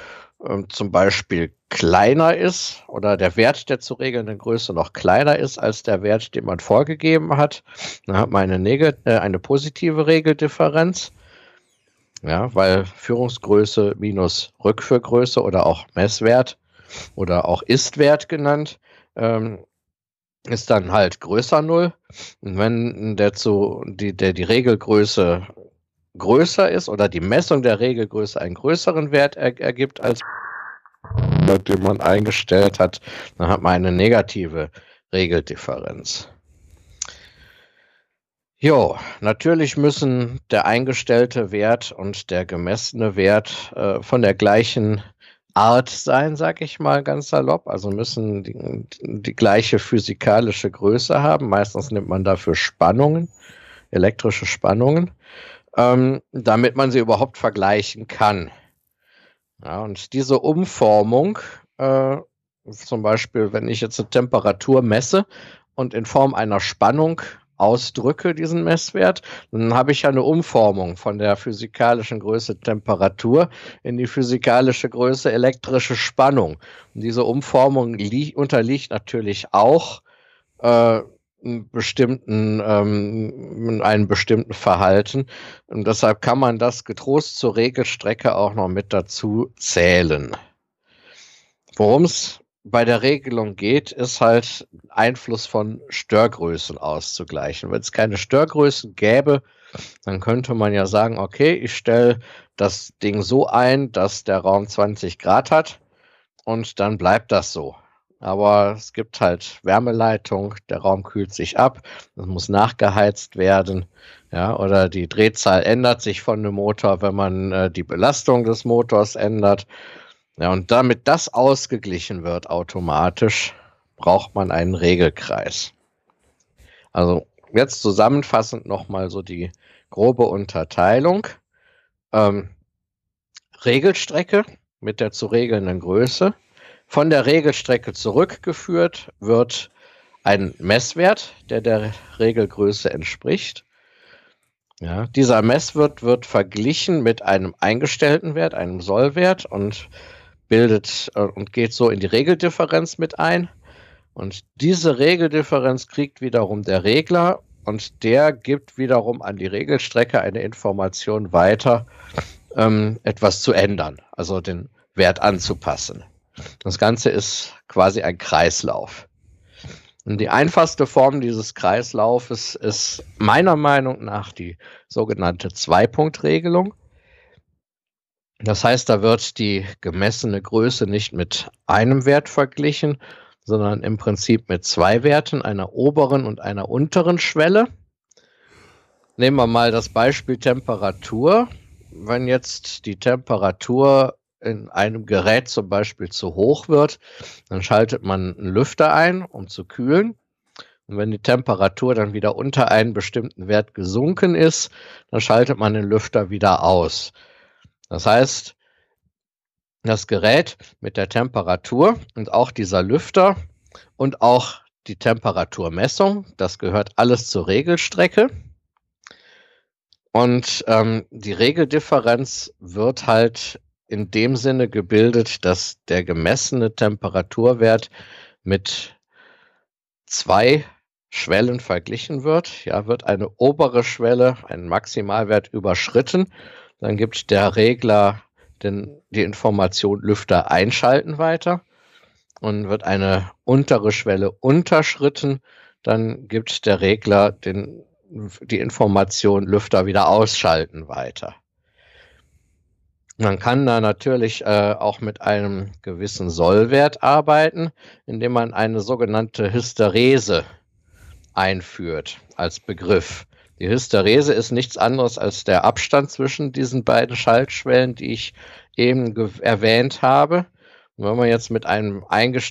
äh, zum Beispiel kleiner ist oder der Wert der zu regelnden Größe noch kleiner ist als der Wert, den man vorgegeben hat, dann hat man eine, äh, eine positive Regeldifferenz. Ja, weil Führungsgröße minus Rückführgröße oder auch Messwert oder auch Istwert genannt ähm, ist dann halt größer Null. Und wenn der zu, die, der die Regelgröße größer ist oder die Messung der Regelgröße einen größeren Wert er, ergibt als den man eingestellt hat, dann hat man eine negative Regeldifferenz. Jo, natürlich müssen der eingestellte Wert und der gemessene Wert äh, von der gleichen Art sein, sag ich mal ganz salopp. Also müssen die, die gleiche physikalische Größe haben. Meistens nimmt man dafür Spannungen, elektrische Spannungen, ähm, damit man sie überhaupt vergleichen kann. Ja, und diese Umformung, äh, zum Beispiel, wenn ich jetzt eine Temperatur messe und in Form einer Spannung ausdrücke, diesen Messwert, dann habe ich eine Umformung von der physikalischen Größe Temperatur in die physikalische Größe elektrische Spannung. Und diese Umformung unterliegt natürlich auch äh, bestimmten, ähm, einem bestimmten Verhalten. Und deshalb kann man das getrost zur Regelstrecke auch noch mit dazu zählen. Worum es bei der Regelung geht, ist halt Einfluss von Störgrößen auszugleichen. Wenn es keine Störgrößen gäbe, dann könnte man ja sagen, okay, ich stelle das Ding so ein, dass der Raum 20 Grad hat und dann bleibt das so. Aber es gibt halt Wärmeleitung, der Raum kühlt sich ab, es muss nachgeheizt werden, ja, oder die Drehzahl ändert sich von dem Motor, wenn man äh, die Belastung des Motors ändert. Ja, und damit das ausgeglichen wird automatisch, braucht man einen Regelkreis. Also jetzt zusammenfassend nochmal so die grobe Unterteilung. Ähm, Regelstrecke mit der zu regelnden Größe. Von der Regelstrecke zurückgeführt wird ein Messwert, der der Regelgröße entspricht. Ja, dieser Messwert wird verglichen mit einem eingestellten Wert, einem Sollwert und bildet äh, und geht so in die Regeldifferenz mit ein. Und diese Regeldifferenz kriegt wiederum der Regler und der gibt wiederum an die Regelstrecke eine Information weiter, ähm, etwas zu ändern, also den Wert anzupassen. Das Ganze ist quasi ein Kreislauf. Und die einfachste Form dieses Kreislaufes ist meiner Meinung nach die sogenannte Zwei-Punkt-Regelung. Das heißt, da wird die gemessene Größe nicht mit einem Wert verglichen, sondern im Prinzip mit zwei Werten, einer oberen und einer unteren Schwelle. Nehmen wir mal das Beispiel Temperatur. Wenn jetzt die Temperatur in einem Gerät zum Beispiel zu hoch wird, dann schaltet man einen Lüfter ein, um zu kühlen. Und wenn die Temperatur dann wieder unter einen bestimmten Wert gesunken ist, dann schaltet man den Lüfter wieder aus. Das heißt, das Gerät mit der Temperatur und auch dieser Lüfter und auch die Temperaturmessung, das gehört alles zur Regelstrecke. Und ähm, die Regeldifferenz wird halt in dem Sinne gebildet, dass der gemessene Temperaturwert mit zwei Schwellen verglichen wird. Ja, wird eine obere Schwelle, ein Maximalwert überschritten, dann gibt der Regler den, die Information Lüfter einschalten weiter und wird eine untere Schwelle unterschritten, dann gibt der Regler den, die Information Lüfter wieder ausschalten weiter. Man kann da natürlich äh, auch mit einem gewissen Sollwert arbeiten, indem man eine sogenannte Hysterese einführt als Begriff. Die Hysterese ist nichts anderes als der Abstand zwischen diesen beiden Schaltschwellen, die ich eben erwähnt habe. Und wenn man jetzt mit einem,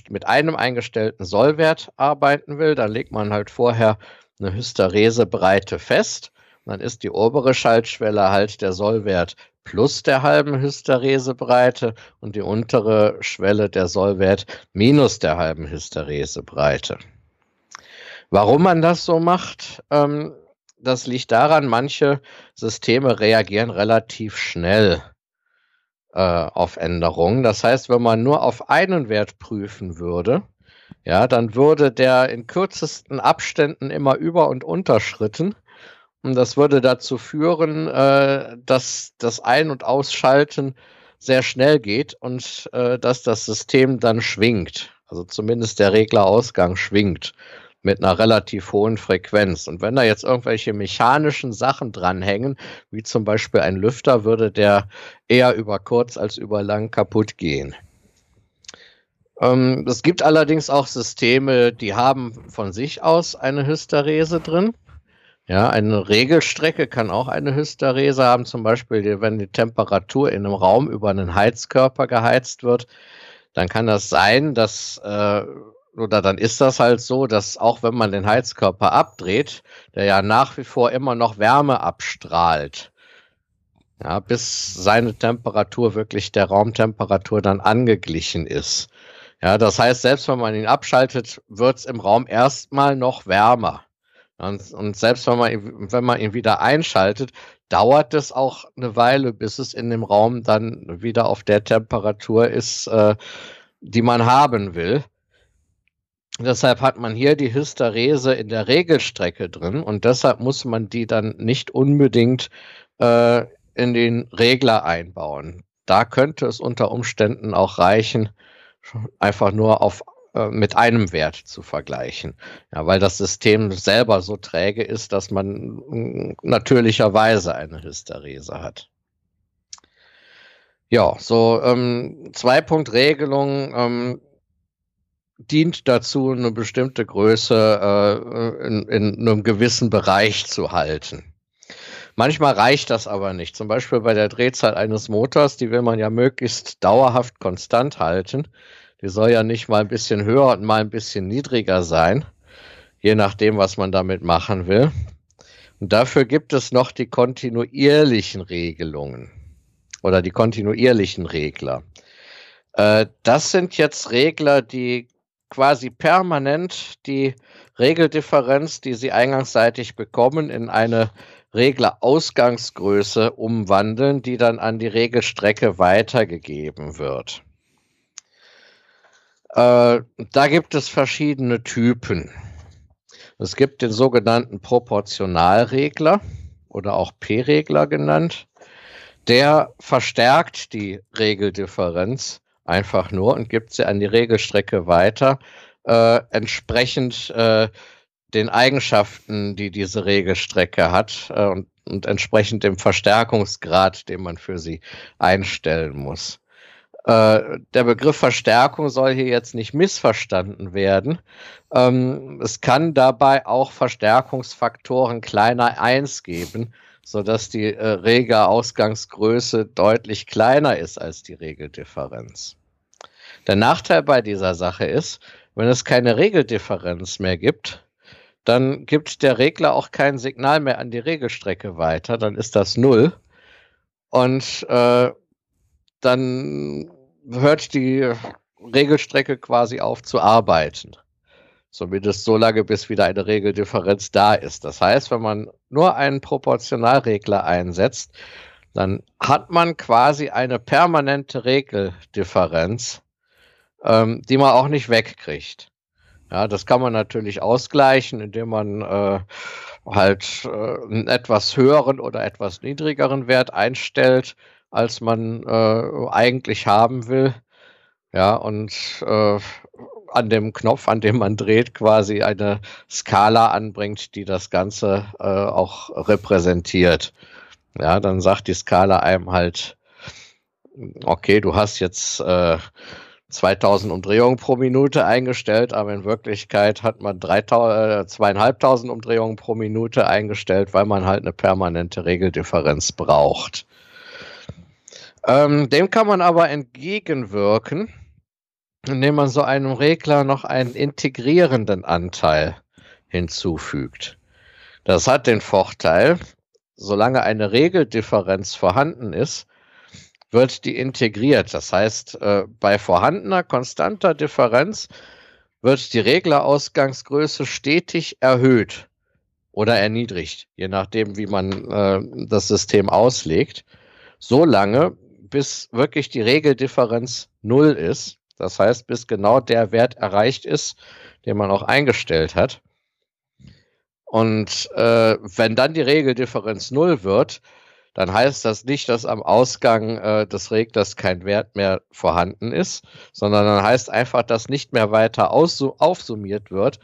mit einem eingestellten Sollwert arbeiten will, dann legt man halt vorher eine Hysteresebreite fest. dann ist die obere Schaltschwelle halt der Sollwert plus der halben Hysteresebreite und die untere Schwelle der Sollwert minus der halben Hysteresebreite. Warum man das so macht, ähm, das liegt daran, manche Systeme reagieren relativ schnell äh, auf Änderungen. Das heißt, wenn man nur auf einen Wert prüfen würde, ja, dann würde der in kürzesten Abständen immer über- und unterschritten. Und das würde dazu führen, äh, dass das Ein- und Ausschalten sehr schnell geht und äh, dass das System dann schwingt. Also zumindest der Reglerausgang schwingt mit einer relativ hohen Frequenz. Und wenn da jetzt irgendwelche mechanischen Sachen dranhängen, wie zum Beispiel ein Lüfter, würde der eher über kurz als über lang kaputt gehen. Ähm, es gibt allerdings auch Systeme, die haben von sich aus eine Hysterese drin. Ja, eine Regelstrecke kann auch eine Hysterese haben, zum Beispiel, wenn die Temperatur in einem Raum über einen Heizkörper geheizt wird, dann kann das sein, dass äh, oder dann ist das halt so, dass auch wenn man den Heizkörper abdreht, der ja nach wie vor immer noch Wärme abstrahlt, ja, bis seine Temperatur wirklich der Raumtemperatur dann angeglichen ist. Ja, das heißt, selbst wenn man ihn abschaltet, wird es im Raum erstmal noch wärmer. Und, und, selbst wenn man, wenn man ihn wieder einschaltet, dauert es auch eine Weile, bis es in dem Raum dann wieder auf der Temperatur ist, äh, die man haben will. Deshalb hat man hier die Hysterese in der Regelstrecke drin und deshalb muss man die dann nicht unbedingt äh, in den Regler einbauen. Da könnte es unter Umständen auch reichen, einfach nur auf äh, mit einem Wert zu vergleichen. Ja, weil das System selber so träge ist, dass man natürlicherweise eine Hysterese hat. Ja, so ähm, Zwei-Punkt-Regelung. Ähm, dient dazu, eine bestimmte Größe äh, in, in einem gewissen Bereich zu halten. Manchmal reicht das aber nicht. Zum Beispiel bei der Drehzahl eines Motors, die will man ja möglichst dauerhaft konstant halten. Die soll ja nicht mal ein bisschen höher und mal ein bisschen niedriger sein, je nachdem, was man damit machen will. Und dafür gibt es noch die kontinuierlichen Regelungen oder die kontinuierlichen Regler. Äh, das sind jetzt Regler, die quasi permanent die Regeldifferenz, die Sie eingangsseitig bekommen, in eine Reglerausgangsgröße umwandeln, die dann an die Regelstrecke weitergegeben wird. Äh, da gibt es verschiedene Typen. Es gibt den sogenannten Proportionalregler oder auch P-Regler genannt. Der verstärkt die Regeldifferenz einfach nur und gibt sie an die Regelstrecke weiter, äh, entsprechend äh, den Eigenschaften, die diese Regelstrecke hat äh, und, und entsprechend dem Verstärkungsgrad, den man für sie einstellen muss. Äh, der Begriff Verstärkung soll hier jetzt nicht missverstanden werden. Ähm, es kann dabei auch Verstärkungsfaktoren kleiner 1 geben, sodass die äh, Regelausgangsgröße deutlich kleiner ist als die Regeldifferenz. Der Nachteil bei dieser Sache ist, wenn es keine Regeldifferenz mehr gibt, dann gibt der Regler auch kein Signal mehr an die Regelstrecke weiter, dann ist das null. Und äh, dann hört die Regelstrecke quasi auf zu arbeiten. Zumindest so lange, bis wieder eine Regeldifferenz da ist. Das heißt, wenn man nur einen Proportionalregler einsetzt, dann hat man quasi eine permanente Regeldifferenz, ähm, die man auch nicht wegkriegt. Ja, das kann man natürlich ausgleichen, indem man äh, halt äh, einen etwas höheren oder etwas niedrigeren Wert einstellt, als man äh, eigentlich haben will. Ja, und äh, an dem Knopf, an dem man dreht, quasi eine Skala anbringt, die das Ganze äh, auch repräsentiert. Ja, dann sagt die Skala einem halt, okay, du hast jetzt äh, 2000 Umdrehungen pro Minute eingestellt, aber in Wirklichkeit hat man 3000, äh, zweieinhalbtausend Umdrehungen pro Minute eingestellt, weil man halt eine permanente Regeldifferenz braucht. Ähm, dem kann man aber entgegenwirken, indem man so einem Regler noch einen integrierenden Anteil hinzufügt. Das hat den Vorteil, solange eine Regeldifferenz vorhanden ist, wird die integriert. Das heißt, äh, bei vorhandener konstanter Differenz wird die Reglerausgangsgröße stetig erhöht oder erniedrigt, je nachdem, wie man äh, das System auslegt, so lange, bis wirklich die Regeldifferenz null ist. Das heißt, bis genau der Wert erreicht ist, den man auch eingestellt hat. Und äh, wenn dann die Regeldifferenz null wird, dann heißt das nicht, dass am Ausgang äh, des Reglers kein Wert mehr vorhanden ist, sondern dann heißt einfach, dass nicht mehr weiter aufsummiert wird.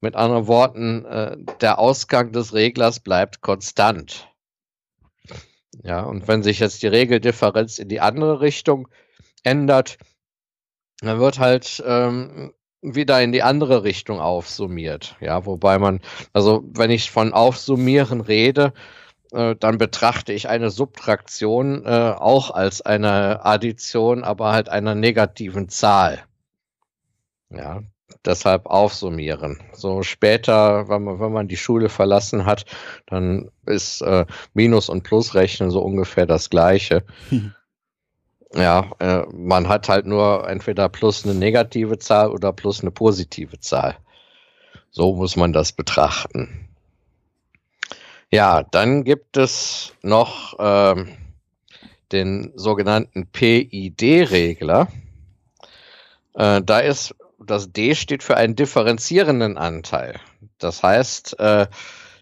Mit anderen Worten, äh, der Ausgang des Reglers bleibt konstant. Ja, und wenn sich jetzt die Regeldifferenz in die andere Richtung ändert, dann wird halt ähm, wieder in die andere Richtung aufsummiert. Ja, wobei man, also wenn ich von Aufsummieren rede, äh, dann betrachte ich eine Subtraktion äh, auch als eine Addition, aber halt einer negativen Zahl. Ja, deshalb aufsummieren. So später, wenn man, wenn man die Schule verlassen hat, dann ist äh, Minus- und Plusrechnen so ungefähr das gleiche. Ja, äh, man hat halt nur entweder plus eine negative Zahl oder plus eine positive Zahl. So muss man das betrachten. Ja, dann gibt es noch ähm, den sogenannten PID-Regler. Äh, da ist das D steht für einen differenzierenden Anteil. Das heißt, äh,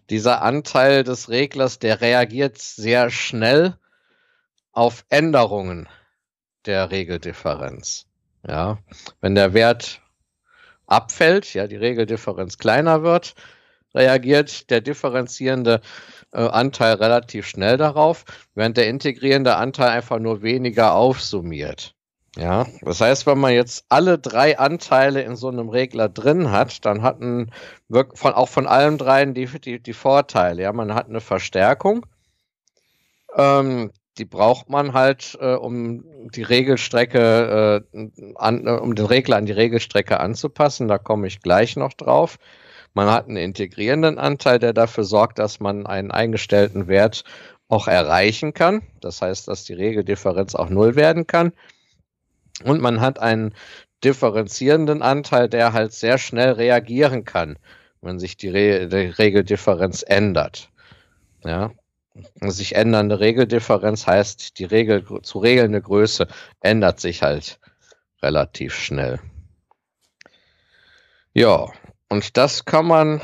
dieser Anteil des Reglers, der reagiert sehr schnell auf Änderungen der Regeldifferenz. Ja, wenn der Wert abfällt, ja, die Regeldifferenz kleiner wird, reagiert der differenzierende äh, Anteil relativ schnell darauf, während der integrierende Anteil einfach nur weniger aufsummiert. Ja, das heißt, wenn man jetzt alle drei Anteile in so einem Regler drin hat, dann hat man von, auch von allen dreien die, die, die Vorteile. Ja, man hat eine Verstärkung, ähm, die braucht man halt, äh, um die Regelstrecke, äh, an, äh, um den Regler an die Regelstrecke anzupassen. Da komme ich gleich noch drauf. Man hat einen integrierenden Anteil, der dafür sorgt, dass man einen eingestellten Wert auch erreichen kann. Das heißt, dass die Regeldifferenz auch null werden kann. Und man hat einen differenzierenden Anteil, der halt sehr schnell reagieren kann, wenn sich die, Re die Regeldifferenz ändert. Ja, sich ändernde Regeldifferenz heißt, die Regel zu regelnde Größe ändert sich halt relativ schnell. Ja, und das kann man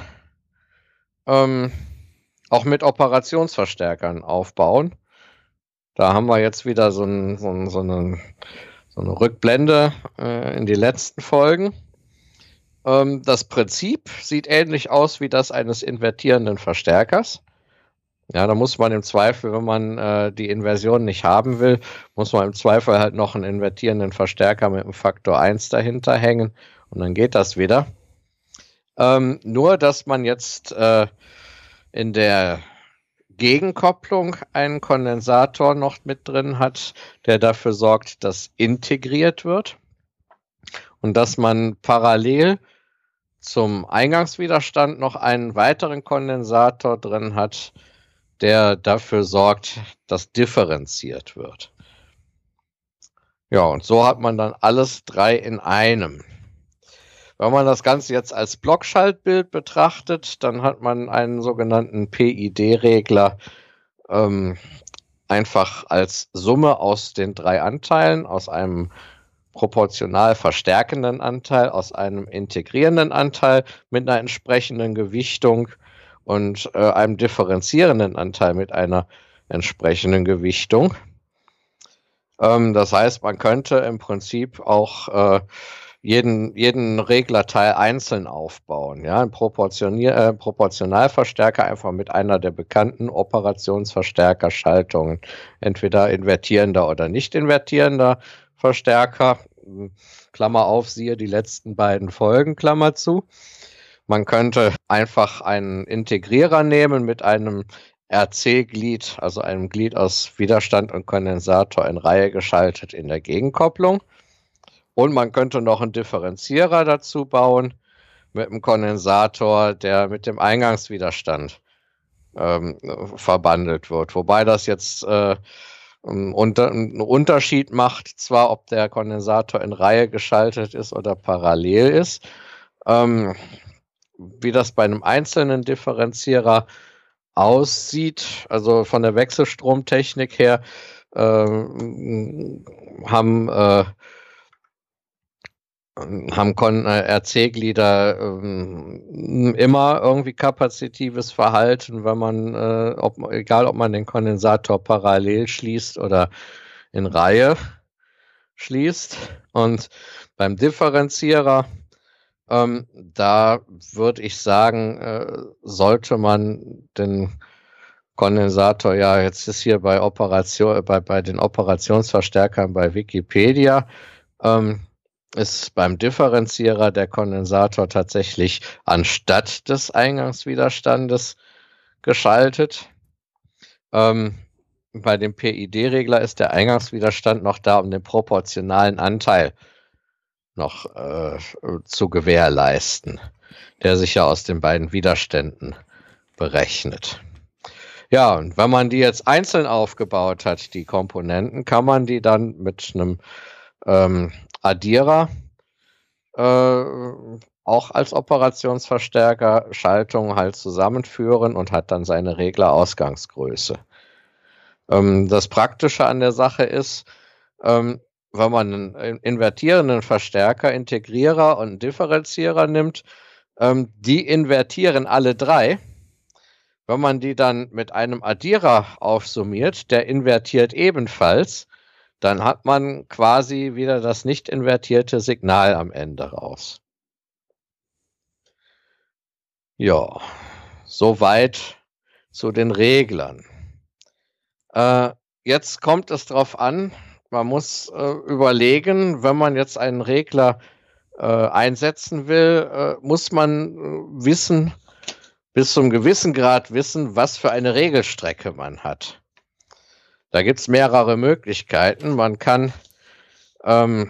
ähm, auch mit Operationsverstärkern aufbauen. Da haben wir jetzt wieder so, ein, so, ein, so, eine, so eine, Rückblende äh, in die letzten Folgen. Ähm, das Prinzip sieht ähnlich aus wie das eines invertierenden Verstärkers. Ja, da muss man im Zweifel, wenn man äh, die Inversion nicht haben will, muss man im Zweifel halt noch einen invertierenden Verstärker mit einem Faktor 1 dahinter hängen und dann geht das wieder. Ähm, nur, dass man jetzt äh, in der Gegenkopplung einen Kondensator noch mit drin hat, der dafür sorgt, dass integriert wird und dass man parallel zum Eingangswiderstand noch einen weiteren Kondensator drin hat, der dafür sorgt, dass differenziert wird. Ja, und so hat man dann alles drei in einem. Wenn man das Ganze jetzt als Blockschaltbild betrachtet, dann hat man einen sogenannten PID-Regler ähm, einfach als Summe aus den drei Anteilen, aus einem proportional verstärkenden Anteil, aus einem integrierenden Anteil mit einer entsprechenden Gewichtung und äh, einem differenzierenden Anteil mit einer entsprechenden Gewichtung. Ähm, das heißt, man könnte im Prinzip auch äh, jeden, jeden Reglerteil einzeln aufbauen. Ja, ein Proportionier äh, Proportionalverstärker einfach mit einer der bekannten Operationsverstärker-Schaltungen, entweder invertierender oder nicht invertierender Verstärker. Klammer auf, siehe die letzten beiden Folgen, Klammer zu. Man könnte einfach einen Integrierer nehmen mit einem RC-Glied, also einem Glied aus Widerstand und Kondensator in Reihe geschaltet in der Gegenkopplung. Und man könnte noch einen Differenzierer dazu bauen mit einem Kondensator, der mit dem Eingangswiderstand ähm, verbandelt wird. Wobei das jetzt äh, unter, einen Unterschied macht, zwar ob der Kondensator in Reihe geschaltet ist oder parallel ist. Ähm, wie das bei einem einzelnen Differenzierer aussieht, also von der Wechselstromtechnik her, äh, haben, äh, haben äh, RC-Glieder äh, immer irgendwie kapazitives Verhalten, wenn man, äh, ob, egal ob man den Kondensator parallel schließt oder in Reihe schließt. Und beim Differenzierer ähm, da würde ich sagen, äh, sollte man den Kondensator, ja, jetzt ist hier bei Operation, bei, bei den Operationsverstärkern bei Wikipedia, ähm, ist beim Differenzierer der Kondensator tatsächlich anstatt des Eingangswiderstandes geschaltet. Ähm, bei dem PID-Regler ist der Eingangswiderstand noch da, um den proportionalen Anteil noch äh, zu gewährleisten, der sich ja aus den beiden Widerständen berechnet. Ja, und wenn man die jetzt einzeln aufgebaut hat, die Komponenten, kann man die dann mit einem ähm, Addierer äh, auch als Operationsverstärker Schaltung halt zusammenführen und hat dann seine Regler-Ausgangsgröße. Ähm, das Praktische an der Sache ist, ähm, wenn man einen invertierenden Verstärker, Integrierer und Differenzierer nimmt, ähm, die invertieren alle drei. Wenn man die dann mit einem Addierer aufsummiert, der invertiert ebenfalls, dann hat man quasi wieder das nicht invertierte Signal am Ende raus. Ja, soweit zu den Reglern. Äh, jetzt kommt es darauf an, man muss äh, überlegen, wenn man jetzt einen Regler äh, einsetzen will, äh, muss man äh, wissen, bis zum gewissen Grad wissen, was für eine Regelstrecke man hat. Da gibt es mehrere Möglichkeiten. Man kann ähm,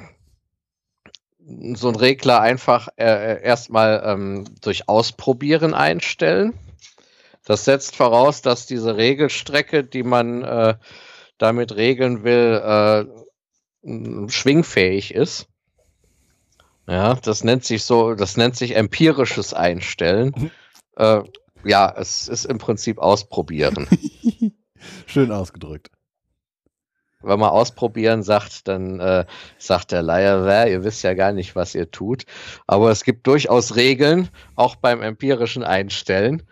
so einen Regler einfach äh, äh, erstmal ähm, durch Ausprobieren einstellen. Das setzt voraus, dass diese Regelstrecke, die man äh, damit regeln will, äh, schwingfähig ist. Ja, das nennt sich so, das nennt sich empirisches Einstellen. Mhm. Äh, ja, es ist im Prinzip ausprobieren. Schön ausgedrückt. Wenn man ausprobieren sagt, dann äh, sagt der Leier, ihr wisst ja gar nicht, was ihr tut. Aber es gibt durchaus Regeln, auch beim empirischen Einstellen.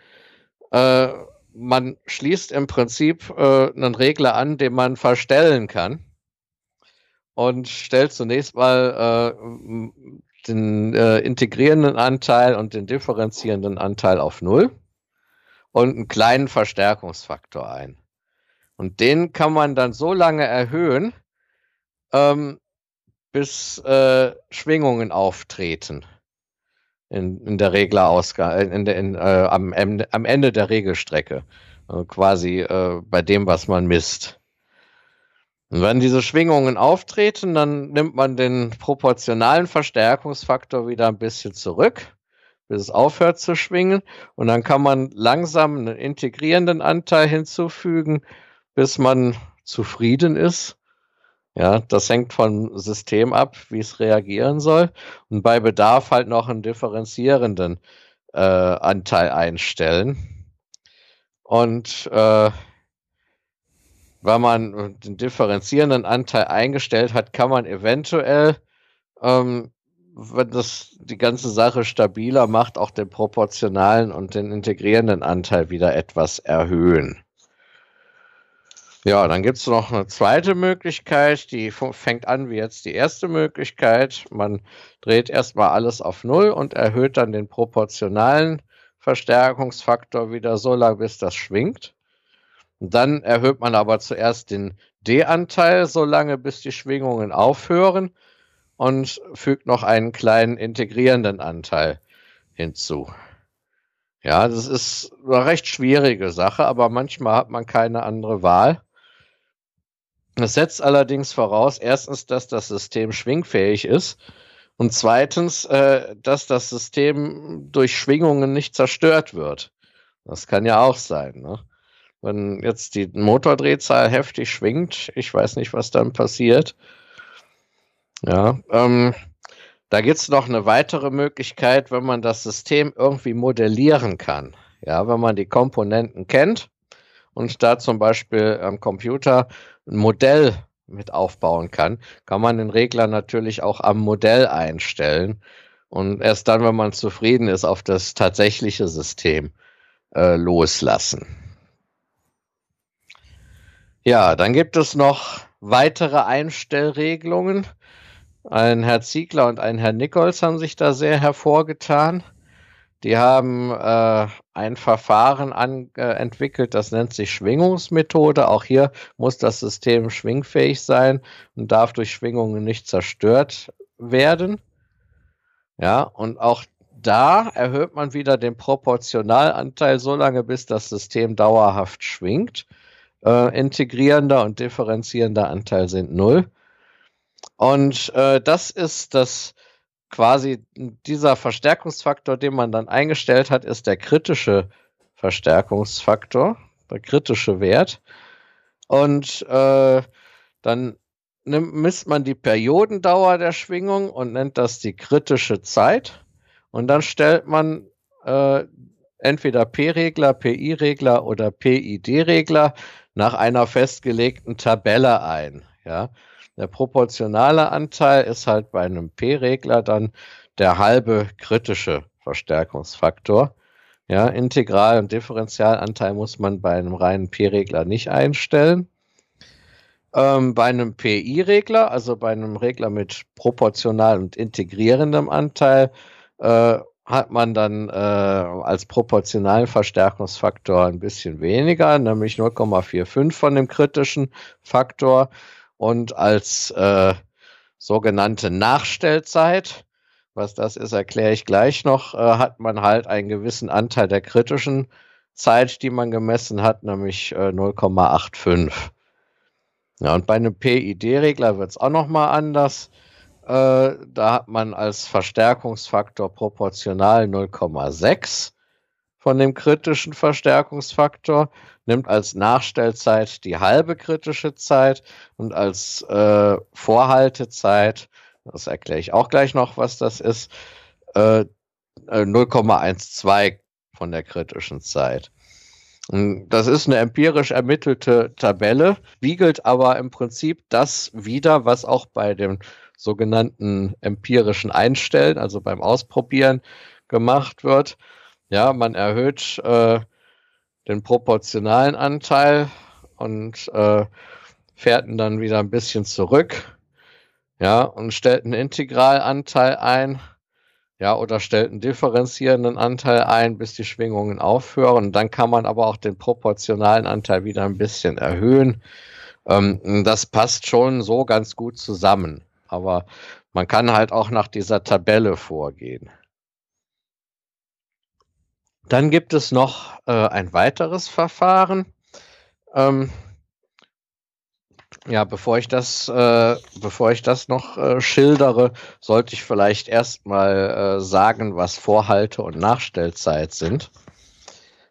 Äh, man schließt im Prinzip äh, einen Regler an, den man verstellen kann und stellt zunächst mal äh, den äh, integrierenden Anteil und den differenzierenden Anteil auf Null und einen kleinen Verstärkungsfaktor ein. Und den kann man dann so lange erhöhen, ähm, bis äh, Schwingungen auftreten in, in der Reglerausgabe, äh, in, in, äh, am, am Ende der Regelstrecke, äh, quasi äh, bei dem, was man misst. Und wenn diese Schwingungen auftreten, dann nimmt man den proportionalen Verstärkungsfaktor wieder ein bisschen zurück, bis es aufhört zu schwingen. Und dann kann man langsam einen integrierenden Anteil hinzufügen, bis man zufrieden ist. Ja, das hängt vom System ab, wie es reagieren soll. Und bei Bedarf halt noch einen differenzierenden äh, Anteil einstellen. Und äh, wenn man den differenzierenden Anteil eingestellt hat, kann man eventuell, ähm, wenn das die ganze Sache stabiler macht, auch den proportionalen und den integrierenden Anteil wieder etwas erhöhen. Ja, dann gibt es noch eine zweite Möglichkeit, die fängt an wie jetzt die erste Möglichkeit. Man dreht erstmal alles auf Null und erhöht dann den proportionalen Verstärkungsfaktor wieder so lange, bis das schwingt. Und dann erhöht man aber zuerst den D-Anteil so lange, bis die Schwingungen aufhören und fügt noch einen kleinen integrierenden Anteil hinzu. Ja, das ist eine recht schwierige Sache, aber manchmal hat man keine andere Wahl. Das setzt allerdings voraus, erstens, dass das System schwingfähig ist und zweitens, äh, dass das System durch Schwingungen nicht zerstört wird. Das kann ja auch sein. Ne? Wenn jetzt die Motordrehzahl heftig schwingt, ich weiß nicht, was dann passiert. Ja, ähm, da gibt es noch eine weitere Möglichkeit, wenn man das System irgendwie modellieren kann. Ja, wenn man die Komponenten kennt und da zum Beispiel am Computer ein Modell mit aufbauen kann, kann man den Regler natürlich auch am Modell einstellen und erst dann, wenn man zufrieden ist, auf das tatsächliche System äh, loslassen. Ja, dann gibt es noch weitere Einstellregelungen. Ein Herr Ziegler und ein Herr Nichols haben sich da sehr hervorgetan. Die haben äh, ein Verfahren an, äh, entwickelt, das nennt sich Schwingungsmethode. Auch hier muss das System schwingfähig sein und darf durch Schwingungen nicht zerstört werden. Ja, und auch da erhöht man wieder den Proportionalanteil so lange, bis das System dauerhaft schwingt. Äh, integrierender und differenzierender Anteil sind null. Und äh, das ist das quasi dieser Verstärkungsfaktor, den man dann eingestellt hat, ist der kritische Verstärkungsfaktor, der kritische Wert. Und äh, dann nimmt, misst man die Periodendauer der Schwingung und nennt das die kritische Zeit. Und dann stellt man äh, entweder P-Regler, PI-Regler oder PID-Regler nach einer festgelegten Tabelle ein. Ja, der proportionale Anteil ist halt bei einem P-Regler dann der halbe kritische Verstärkungsfaktor. Ja, Integral- und Differentialanteil muss man bei einem reinen P-Regler nicht einstellen. Ähm, bei einem PI-Regler, also bei einem Regler mit proportional und integrierendem Anteil, äh, hat man dann äh, als proportionalen Verstärkungsfaktor ein bisschen weniger, nämlich 0,45 von dem kritischen Faktor und als äh, sogenannte Nachstellzeit, was das ist, erkläre ich gleich noch, äh, hat man halt einen gewissen Anteil der kritischen Zeit, die man gemessen hat, nämlich äh, 0,85. Ja, und bei einem PID-Regler wird es auch nochmal anders. Äh, da hat man als Verstärkungsfaktor proportional 0,6 von dem kritischen Verstärkungsfaktor, nimmt als Nachstellzeit die halbe kritische Zeit und als äh, Vorhaltezeit, das erkläre ich auch gleich noch, was das ist, äh, 0,12 äh, von der kritischen Zeit. Das ist eine empirisch ermittelte Tabelle, wiegelt aber im Prinzip das wieder, was auch bei dem sogenannten empirischen Einstellen, also beim Ausprobieren gemacht wird. Ja, man erhöht äh, den proportionalen Anteil und äh, fährt ihn dann wieder ein bisschen zurück. Ja, und stellt einen Integralanteil ein. Ja, oder stellt einen differenzierenden Anteil ein, bis die Schwingungen aufhören. Dann kann man aber auch den proportionalen Anteil wieder ein bisschen erhöhen. Ähm, das passt schon so ganz gut zusammen. Aber man kann halt auch nach dieser Tabelle vorgehen. Dann gibt es noch äh, ein weiteres Verfahren. Ähm, Ja, bevor ich das, äh, bevor ich das noch äh, schildere, sollte ich vielleicht erstmal äh, sagen, was Vorhalte und Nachstellzeit sind.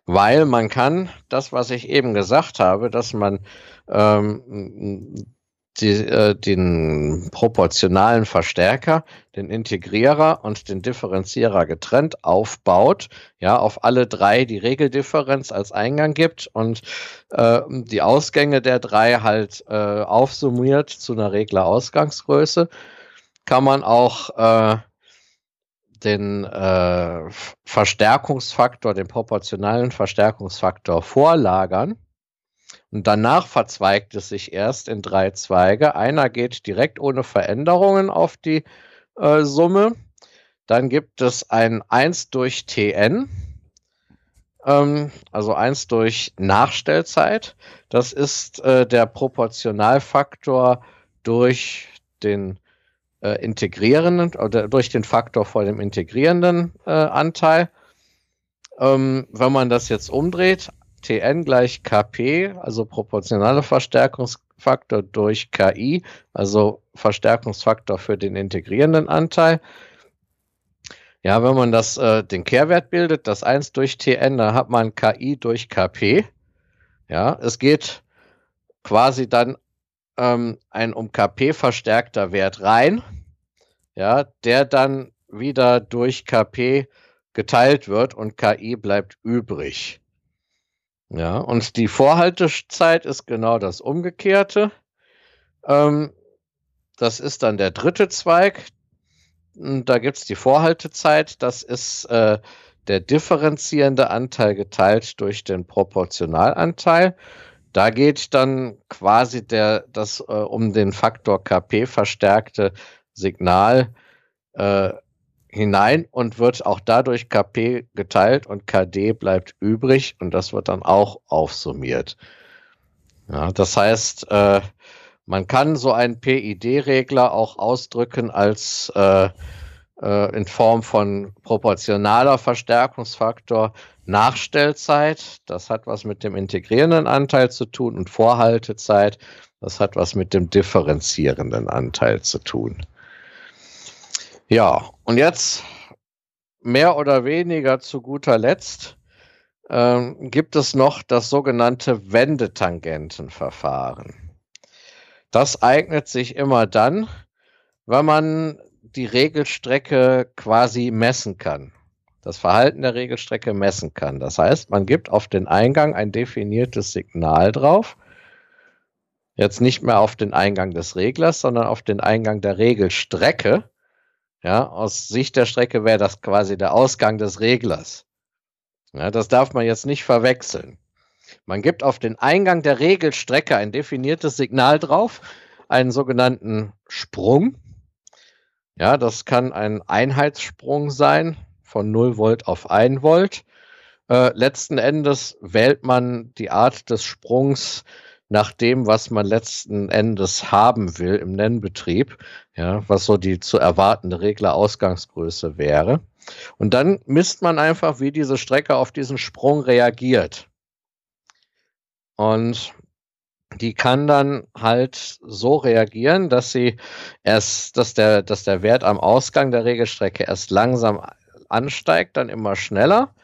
Weil man kann das, was ich eben gesagt habe, dass man ähm, die, äh, den proportionalen Verstärker, den Integrierer und den Differenzierer getrennt aufbaut, ja, auf alle drei die Regeldifferenz als Eingang gibt und äh, die Ausgänge der drei halt äh, aufsummiert zu einer Regler-Ausgangsgröße, kann man auch äh, den äh, Verstärkungsfaktor, den proportionalen Verstärkungsfaktor vorlagern und danach verzweigt es sich erst in drei Zweige. Einer geht direkt ohne Veränderungen auf die äh, Summe. Dann gibt es ein 1 durch Tn, ähm, also 1 durch Nachstellzeit. Das ist äh, der Proportionalfaktor durch den äh, integrierenden oder durch den Faktor vor dem integrierenden äh, Anteil. Ähm, wenn man das jetzt umdreht, Tn gleich Kp, also proportionaler Verstärkungsfaktor durch Ki, also Verstärkungsfaktor für den integrierenden Anteil. Ja, wenn man das, äh, den Kehrwert bildet, das 1 durch Tn, dann hat man Ki durch Kp. Ja, es geht quasi dann ähm, ein um Kp verstärkter Wert rein, ja, der dann wieder durch Kp geteilt wird und Ki bleibt übrig. Ja, und die Vorhaltezeit ist genau das Umgekehrte. Ähm, das ist dann der dritte Zweig. Da gibt es die Vorhaltezeit. Das ist äh, der differenzierende Anteil geteilt durch den Proportionalanteil. Da geht dann quasi der, das äh, um den Faktor Kp verstärkte Signal äh, hinein und wird auch dadurch KP geteilt und KD bleibt übrig und das wird dann auch aufsummiert. Ja, das heißt, äh, man kann so einen PID-Regler auch ausdrücken als äh, äh, in Form von proportionaler Verstärkungsfaktor Nachstellzeit. Das hat was mit dem integrierenden Anteil zu tun und Vorhaltezeit. Das hat was mit dem differenzierenden Anteil zu tun. Ja, und jetzt mehr oder weniger zu guter Letzt ähm, gibt es noch das sogenannte Wendetangentenverfahren. Das eignet sich immer dann, wenn man die Regelstrecke quasi messen kann. Das Verhalten der Regelstrecke messen kann. Das heißt, man gibt auf den Eingang ein definiertes Signal drauf. Jetzt nicht mehr auf den Eingang des Reglers, sondern auf den Eingang der Regelstrecke. Ja, aus Sicht der Strecke wäre das quasi der Ausgang des Reglers. Ja, das darf man jetzt nicht verwechseln. Man gibt auf den Eingang der Regelstrecke ein definiertes Signal drauf, einen sogenannten Sprung. Ja, das kann ein Einheitssprung sein von 0 Volt auf 1 Volt. Äh, letzten Endes wählt man die Art des Sprungs nach dem, was man letzten Endes haben will im Nennbetrieb, ja, was so die zu erwartende Regler-Ausgangsgröße wäre. Und dann misst man einfach, wie diese Strecke auf diesen Sprung reagiert. Und die kann dann halt so reagieren, dass sie erst, dass der, dass der Wert am Ausgang der Regelstrecke erst langsam ansteigt, dann immer schneller,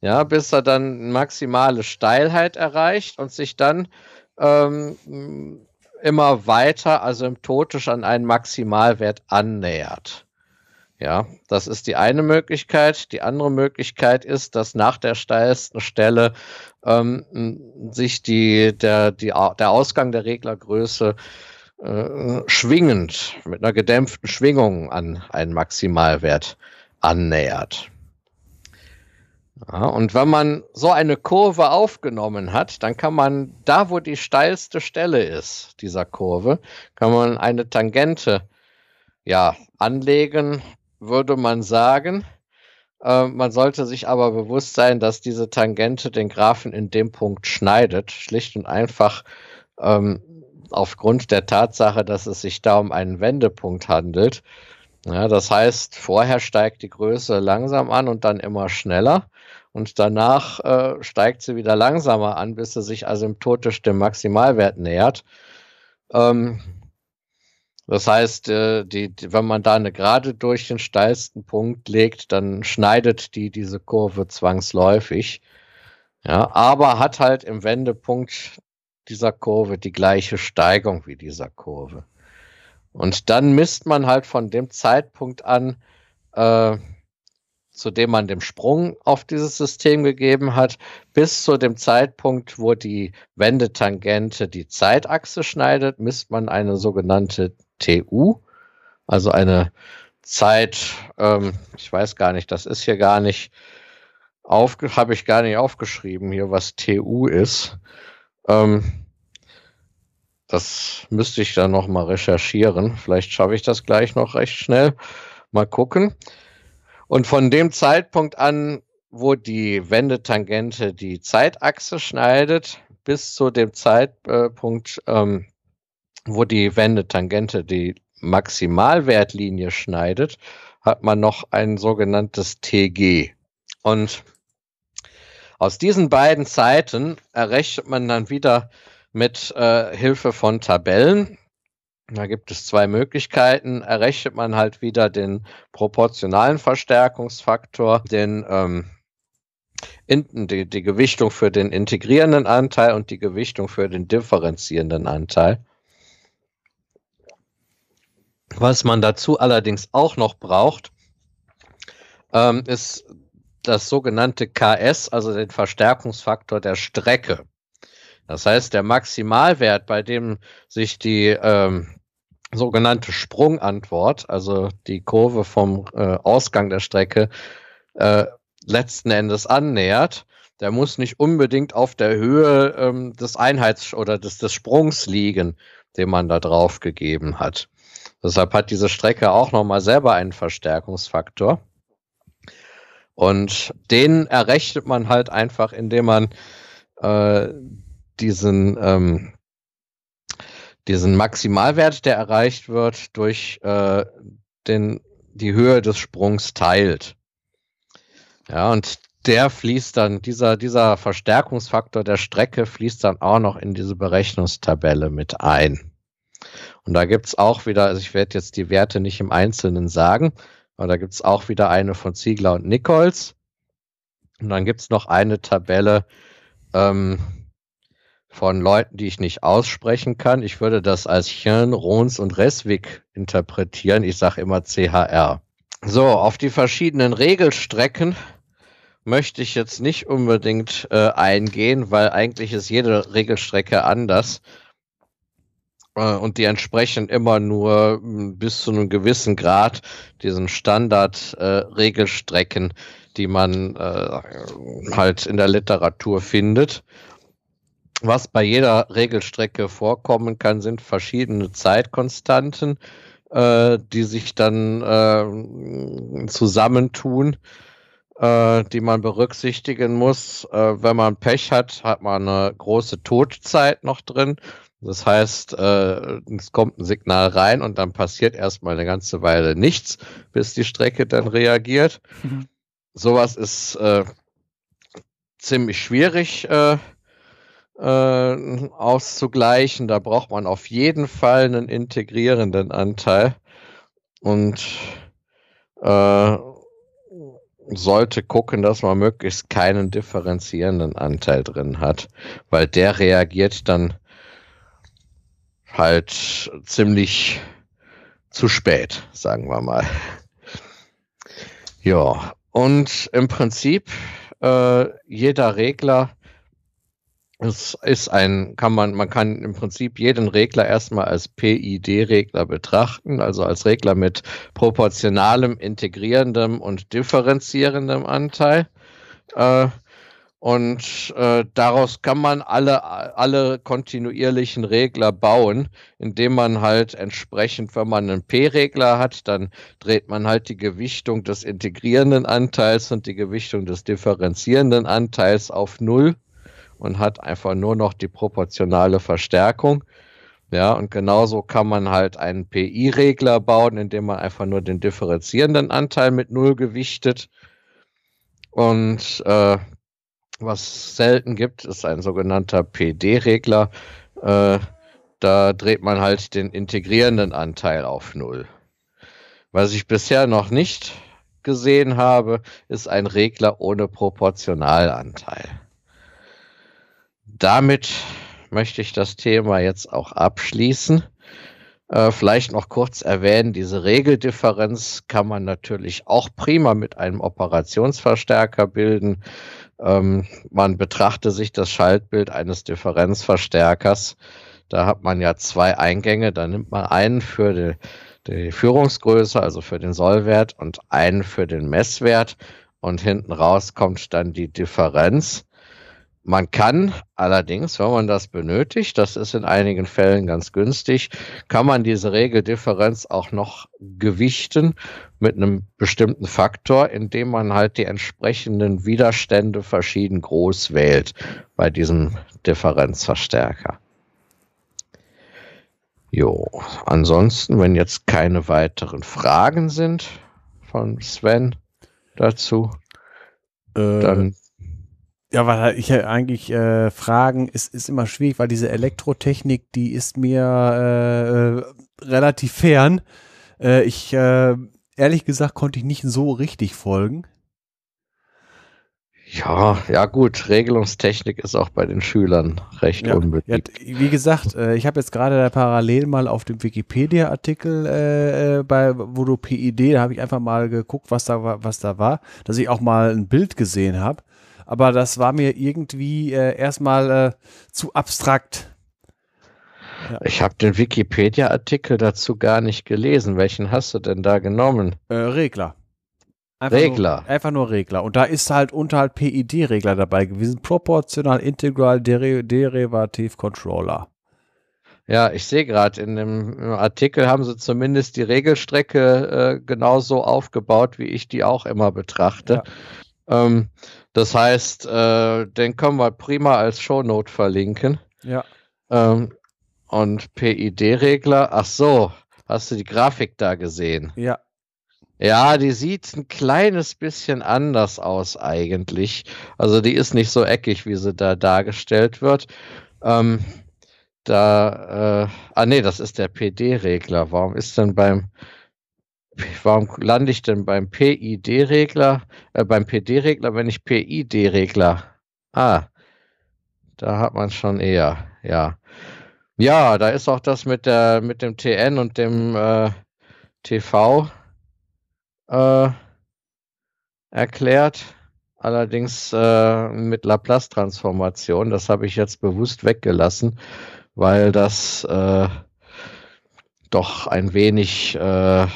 ja, bis er dann maximale Steilheit erreicht und sich dann ähm, immer weiter asymptotisch an einen Maximalwert annähert. Ja, das ist die eine Möglichkeit. Die andere Möglichkeit ist, dass nach der steilsten Stelle ähm, sich die, der, die, der Ausgang der Reglergröße äh, schwingend, mit einer gedämpften Schwingung an einen Maximalwert annähert. Ja, und wenn man so eine Kurve aufgenommen hat, dann kann man da, wo die steilste Stelle ist, dieser Kurve, kann man eine Tangente ja, anlegen, würde man sagen. Äh, man sollte sich aber bewusst sein, dass diese Tangente den Graphen in dem Punkt schneidet, schlicht und einfach ähm, aufgrund der Tatsache, dass es sich da um einen Wendepunkt handelt. Ja, das heißt, vorher steigt die Größe langsam an und dann immer schneller. Und danach äh, steigt sie wieder langsamer an, bis sie sich asymptotisch dem Maximalwert nähert. Ähm, das heißt, äh, die, die, wenn man da eine Gerade durch den steilsten Punkt legt, dann schneidet die diese Kurve zwangsläufig. Ja, aber hat halt im Wendepunkt dieser Kurve die gleiche Steigung wie dieser Kurve. Und dann misst man halt von dem Zeitpunkt an, äh, zu dem man den Sprung auf dieses System gegeben hat, bis zu dem Zeitpunkt, wo die Wendetangente die Zeitachse schneidet, misst man eine sogenannte TU, also eine Zeit, ähm, ich weiß gar nicht, das ist hier gar nicht habe ich gar nicht aufgeschrieben hier, was TU ist. Ähm, das müsste ich dann noch mal recherchieren. Vielleicht schaffe ich das gleich noch recht schnell. Mal gucken. Und von dem Zeitpunkt an, wo die Wendetangente die Zeitachse schneidet, bis zu dem Zeitpunkt, ähm, wo die Wendetangente die Maximalwertlinie schneidet, hat man noch ein sogenanntes TG. Und aus diesen beiden Zeiten errechnet man dann wieder mit äh, Hilfe von Tabellen da gibt es zwei Möglichkeiten. Errechnet man halt wieder den proportionalen Verstärkungsfaktor, den ähm, in, die, die Gewichtung für den integrierenden Anteil und die Gewichtung für den differenzierenden Anteil. Was man dazu allerdings auch noch braucht, ähm, ist das sogenannte KS, also den Verstärkungsfaktor der Strecke. Das heißt, der Maximalwert, bei dem sich die ähm, sogenannte Sprungantwort, also die Kurve vom äh, Ausgang der Strecke, äh, letzten Endes annähert, der muss nicht unbedingt auf der Höhe ähm, des Einheits- oder des, des Sprungs liegen, den man da drauf gegeben hat. Deshalb hat diese Strecke auch nochmal selber einen Verstärkungsfaktor. Und den errechnet man halt einfach, indem man äh, diesen ähm, diesen Maximalwert, der erreicht wird, durch äh, den, die Höhe des Sprungs teilt. Ja, und der fließt dann, dieser, dieser Verstärkungsfaktor der Strecke fließt dann auch noch in diese Berechnungstabelle mit ein. Und da gibt's auch wieder, also ich werde jetzt die Werte nicht im Einzelnen sagen, aber da gibt's auch wieder eine von Ziegler und Nichols. Und dann gibt's noch eine Tabelle, ähm, von Leuten, die ich nicht aussprechen kann. Ich würde das als Chien, Rons und Reswick interpretieren. Ich sage immer CHR. So, auf die verschiedenen Regelstrecken möchte ich jetzt nicht unbedingt äh, eingehen, weil eigentlich ist jede Regelstrecke anders äh, und die entsprechen immer nur hm, bis zu einem gewissen Grad diesen Standard-Regelstrecken, äh, die man äh, halt in der Literatur findet. Was bei jeder Regelstrecke vorkommen kann, sind verschiedene Zeitkonstanten, äh, die sich dann äh, zusammentun, äh, die man berücksichtigen muss. Äh, wenn man Pech hat, hat man eine große Todzeit noch drin. Das heißt, äh, es kommt ein Signal rein und dann passiert erstmal eine ganze Weile nichts, bis die Strecke dann reagiert. Mhm. Sowas ist äh, ziemlich schwierig äh, auszugleichen. Da braucht man auf jeden Fall einen integrierenden Anteil und äh, sollte gucken, dass man möglichst keinen differenzierenden Anteil drin hat, weil der reagiert dann halt ziemlich zu spät, sagen wir mal. Ja, und im Prinzip äh, jeder Regler es ist ein, kann man, man kann im Prinzip jeden Regler erstmal als PID-Regler betrachten, also als Regler mit proportionalem, integrierendem und differenzierendem Anteil. Äh, und äh, daraus kann man alle, alle kontinuierlichen Regler bauen, indem man halt entsprechend, wenn man einen P-Regler hat, dann dreht man halt die Gewichtung des integrierenden Anteils und die Gewichtung des differenzierenden Anteils auf Null und hat einfach nur noch die proportionale Verstärkung. Ja, und genauso kann man halt einen PI-Regler bauen, indem man einfach nur den differenzierenden Anteil mit Null gewichtet. Und äh, was selten gibt, ist ein sogenannter PD-Regler. Äh, Da dreht man halt den integrierenden Anteil auf Null. Was ich bisher noch nicht gesehen habe, ist ein Regler ohne Proportionalanteil. Damit möchte ich das Thema jetzt auch abschließen. Äh, vielleicht noch kurz erwähnen, diese Regeldifferenz kann man natürlich auch prima mit einem Operationsverstärker bilden. Ähm, man betrachte sich das Schaltbild eines Differenzverstärkers. Da hat man ja zwei Eingänge. Da nimmt man einen für die, die Führungsgröße, also für den Sollwert, und einen für den Messwert. Und hinten raus kommt dann die Differenz. Man kann allerdings, wenn man das benötigt, das ist in einigen Fällen ganz günstig, kann man diese Regeldifferenz auch noch gewichten mit einem bestimmten Faktor, indem man halt die entsprechenden Widerstände verschieden groß wählt bei diesem Differenzverstärker. Jo, ansonsten, wenn jetzt keine weiteren Fragen sind von Sven dazu, äh, dann ja, weil ich ja eigentlich äh, Fragen ist, ist immer schwierig, weil diese Elektrotechnik, die ist mir äh, äh, relativ fern. Äh, ich, äh, ehrlich gesagt, konnte ich nicht so richtig folgen. Ja, ja gut, Regelungstechnik ist auch bei den Schülern recht ja, unbedingt. Ja, wie gesagt, äh, ich habe jetzt gerade parallel mal auf dem Wikipedia-Artikel äh, äh bei Voodoo PID, da habe ich einfach mal geguckt, was da, was da war, dass ich auch mal ein Bild gesehen habe aber das war mir irgendwie äh, erstmal äh, zu abstrakt. Ja. Ich habe den Wikipedia-Artikel dazu gar nicht gelesen. Welchen hast du denn da genommen? Äh, Regler. Einfach Regler. Nur, einfach nur Regler. Und da ist halt unter halt PID-Regler dabei gewesen. Proportional Integral Deri Derivative Controller. Ja, ich sehe gerade, in dem Artikel haben sie zumindest die Regelstrecke äh, genauso aufgebaut, wie ich die auch immer betrachte. Ja. Ähm, das heißt, äh, den können wir prima als Shownote verlinken. Ja. Ähm, und PID-Regler, ach so, hast du die Grafik da gesehen? Ja. Ja, die sieht ein kleines bisschen anders aus eigentlich. Also die ist nicht so eckig, wie sie da dargestellt wird. Ähm, da, äh, ah nee, das ist der PD-Regler. Warum ist denn beim warum lande ich denn beim PID-Regler, äh, beim PD-Regler, wenn ich PID-Regler? Ah, da hat man schon eher, ja. Ja, da ist auch das mit der, mit dem TN und dem äh, TV äh, erklärt. Allerdings äh, mit Laplace-Transformation. Das habe ich jetzt bewusst weggelassen, weil das äh, doch ein wenig äh,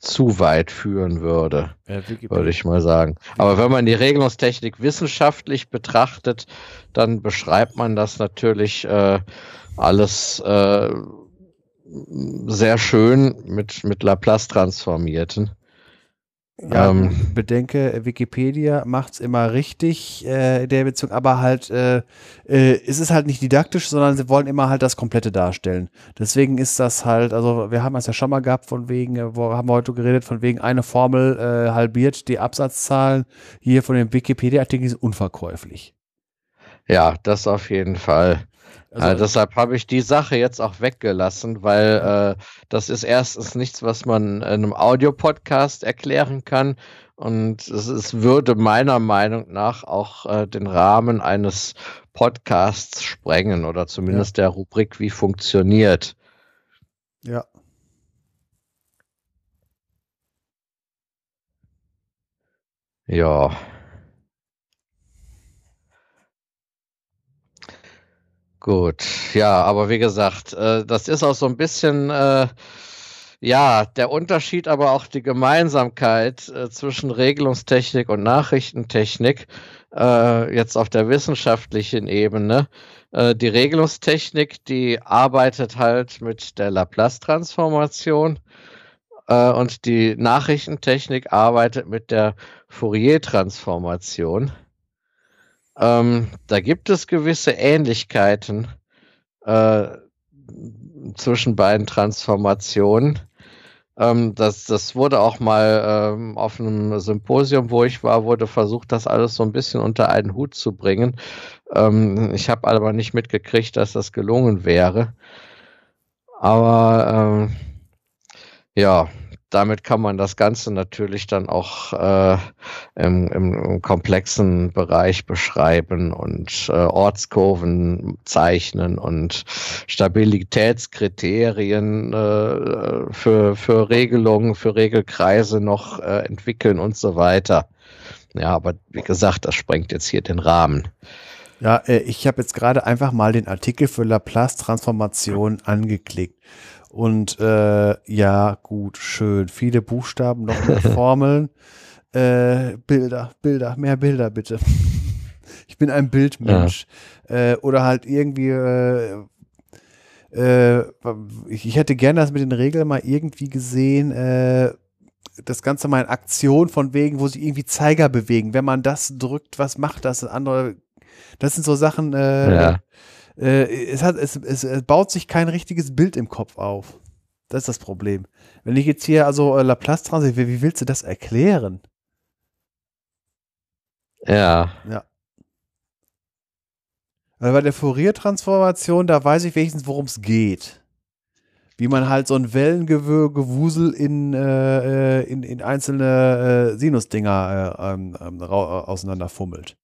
zu weit führen würde, ja, würde ich mal sagen. Aber wenn man die Regelungstechnik wissenschaftlich betrachtet, dann beschreibt man das natürlich äh, alles äh, sehr schön mit, mit Laplace transformierten. Ja, ähm, bedenke, Wikipedia macht es immer richtig äh, in der Beziehung, aber halt, äh, äh, ist es halt nicht didaktisch, sondern sie wollen immer halt das Komplette darstellen. Deswegen ist das halt, also wir haben es ja schon mal gehabt, von wegen, äh, wo haben wir heute geredet, von wegen eine Formel äh, halbiert die Absatzzahlen. Hier von dem Wikipedia-Artikel ist unverkäuflich. Ja, das auf jeden Fall. Also, äh, deshalb habe ich die Sache jetzt auch weggelassen, weil äh, das ist erstens nichts, was man in einem Audiopodcast erklären kann. Und es, es würde meiner Meinung nach auch äh, den Rahmen eines Podcasts sprengen oder zumindest ja. der Rubrik, wie funktioniert. Ja. Ja. Gut, ja, aber wie gesagt, äh, das ist auch so ein bisschen, äh, ja, der Unterschied, aber auch die Gemeinsamkeit äh, zwischen Regelungstechnik und Nachrichtentechnik, äh, jetzt auf der wissenschaftlichen Ebene. Äh, die Regelungstechnik, die arbeitet halt mit der Laplace-Transformation äh, und die Nachrichtentechnik arbeitet mit der Fourier-Transformation. Ähm, da gibt es gewisse Ähnlichkeiten äh, zwischen beiden Transformationen. Ähm, das, das wurde auch mal ähm, auf einem Symposium, wo ich war, wurde versucht, das alles so ein bisschen unter einen Hut zu bringen. Ähm, ich habe aber nicht mitgekriegt, dass das gelungen wäre. Aber ähm, ja, damit kann man das Ganze natürlich dann auch äh, im, im, komplexen Bereich beschreiben und äh, Ortskurven zeichnen und Stabilitätskriterien äh, für, für Regelungen, für Regelkreise noch äh, entwickeln und so weiter. Ja, aber wie gesagt, das sprengt jetzt hier den Rahmen. Ja, äh, ich habe jetzt gerade einfach mal den Artikel für Laplace-Transformation angeklickt. Und äh, ja, gut, schön. Viele Buchstaben, noch mehr Formeln. äh, Bilder, Bilder, mehr Bilder bitte. ich bin ein Bildmensch. Ja. Äh, oder halt irgendwie, äh, äh, ich, ich, hätte gerne das mit den Regeln mal irgendwie gesehen, äh, das Ganze mal in Aktion von wegen, wo sich irgendwie Zeiger bewegen. Wenn man das drückt, was macht das? Andere, das sind so Sachen, äh, ja äh, es, hat, es, es, es baut sich kein richtiges Bild im Kopf auf. Das ist das Problem. Wenn ich jetzt hier also äh, Laplace Transit, wie, wie willst du das erklären? Ja. Ja. Weil bei der Fourier-Transformation, da weiß ich wenigstens, worum es geht. Wie man halt so ein Wellengewusel in, äh, in, in einzelne äh, Sinusdinger äh, ähm, ähm auseinanderfummelt.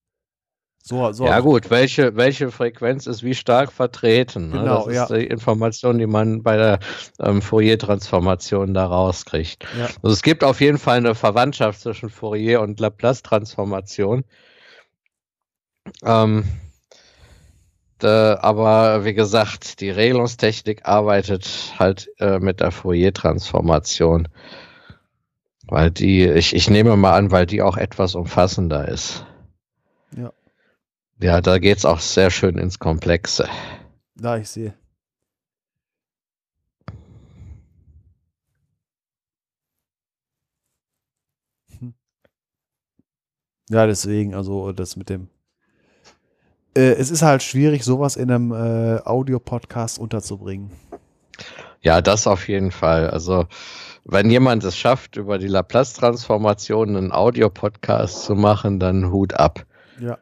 So, so ja gut, welche, welche Frequenz ist wie stark vertreten? Ne? Genau, das ist ja. die Information, die man bei der ähm, Fourier-Transformation da rauskriegt. Ja. Also es gibt auf jeden Fall eine Verwandtschaft zwischen Fourier und Laplace-Transformation. Ähm, aber wie gesagt, die Regelungstechnik arbeitet halt äh, mit der Fourier-Transformation. Weil die, ich, ich nehme mal an, weil die auch etwas umfassender ist. Ja. Ja, da geht es auch sehr schön ins Komplexe. Da, ich sehe. Hm. Ja, deswegen, also das mit dem. Äh, es ist halt schwierig, sowas in einem äh, Audio-Podcast unterzubringen. Ja, das auf jeden Fall. Also, wenn jemand es schafft, über die Laplace-Transformation einen Audio-Podcast zu machen, dann Hut ab. Ja.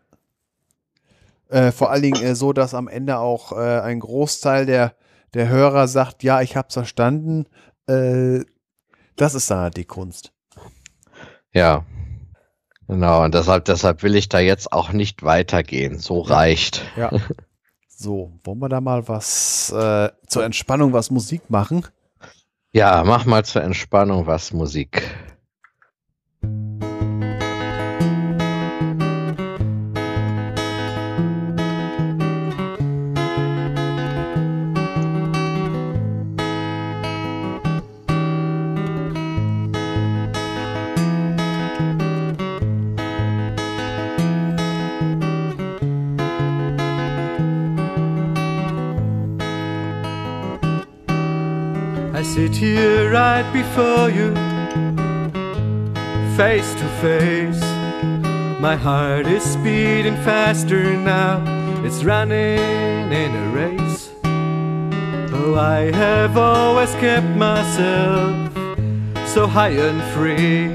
Äh, vor allen Dingen äh, so, dass am Ende auch äh, ein Großteil der, der Hörer sagt, ja, ich habe es verstanden. Äh, das ist dann halt die Kunst. Ja, genau. Und deshalb, deshalb will ich da jetzt auch nicht weitergehen. So reicht. Ja. So, wollen wir da mal was äh, zur Entspannung, was Musik machen? Ja, mach mal zur Entspannung was Musik. Sit here right before you, face to face. My heart is beating faster now, it's running in a race. Oh, I have always kept myself so high and free.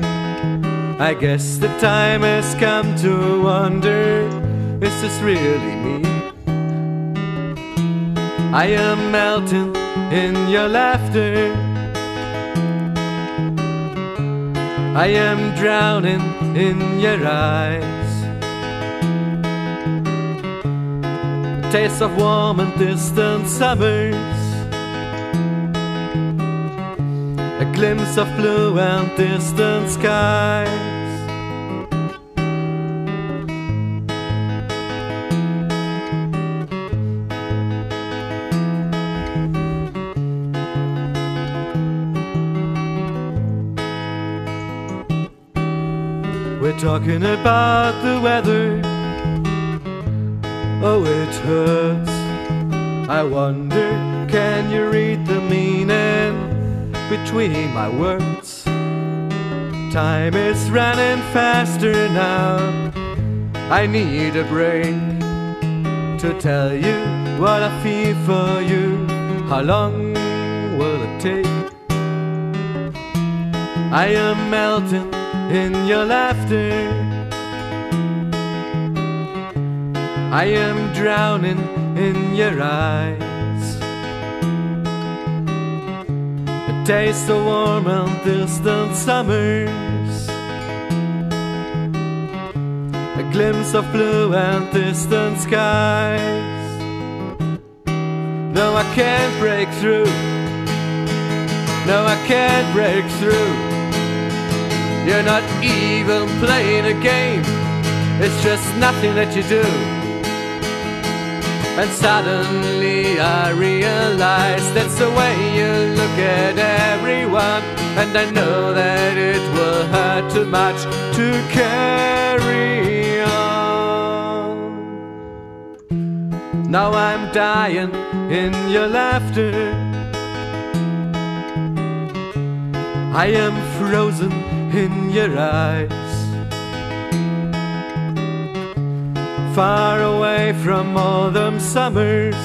I guess the time has come to wonder is this really me? I am melting in your laughter. I am drowning in your eyes. Taste of warm and distant summers. A glimpse of blue and distant skies. Talking about the weather. Oh, it hurts. I wonder, can you read the meaning between my words? Time is running faster now. I need a break to tell you what I feel for you. How long will it take? I am melting in your laughter. I am drowning in your eyes. A taste of warm and distant summers. A glimpse of blue and distant skies. No, I can't break through. No, I can't break through. You're not even playing a game. It's just nothing that you do. And suddenly I realize that's the way you look at everyone. And I know that it will hurt too much to carry on. Now I'm dying in your laughter. I am frozen in your eyes. Far away from all them summers.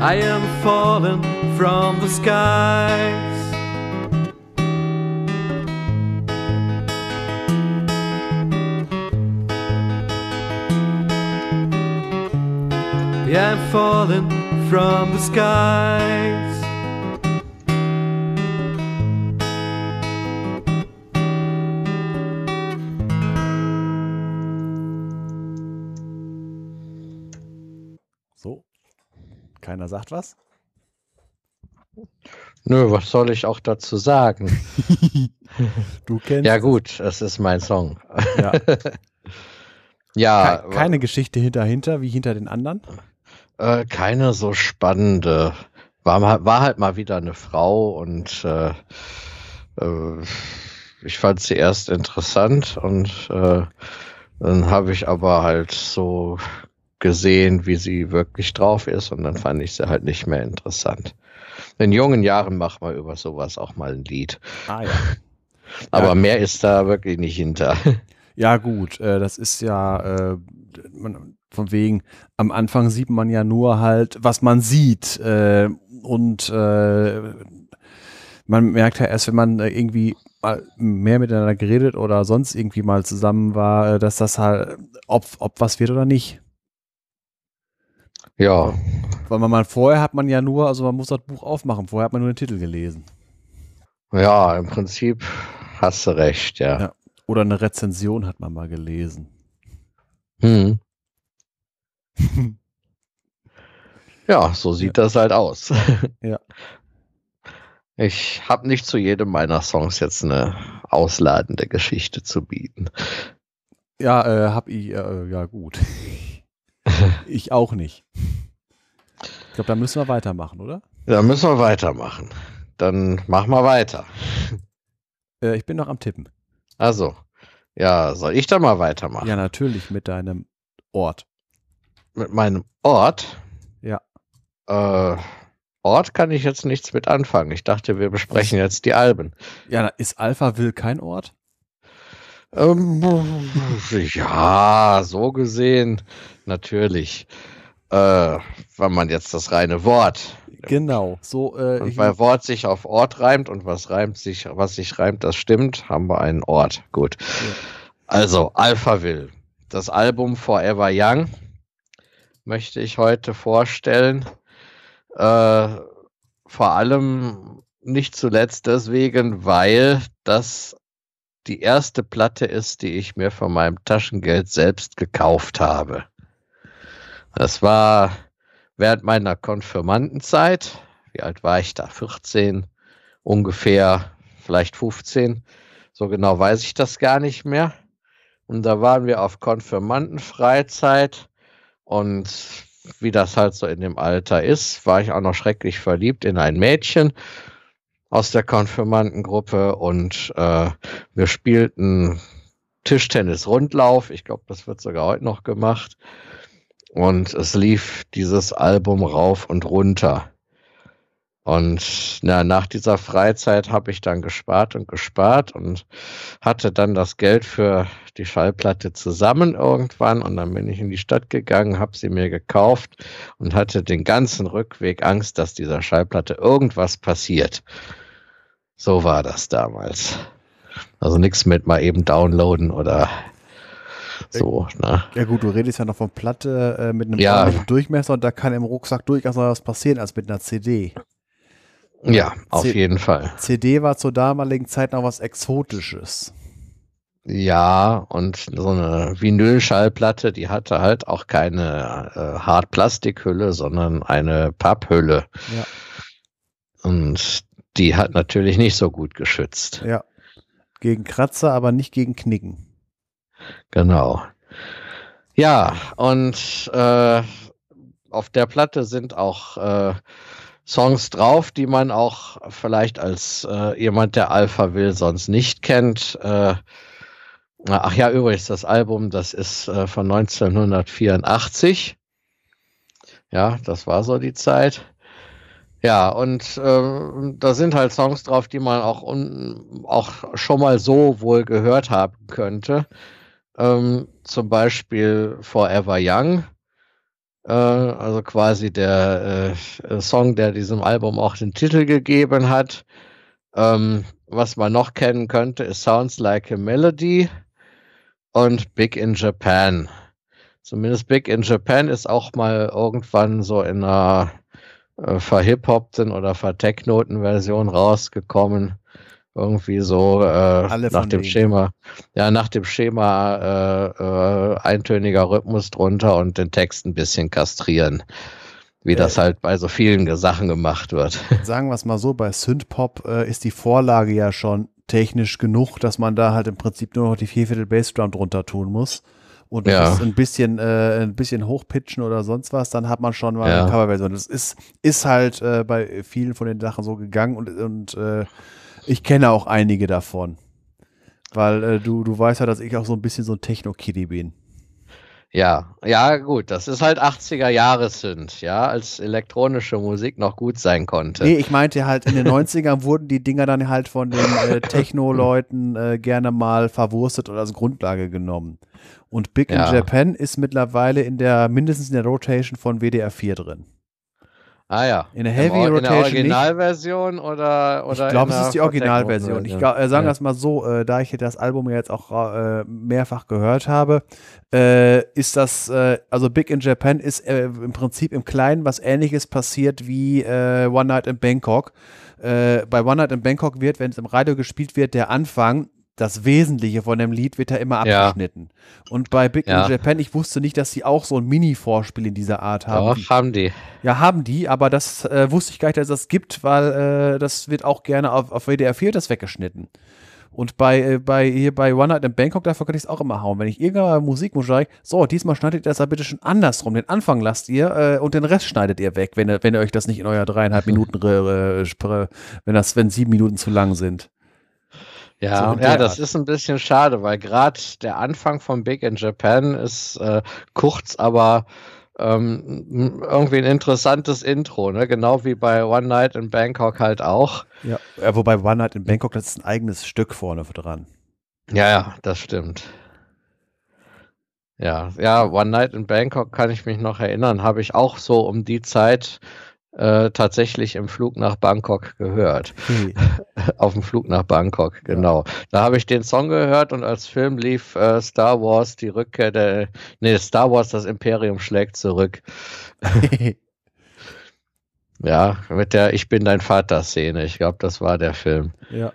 I am fallen from the skies. Yeah, I'm falling from the skies. Keiner sagt was. Nö, was soll ich auch dazu sagen? Du kennst. Ja gut, es ist mein Song. Ja. Ja, Ke keine Geschichte hinter wie hinter den anderen. äh, keine so spannende. War, mal- war halt mal wieder eine Frau und äh, äh, ich fand sie erst interessant und äh, dann habe ich aber halt so gesehen, wie sie wirklich drauf ist und dann fand ich sie halt nicht mehr interessant. In jungen Jahren macht man über sowas auch mal ein Lied. Ah ja. Aber Ja. mehr ist da wirklich nicht hinter. Ja, gut, äh, das ist ja äh, man, von wegen, am Anfang sieht man ja nur halt, was man sieht. Äh, und äh, man merkt ja erst, wenn man äh, irgendwie mal mehr miteinander geredet oder sonst irgendwie mal zusammen war, äh, dass das halt, ob, ob was wird oder nicht. Ja, Weil man mal vorher hat man ja nur, also man muss das Buch aufmachen, vorher hat man nur den Titel gelesen. ja, im Prinzip hast du recht, ja. Ja. Oder eine Rezension hat man mal gelesen. Hm. Ja, so sieht das halt aus. Ja. Ich habe nicht zu jedem meiner Songs jetzt eine ausladende Geschichte zu bieten. Ja, äh, hab ich, äh, ja gut. ich auch nicht. Ich glaube, da müssen wir weitermachen, oder? Da müssen wir weitermachen. Dann machen wir weiter. Äh, ich bin noch am Tippen. Also, ja, soll ich da mal weitermachen? Ja, natürlich mit deinem Ort. Mit meinem Ort? Ja. Äh, Ort kann ich jetzt nichts mit anfangen. Ich dachte, wir besprechen jetzt die Alben. Ja, ist Alpha will kein Ort? Ähm, ja, so gesehen, natürlich. Äh, wenn man jetzt das reine Wort. Genau. So, äh, Und weil Wort sich auf Ort reimt und was reimt sich, was sich reimt, das stimmt, haben wir einen Ort. Gut. Also, Alphaville. Das Album Forever Young möchte ich heute vorstellen. Äh, vor allem nicht zuletzt deswegen, weil das die erste Platte ist, die ich mir von meinem Taschengeld selbst gekauft habe. Das war während meiner Konfirmandenzeit. Wie alt war ich da? 14, ungefähr, vielleicht 15. So genau weiß ich das gar nicht mehr. Und da waren wir auf Konfirmandenfreizeit und wie das halt so in dem Alter ist, war ich auch noch schrecklich verliebt in ein Mädchen aus der Konfirmandengruppe und äh, wir spielten Tischtennis-Rundlauf. Ich glaube, das wird sogar heute noch gemacht. Und es lief dieses Album rauf und runter. Und na, nach dieser Freizeit habe ich dann gespart und gespart und hatte dann das Geld für die Schallplatte zusammen irgendwann. Und dann bin ich in die Stadt gegangen, habe sie mir gekauft und hatte den ganzen Rückweg Angst, dass dieser Schallplatte irgendwas passiert. So war das damals. Also nichts mit mal eben downloaden oder So, ne? Ja gut, du redest ja noch von Platte äh, mit einem Ja. Durchmesser und da kann im Rucksack durchaus noch was passieren als mit einer CD. Ja, auf C- jeden Fall. CD war zur damaligen Zeit noch was Exotisches. Ja, und so eine Vinylschallplatte, die hatte halt auch keine äh, Hartplastikhülle, sondern eine Papphülle. Ja. Und die hat natürlich nicht so gut geschützt. Ja. Gegen Kratzer, aber nicht gegen Knicken. Genau. Ja, und äh, auf der Platte sind auch äh, Songs drauf, die man auch vielleicht als äh, jemand, der Alpha will, sonst nicht kennt. Äh, ach ja, übrigens, das Album, das ist äh, von 1984. Ja, das war so die Zeit. Ja, und ähm, da sind halt Songs drauf, die man auch, auch schon mal so wohl gehört haben könnte. Ähm, zum Beispiel Forever Young. Äh, also quasi der äh, Song, der diesem Album auch den Titel gegeben hat. Ähm, was man noch kennen könnte, ist Sounds Like a Melody und Big in Japan. Zumindest Big in Japan ist auch mal irgendwann so in einer äh, verhip-hoppten oder vertechnoten Version rausgekommen. Irgendwie so äh, nach dem denen. Schema, ja, nach dem Schema äh, äh, eintöniger Rhythmus drunter und den Text ein bisschen kastrieren. Wie das halt bei so vielen Sachen gemacht wird. Sagen wir es mal so, bei Synthpop äh, ist die Vorlage ja schon technisch genug, dass man da halt im Prinzip nur noch die Vierviertel Bassdrum drunter tun muss. Und Ja. das ein bisschen, äh, ein bisschen hochpitchen oder sonst was, dann hat man schon mal Ja. eine Coverversion. Das ist, ist halt äh, bei vielen von den Sachen so gegangen und, und äh, ich kenne auch einige davon. Weil äh, du, du weißt ja, dass ich auch so ein bisschen so ein Techno-Kitty bin. Ja, ja, gut, das ist halt 80er Jahre sind, ja, als elektronische Musik noch gut sein konnte. Nee, ich meinte halt, in den 90ern wurden die Dinger dann halt von den äh, Techno-Leuten äh, gerne mal verwurstet oder als Grundlage genommen. Und Big Ja. in Japan ist mittlerweile in der, mindestens in der Rotation von WDR 4 drin. Ah ja. In der Im Heavy Or- In der Rotation nicht. Originalversion oder, oder Ich glaube, es ist die Originalversion. Version? Ich glaub, äh, sagen wir Ja. es mal so, äh, da ich das Album ja jetzt auch äh, mehrfach gehört habe, äh, ist das, äh, also Big in Japan ist im Prinzip im Kleinen was ähnliches passiert wie One Night in Bangkok. Bei One Night in Bangkok wird, wenn es im Radio gespielt wird, der Anfang, das Wesentliche von dem Lied wird da immer Ja. abgeschnitten. Und bei Big Ja. in Japan, ich wusste nicht, dass sie auch so ein Mini-Vorspiel in dieser Art haben. Doch, haben die. Ja, haben die, aber das äh, wusste ich gar nicht, dass es das gibt, weil äh, das wird auch gerne auf, auf WDR 4 das weggeschnitten. Und bei, äh, bei hier bei One Night in Bangkok, dafür kann ich es auch immer hauen. Wenn ich irgendeine Musik muss, sage ich, so, diesmal schneidet ihr das ja bitte schon andersrum. Den Anfang lasst ihr äh, und den Rest schneidet ihr weg, wenn ihr, wenn ihr euch das nicht in euer dreieinhalb Minuten, äh, wenn das, wenn sieben Minuten zu lang sind. So Ja, in ja, das Art. ist ein bisschen schade, weil gerade der Anfang von Big in Japan ist äh, kurz, aber ähm, irgendwie ein interessantes Intro, ne? Genau wie bei One Night in Bangkok halt auch. Ja. ja. Wobei One Night in Bangkok, das ist ein eigenes Stück vorne dran. Ja, ja, das stimmt. Ja, ja, One Night in Bangkok kann ich mich noch erinnern, habe ich auch so um die Zeit äh, tatsächlich im Flug nach Bangkok gehört. Okay. Auf dem Flug nach Bangkok, genau. Da habe ich den Song gehört und als Film lief äh, Star Wars die Rückkehr der, nee, Star Wars das Imperium schlägt zurück. Ja, mit der Ich bin dein Vater Szene. Ich glaube, das war der Film. ja.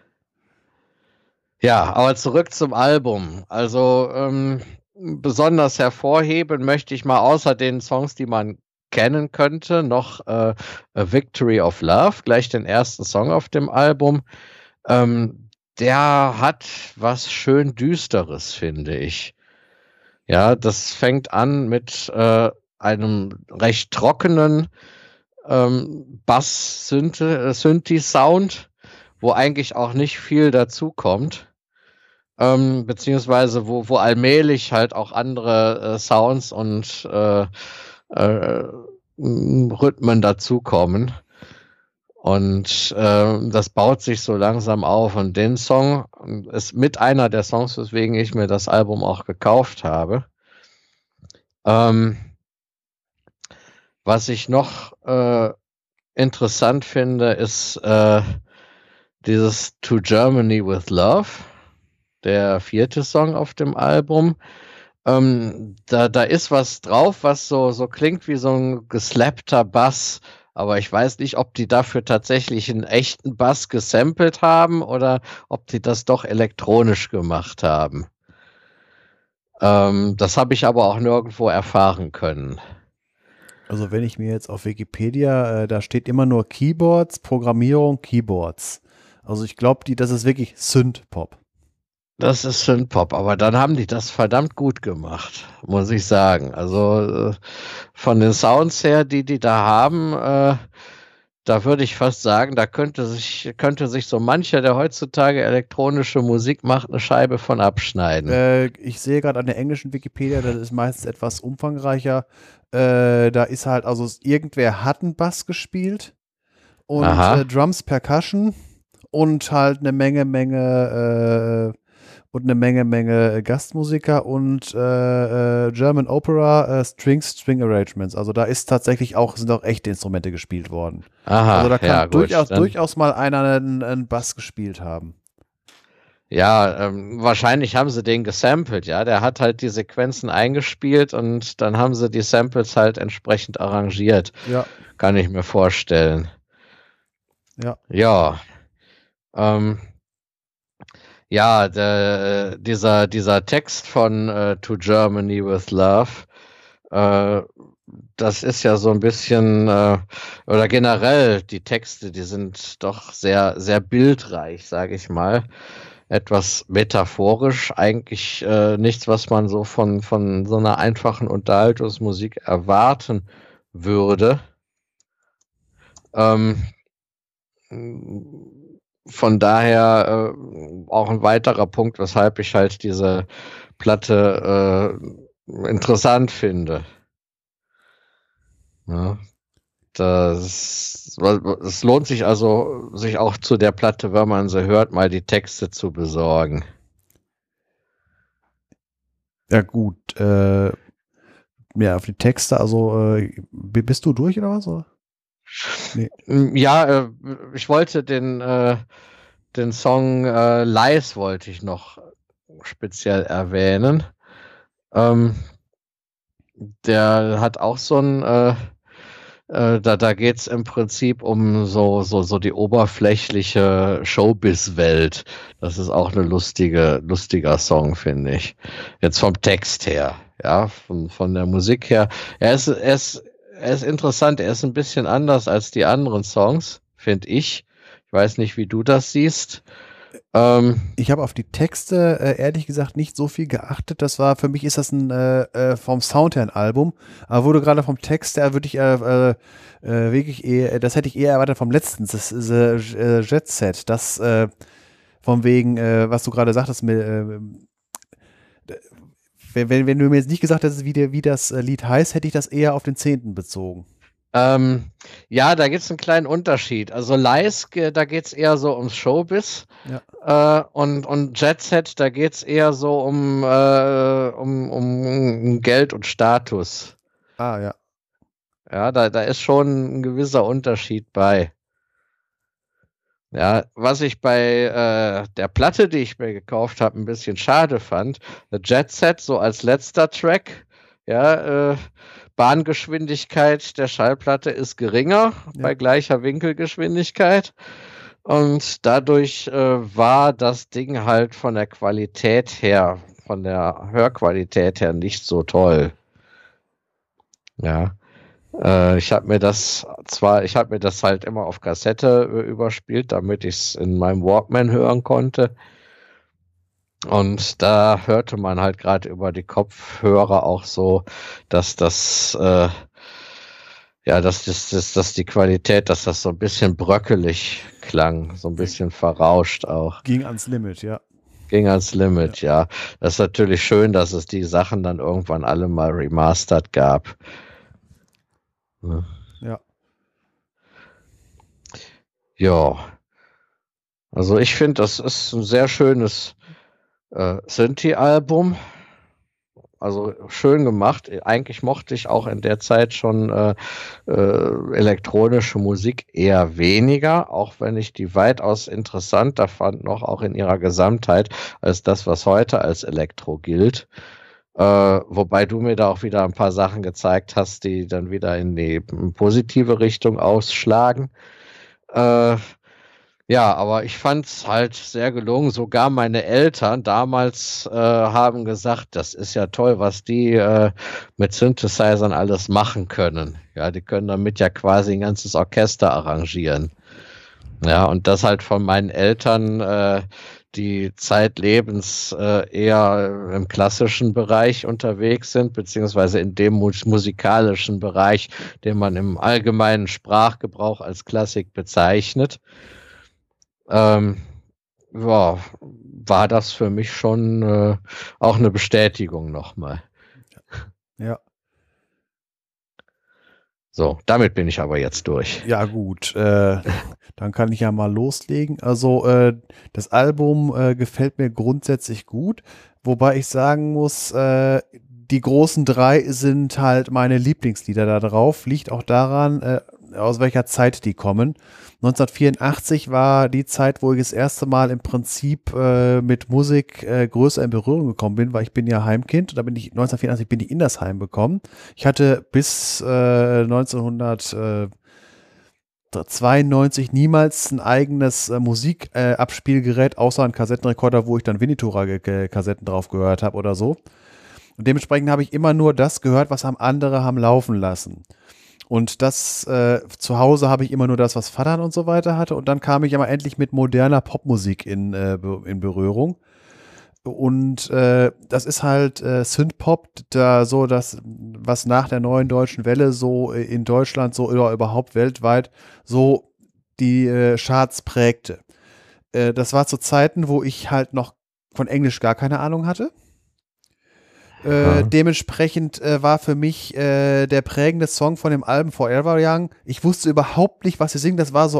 Ja, aber zurück zum Album. Also ähm, besonders hervorheben möchte ich mal außer den Songs, die man kennen könnte, noch äh, Victory of Love, gleich den ersten Song auf dem Album. Ähm, der hat was schön Düsteres, finde ich. Ja, das fängt an mit äh, einem recht trockenen ähm, Bass-Synthi-Sound, wo eigentlich auch nicht viel dazu kommt. Ähm, beziehungsweise wo, wo allmählich halt auch andere äh, Sounds und äh, äh, Rhythmen dazukommen. Und äh, das baut sich so langsam auf. Und den Song ist mit einer der Songs, weswegen ich mir das Album auch gekauft habe. Ähm, was ich noch äh, interessant finde, ist äh, dieses To Germany with Love, der vierte Song auf dem Album. Ähm, da, da ist was drauf, was so, so klingt wie so ein geslappter Bass. Aber ich weiß nicht, ob die dafür tatsächlich einen echten Bass gesampelt haben oder ob die das doch elektronisch gemacht haben. Ähm, das habe ich aber auch nirgendwo erfahren können. Also wenn ich mir jetzt auf Wikipedia, äh, da steht immer nur Keyboards, Programmierung, Keyboards. Also ich glaube, das ist wirklich Synth-Pop. Das ist Synthpop, aber dann haben die das verdammt gut gemacht, muss ich sagen. Also äh, von den Sounds her, die die da haben, äh, da würde ich fast sagen, da könnte sich, könnte sich so mancher, der heutzutage elektronische Musik macht, eine Scheibe von abschneiden. Äh, ich sehe gerade an der englischen Wikipedia, das ist meistens etwas umfangreicher. Äh, da ist halt, also irgendwer hat einen Bass gespielt und äh, Drums, Percussion und halt eine Menge, Menge äh, und eine Menge, Menge Gastmusiker und äh, äh, German Opera äh, Strings, String Arrangements. Also da ist tatsächlich auch, sind auch echte Instrumente gespielt worden. Aha, also da kann ja, durchaus, gut, durchaus mal einer einen, einen Bass gespielt haben. Ja, ähm, wahrscheinlich haben sie den gesampelt, ja. Der hat halt die Sequenzen eingespielt und dann haben sie die Samples halt entsprechend arrangiert. Ja. Kann ich mir vorstellen. Ja. Ja. Ähm, ja, der, dieser, dieser Text von uh, To Germany with Love, äh, das ist ja so ein bisschen, äh, oder generell die Texte, die sind doch sehr, sehr bildreich, sage ich mal. Etwas metaphorisch, eigentlich äh, nichts, was man so von, von so einer einfachen Unterhaltungsmusik erwarten würde. Ähm, von daher äh, auch ein weiterer Punkt, weshalb ich halt diese Platte äh, interessant finde. Ja, das, es lohnt sich also, sich auch zu der Platte, wenn man sie hört, mal die Texte zu besorgen. Ja, gut. Äh, ja, auf die Texte, also äh, bist du durch oder was? Oder? Nee. Mm, ja, äh, ich wollte den, äh, den Song äh, Lies wollte ich noch speziell erwähnen. Ähm, der hat auch so ein, äh, äh, da, da geht es im Prinzip um so, so, so die oberflächliche Showbiz-Welt. Das ist auch eine lustige, lustiger Song, finde ich. Jetzt vom Text her, ja, von, von der Musik her. Er ist, er ist er ist interessant. Er ist ein bisschen anders als die anderen Songs, finde ich. Ich weiß nicht, wie du das siehst. Ähm, ich habe auf die Texte äh, ehrlich gesagt nicht so viel geachtet. Das war für mich ist das ein äh, äh vom Sound her ein Album. Aber wurde gerade vom Text her würde ich äh, äh, wirklich eher, das hätte ich eher erwartet vom letzten. Das ist Jet Set. Das von wegen, was du gerade sagtest, mit, wenn, wenn, du mir jetzt nicht gesagt hättest, wie, der, wie das äh, Lied heißt, hätte ich das eher auf den Zehnten bezogen. Ähm, ja, da gibt es einen kleinen Unterschied. Also Lies, da geht es eher so ums Showbiz. Ja. Äh, und, und Jet Set, da geht es eher so um, äh, um, um Geld und Status. Ah, ja. Ja, da, da ist schon ein gewisser Unterschied bei. Ja, was ich bei äh, der Platte, die ich mir gekauft habe, ein bisschen schade fand, The Jet Set so als letzter Track, ja, äh, Bahngeschwindigkeit der Schallplatte ist geringer ja. bei gleicher Winkelgeschwindigkeit. Und dadurch äh, war das Ding halt von der Qualität her, von der Hörqualität her nicht so toll. Ja. Äh, ich habe mir das zwar, ich habe mir das halt immer auf Kassette äh, überspielt, damit ich es in meinem Walkman hören konnte. Und da hörte man halt gerade über die Kopfhörer auch so, dass das, äh, ja, dass, das, dass, dass die Qualität, dass das so ein bisschen bröckelig klang, so ein bisschen verrauscht auch. Ging ans Limit, ja. Ging ans Limit, ja. ja. Das ist natürlich schön, dass es die Sachen dann irgendwann alle mal remastered gab. Ne? Ja. Ja. Also ich finde, das ist ein sehr schönes äh, Synthie-Album. Also schön gemacht. Eigentlich mochte ich auch in der Zeit schon äh, äh, elektronische Musik eher weniger, auch wenn ich die weitaus interessanter fand, noch auch in ihrer Gesamtheit, als das, was heute als Elektro gilt. Äh, wobei du mir da auch wieder ein paar Sachen gezeigt hast, die dann wieder in die positive Richtung ausschlagen. Äh, ja, aber ich fand es halt sehr gelungen. Sogar meine Eltern damals äh, haben gesagt, das ist ja toll, was die äh, mit Synthesizern alles machen können. Ja, die können damit ja quasi ein ganzes Orchester arrangieren. Ja, und das halt von meinen Eltern, äh, die zeitlebens äh, eher im klassischen Bereich unterwegs sind, beziehungsweise in dem musikalischen Bereich, den man im allgemeinen Sprachgebrauch als Klassik bezeichnet ähm, ja, war das für mich schon äh, auch eine Bestätigung nochmal. Ja. So, damit bin ich aber jetzt durch. Ja, gut. Äh, dann kann ich ja mal loslegen. Also, äh, das Album äh, gefällt mir grundsätzlich gut, wobei ich sagen muss, äh, die großen drei sind halt meine Lieblingslieder da drauf. Liegt auch daran, äh, aus welcher Zeit die kommen. 1984 war die Zeit, wo ich das erste Mal im Prinzip äh, mit Musik äh, größer in Berührung gekommen bin, weil ich bin ja Heimkind und da bin ich 1984 bin ich in das Heim bekommen. Ich hatte bis äh, 1992 niemals ein eigenes äh, Musikabspielgerät, außer ein Kassettenrekorder, wo ich dann Winnetou-Kassetten drauf gehört habe oder so. Und dementsprechend habe ich immer nur das gehört, was andere haben laufen lassen. Und das äh, zu Hause habe ich immer nur das, was Vater und so weiter hatte. Und dann kam ich aber endlich mit moderner Popmusik in, äh, in Berührung. Und äh, das ist halt äh, Synthpop, da so das, was nach der neuen deutschen Welle so äh, in Deutschland so oder überhaupt weltweit so die äh, Charts prägte. Äh, das war zu Zeiten, wo ich halt noch von Englisch gar keine Ahnung hatte. Äh, dementsprechend äh, war für mich äh, der prägende Song von dem Album Forever Young. Ich wusste überhaupt nicht, was sie singen. Das war so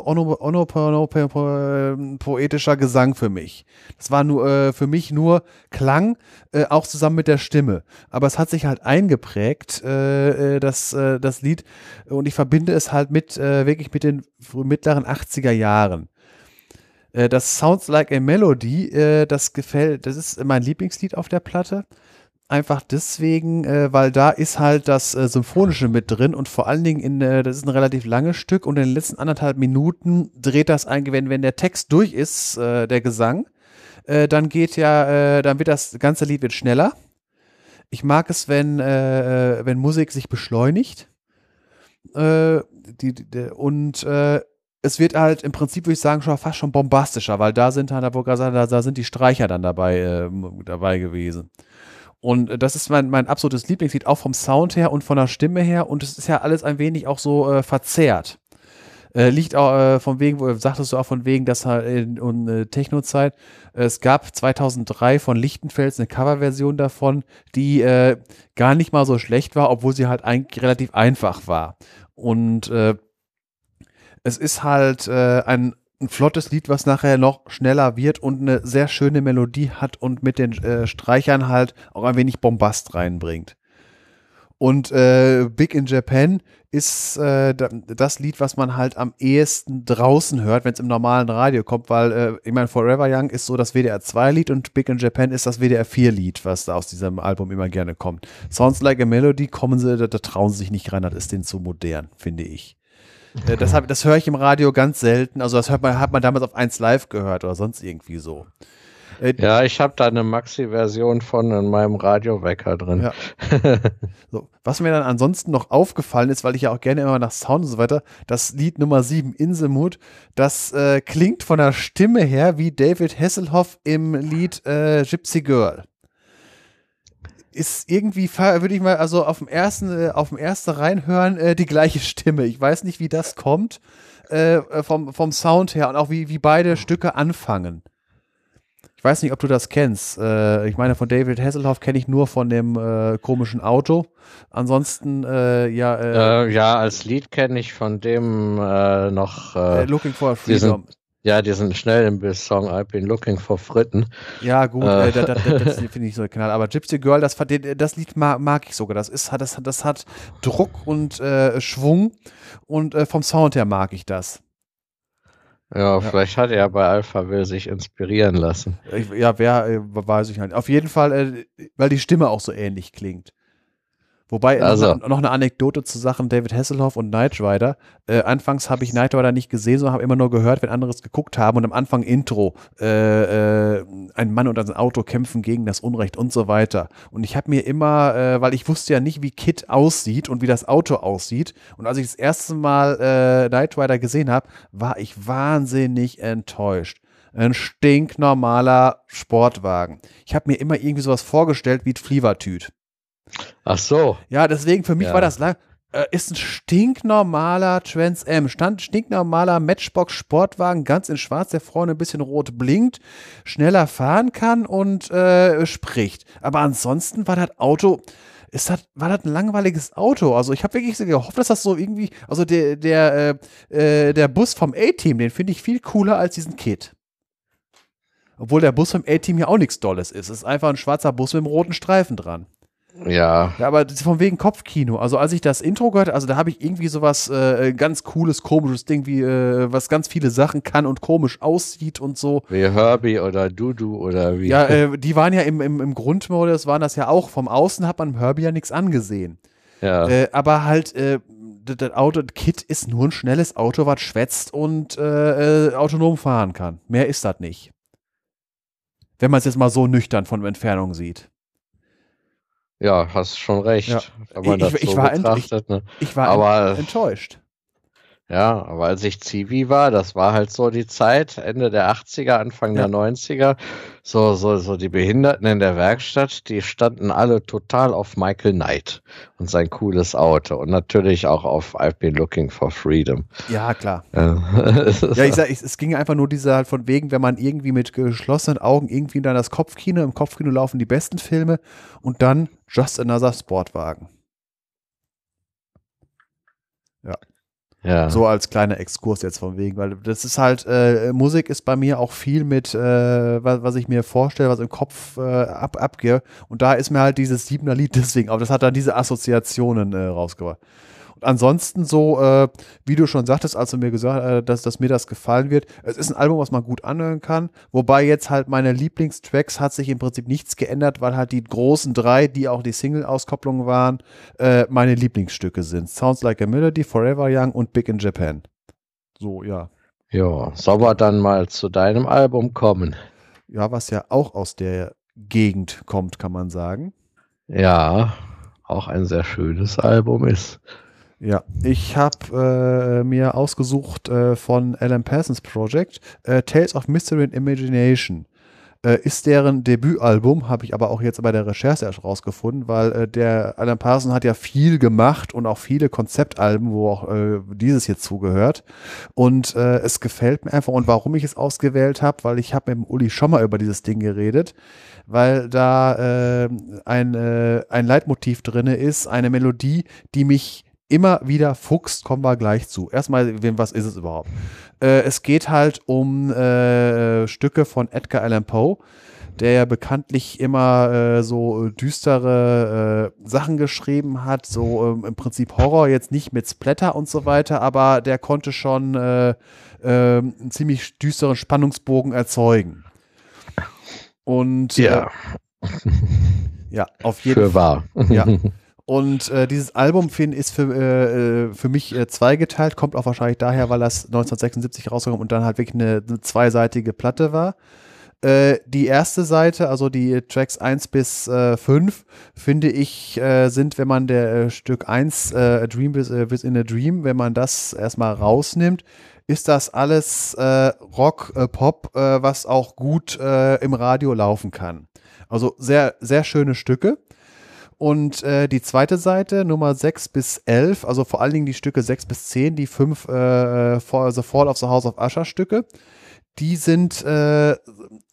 poetischer Gesang für mich. Das war nur äh, für mich nur Klang, äh, auch zusammen mit der Stimme. Aber es hat sich halt eingeprägt, äh, das, das Lied. Und ich verbinde es halt mit wirklich mit den mittleren 80er Jahren. Das Sounds Like a Melody, das gefällt, das ist mein Lieblingslied auf der Platte einfach deswegen, äh, weil da ist halt das äh, Symphonische mit drin und vor allen Dingen in, äh, das ist ein relativ langes Stück und in den letzten anderthalb Minuten dreht das ein, wenn, wenn der Text durch ist, äh, der Gesang, äh, dann geht ja, äh, dann wird das ganze Lied wird schneller. Ich mag es, wenn, äh, äh wenn Musik sich beschleunigt. Äh, die, die, und äh, es wird halt im Prinzip, würde ich sagen, schon fast schon bombastischer, weil da sind halt, da, da sind die Streicher dann dabei, äh, dabei gewesen. Und das ist mein, mein absolutes Lieblingslied, auch vom Sound her und von der Stimme her. Und es ist ja alles ein wenig auch so äh, verzerrt. Äh, liegt auch äh, von wegen, wo sagtest du auch von wegen, dass halt in, in äh, Techno-Zeit, äh, es gab 2003 von Lichtenfels eine Coverversion davon, die äh, gar nicht mal so schlecht war, obwohl sie halt eigentlich relativ einfach war. Und äh, es ist halt äh, ein ein flottes Lied, was nachher noch schneller wird und eine sehr schöne Melodie hat und mit den äh, Streichern halt auch ein wenig Bombast reinbringt. Und äh, Big in Japan ist äh, das Lied, was man halt am ehesten draußen hört, wenn es im normalen Radio kommt, weil äh, ich meine, Forever Young ist so das WDR 2-Lied und Big in Japan ist das WDR 4-Lied, was da aus diesem Album immer gerne kommt. Sounds Like a Melody kommen sie, da, da trauen sie sich nicht rein, das ist denen zu modern, finde ich. Äh, das, hab, das höre ich im Radio ganz selten. Also das hört man, hat man damals auf 1 Live gehört oder sonst irgendwie so. Äh, ja, ich habe da eine Maxi-Version von in meinem Radiowecker drin. Ja. so, was mir dann ansonsten noch aufgefallen ist, weil ich ja auch gerne immer nach Sound und so weiter, das Lied Nummer 7, Inselmut, das äh, klingt von der Stimme her wie David Hasselhoff im Lied äh, Gypsy Girl ist irgendwie, würde ich mal, also auf dem ersten, äh, auf dem ersten reinhören, äh, die gleiche Stimme. Ich weiß nicht, wie das kommt, äh, äh, vom, vom Sound her und auch wie, wie beide Stücke anfangen. Ich weiß nicht, ob du das kennst. Äh, ich meine, von David Hasselhoff kenne ich nur von dem äh, komischen Auto. Ansonsten, äh, ja. Äh, ja, als Lied kenne ich von dem noch. Looking for Freedom. Ja, die sind schnell im Biss-Song I've been looking for Fritten. Ja, gut, äh. äh das, das, das finde ich so knall. Aber Gypsy Girl, das, das Lied mag, mag, ich sogar. Das, ist, das, das hat Druck und äh, Schwung und äh, vom Sound her mag ich das. Ja, vielleicht hat er bei Alpha Will sich inspirieren lassen. Ja, wer, äh, weiß ich halt. Auf jeden Fall, äh, weil die Stimme auch so ähnlich klingt. Wobei, Also. noch, noch eine Anekdote zu Sachen David Hasselhoff und Knight Rider. Äh, anfangs habe ich Knight Rider nicht gesehen, sondern habe immer nur gehört, wenn andere es geguckt haben und am Anfang Intro. Äh, äh, ein Mann und sein Auto kämpfen gegen das Unrecht und so weiter. Und ich habe mir immer, äh, weil ich wusste ja nicht, wie Kit aussieht und wie das Auto aussieht. Und als ich das erste Mal äh, Knight Rider gesehen habe, war ich wahnsinnig enttäuscht. Ein stinknormaler Sportwagen. Ich habe mir immer irgendwie sowas vorgestellt wie ein Flievertüt. Ach so. Ja, deswegen für mich Ja. war das lang. Äh, ist ein stinknormaler Trans M, stand stinknormaler Matchbox Sportwagen, ganz in schwarz, der vorne ein bisschen rot blinkt, schneller fahren kann und äh, spricht. Aber ansonsten war das Auto, ist das, war das ein langweiliges Auto. Also ich habe wirklich so gehofft, dass das so irgendwie, also der, der, äh, äh, der Bus vom A-Team, den finde ich viel cooler als diesen Kit. Obwohl der Bus vom A-Team ja auch nichts Dolles ist. Es ist einfach ein schwarzer Bus mit einem roten Streifen dran. Ja. Ja, aber von wegen Kopfkino. Also als ich das Intro gehört, also da habe ich irgendwie sowas äh, ganz cooles, komisches Ding, wie äh, was ganz viele Sachen kann und komisch aussieht und so. Wie Herbie oder Dudu oder wie. Ja, äh, die waren ja im, im, im Grundmodus, waren das ja auch. Vom Außen hat man Herbie ja nichts angesehen. ja. Äh, aber halt, äh, das, das Auto, das Kit ist nur ein schnelles Auto, was schwätzt und äh, äh, autonom fahren kann. Mehr ist das nicht. Wenn man es jetzt mal so nüchtern von Entfernung sieht. Ja, hast schon recht. Ja. Ich- das ich so war ne? Ich war Aber- ent enttäuscht. Ja, aber als ich Zivi war, das war halt so die Zeit, Ende der 80er, Anfang Ja. der 90er, so, so, so die Behinderten in der Werkstatt, die standen alle total auf Michael Knight und sein cooles Auto und natürlich auch auf I've been looking for freedom. Ja, klar. Ja, Ja, ich sag, ich, es ging einfach nur diese halt von wegen, wenn man irgendwie mit geschlossenen Augen irgendwie dann das Kopfkino, im Kopfkino laufen die besten Filme und dann Just Another Sportwagen. Ja. So als kleiner Exkurs jetzt von wegen, weil das ist halt, äh, Musik ist bei mir auch viel mit, äh, was, was ich mir vorstelle, was im Kopf äh, ab, abgehe. Und da ist mir halt dieses Siebener Lied deswegen, aber das hat dann diese Assoziationen äh, rausgebracht. Ansonsten so, äh, wie du schon sagtest, als du mir gesagt hast, äh, dass, dass mir das gefallen wird, es ist ein Album, was man gut anhören kann, wobei jetzt halt meine Lieblingstracks hat sich im Prinzip nichts geändert, weil halt die großen drei, die auch die Single-Auskopplungen waren, äh, meine Lieblingsstücke sind. Sounds Like a Melody, Forever Young und Big in Japan. So, ja. ja, sollen wir dann mal zu deinem Album kommen? Ja, was ja auch aus der Gegend kommt, kann man sagen. Ja, auch ein sehr schönes Album ist. Ja, ich habe äh, mir ausgesucht äh, von Alan Parsons Project äh, Tales of Mystery and Imagination. Äh, ist deren Debütalbum, habe ich aber auch jetzt bei der Recherche erst rausgefunden, weil äh, der Alan Parsons hat ja viel gemacht und auch viele Konzeptalben, wo auch äh, dieses hier zugehört. Und äh, es gefällt mir einfach. Und warum ich es ausgewählt habe, weil ich habe mit dem Uli schon mal über dieses Ding geredet, weil da äh, ein, äh, ein Leitmotiv drinne ist, eine Melodie, die mich immer wieder fuchst, kommen wir gleich zu. Erstmal, was ist es überhaupt? Äh, es geht halt um äh, Stücke von Edgar Allan Poe, der ja bekanntlich immer äh, so düstere äh, Sachen geschrieben hat, so ähm, im Prinzip Horror, jetzt nicht mit Splatter und so weiter, aber der konnte schon äh, ähm, einen ziemlich düsteren Spannungsbogen erzeugen. Und Ja, äh, ja, auf jeden für wahr. ja. Und äh, dieses Album find, ist für, äh, äh, für mich äh, zweigeteilt, kommt auch wahrscheinlich daher, weil das 1976 rausgekommen und dann halt wirklich eine, eine zweiseitige Platte war. Äh, die erste Seite, also die Tracks 1 bis äh, 5, finde ich, äh, sind, wenn man der Stück 1, äh, A Dream äh, Within a Dream, wenn man das erstmal rausnimmt, ist das alles Rock, Pop, was auch gut im Radio laufen kann. Also sehr, sehr schöne Stücke. Und äh, die zweite Seite, Nummer 6 bis 11, also vor allen Dingen die Stücke 6 bis 10, die fünf äh, The Fall of the House of Usher Stücke, die sind, äh,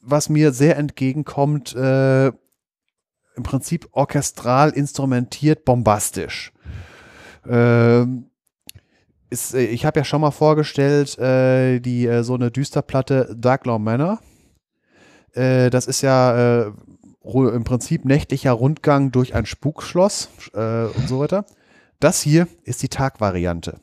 was mir sehr entgegenkommt, äh, im Prinzip orchestral instrumentiert, bombastisch. Ähm, ist, äh, ich habe ja schon mal vorgestellt, äh, die äh, so eine Düsterplatte Dark Law Manor. Äh, das ist ja äh, im Prinzip nächtlicher Rundgang durch ein Spukschloss äh, und so weiter. Das hier ist die Tagvariante.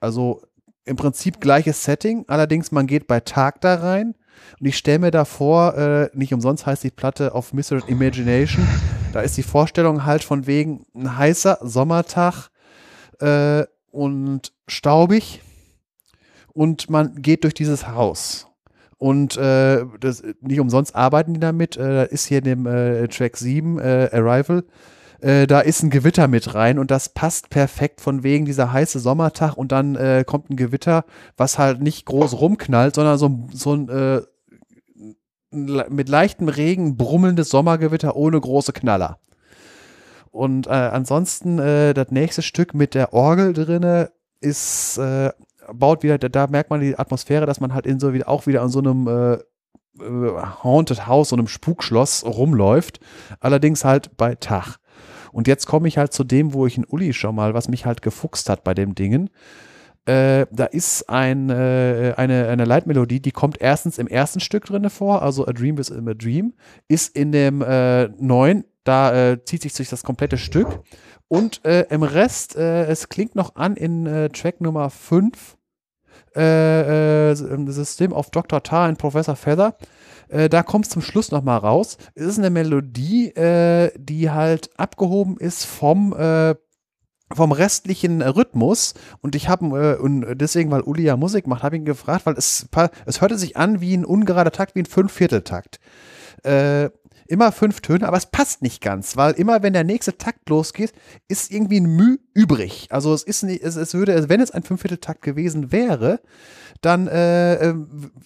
Also im Prinzip gleiches Setting, allerdings man geht bei Tag da rein und ich stelle mir da vor, äh, nicht umsonst heißt die Platte auf Mr. Imagination, da ist die Vorstellung halt von wegen ein heißer Sommertag äh, und staubig und man geht durch dieses Haus. Und äh, das, nicht umsonst arbeiten die damit. Äh, ist hier in dem äh, Track 7, äh, Arrival, da ist ein Gewitter mit rein und das passt perfekt von wegen dieser heiße Sommertag und dann kommt ein Gewitter, was halt nicht groß rumknallt, sondern so, so ein mit leichtem Regen brummelndes Sommergewitter ohne große Knaller. Und äh, ansonsten äh, das nächste Stück mit der Orgel drinne ist äh, baut wieder, da, da, merkt man die Atmosphäre, dass man halt in so wieder auch wieder an so einem äh, äh, Haunted House, so einem Spukschloss rumläuft. Allerdings halt bei Tag. Und jetzt komme ich halt zu dem, wo ich in Uli schon mal, was mich halt gefuchst hat bei dem Dingen. Äh, da ist ein, äh, eine, eine Leitmelodie, die kommt erstens im ersten Stück drinne vor, also A Dream is a Dream, ist in dem äh, neuen, da äh, zieht sich durch das komplette Stück. Und äh, im Rest, es klingt noch an in Track Nummer 5, System of Dr. Tar und Professor Feather. Äh, da kommt es zum Schluss nochmal raus. Es ist eine Melodie, äh, die halt abgehoben ist vom äh, vom restlichen Rhythmus und ich habe äh, und deswegen, weil Uli ja Musik macht, habe ich ihn gefragt, weil es, es hörte sich an wie ein ungerader Takt, wie ein Fünfvierteltakt. Äh, immer fünf Töne, aber es passt nicht ganz, weil immer wenn der nächste Takt losgeht, ist irgendwie ein Müh übrig. Also es ist nicht, es, es würde, wenn es ein Fünfvierteltakt gewesen wäre, dann äh, äh,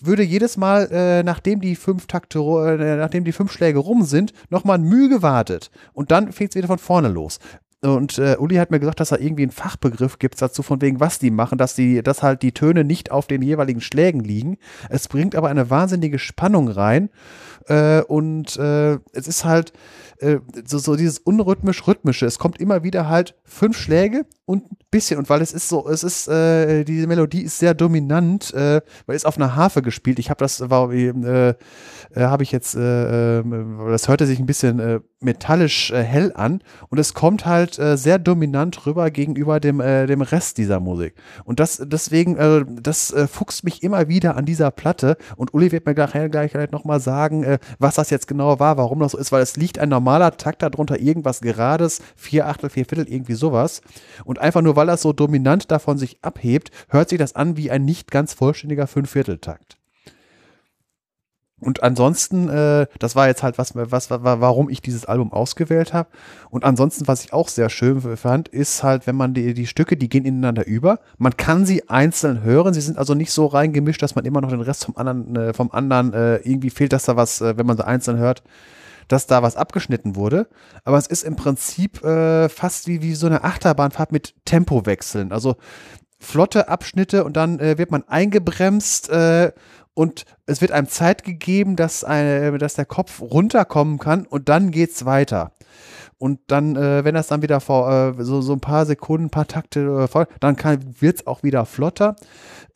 würde jedes Mal, äh, nachdem die fünf Takte, äh, nachdem die fünf Schläge rum sind, nochmal ein Mühe gewartet. Und dann fängt es wieder von vorne los. Und äh, Uli hat mir gesagt, dass er irgendwie einen Fachbegriff gibt dazu, von wegen, was die machen, dass die, dass halt die Töne nicht auf den jeweiligen Schlägen liegen. Es bringt aber eine wahnsinnige Spannung rein. Äh, und äh, es ist halt äh, so, so dieses unrhythmisch-rhythmische. Es kommt immer wieder halt fünf Schläge und ein bisschen. Und weil es ist so, es ist, äh, diese Melodie ist sehr dominant, äh, weil es auf einer Harfe gespielt. Ich habe das, war, äh, äh, habe ich jetzt, äh, das hörte sich ein bisschen metallisch hell an und es kommt halt sehr dominant rüber gegenüber dem, dem Rest dieser Musik. Und das, deswegen, das fuchst mich immer wieder an dieser Platte und Uli wird mir gleich, gleich, gleich nochmal sagen, was das jetzt genau war, warum das so ist, weil es liegt ein normaler Takt darunter, irgendwas Gerades, vier Achtel, vier Viertel, irgendwie sowas. Und einfach nur, weil das so dominant davon sich abhebt, hört sich das an wie ein nicht ganz vollständiger Fünfvierteltakt. Und ansonsten, äh, das war jetzt halt was, was, was, warum ich dieses Album ausgewählt habe. Und ansonsten, was ich auch sehr schön fand, ist halt, wenn man die, die Stücke, die gehen ineinander über. Man kann sie einzeln hören. Sie sind also nicht so reingemischt, dass man immer noch den Rest vom anderen, äh, vom anderen äh, irgendwie fehlt, dass da was, äh, wenn man sie einzeln hört, dass da was abgeschnitten wurde. Aber es ist im Prinzip äh, fast wie, wie so eine Achterbahnfahrt mit Tempowechseln. Also flotte Abschnitte und dann äh, wird man eingebremst äh, und es wird einem Zeit gegeben, dass, eine, dass der Kopf runterkommen kann und dann geht's weiter. Und dann, äh, wenn das dann wieder vor äh, so, so ein paar Sekunden, ein paar Takte äh, voll, dann wird es auch wieder flotter.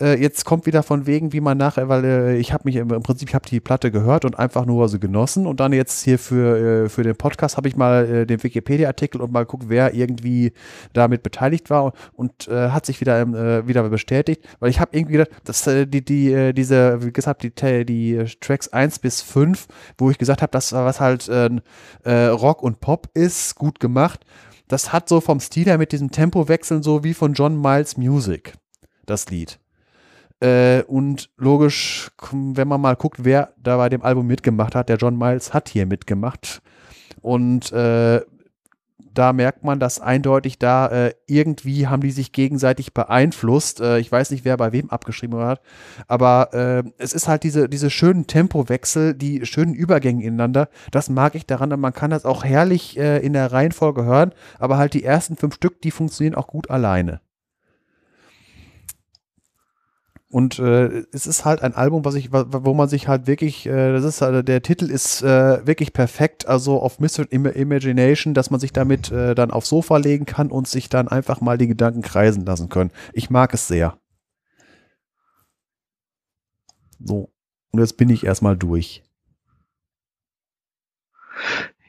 Äh, jetzt kommt wieder von wegen, wie man nachher, weil äh, ich habe mich im, im Prinzip, ich habe die Platte gehört und einfach nur so genossen. Und dann jetzt hier für, äh, für den Podcast habe ich mal den Wikipedia-Artikel und mal geguckt, wer irgendwie damit beteiligt war und, und hat sich wieder, äh, wieder bestätigt, weil ich habe irgendwie gedacht, dass die, die, diese, wie gesagt, die, die Tracks 1 bis 5, wo ich gesagt habe, das was halt Rock und Pop ist, gut gemacht. Das hat so vom Stil her mit diesem Tempowechseln so wie von John Miles Music, das Lied. Äh, und logisch, wenn man mal guckt, wer da bei dem Album mitgemacht hat, der John Miles hat hier mitgemacht. Und äh, da merkt man, dass eindeutig da äh, irgendwie haben die sich gegenseitig beeinflusst. Äh, ich weiß nicht, wer bei wem abgeschrieben hat, aber äh, es ist halt diese, diese schönen Tempowechsel, die schönen Übergänge ineinander. Das mag ich daran, man kann das auch herrlich äh, in der Reihenfolge hören, aber halt die ersten fünf Stück, die funktionieren auch gut alleine. Und äh, es ist halt ein Album, was ich, wo man sich halt wirklich, äh, das ist äh, der Titel ist äh, wirklich perfekt, also auf Mr. Imagination, dass man sich damit äh, dann aufs Sofa legen kann und sich dann einfach mal die Gedanken kreisen lassen können. Ich mag es sehr. So. Und jetzt bin ich erstmal durch.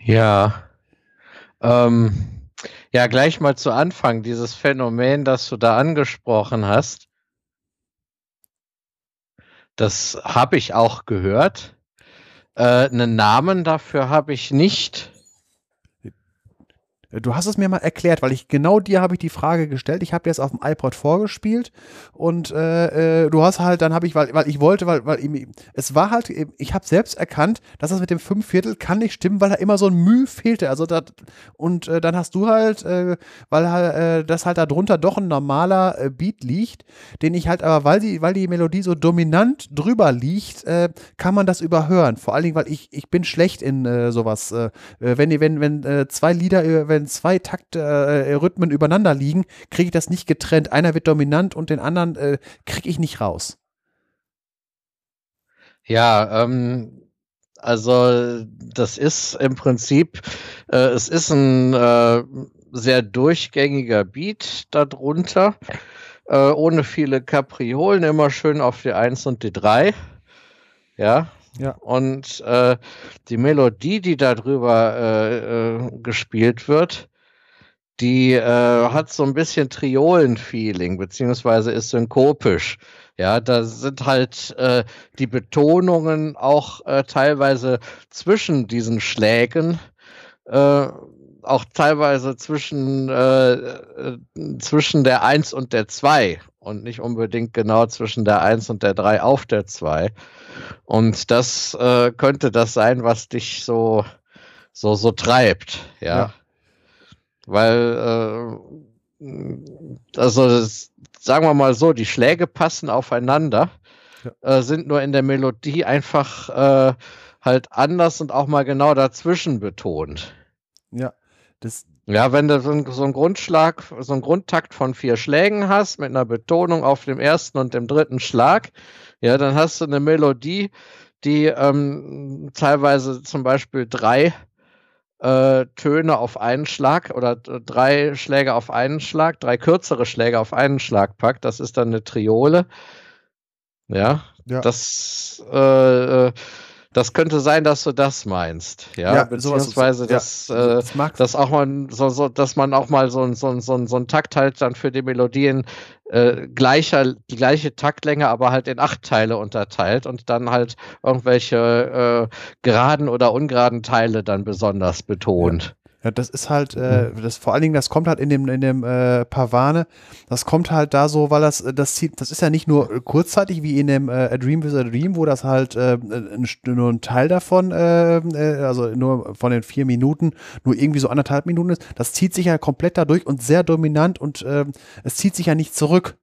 Ja. Ähm, ja, gleich mal zu Anfang, dieses Phänomen, das du da angesprochen hast Das habe ich auch gehört. Äh, einen Namen dafür habe ich nicht. Du hast es mir mal erklärt, weil ich genau dir habe ich die Frage gestellt. Ich habe dir das auf dem iPod vorgespielt und äh, äh, du hast halt, dann habe ich, weil, weil ich wollte, weil, weil es war halt, ich habe selbst erkannt, dass das mit dem Fünfviertel kann nicht stimmen, weil da immer so ein Mühe fehlte. Also das, und äh, dann hast du halt, äh, weil äh, das halt darunter doch ein normaler äh, Beat liegt, den ich halt aber, weil die, weil die Melodie so dominant drüber liegt, äh, kann man das überhören. Vor allen Dingen, weil ich, ich bin schlecht in äh, sowas. Äh, wenn, wenn, wenn äh, zwei Lieder, äh, wenn wenn zwei Taktrhythmen äh, übereinander liegen, kriege ich das nicht getrennt. Einer wird dominant und den anderen äh, kriege ich nicht raus. Ja, ähm, also das ist im Prinzip, äh, es ist ein äh, sehr durchgängiger Beat darunter, äh, ohne viele Kapriolen, immer schön auf die 1 und die 3. Ja, ja. Und äh, die Melodie, die darüber äh, äh, gespielt wird, die äh, hat so ein bisschen Triolen-Feeling, beziehungsweise ist synkopisch. Ja, da sind halt äh, die Betonungen auch äh, teilweise zwischen diesen Schlägen, äh, auch teilweise zwischen, äh, äh, zwischen der 1 und der 2 und nicht unbedingt genau zwischen der 1 und der 3 auf der 2. Und das äh, könnte das sein, was dich so, so, so treibt, ja. ja. Weil, äh, also, das, sagen wir mal so, die Schläge passen aufeinander, ja. äh, sind nur in der Melodie einfach äh, halt anders und auch mal genau dazwischen betont. Ja, das, ja, wenn du so, ein, so einen Grundschlag, so einen Grundtakt von vier Schlägen hast, mit einer Betonung auf dem ersten und dem dritten Schlag, ja, dann hast du eine Melodie, die ähm, teilweise zum Beispiel drei äh, Töne auf einen Schlag oder drei Schläge auf einen Schlag, drei kürzere Schläge auf einen Schlag packt. Das ist dann eine Triole. Ja, ja. das äh, äh das könnte sein, dass du das meinst, ja, ja beziehungsweise dass, ja, äh, das dass auch mal so, so, dass man auch mal so, so, so, so einen Takt halt dann für die Melodien äh, gleicher, die gleiche Taktlänge, aber halt in acht Teile unterteilt und dann halt irgendwelche äh, geraden oder ungeraden Teile dann besonders betont. Ja. Das ist halt, äh, das vor allen Dingen, das kommt halt in dem, in dem äh, Pavane, das kommt halt da so, weil das, das zieht, das ist ja nicht nur kurzzeitig wie in dem äh, A Dream with a Dream, wo das halt äh, ein, nur ein Teil davon, äh, äh, also nur von den vier Minuten, nur irgendwie so anderthalb Minuten ist. Das zieht sich ja komplett dadurch und sehr dominant und äh, es zieht sich ja nicht zurück.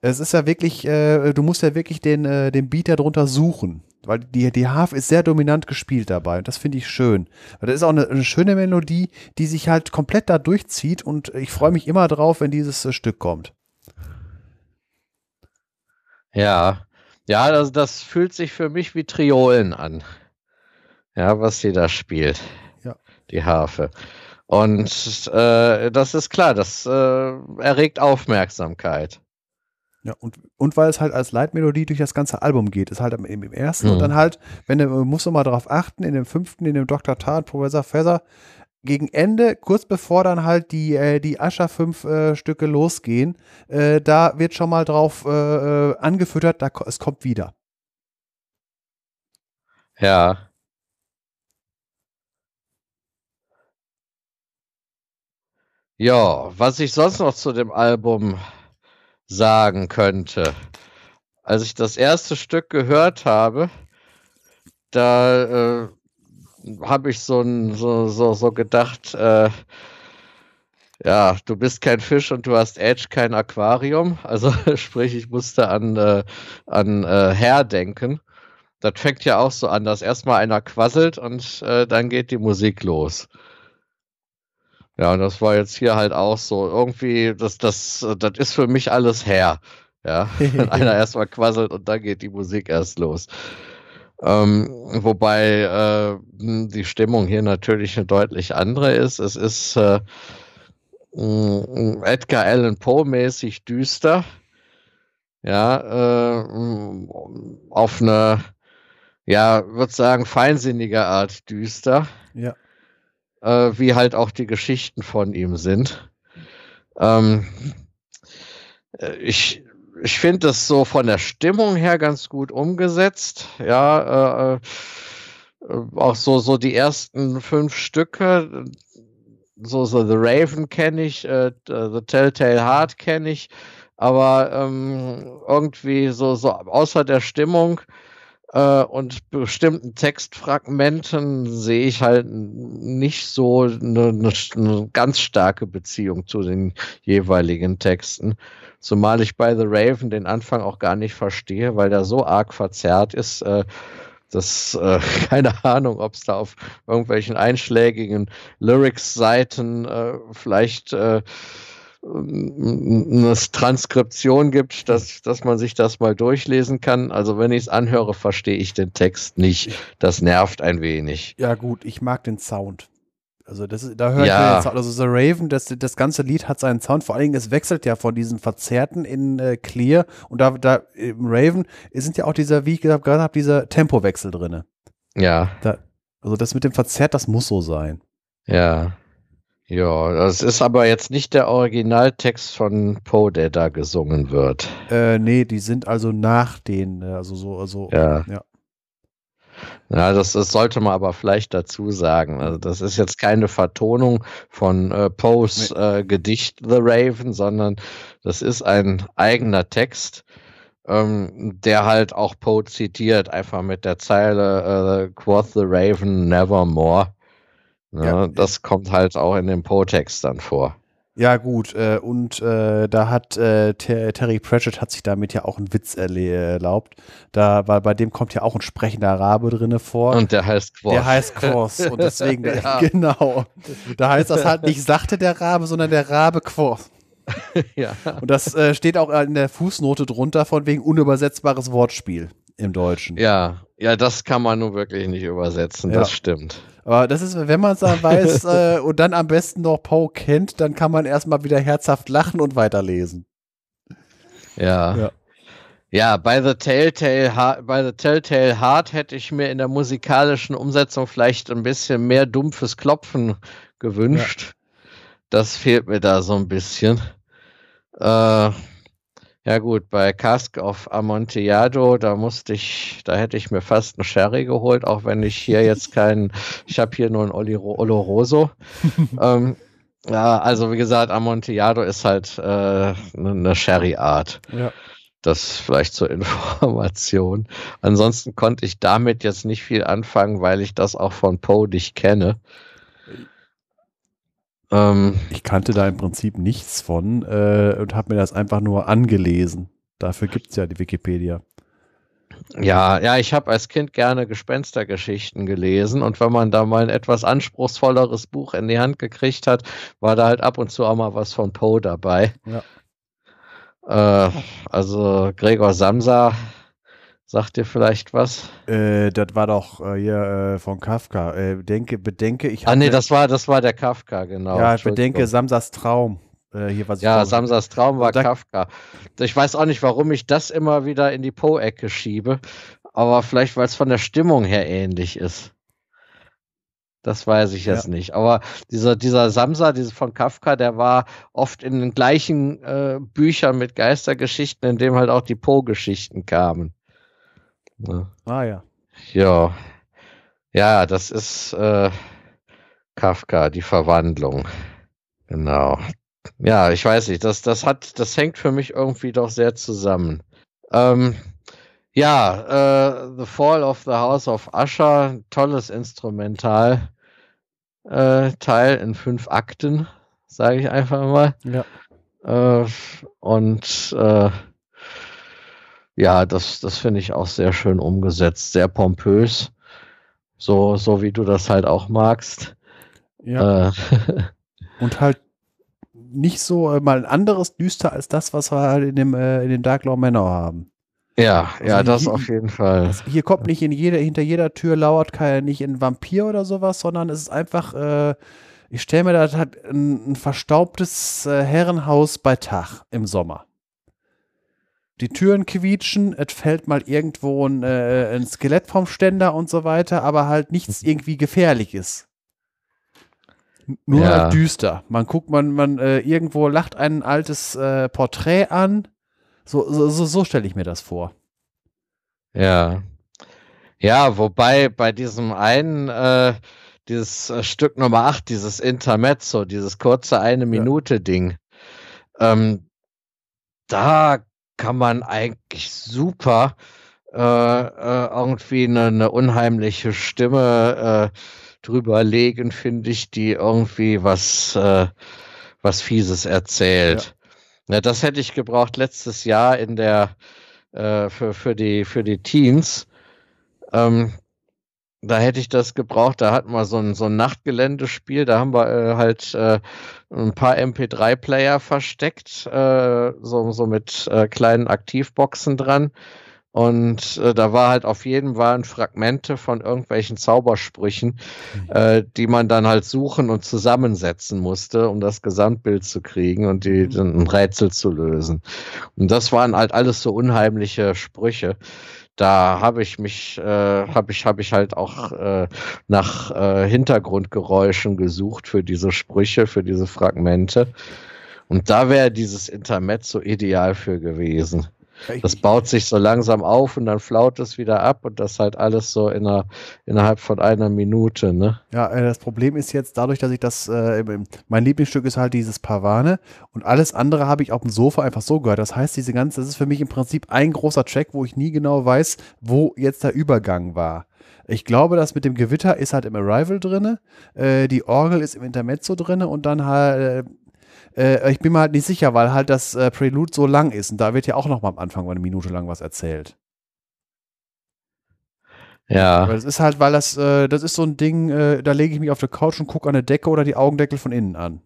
Es ist ja wirklich, äh, du musst ja wirklich den, äh, den Beat darunter suchen. Weil die, die Harfe ist sehr dominant gespielt dabei. Und das finde ich schön. Das ist auch eine, eine, schöne Melodie, die sich halt komplett da durchzieht. Und ich freue mich immer drauf, wenn dieses äh, Stück kommt. Ja, ja, das, das fühlt sich für mich wie Triolen an. Ja, was sie da spielt. Ja. Die Harfe. Und äh, das ist klar, das äh, erregt Aufmerksamkeit. Ja, und, und weil es halt als Leitmelodie durch das ganze Album geht, ist halt im, im ersten mhm. und dann halt, wenn du musst du mal darauf achten, in dem fünften, in dem Dr. Tar Professor Feather, gegen Ende, kurz bevor dann halt die, äh, die Ascher fünf äh, Stücke losgehen, äh, da wird schon mal drauf äh, äh, angefüttert, da, es kommt wieder. Ja. Ja, was ich sonst noch zu dem Album sagen könnte. Als ich das erste Stück gehört habe, da äh, habe ich so, ein, so, so, so gedacht, äh, ja, du bist kein Fisch und du hast Edge kein Aquarium. Also sprich, ich musste an, äh, an äh, Herr denken. Das fängt ja auch so an, dass erstmal einer quasselt und äh, dann geht die Musik los. Ja, und das war jetzt hier halt auch so. Irgendwie, das, das, das ist für mich alles her. Ja, wenn einer erstmal quasselt und dann geht die Musik erst los. Ähm, wobei äh, die Stimmung hier natürlich eine deutlich andere ist. Es ist äh, Edgar Allan Poe mäßig düster. Ja, äh, auf eine, ja, würde sagen, feinsinnige Art düster. Ja äh, wie halt auch die Geschichten von ihm sind. Ähm, äh, ich ich finde das so von der Stimmung her ganz gut umgesetzt. Ja, äh, äh, auch so, so die ersten fünf Stücke. So, so The Raven kenne ich, äh, The Telltale Heart kenne ich, aber ähm, irgendwie so, so außer der Stimmung und bestimmten Textfragmenten sehe ich halt nicht so eine, eine, eine, ganz starke Beziehung zu den jeweiligen Texten. Zumal ich bei The Raven den Anfang auch gar nicht verstehe, weil der so arg verzerrt ist. Äh, das, äh, keine Ahnung, ob es da auf irgendwelchen einschlägigen Lyrics-Seiten äh, vielleicht äh, eine Transkription gibt, dass, dass man sich das mal durchlesen kann. Also wenn ich es anhöre, verstehe ich den Text nicht. Das nervt ein wenig. Ja gut, ich mag den Sound. Also das da höre ja. ich den Sound. Also The Raven, das, das ganze Lied hat seinen Sound. Vor allen Dingen, es wechselt ja von diesen Verzerrten in äh, Clear. Und da, da im Raven sind ja auch dieser, wie ich gerade habe, dieser Tempowechsel drin. Ja. Da, also das mit dem Verzerrt, das muss so sein. Ja. Ja, das ist aber jetzt nicht der Originaltext von Poe, der da gesungen wird. Äh, nee, die sind also nach den, äh, also so, also, ja. ja. Ja, das, das sollte man aber vielleicht dazu sagen. Also das ist jetzt keine Vertonung von äh, Poes äh, Gedicht The Raven, sondern das ist ein eigener Text, ähm, der halt auch Poe zitiert, einfach mit der Zeile äh, Quoth the Raven nevermore. Ne? Ja, das kommt halt auch in dem Potext dann vor. Ja, gut. Äh, und äh, da hat äh, Terry Pratchett hat sich damit ja auch einen Witz erlaubt. Da, weil bei dem kommt ja auch ein sprechender Arabe drinne vor. Und der heißt Quoss. Der heißt Quoss. Und deswegen, ja. genau. Da heißt das halt nicht sagte der Rabe, sondern der Rabe Quoss. ja. Und das äh, steht auch in der Fußnote drunter, von wegen unübersetzbares Wortspiel im Deutschen. Ja, ja, das kann man nun wirklich nicht übersetzen, ja. das stimmt. Aber das ist, wenn man es dann weiß äh, und dann am besten noch Poe kennt, dann kann man erstmal wieder herzhaft lachen und weiterlesen. Ja. ja. Ja, bei The Telltale, bei The Telltale Heart hätte ich mir in der musikalischen Umsetzung vielleicht ein bisschen mehr dumpfes Klopfen gewünscht. Ja. Das fehlt mir da so ein bisschen. Äh, ja gut, bei Cask of Amontillado, da musste ich, da hätte ich mir fast einen Sherry geholt, auch wenn ich hier jetzt keinen, ich habe hier nur einen Oloroso. ähm, ja, also wie gesagt, Amontillado ist halt äh, eine ne Sherry-Art. Ja. Das vielleicht zur Information. Ansonsten konnte ich damit jetzt nicht viel anfangen, weil ich das auch von Poe nicht kenne. Ähm, ich kannte da im Prinzip nichts von äh, und habe mir das einfach nur angelesen. Dafür gibt es ja die Wikipedia. Ja, ja, ich habe als Kind gerne Gespenstergeschichten gelesen und wenn man da mal ein etwas anspruchsvolleres Buch in die Hand gekriegt hat, war da halt ab und zu auch mal was von Poe dabei. Ja. Äh, also Gregor Samsa Sagt dir vielleicht was? Äh, das war doch äh, hier äh, von Kafka. Äh, denke, bedenke, ich Ah, nee, das war, das war der Kafka, genau. Ja, ich bedenke Samsas Traum. Äh, hier, was ja, Samsas Traum war da, Kafka. Ich weiß auch nicht, warum ich das immer wieder in die Poe-Ecke schiebe, aber vielleicht, weil es von der Stimmung her ähnlich ist. Das weiß ich jetzt ja. nicht. Aber dieser, dieser Samsa, diese von Kafka, der war oft in den gleichen äh, Büchern mit Geistergeschichten, in dem halt auch die Poe-Geschichten kamen. Ne? Ah ja. Ja. Ja, das ist äh, Kafka, die Verwandlung. Genau. Ja, ich weiß nicht, das, das hat, das hängt für mich irgendwie doch sehr zusammen. Ähm, ja, äh, The Fall of the House of Usher, tolles Instrumental äh, Teil in fünf Akten, sage ich einfach mal. Ja. Äh, und äh, ja, das, das finde ich auch sehr schön umgesetzt, sehr pompös. So, so wie du das halt auch magst. Ja. Äh. Und halt nicht so äh, mal ein anderes düster als das, was wir halt in dem, äh, in den Dark Law Manor haben. Ja, also ja, das hier, auf jeden Fall. Hier kommt nicht in jeder, hinter jeder Tür lauert kein, nicht ein Vampir oder sowas, sondern es ist einfach, äh, ich stelle mir da halt ein, ein verstaubtes äh, Herrenhaus bei Tag im Sommer die Türen quietschen, es fällt mal irgendwo ein, äh, ein Skelett vom Ständer und so weiter, aber halt nichts irgendwie gefährliches. Nur ja. halt düster. Man guckt, man, man, äh, irgendwo lacht ein altes äh, Porträt an, So, so, so, so stelle ich mir das vor. Ja. Ja, wobei bei diesem einen, äh, dieses äh, Stück Nummer 8, dieses Intermezzo, dieses kurze eine Minute Ding, ähm, da kann man eigentlich super äh, äh, irgendwie eine, eine, unheimliche Stimme äh, drüber legen, finde ich, die irgendwie was, äh, was Fieses erzählt. Ja. ja. das hätte ich gebraucht letztes Jahr in der äh, für, für, die, für die Teens. Ähm, da hätte ich das gebraucht. Da hatten wir so ein, so ein Nachtgeländespiel. Da haben wir äh, halt äh, ein paar MP3-Player versteckt, äh, so, so mit äh, kleinen Aktivboxen dran. Und äh, da war halt auf jedem waren Fragmente von irgendwelchen Zaubersprüchen, mhm. äh, die man dann halt suchen und zusammensetzen musste, um das Gesamtbild zu kriegen und die, mhm. ein Rätsel zu lösen. Und das waren halt alles so unheimliche Sprüche da habe ich mich, äh, habe ich, habe ich halt auch äh, nach äh, Hintergrundgeräuschen gesucht für diese Sprüche, für diese Fragmente. Und da wäre dieses Intermezzo ideal für gewesen. Das baut sich so langsam auf und dann flaut es wieder ab und das halt alles so in einer, innerhalb von einer Minute. Ne? Ja, äh, das Problem ist jetzt dadurch, dass ich das, äh, mein Lieblingsstück ist halt dieses Pavane und alles andere habe ich auf dem Sofa einfach so gehört. Das heißt, diese ganze, das ist für mich im Prinzip ein großer Track, wo ich nie genau weiß, wo jetzt der Übergang war. Ich glaube, das mit dem Gewitter ist halt im Arrival drin, äh, die Orgel ist im Intermezzo drin und dann halt äh, ich bin mir halt nicht sicher, weil halt das äh, Prelude so lang ist. Und da wird ja auch noch mal am Anfang mal eine Minute lang was erzählt. Ja. Weil das ist halt, weil das, äh, das ist so ein Ding, äh, da lege ich mich auf der Couch und gucke an der Decke oder die Augendeckel von innen an.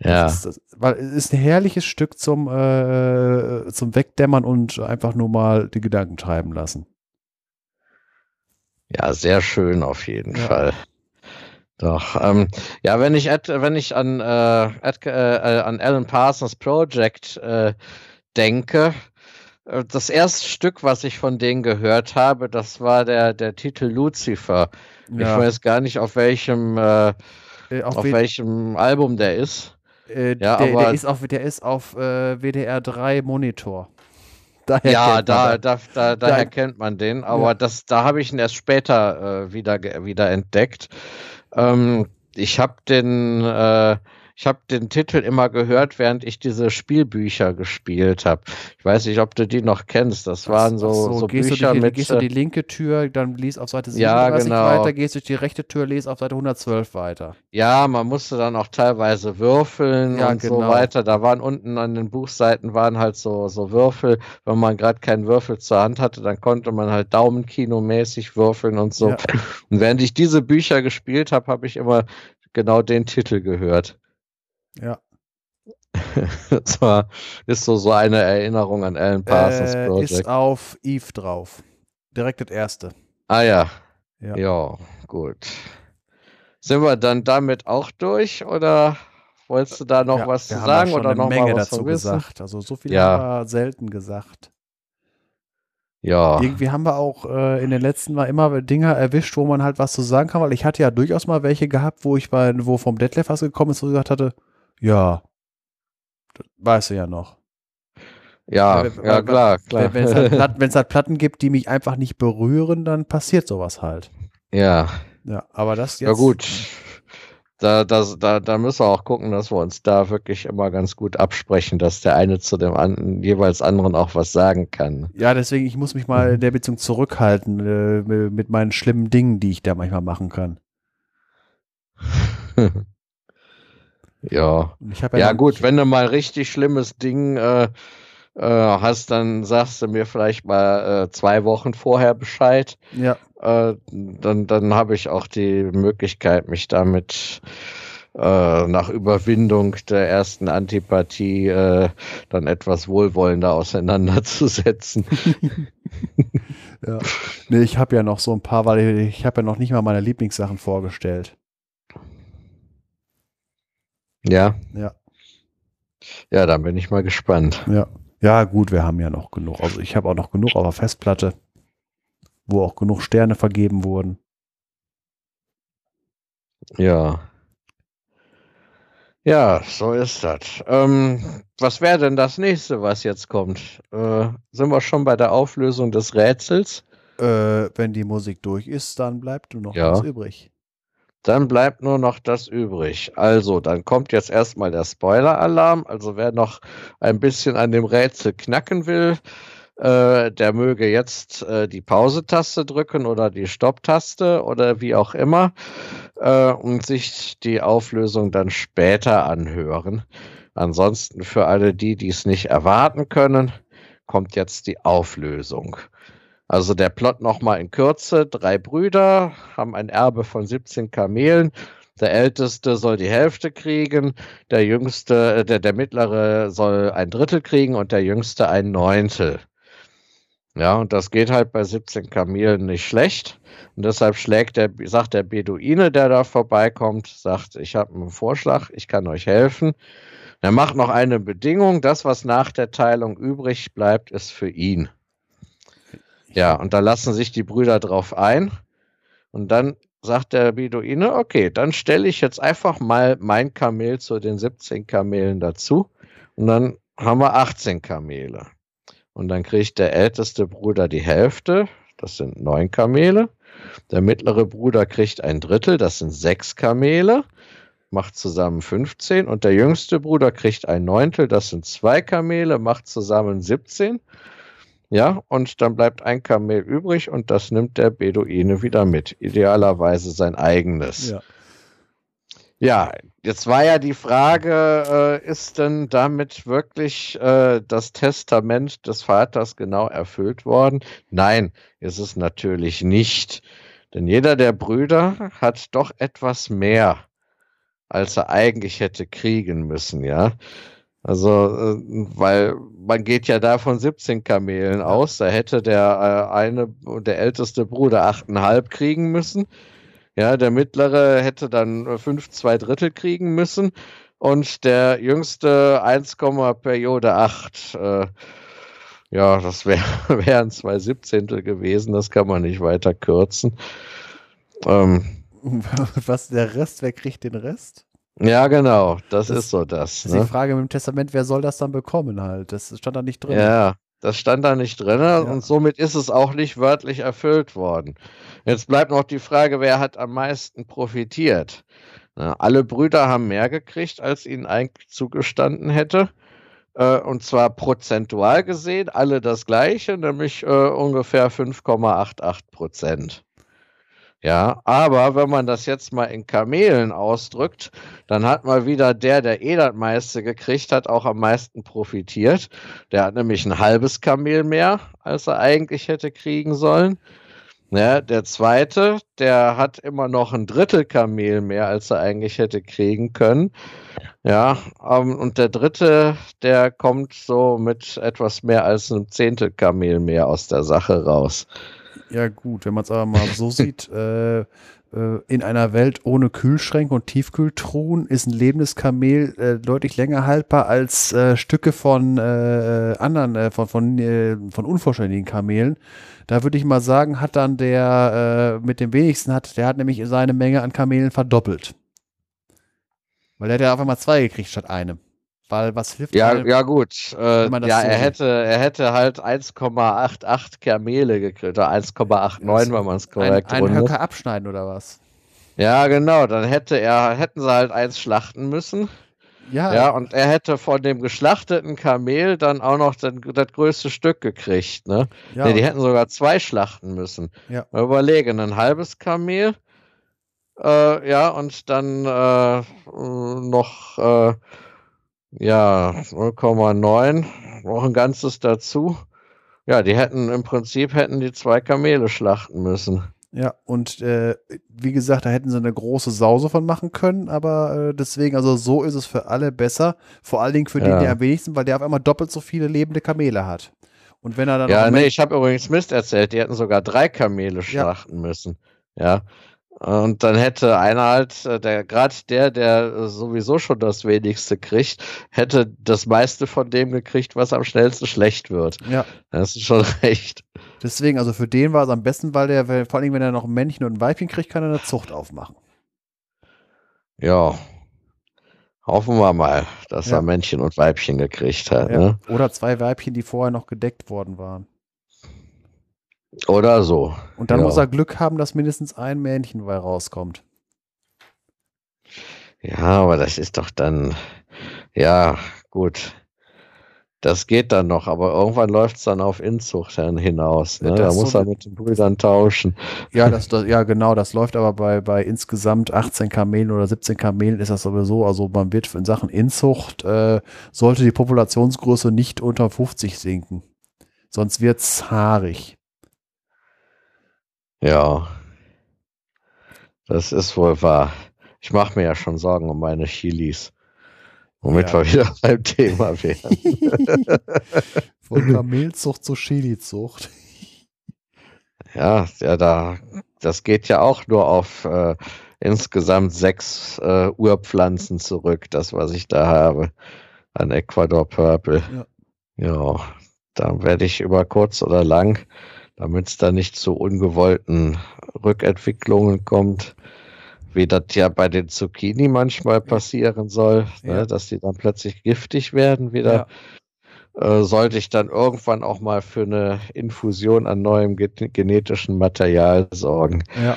Ja. Das ist, das, weil es ist ein herrliches Stück zum, äh, zum Wegdämmern und einfach nur mal die Gedanken treiben lassen. Ja, sehr schön auf jeden ja. Fall. Doch, ähm, ja, wenn ich, wenn ich an, äh, at, äh, an Alan Parsons Project äh, denke, äh, das erste Stück, was ich von denen gehört habe, das war der, der Titel Lucifer. Ja. Ich weiß gar nicht, auf welchem, äh, äh auf, auf welchem Album der ist. Ja, der, aber, der ist auf, der ist auf WDR 3 Monitor. Daher ja, da, da, da, daher kennt man den, aber ja. das, da habe ich ihn erst später äh, wieder, wieder entdeckt. Ähm, ich habe den, äh, ich habe den Titel immer gehört, während ich diese Spielbücher gespielt habe. Ich weiß nicht, ob du die noch kennst. Das waren so, so, so gehst Bücher du die, mit. Gehst du die linke Tür, dann liest auf Seite 37 ja, genau. weiter, gehst durch die rechte Tür, liest auf Seite 112 weiter. Ja, man musste dann auch teilweise würfeln ja, und genau. so weiter. Da waren unten an den Buchseiten waren halt so, so Würfel. Wenn man gerade keinen Würfel zur Hand hatte, dann konnte man halt Daumenkino-mäßig würfeln und so. Ja. Und während ich diese Bücher gespielt habe, habe ich immer genau den Titel gehört. Ja. das war, ist so, so eine Erinnerung an Alan Parsons äh, Project. Ist auf Eve drauf. Direkt das erste. Ah ja. Ja, ja gut. Sind wir dann damit auch durch oder wolltest du da noch ja, was zu sagen oder noch Menge mal was dazu gesagt? Also so viel ja. haben wir selten gesagt. Ja. Irgendwie haben wir auch äh, in den letzten Mal immer Dinge erwischt, wo man halt was zu sagen kann, weil ich hatte ja durchaus mal welche gehabt, wo ich bei, wo vom Detlef was gekommen ist, wo ich gesagt hatte, ja, das weißt du ja noch. Ja, ja, ja klar, klar. Wenn es halt, Platten, halt Platten gibt, die mich einfach nicht berühren, dann passiert sowas halt. Ja. Ja, aber das jetzt. Ja, gut. Da, das, da, da müssen wir auch gucken, dass wir uns da wirklich immer ganz gut absprechen, dass der eine zu dem an, jeweils anderen auch was sagen kann. Ja, deswegen, ich muss mich mal in der Beziehung zurückhalten äh, mit meinen schlimmen Dingen, die ich da manchmal machen kann. Ja. ja, ja gut, wenn du mal richtig schlimmes Ding äh, äh, hast, dann sagst du mir vielleicht mal äh, zwei Wochen vorher Bescheid. Ja. Äh, dann dann habe ich auch die Möglichkeit, mich damit äh, nach Überwindung der ersten Antipathie äh, dann etwas wohlwollender auseinanderzusetzen. ja. Nee, ich habe ja noch so ein paar, weil ich, ich habe ja noch nicht mal meine Lieblingssachen vorgestellt. Ja. Ja. Ja, dann bin ich mal gespannt. Ja. Ja, gut, wir haben ja noch genug. Also ich habe auch noch genug auf der Festplatte, wo auch genug Sterne vergeben wurden. Ja. Ja, so ist das. Ähm, was wäre denn das nächste, was jetzt kommt? Äh, sind wir schon bei der Auflösung des Rätsels? Äh, wenn die Musik durch ist, dann bleibt nur noch Ja. was übrig. Dann bleibt nur noch das übrig. Also, dann kommt jetzt erstmal der Spoiler-Alarm. Also, wer noch ein bisschen an dem Rätsel knacken will, äh, der möge jetzt äh, die Pause-Taste drücken oder die Stopp-Taste oder wie auch immer äh, und sich die Auflösung dann später anhören. Ansonsten für alle die, die es nicht erwarten können, kommt jetzt die Auflösung. Also der Plot nochmal in Kürze. Drei Brüder haben ein Erbe von 17 Kamelen. Der Älteste soll die Hälfte kriegen, der Jüngste, äh, der, der Mittlere soll ein Drittel kriegen und der Jüngste ein Neuntel. Ja, und das geht halt bei 17 Kamelen nicht schlecht. Und deshalb schlägt der, sagt der Beduine, der da vorbeikommt, sagt, ich habe einen Vorschlag, ich kann euch helfen. Er macht noch eine Bedingung, das, was nach der Teilung übrig bleibt, ist für ihn. Ja, und da lassen sich die Brüder drauf ein. Und dann sagt der Beduine, okay, dann stelle ich jetzt einfach mal mein Kamel zu den 17 Kamelen dazu. Und dann haben wir 18 Kamele. Und dann kriegt der älteste Bruder die Hälfte, das sind neun Kamele. Der mittlere Bruder kriegt ein Drittel, das sind sechs Kamele, macht zusammen 15. Und der jüngste Bruder kriegt ein Neuntel, das sind zwei Kamele, macht zusammen 17. Ja, und dann bleibt ein Kamel übrig und das nimmt der Beduine wieder mit. Idealerweise sein eigenes. Ja. Ja, jetzt war ja die Frage, äh, ist denn damit wirklich äh, das Testament des Vaters genau erfüllt worden? Nein, ist es natürlich nicht. Denn jeder der Brüder hat doch etwas mehr, als er eigentlich hätte kriegen müssen, ja. Also, äh, weil man geht ja da von 17 Kamelen aus, da hätte der äh, eine, der älteste Bruder 8,5 kriegen müssen. Ja, der mittlere hätte dann äh, 5, 2 Drittel kriegen müssen und der jüngste 1, Periode 8. Äh, ja, das wär, wären zwei Siebzehntel gewesen, das kann man nicht weiter kürzen. Ähm, Was der Rest, wer kriegt den Rest? Ja, genau, das, Das- ist so das. Das ist Ne? die Frage mit dem Testament, wer soll das dann bekommen halt? Das stand da nicht drin. Ja, das stand da nicht drin und somit ist es auch nicht wörtlich erfüllt worden. Jetzt bleibt noch die Frage, wer hat am meisten profitiert? Na, alle Brüder haben mehr gekriegt, als ihnen eigentlich zugestanden hätte. Äh, und zwar prozentual gesehen, alle das gleiche, nämlich äh, ungefähr 5,88 Prozent. Ja, aber wenn man das jetzt mal in Kamelen ausdrückt, dann hat mal wieder der, der eh das meiste gekriegt hat, auch am meisten profitiert. Der hat nämlich ein halbes Kamel mehr, als er eigentlich hätte kriegen sollen. Ja, der zweite, der hat immer noch ein Drittel Kamel mehr, als er eigentlich hätte kriegen können. Ja, ähm, und der dritte, der kommt so mit etwas mehr als einem Zehntel Kamel mehr aus der Sache raus. Ja, gut, wenn man es aber mal so sieht, äh, äh, in einer Welt ohne Kühlschränke und Tiefkühltruhen ist ein lebendes Kamel äh, deutlich länger haltbar als äh, Stücke von äh, anderen, äh, von, von, von unvollständigen Kamelen. Da würde ich mal sagen, hat dann der mit dem wenigsten hat, der hat nämlich seine Menge an Kamelen verdoppelt. Weil der hat ja auf einmal zwei gekriegt statt einem. Weil was hilft Ja, einem? ja gut. Äh, ja, er hätte, er hätte halt 1,88 Kamele gekriegt, oder 1,89, wenn man es ein, korrekt einen rundet. Höcker abschneiden oder was? Ja, genau, dann hätte er, hätten sie halt eins schlachten müssen. Ja, Ja, und er hätte von dem geschlachteten Kamel dann auch noch das, das größte Stück gekriegt, ne? ja, nee, die hätten sogar zwei schlachten müssen. Ja. Mal überlegen, ein halbes Kamel, äh, ja, und dann äh, noch, äh, ja, 0,9, noch ein ganzes dazu. Ja, die hätten im Prinzip hätten die zwei Kamele schlachten müssen. Ja, und äh, wie gesagt, da hätten sie eine große Sause von machen können, aber äh, deswegen, also so ist es für alle besser. Vor allen Dingen für den, Ja. der am wenigsten, weil der auf einmal doppelt so viele lebende Kamele hat. Und wenn er dann Ja, nee, ich habe übrigens Mist erzählt, die hätten sogar drei Kamele schlachten müssen. Ja. Und dann hätte einer halt, äh, der gerade der, der äh, sowieso schon das wenigste kriegt, hätte das meiste von dem gekriegt, was am schnellsten schlecht wird. ja, Das ist schon recht. deswegen, also für den war es am besten, weil der, vor Dingen, wenn er noch ein Männchen und ein Weibchen kriegt, kann er eine Zucht aufmachen. Ja. Hoffen wir mal, dass Ja. er Männchen und Weibchen gekriegt hat. Ja. Ne? Oder zwei Weibchen, die vorher noch gedeckt worden waren. Oder so. Und dann Ja. muss er Glück haben, dass mindestens ein Männchen bei rauskommt. Ja, aber das ist doch dann, ja, gut. Das geht dann noch, aber irgendwann läuft es dann auf Inzucht hinaus. Ne? Da das muss so er mit den Brüdern tauschen. Ja, das, das, ja, genau, das läuft aber bei, bei insgesamt 18 Kamelen oder 17 Kamelen ist das sowieso. Also man wird in Sachen Inzucht, äh, sollte die Populationsgröße nicht unter 50 sinken. Sonst wird's haarig. Ja, das ist wohl wahr. Ich mache mir ja schon Sorgen um meine Chilis. Womit Ja. wir wieder beim Thema wären. Von Kamelzucht zu Chilizucht. Ja, ja, da, das geht ja auch nur auf äh, insgesamt sechs äh, Urpflanzen zurück, das, was ich da habe an Ecuador Purple. Ja. Ja, da werde ich über kurz oder lang, damit es da nicht zu ungewollten Rückentwicklungen kommt, wie das ja bei den Zucchini manchmal passieren soll, Ja. ne, dass die dann plötzlich giftig werden wieder äh, sollte ich dann irgendwann auch mal für eine Infusion an neuem ge genetischen Material sorgen. Ja.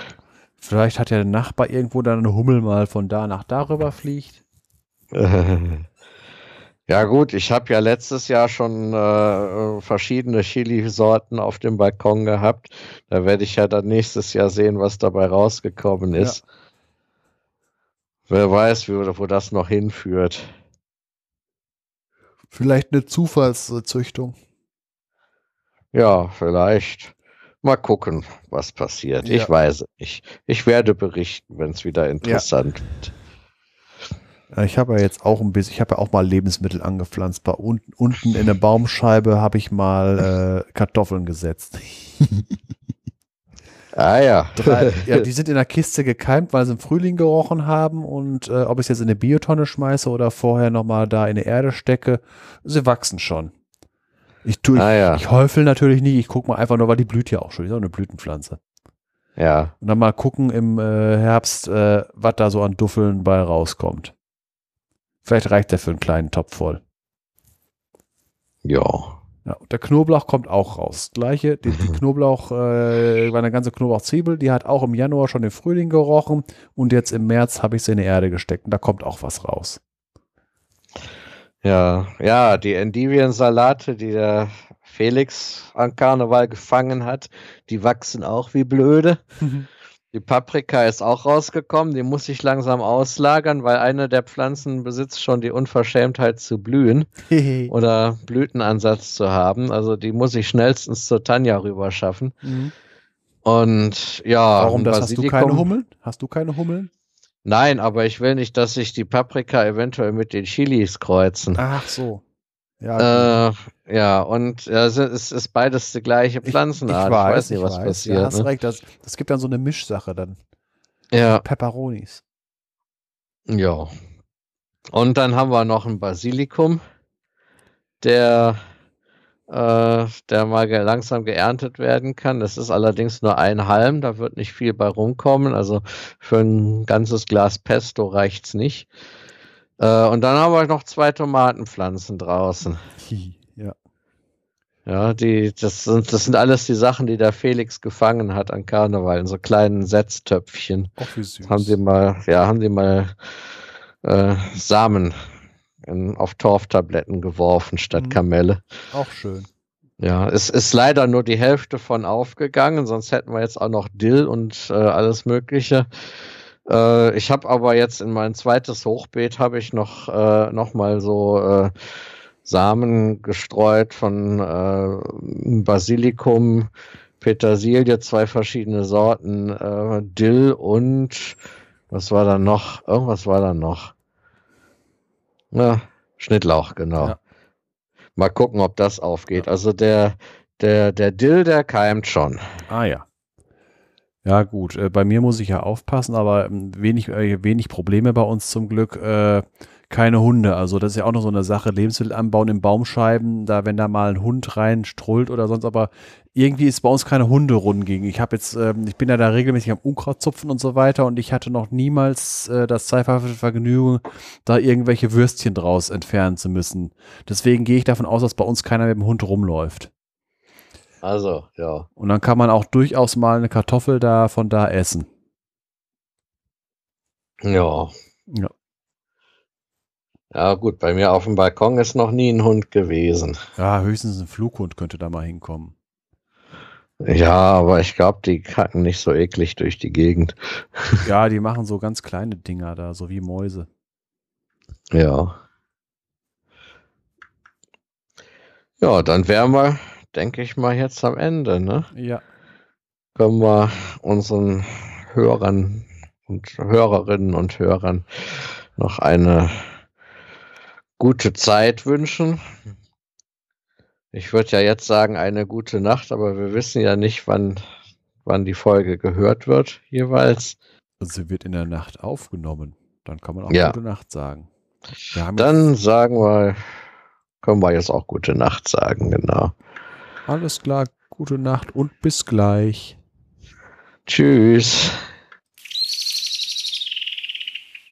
Vielleicht hat ja der Nachbar irgendwo dann eine Hummel mal von da nach darüber fliegt. ja gut, ich habe ja letztes Jahr schon äh, verschiedene Chili-Sorten auf dem Balkon gehabt. Da werde ich ja dann nächstes Jahr sehen, was dabei rausgekommen Ja. ist. Wer weiß, wie, wo das noch hinführt. Vielleicht eine Zufallszüchtung. Ja, vielleicht. Mal gucken, was passiert. Ja. Ich weiß es nicht. Ich werde berichten, wenn es wieder interessant wird. Ich habe ja jetzt auch ein bisschen, ich habe ja auch mal Lebensmittel angepflanzt. Bei unten, unten in der Baumscheibe habe ich mal äh, Kartoffeln gesetzt. Ah ja. Drei, ja, die sind in der Kiste gekeimt, weil sie im Frühling gerochen haben und äh, ob ich es jetzt in eine Biotonne schmeiße oder vorher nochmal da in die Erde stecke, sie wachsen schon. Ich tue, Ah ja. ich häufel natürlich nicht, ich gucke mal einfach nur, weil die blüht ja auch schon, ist auch eine Blütenpflanze. Ja. Und dann mal gucken im äh, Herbst, äh, was da so an Duffeln bei rauskommt. Vielleicht reicht der für einen kleinen Topf voll. Ja. Ja, der Knoblauch kommt auch raus. Gleiche, die, die Knoblauch, äh, war eine ganze Knoblauchzwiebel, die hat auch im Januar schon den Frühling gerochen und jetzt im März habe ich sie in die Erde gesteckt und da kommt auch was raus. Ja. Ja, die Endiviensalate, die der Felix an Karneval gefangen hat, die wachsen auch wie blöde. Die Paprika ist auch rausgekommen, die muss ich langsam auslagern, weil eine der Pflanzen besitzt schon die Unverschämtheit zu blühen oder Blütenansatz zu haben. Also die muss ich schnellstens zur Tanja rüber schaffen. Mhm. Und ja, Warum das? Hast du keine Hummeln? Hast du keine Hummeln? Nein, aber ich will nicht, dass sich die Paprika eventuell mit den Chilis kreuzen. Ach so. Ja. Äh, ja, und ja, es ist, beides die gleiche ich, ich Pflanzenart. weiß, nicht, ich was weiß. passiert. Ja, hast ne? recht. Das, das gibt dann so eine Mischsache dann. Ja, Peperonis. ja. Und dann haben wir noch ein Basilikum, der, äh, der mal langsam geerntet werden kann. Das ist allerdings nur ein Halm, da wird nicht viel bei rumkommen. Also für ein ganzes Glas Pesto reicht's nicht. Äh, und dann haben wir noch zwei Tomatenpflanzen draußen. Ja. Ja, die, das sind, das sind alles die Sachen, die der Felix gefangen hat an Karneval, in so kleinen Setztöpfchen. Auch wie süß. Haben sie mal, ja, haben sie mal äh, Samen in, auf Torftabletten geworfen statt Mhm. Kamelle. Auch schön. Ja, es ist leider nur die Hälfte von aufgegangen, sonst hätten wir jetzt auch noch Dill und äh, alles Mögliche. Äh, ich habe aber jetzt in mein zweites Hochbeet habe ich noch, äh, noch mal so äh, Samen gestreut von äh, Basilikum, Petersilie, zwei verschiedene Sorten, äh, Dill und was war da noch? Irgendwas war da noch. Ja, Schnittlauch, genau. Ja. Mal gucken, ob das aufgeht. Also der, der, der Dill, der keimt schon. Ah ja. Ja, gut. Äh, bei mir muss ich ja aufpassen, aber ähm, wenig, äh, wenig Probleme bei uns zum Glück. Äh, keine Hunde. Also das ist ja auch noch so eine Sache, Lebensmittel anbauen in Baumscheiben, da wenn da mal ein Hund rein strollt oder sonst, aber irgendwie ist bei uns keine Hunderunden gegen. Ich habe jetzt, ähm, ich bin ja da regelmäßig am Unkraut zupfen und so weiter und ich hatte noch niemals äh, das zweifache Vergnügen, da irgendwelche Würstchen draus entfernen zu müssen. Deswegen gehe ich davon aus, dass bei uns keiner mit dem Hund rumläuft. Also, ja. Und dann kann man auch durchaus mal eine Kartoffel da von da essen. Ja. Ja. Ja, gut, bei mir auf dem Balkon ist noch nie ein Hund gewesen. Ja, höchstens ein Flughund könnte da mal hinkommen. Ja, aber ich glaube, die kacken nicht so eklig durch die Gegend. Ja, die machen so ganz kleine Dinger da, so wie Mäuse. Ja. Ja, dann wären wir, denke ich mal, jetzt am Ende, ne? Ja. Können wir unseren Hörern und Hörerinnen und Hörern noch eine gute Zeit wünschen. Ich würde ja jetzt sagen, eine gute Nacht, aber wir wissen ja nicht, wann, wann die Folge gehört wird, jeweils. Also sie wird in der Nacht aufgenommen. Dann kann man auch Ja. gute Nacht sagen. Dann sagen wir, können wir jetzt auch gute Nacht sagen, genau. Alles klar, gute Nacht und bis gleich. Tschüss.